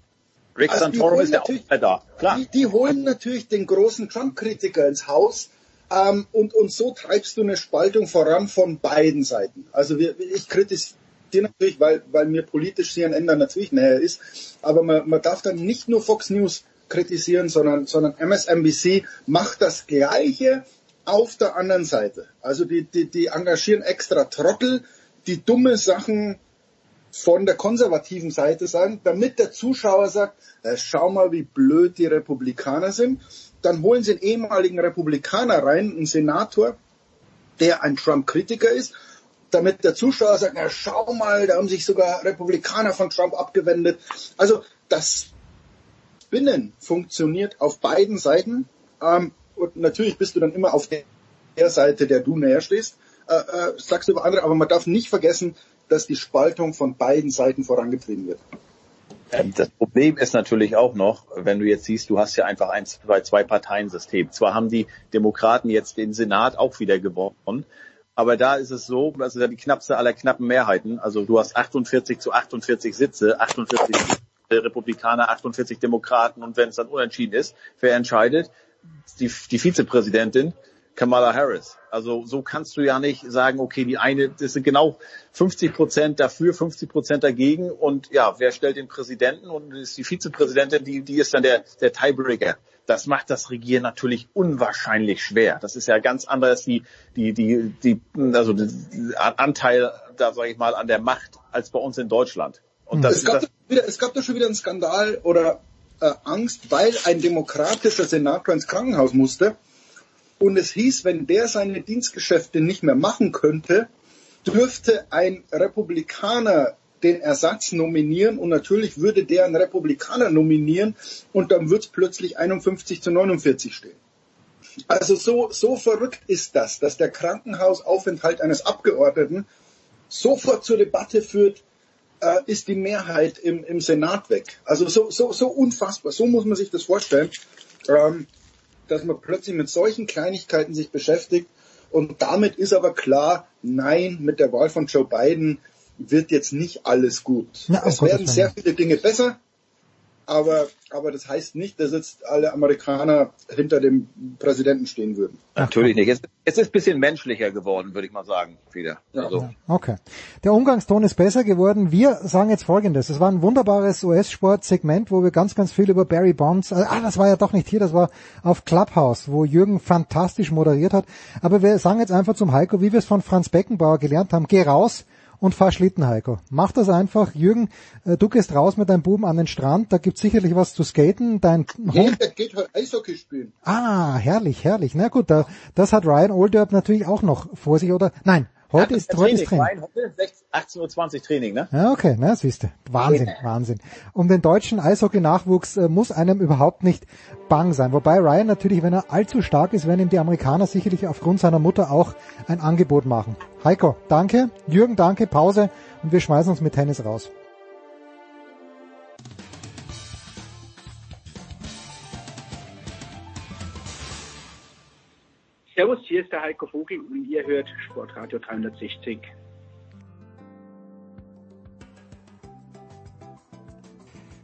Rick also Santorum ist ja auch da, klar. Die, die holen natürlich den großen Trump-Kritiker ins Haus ähm, und, und so treibst du eine Spaltung voran von beiden Seiten. Also wir, ich kritisiere natürlich, weil, weil mir politisch CNN dann natürlich näher ist, aber man, man darf dann nicht nur Fox News kritisieren, sondern, sondern MSNBC macht das Gleiche auf der anderen Seite. Also die, die, die engagieren extra Trottel, die dumme Sachen von der konservativen Seite sagen, damit der Zuschauer sagt, äh, schau mal, wie blöd die Republikaner sind. Dann holen sie einen ehemaligen Republikaner rein, einen Senator, der ein Trump-Kritiker ist, damit der Zuschauer sagt, na, schau mal, da haben sich sogar Republikaner von Trump abgewendet. Also das Binnen funktioniert auf beiden Seiten. Ähm, und natürlich bist du dann immer auf der Seite, der du näher stehst, äh, äh, sagst du über andere, aber man darf nicht vergessen, dass die Spaltung von beiden Seiten vorangetrieben wird. Ähm, das Problem ist natürlich auch noch, wenn du jetzt siehst, du hast ja einfach ein zwei, zwei Parteien-System. Zwar haben die Demokraten jetzt den Senat auch wieder gewonnen, aber da ist es so, das ist ja die knappste aller knappen Mehrheiten. Also du hast 48 zu 48 Sitze, 48 Republikaner, 48 Demokraten und wenn es dann unentschieden ist, wer entscheidet? Die, die Vizepräsidentin Kamala Harris. Also so kannst du ja nicht sagen, okay, die eine, das sind genau 50 Prozent dafür, 50 Prozent dagegen und ja, wer stellt den Präsidenten und ist die Vizepräsidentin, die, die ist dann der, der Tiebreaker. Das macht das Regieren natürlich unwahrscheinlich schwer. Das ist ja ganz anders die, die, die, die, also der Anteil, da sage ich mal, an der Macht als bei uns in Deutschland. Und das, es, gab das, wieder, es gab da schon wieder einen Skandal oder äh, Angst, weil ein demokratischer Senator ins Krankenhaus musste. Und es hieß, wenn der seine Dienstgeschäfte nicht mehr machen könnte, dürfte ein Republikaner den Ersatz nominieren. Und natürlich würde der einen Republikaner nominieren. Und dann wird es plötzlich 51 zu 49 stehen. Also so, so verrückt ist das, dass der Krankenhausaufenthalt eines Abgeordneten sofort zur Debatte führt, äh, ist die Mehrheit im, im Senat weg. Also so, so, so unfassbar, so muss man sich das vorstellen. Ähm, dass man plötzlich mit solchen Kleinigkeiten sich beschäftigt. Und damit ist aber klar, nein, mit der Wahl von Joe Biden wird jetzt nicht alles gut. Na, es werden sehr viele Dinge besser, aber, aber das heißt nicht, dass jetzt alle Amerikaner hinter dem Präsidenten stehen würden. Natürlich nicht. Es, es ist ein bisschen menschlicher geworden, würde ich mal sagen, wieder. Ja. Also. Okay. Der Umgangston ist besser geworden. Wir sagen jetzt Folgendes. Es war ein wunderbares US-Sport-Segment, wo wir ganz, ganz viel über Barry Bonds, äh, ah, das war ja doch nicht hier, das war auf Clubhouse, wo Jürgen fantastisch moderiert hat. Aber wir sagen jetzt einfach zum Heiko, wie wir es von Franz Beckenbauer gelernt haben, geh raus, und fahr Schlitten, Heiko. Mach das einfach. Jürgen, äh, du gehst raus mit deinem Buben an den Strand, da gibt's sicherlich was zu skaten. Dein. Nee, geht halt Eishockey spielen. Ah, herrlich, herrlich. Na gut, da, das hat Ryan Olderb natürlich auch noch vor sich, oder? Nein, Heute ist, heute ist Training. 18.20 Uhr Training, ne? Ja, okay, na, siehst du. Wahnsinn, Wahnsinn. Um den deutschen Eishockey-Nachwuchs äh, muss einem überhaupt nicht bang sein. Wobei Ryan natürlich, wenn er allzu stark ist, werden ihm die Amerikaner sicherlich aufgrund seiner Mutter auch ein Angebot machen. Heiko, danke. Jürgen, danke. Pause. Und wir schmeißen uns mit Tennis raus. Servus, hier ist der Heiko Vogel und ihr hört Sportradio 360.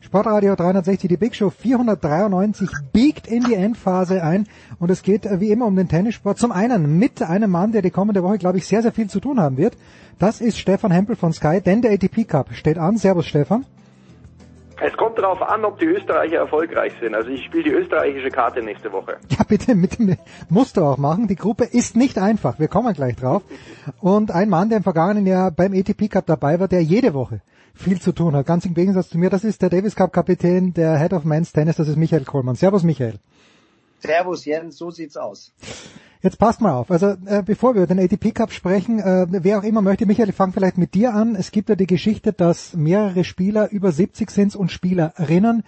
Sportradio 360, die Big Show 493 biegt in die Endphase ein und es geht äh, wie immer um den Tennissport. Zum einen mit einem Mann, der die kommende Woche, glaube ich, sehr, sehr viel zu tun haben wird. Das ist Stefan Hempel von Sky, denn der ATP Cup steht an. Servus Stefan. Es kommt darauf an, ob die Österreicher erfolgreich sind. Also ich spiele die österreichische Karte nächste Woche. Ja, bitte, bitte, musst du auch machen. Die Gruppe ist nicht einfach. Wir kommen gleich drauf. Und ein Mann, der im vergangenen Jahr beim ATP Cup dabei war, der jede Woche viel zu tun hat. Ganz im Gegensatz zu mir. Das ist der Davis Cup Kapitän, der Head of Men's Tennis. Das ist Michael Kohlmann. Servus, Michael. Servus, Jens. So sieht's aus. Jetzt passt mal auf. Also äh, bevor wir über den ATP Cup sprechen, äh, wer auch immer möchte, Michael, ich fange vielleicht mit dir an. Es gibt ja die Geschichte, dass mehrere Spieler über 70 sind und Spielerinnen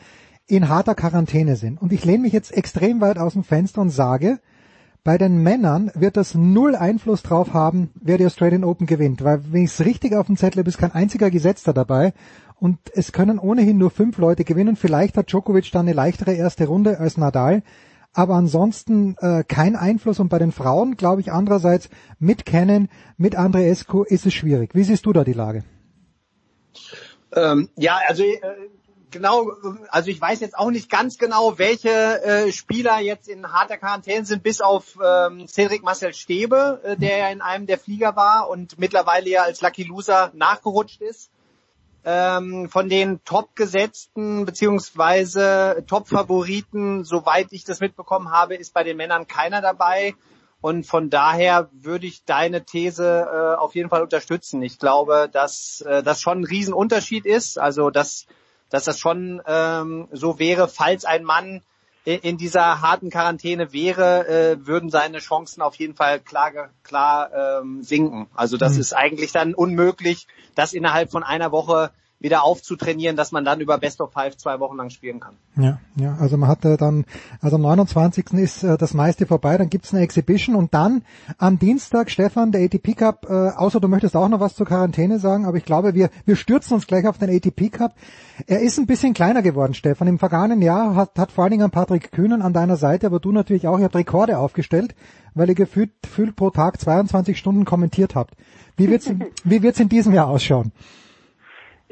in harter Quarantäne sind. Und ich lehne mich jetzt extrem weit aus dem Fenster und sage, bei den Männern wird das null Einfluss drauf haben, wer die Australian Open gewinnt. Weil wenn ich es richtig auf dem Zettel habe, ist kein einziger Gesetzter dabei. Und es können ohnehin nur fünf Leute gewinnen. Vielleicht hat Djokovic dann eine leichtere erste Runde als Nadal aber ansonsten äh, kein Einfluss. Und bei den Frauen, glaube ich, andererseits mit Kennen, mit Andreescu ist es schwierig. Wie siehst du da die Lage? Ähm, ja, also äh, genau, also ich weiß jetzt auch nicht ganz genau, welche äh, Spieler jetzt in harter Quarantäne sind, bis auf ähm, Cedric Marcel Stäbe, äh, der ja in einem der Flieger war und mittlerweile ja als Lucky Loser nachgerutscht ist. Ähm, von den Top-Gesetzten beziehungsweise Top-Favoriten, soweit ich das mitbekommen habe, ist bei den Männern keiner dabei. Und von daher würde ich deine These äh, auf jeden Fall unterstützen. Ich glaube, dass äh, das schon ein Riesenunterschied ist. Also dass, dass das schon ähm, so wäre, falls ein Mann in, dieser harten Quarantäne wäre, äh, würden seine Chancen auf jeden Fall klar, klar ähm, sinken. Also das mhm. ist eigentlich dann unmöglich, das innerhalb von einer Woche wieder aufzutrainieren, dass man dann über Best of Five zwei Wochen lang spielen kann. Ja, ja, also man hatte dann, also am 29. ist äh, das meiste vorbei, dann gibt's eine Exhibition und dann am Dienstag, Stefan, der ATP Cup, äh, außer du möchtest auch noch was zur Quarantäne sagen, aber ich glaube, wir, wir stürzen uns gleich auf den ATP Cup. Er ist ein bisschen kleiner geworden, Stefan. Im vergangenen Jahr hat, hat vor allen Dingen Patrick Kühnen an deiner Seite, aber du natürlich auch, ihr habt Rekorde aufgestellt, weil ihr gefühlt, gefühlt pro Tag 22 Stunden kommentiert habt. Wie wird's, wie wird's in diesem Jahr ausschauen?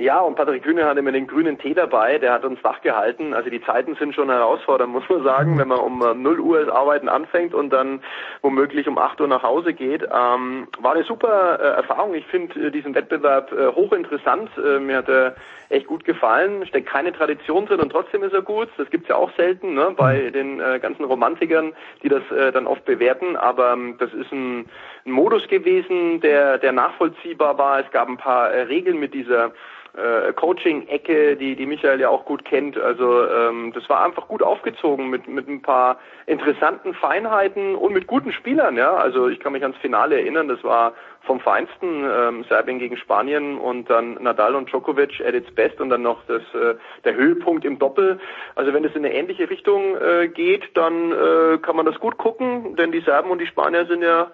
Ja, und Patrick Kühne hatte mir den grünen Tee dabei, der hat uns wach gehalten. Also die Zeiten sind schon herausfordernd, muss man sagen, wenn man um 0 Uhr das Arbeiten anfängt und dann womöglich um 8 Uhr nach Hause geht. Ähm, war eine super äh, Erfahrung. Ich finde äh, diesen Wettbewerb äh, hochinteressant. Äh, mir hat er echt gut gefallen. Steckt keine Tradition drin und trotzdem ist er gut. Das gibt's ja auch selten ne, bei den äh, ganzen Romantikern, die das äh, dann oft bewerten. Aber ähm, das ist ein, ein Modus gewesen, der, der nachvollziehbar war. Es gab ein paar äh, Regeln mit dieser äh, Coaching-Ecke, die, die Michael ja auch gut kennt. Also ähm, das war einfach gut aufgezogen mit, mit ein paar interessanten Feinheiten und mit guten Spielern. Ja, also ich kann mich ans Finale erinnern. Das war vom Feinsten ähm, Serbien gegen Spanien und dann Nadal und Djokovic at its best und dann noch das äh, der Höhepunkt im Doppel. Also wenn es in eine ähnliche Richtung äh, geht, dann äh, kann man das gut gucken, denn die Serben und die Spanier sind ja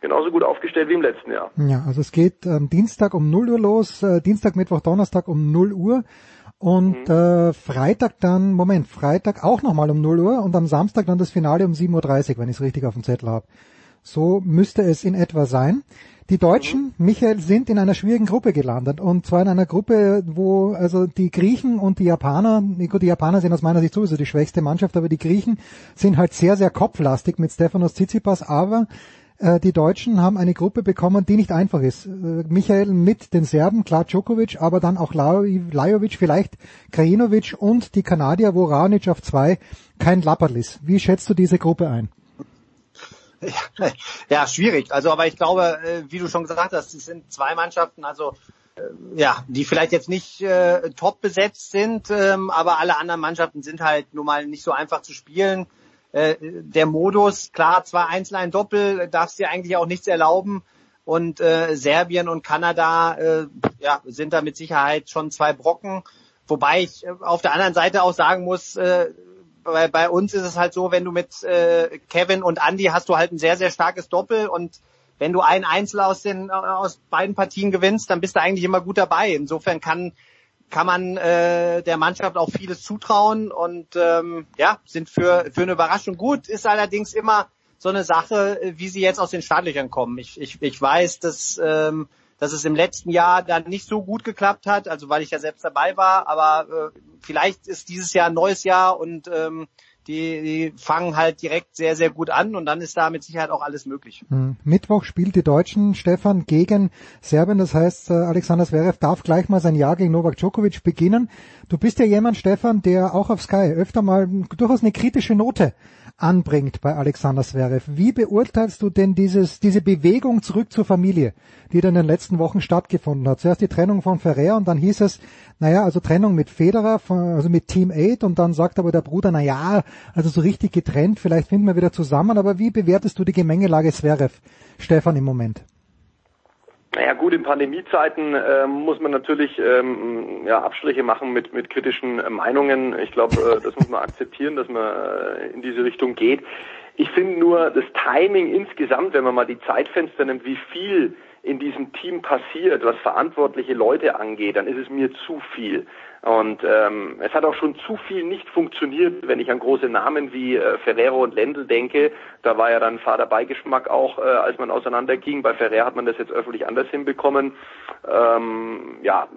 genauso gut aufgestellt wie im letzten Jahr. Ja, also es geht ähm, Dienstag um 0 Uhr los, äh, Dienstag, Mittwoch, Donnerstag um 0 Uhr und mhm. äh, Freitag dann, Moment, Freitag auch nochmal um 0 Uhr und am Samstag dann das Finale um 7.30 Uhr, wenn ich es richtig auf dem Zettel habe. So müsste es in etwa sein. Die Deutschen, mhm. Michael, sind in einer schwierigen Gruppe gelandet und zwar in einer Gruppe, wo also die Griechen und die Japaner, die Japaner sind aus meiner Sicht sowieso die schwächste Mannschaft, aber die Griechen sind halt sehr, sehr kopflastig mit Stefanos Tsitsipas, aber äh, die Deutschen haben eine Gruppe bekommen, die nicht einfach ist. Äh, Michael mit den Serben, klar Djokovic, aber dann auch Lajovic, vielleicht Krajinovic und die Kanadier, wo Raonic auf zwei kein Lapperl ist. Wie schätzt du diese Gruppe ein? Ja, ja, schwierig. Also, aber ich glaube, äh, wie du schon gesagt hast, es sind zwei Mannschaften, also ja, die vielleicht jetzt nicht äh, top besetzt sind, ähm, aber alle anderen Mannschaften sind halt nun mal nicht so einfach zu spielen. Äh, der Modus, klar, zwei Einzel, ein Doppel, darfst dir eigentlich auch nichts erlauben. Und äh, Serbien und Kanada äh, ja, sind da mit Sicherheit schon zwei Brocken. Wobei ich äh, auf der anderen Seite auch sagen muss, äh, bei, bei uns ist es halt so, wenn du mit äh, Kevin und Andy hast du halt ein sehr, sehr starkes Doppel und wenn du ein Einzel aus den aus beiden Partien gewinnst, dann bist du eigentlich immer gut dabei. Insofern kann kann man äh, der Mannschaft auch vieles zutrauen und ähm, ja, sind für, für eine Überraschung gut, ist allerdings immer so eine Sache, wie sie jetzt aus den Startlöchern kommen. Ich, ich, ich weiß, dass, ähm, dass es im letzten Jahr dann nicht so gut geklappt hat, also weil ich ja selbst dabei war, aber äh, vielleicht ist dieses Jahr ein neues Jahr und ähm, die, die fangen halt direkt sehr, sehr gut an und dann ist da mit Sicherheit auch alles möglich. Hm. Mittwoch spielt die Deutschen, Stefan, gegen Serbien. Das heißt, äh, Alexander Zverev darf gleich mal sein Jahr gegen Novak Djokovic beginnen. Du bist ja jemand, Stefan, der auch auf Sky öfter mal durchaus eine kritische Note anbringt bei Alexander Zverev. Wie beurteilst du denn dieses, diese Bewegung zurück zur Familie, die dann in den letzten Wochen stattgefunden hat? Zuerst die Trennung von Ferrer und dann hieß es, naja, also Trennung mit Federer, also mit Team 8 und dann sagt aber der Bruder, naja, also so richtig getrennt, vielleicht finden wir wieder zusammen, aber wie bewertest du die Gemengelage Zverev, Stefan, im Moment? Naja gut, in Pandemiezeiten äh, muss man natürlich ähm, ja, Abstriche machen mit, mit kritischen äh, Meinungen. Ich glaube, äh, das muss man akzeptieren, dass man äh, in diese Richtung geht. Ich finde nur das Timing insgesamt, wenn man mal die Zeitfenster nimmt, wie viel in diesem Team passiert, was verantwortliche Leute angeht, dann ist es mir zu viel. Und ähm, es hat auch schon zu viel nicht funktioniert, wenn ich an große Namen wie äh, Ferrero und Lendl denke. Da war ja dann Vaterbeigeschmack auch, äh, als man auseinanderging. Bei Ferrer hat man das jetzt öffentlich anders hinbekommen. Ähm, ja,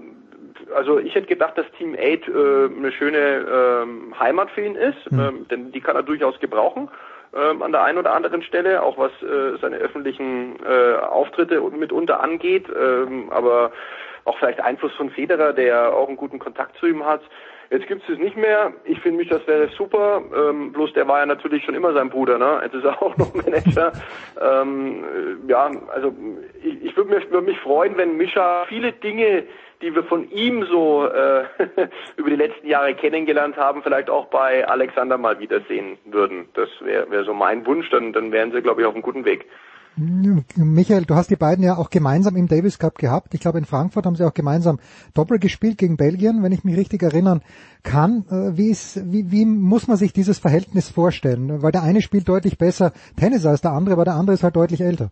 also ich hätte gedacht, dass Team 8 äh, eine schöne ähm, Heimat für ihn ist, mhm. ähm, denn die kann er durchaus gebrauchen ähm, an der einen oder anderen Stelle, auch was äh, seine öffentlichen äh, Auftritte mitunter angeht, ähm, aber auch vielleicht Einfluss von Federer, der auch einen guten Kontakt zu ihm hat. Jetzt gibt es es nicht mehr. Ich finde mich, das wäre super. Ähm, bloß der war ja natürlich schon immer sein Bruder, ne? Jetzt ist er auch noch Manager. ähm, ja, also ich, ich würde mich, würd mich freuen, wenn Mischa viele Dinge, die wir von ihm so äh, über die letzten Jahre kennengelernt haben, vielleicht auch bei Alexander mal wiedersehen würden. Das wäre wär so mein Wunsch. Dann, dann wären sie, glaube ich, auf einem guten Weg. Michael, du hast die beiden ja auch gemeinsam im Davis Cup gehabt. Ich glaube, in Frankfurt haben sie auch gemeinsam Doppel gespielt gegen Belgien, wenn ich mich richtig erinnern kann. Äh, wie, ist, wie, wie muss man sich dieses Verhältnis vorstellen? Weil der eine spielt deutlich besser Tennis als der andere, aber der andere ist halt deutlich älter.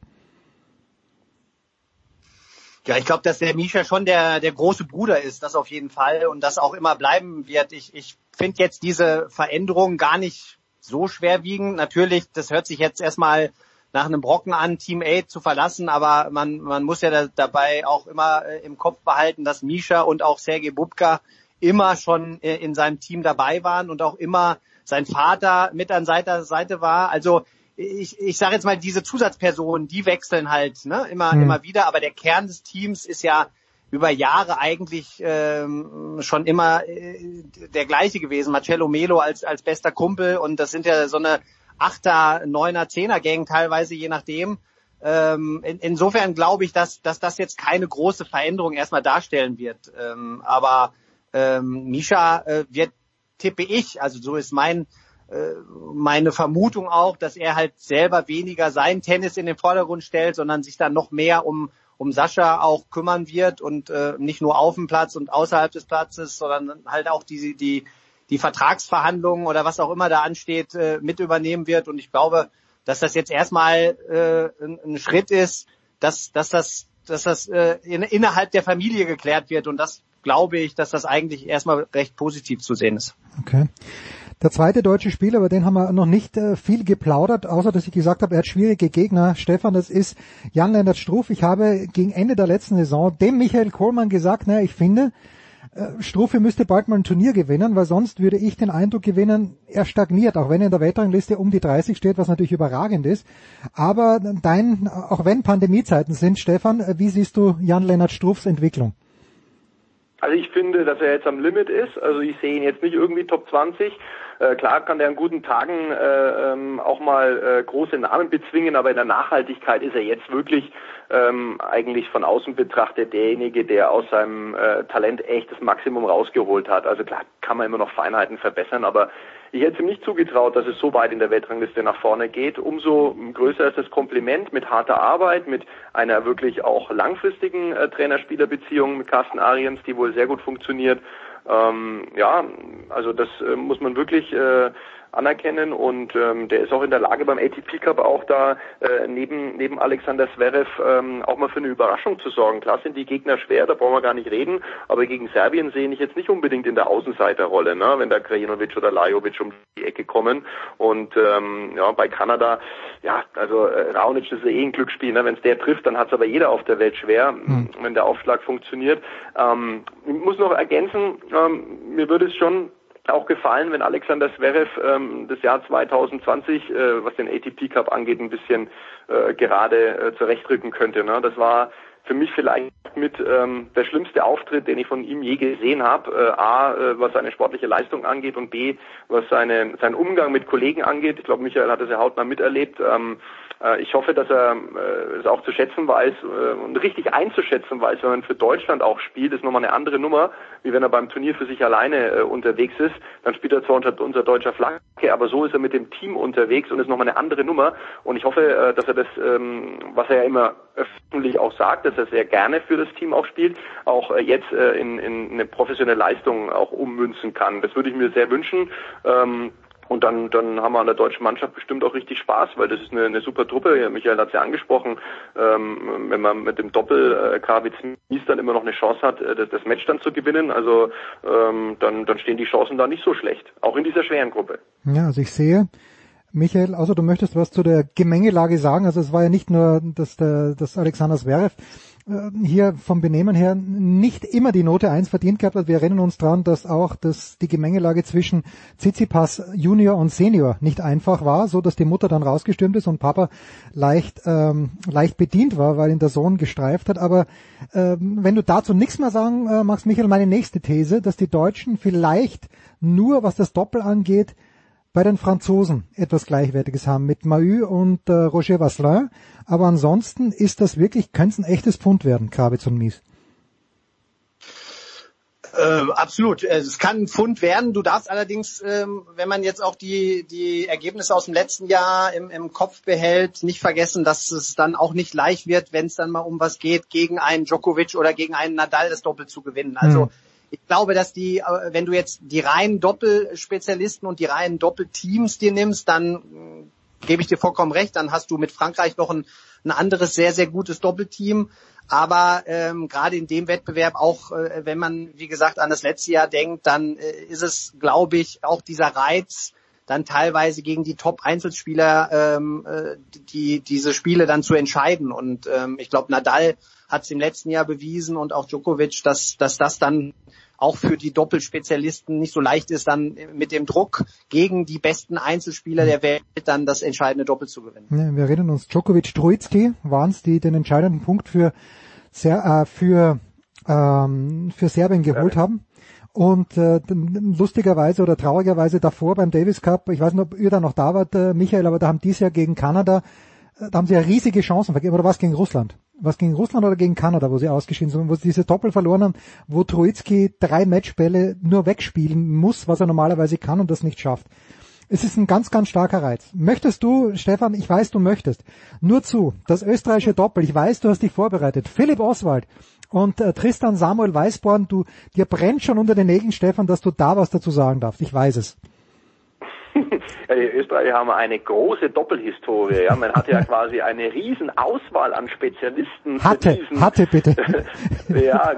Ja, ich glaube, dass der Misha schon der, der große Bruder ist, das auf jeden Fall und das auch immer bleiben wird. Ich, ich finde jetzt diese Veränderung gar nicht so schwerwiegend. Natürlich, das hört sich jetzt erstmal nach einem Brocken an, Team 8 zu verlassen, aber man, man muss ja da, dabei auch immer äh, im Kopf behalten, dass Misha und auch Sergei Bubka immer schon äh, in seinem Team dabei waren und auch immer sein Vater mit an seiner Seite war. Also ich, ich sage jetzt mal, diese Zusatzpersonen, die wechseln halt ne, immer, mhm. immer wieder, aber der Kern des Teams ist ja über Jahre eigentlich ähm, schon immer äh, der gleiche gewesen. Marcello Melo als, als bester Kumpel und das sind ja so eine Achter, Neuner, Zehner Gang teilweise, je nachdem. Ähm, in, insofern glaube ich, dass, dass das jetzt keine große Veränderung erstmal darstellen wird. Ähm, aber ähm, Misha äh, wird, tippe ich, also so ist mein äh, meine Vermutung auch, dass er halt selber weniger sein Tennis in den Vordergrund stellt, sondern sich dann noch mehr um um Sascha auch kümmern wird und äh, nicht nur auf dem Platz und außerhalb des Platzes, sondern halt auch die die die Vertragsverhandlungen oder was auch immer da ansteht, äh, mit übernehmen wird. Und ich glaube, dass das jetzt erstmal äh, ein, ein Schritt ist, dass, dass das, dass das äh, in, innerhalb der Familie geklärt wird. Und das glaube ich, dass das eigentlich erstmal recht positiv zu sehen ist. Okay. Der zweite deutsche Spieler, über den haben wir noch nicht äh, viel geplaudert, außer dass ich gesagt habe, er hat schwierige Gegner. Stefan, das ist Jan-Lennart Struff. Ich habe gegen Ende der letzten Saison dem Michael Kohlmann gesagt, naja, ich finde, äh, Strufe müsste bald mal ein Turnier gewinnen, weil sonst würde ich den Eindruck gewinnen, er stagniert, auch wenn er in der Weltrangliste um die 30 steht, was natürlich überragend ist. Aber dein, auch wenn Pandemiezeiten sind, Stefan, äh, wie siehst du Jan-Lennart Struffs Entwicklung? Also ich finde, dass er jetzt am Limit ist. Also ich sehe ihn jetzt nicht irgendwie Top 20. Äh, klar kann der an guten Tagen äh, ähm, auch mal äh, große Namen bezwingen, aber in der Nachhaltigkeit ist er jetzt wirklich ähm, eigentlich von außen betrachtet derjenige, der aus seinem äh, Talent echt das Maximum rausgeholt hat. Also klar kann man immer noch Feinheiten verbessern, aber ich hätte ihm nicht zugetraut, dass es so weit in der Weltrangliste nach vorne geht. Umso größer ist das Kompliment mit harter Arbeit, mit einer wirklich auch langfristigen äh, Trainer-Spieler-Beziehung mit Carsten Ariens, die wohl sehr gut funktioniert. Ähm, ja, also das äh, muss man wirklich äh, anerkennen und ähm, der ist auch in der Lage beim ATP Cup auch da äh, neben neben Alexander Zverev ähm, auch mal für eine Überraschung zu sorgen. Klar sind die Gegner schwer, da brauchen wir gar nicht reden, aber gegen Serbien sehe ich jetzt nicht unbedingt in der Außenseiterrolle, ne, wenn da Krajinovic oder Lajovic um die Ecke kommen und ähm, ja bei Kanada, ja also äh, Raonic ist ja eh ein Glücksspiel, ne, wenn es der trifft, dann hat es aber jeder auf der Welt schwer, mhm. wenn der Aufschlag funktioniert. Ähm, ich muss noch ergänzen, ähm, mir würde es schon auch gefallen, wenn Alexander Zverev ähm, das Jahr 2020, äh, was den ATP Cup angeht, ein bisschen äh, gerade äh, zurechtrücken könnte. Ne? Das war für mich vielleicht mit ähm, der schlimmste Auftritt, den ich von ihm je gesehen habe. Äh, A, äh, was seine sportliche Leistung angeht und B, was seine, seinen Umgang mit Kollegen angeht. Ich glaube, Michael hat das ja hautnah miterlebt. Ähm, äh, ich hoffe, dass er äh, es auch zu schätzen weiß äh, und richtig einzuschätzen weiß, wenn man für Deutschland auch spielt, ist nochmal eine andere Nummer, wie wenn er beim Turnier für sich alleine unterwegs ist. Dann spielt er zwar unter unser deutscher Flagge, aber so ist er mit dem Team unterwegs und ist nochmal eine andere Nummer. Und ich hoffe, dass er das, ähm, was er ja immer öffentlich auch sagt, dass er sehr gerne für das Team auch spielt, auch jetzt in, in eine professionelle Leistung auch ummünzen kann. Das würde ich mir sehr wünschen. Und dann, dann haben wir an der deutschen Mannschaft bestimmt auch richtig Spaß, weil das ist eine, eine super Truppe. Michael hat es ja angesprochen. Ähm, wenn man mit dem Doppel äh, Krawitz Mies dann immer noch eine Chance hat, äh, das, das Match dann zu gewinnen, also ähm, dann, dann stehen die Chancen da nicht so schlecht. Auch in dieser schweren Gruppe. Ja, also ich sehe, Michael, außer du möchtest was zu der Gemengelage sagen. Also es war ja nicht nur, dass, der, dass Alexander Zverev hier vom Benehmen her nicht immer die Note 1 verdient gehabt hat. Wir erinnern uns dran, dass auch das, die Gemengelage zwischen Tsitsipas Junior und Senior nicht einfach war, so dass die Mutter dann rausgestürmt ist und Papa leicht, ähm, leicht bedient war, weil ihn der Sohn gestreift hat. Aber ähm, wenn du dazu nichts mehr sagen äh, magst, Michael, meine nächste These, dass die Deutschen vielleicht nur, was das Doppel angeht, bei den Franzosen etwas Gleichwertiges haben mit Mahü und äh, Roger Vasselin. Aber ansonsten ist das wirklich, könnte es ein echtes Pfund werden, Kravitz und Mies. Äh, absolut. Es kann ein Pfund werden. Du darfst allerdings, ähm, wenn man jetzt auch die, die Ergebnisse aus dem letzten Jahr im, im Kopf behält, nicht vergessen, dass es dann auch nicht leicht wird, wenn es dann mal um was geht, gegen einen Djokovic oder gegen einen Nadal das Doppel zu gewinnen. Also hm ich glaube, dass die, äh, wenn du jetzt die reinen Doppelspezialisten und die reinen Doppelteams dir nimmst, dann äh, gebe ich dir vollkommen recht, dann hast du mit Frankreich noch ein, ein anderes sehr, sehr gutes Doppelteam. Aber ähm, gerade in dem Wettbewerb, auch äh, wenn man, wie gesagt, an das letzte Jahr denkt, dann äh, ist es, glaube ich, auch dieser Reiz, dann teilweise gegen die Top-Einzelspieler ähm, äh, die diese Spiele dann zu entscheiden. Und ähm, ich glaube, Nadal hat es im letzten Jahr bewiesen und auch Djokovic, dass, dass das dann auch für die Doppelspezialisten nicht so leicht ist, dann mit dem Druck gegen die besten Einzelspieler der Welt dann das entscheidende Doppel zu gewinnen. Ja, wir erinnern uns, Djokovic, Troitsky waren es, die den entscheidenden Punkt für, äh, für, ähm, für Serbien geholt ja. haben. Und äh, lustigerweise oder traurigerweise davor beim Davis Cup, ich weiß nicht, ob ihr da noch da wart, äh, Michael, aber da haben dies Jahr gegen Kanada, äh, da haben sie ja riesige Chancen vergeben. Oder was gegen Russland? Was gegen Russland oder gegen Kanada, wo sie ausgeschieden sind, wo sie diese Doppel verloren haben, wo Troitsky drei Matchbälle nur wegspielen muss, was er normalerweise kann und das nicht schafft. Es ist ein ganz, ganz starker Reiz. Möchtest du, Stefan, ich weiß, du möchtest, nur zu, das österreichische Doppel, ich weiß, du hast dich vorbereitet. Philipp Oswald und äh, Tristan Samuel Weißborn, du, dir brennt schon unter den Nägeln, Stefan, dass du da was dazu sagen darfst. Ich weiß es. Ja, die Österreicher haben eine große Doppelhistorie. Ja, man hat ja quasi eine riesen Auswahl an Spezialisten. Hatte, diesen, hatte bitte. ja,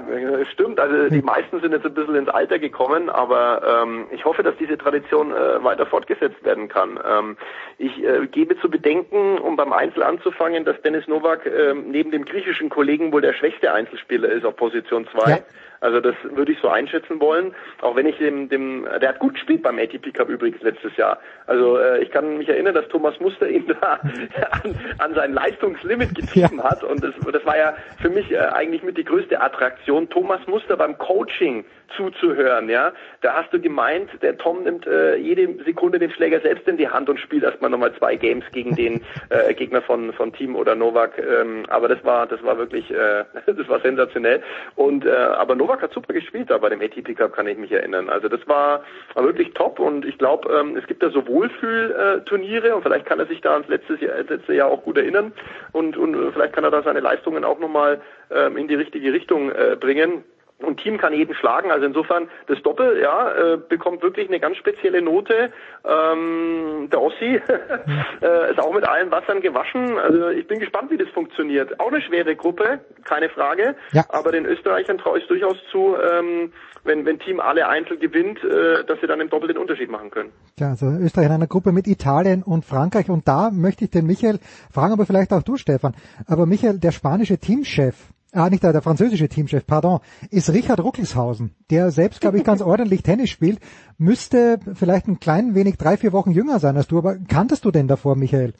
stimmt. Also die meisten sind jetzt ein bisschen ins Alter gekommen, aber ähm, ich hoffe, dass diese Tradition äh, weiter fortgesetzt werden kann. Ähm, ich äh, gebe zu bedenken, um beim Einzel anzufangen, dass Dennis Novak äh, neben dem griechischen Kollegen wohl der schwächste Einzelspieler ist auf Position 2. Also das würde ich so einschätzen wollen. Auch wenn ich dem, dem, der hat gut gespielt beim ATP Cup übrigens letztes Jahr. Also äh, ich kann mich erinnern, dass Thomas Muster ihn da an, an sein Leistungslimit getrieben ja. hat. Und das, das war ja für mich äh, eigentlich mit die größte Attraktion, Thomas Muster beim Coaching zuzuhören. Ja, da hast du gemeint, der Tom nimmt äh, jede Sekunde den Schläger selbst in die Hand und spielt erstmal nochmal zwei Games gegen den äh, Gegner von von Team oder Novak. Ähm, aber das war das war wirklich äh, das war sensationell. Und äh, aber Novak hat super gespielt da bei dem ATP Cup, kann ich mich erinnern. Also das war, war wirklich top und ich glaube, ähm, es gibt da so Wohlfühlturniere und vielleicht kann er sich da ans letzte Jahr, letzte Jahr auch gut erinnern und und äh, vielleicht kann er da seine Leistungen auch nochmal ähm, in die richtige Richtung äh, bringen. Und Team kann jeden schlagen. Also insofern, das Doppel, ja, äh, bekommt wirklich eine ganz spezielle Note. Ähm, der Ossi äh, ist auch mit allen Wassern gewaschen. Also ich bin gespannt, wie das funktioniert. Auch eine schwere Gruppe, keine Frage. Ja. Aber den Österreichern traue ich durchaus zu, ähm, wenn, wenn Team alle einzeln gewinnt, äh, dass sie dann im Doppel den Unterschied machen können. Ja, also Österreich in einer Gruppe mit Italien und Frankreich. Und da möchte ich den Michael fragen, aber vielleicht auch du, Stefan. Aber Michael, der spanische Teamchef, ah, nicht der, der französische Teamchef, pardon, ist Richard Ruckelshausen, der selbst, glaube ich, ganz ordentlich Tennis spielt, müsste vielleicht ein klein wenig drei, vier Wochen jünger sein als du, aber kanntest du denn davor, Michael?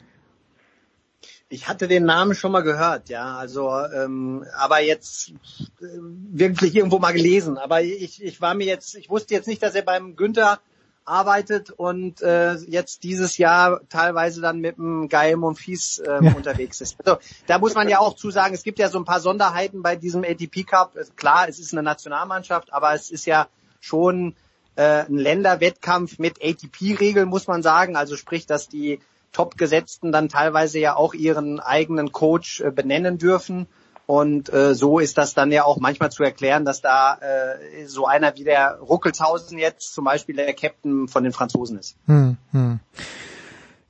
Ich hatte den Namen schon mal gehört, ja, also ähm, aber jetzt äh, wirklich irgendwo mal gelesen. Aber ich, ich war mir jetzt, ich wusste jetzt nicht, dass er beim Günther arbeitet und äh, jetzt dieses Jahr teilweise dann mit dem Gael Monfils ähm, ja. unterwegs ist. Also da muss man ja auch zu sagen, es gibt ja so ein paar Sonderheiten bei diesem ATP Cup. Klar, es ist eine Nationalmannschaft, aber es ist ja schon äh, ein Länderwettkampf mit ATP-Regeln, muss man sagen. Also sprich, dass die Top-Gesetzten dann teilweise ja auch ihren eigenen Coach äh, benennen dürfen. Und äh, so ist das dann ja auch manchmal zu erklären, dass da äh, so einer wie der Ruckelshausen jetzt zum Beispiel der Captain von den Franzosen ist. Hm, hm.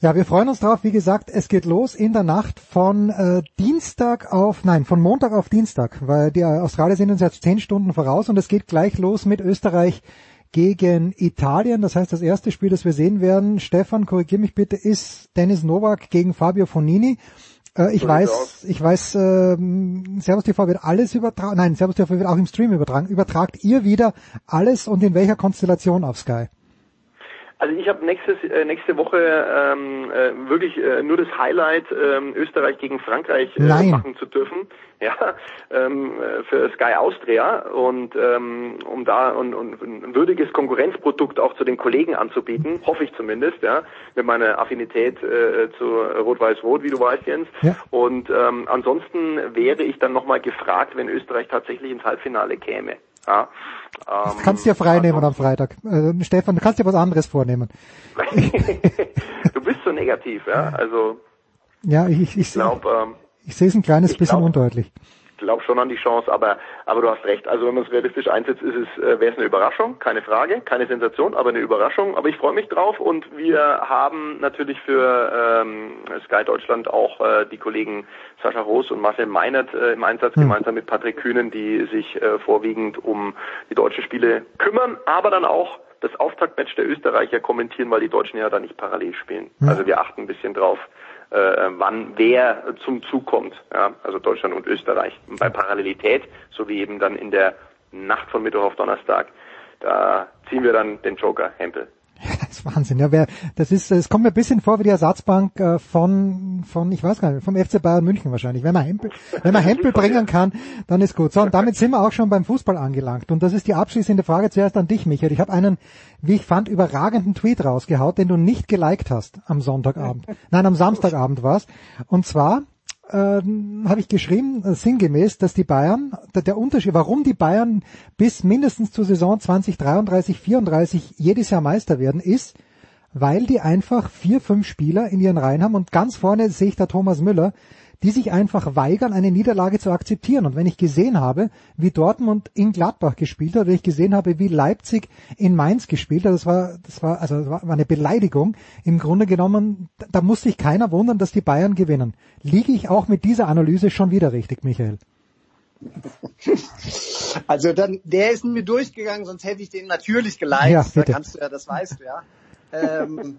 Ja, wir freuen uns drauf. Wie gesagt, es geht los in der Nacht von äh, Dienstag auf, nein, von Montag auf Dienstag, weil die Australier sind uns jetzt zehn Stunden voraus und es geht gleich los mit Österreich gegen Italien. Das heißt, das erste Spiel, das wir sehen werden, Stefan, korrigier mich bitte, ist Dennis Novak gegen Fabio Fonini. Äh, ich weiß, ich weiß, äh, Servus TV wird alles übertragen, nein, Servus TV wird auch im Stream übertragen. Übertragt ihr wieder alles und in welcher Konstellation auf Sky? Also ich habe nächstes, äh, nächste Woche ähm, äh, wirklich äh, nur das Highlight, ähm, Österreich gegen Frankreich äh, machen zu dürfen. Ja, ähm, äh, für Sky Austria und ähm, um da und, und ein würdiges Konkurrenzprodukt auch zu den Kollegen anzubieten, hoffe ich zumindest, ja, mit meiner Affinität äh, zu Rot-Weiß-Rot, wie du weißt, Jens. Ja. Und ähm, ansonsten wäre ich dann nochmal gefragt, wenn Österreich tatsächlich ins Halbfinale käme. Ja. Ähm, du kannst dir frei nehmen am Freitag. Äh, Stefan, du kannst dir was anderes vornehmen. du bist so negativ, ja. Also ja, ich, ich, ich glaube, ähm, ich sehe es ein kleines bisschen glaub, undeutlich glaube schon an die Chance, aber, aber du hast recht. Also wenn man es realistisch einsetzt, ist es, äh, wäre es eine Überraschung, keine Frage, keine Sensation, aber eine Überraschung. Aber ich freue mich drauf und wir haben natürlich für ähm, Sky Deutschland auch äh, die Kollegen Sascha Roos und Marcel Meinert äh, im Einsatz, mhm. gemeinsam mit Patrick Kühnen, die sich äh, vorwiegend um die deutschen Spiele kümmern, aber dann auch das Auftaktmatch der Österreicher kommentieren, weil die Deutschen ja da nicht parallel spielen. Mhm. Also wir achten ein bisschen drauf, äh, wann wer zum Zug kommt. Ja, also Deutschland und Österreich. Und bei Parallelität, so wie eben dann in der Nacht von Mittwoch auf Donnerstag, da ziehen wir dann den Joker Hempel. Das ist Wahnsinn. Ja, wer, das ist, es kommt mir ein bisschen vor wie die Ersatzbank äh, von, von, ich weiß gar nicht, vom FC Bayern München wahrscheinlich. Wenn man Hempel, wenn man Hempel bringen kann, dann ist gut. So, und damit sind wir auch schon beim Fußball angelangt. Und das ist die abschließende Frage zuerst an dich, Michael. Ich habe einen, wie ich fand, überragenden Tweet rausgehaut, den du nicht geliked hast am Sonntagabend. Nein, am Samstagabend war's. Und zwar, ähm, habe ich geschrieben, äh, sinngemäß, dass die Bayern, der, Unterschied, warum die Bayern bis mindestens zur Saison 2033, 34 jedes Jahr Meister werden, ist, weil die einfach vier, fünf Spieler in ihren Reihen haben. Und ganz vorne sehe ich da Thomas Müller, die sich einfach weigern, eine Niederlage zu akzeptieren. Und wenn ich gesehen habe, wie Dortmund in Gladbach gespielt hat, oder ich gesehen habe, wie Leipzig in Mainz gespielt hat, das war, das war, also das war eine Beleidigung. Im Grunde genommen, da muss sich keiner wundern, dass die Bayern gewinnen. Liege ich auch mit dieser Analyse schon wieder richtig, Michael? Also dann, der ist mir durchgegangen, sonst hätte ich den natürlich geliked. Ja, da kannst du ja, das weißt du ja. ähm,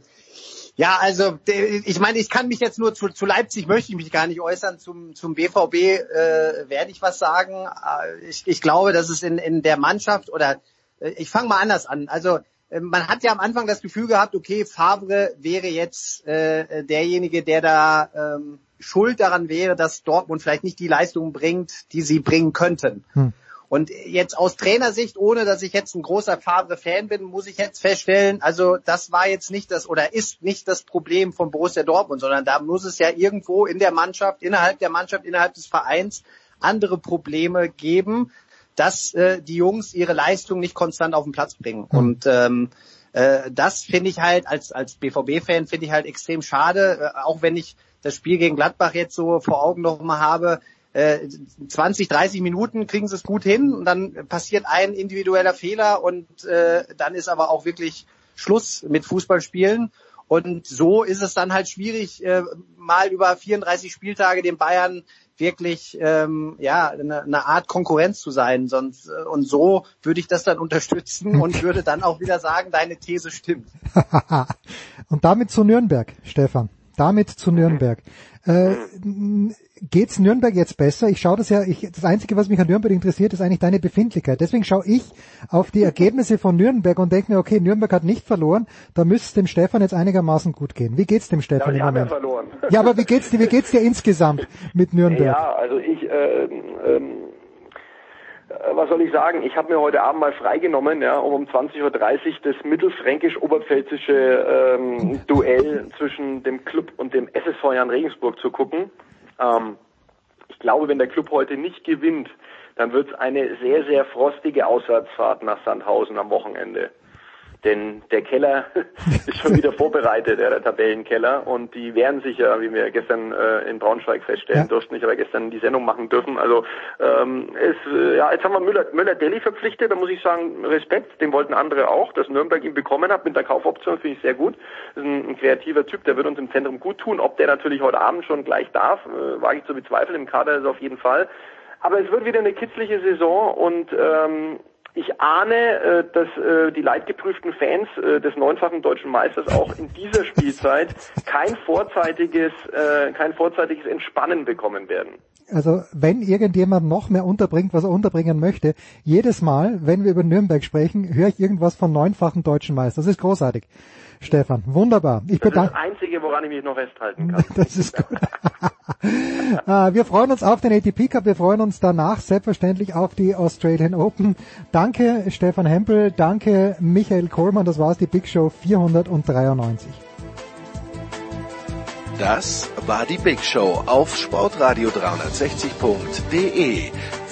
ja, also ich meine, ich kann mich jetzt nur zu, zu Leipzig möchte ich mich gar nicht äußern. Zum, zum BVB äh, werde ich was sagen. Äh, ich, ich glaube, dass es in, in der Mannschaft oder äh, ich fange mal anders an. Also äh, man hat ja am Anfang das Gefühl gehabt, okay, Favre wäre jetzt äh, derjenige, der da ähm, schuld daran wäre, dass Dortmund vielleicht nicht die Leistung bringt, die sie bringen könnten. Hm. Und jetzt aus Trainersicht, ohne dass ich jetzt ein großer Favre-Fan bin, muss ich jetzt feststellen, also das war jetzt nicht das oder ist nicht das Problem von Borussia Dortmund, sondern da muss es ja irgendwo in der Mannschaft, innerhalb der Mannschaft, innerhalb des Vereins andere Probleme geben, dass äh, die Jungs ihre Leistung nicht konstant auf den Platz bringen. Mhm. Und ähm, äh, das finde ich halt als als BVB-Fan finde ich halt extrem schade, äh, auch wenn ich das Spiel gegen Gladbach jetzt so vor Augen noch mal habe. 20, äh, 30 Minuten kriegen sie es gut hin und dann passiert ein individueller Fehler und äh, dann ist aber auch wirklich Schluss mit Fußballspielen. Und so ist es dann halt schwierig, äh, mal über 34 Spieltage den Bayern wirklich ähm, ja eine, eine Art Konkurrenz zu sein. Sonst äh, und so würde ich das dann unterstützen und würde dann auch wieder sagen, deine These stimmt. und damit zu Nürnberg, Stefan. Damit zu Nürnberg. Äh, geht's Nürnberg jetzt besser? Ich schaue das ja, ich, das Einzige, was mich an Nürnberg interessiert, ist eigentlich deine Befindlichkeit. Deswegen schaue ich auf die Ergebnisse von Nürnberg und denke mir, okay, Nürnberg hat nicht verloren, da müsste es dem Stefan jetzt einigermaßen gut gehen. Wie geht's dem Stefan ja, im Moment? Ja, verloren. ja, aber wie geht's dir, wie geht's dir insgesamt mit Nürnberg? Ja, also ich, äh, ähm, äh, was soll ich sagen, ich habe mir heute Abend mal freigenommen, ja, um um 20.30 Uhr das mittelfränkisch-oberpfälzische ähm, Duell zwischen dem Club und dem SSV Jan Regensburg zu gucken. Ähm, ich glaube, wenn der Club heute nicht gewinnt, dann wird es eine sehr, sehr frostige Auswärtsfahrt nach Sandhausen am Wochenende. Denn der Keller ist schon wieder vorbereitet, ja, der Tabellenkeller. Und die werden sich ja, wie wir gestern äh, in Braunschweig feststellen ja. durften, ich aber gestern die Sendung machen dürfen. Also ähm, es, äh, ja, jetzt haben wir Müller, Müller Deli verpflichtet, da muss ich sagen, Respekt, den wollten andere auch. Dass Nürnberg ihn bekommen hat mit der Kaufoption, finde ich sehr gut. Das ist ein, ein, kreativer Typ, der wird uns im Zentrum gut tun. Ob der natürlich heute Abend schon gleich darf, äh, wage ich zu bezweifeln. Im Kader ist auf jeden Fall. Aber es wird wieder eine kitzliche Saison und ähm, ich ahne, äh, dass äh, die leidgeprüften Fans äh, des neunfachen deutschen Meisters auch in dieser Spielzeit kein vorzeitiges, kein vorzeitiges Entspannen bekommen werden. Also wenn irgendjemand noch mehr unterbringt, was er unterbringen möchte, jedes Mal, wenn wir über Nürnberg sprechen, höre ich irgendwas von neunfachen deutschen Meister. Das ist großartig. Stefan, wunderbar. Ich das ist das Einzige, woran ich mich noch festhalten kann. Das ist gut. Ah, wir freuen uns auf den ATP Cup, wir freuen uns danach selbstverständlich auf die Australian Open. Danke Stefan Hempel, danke Michael Kohlmann, das war's, die Big Show 493. Das war die Big Show auf sportradio360.de.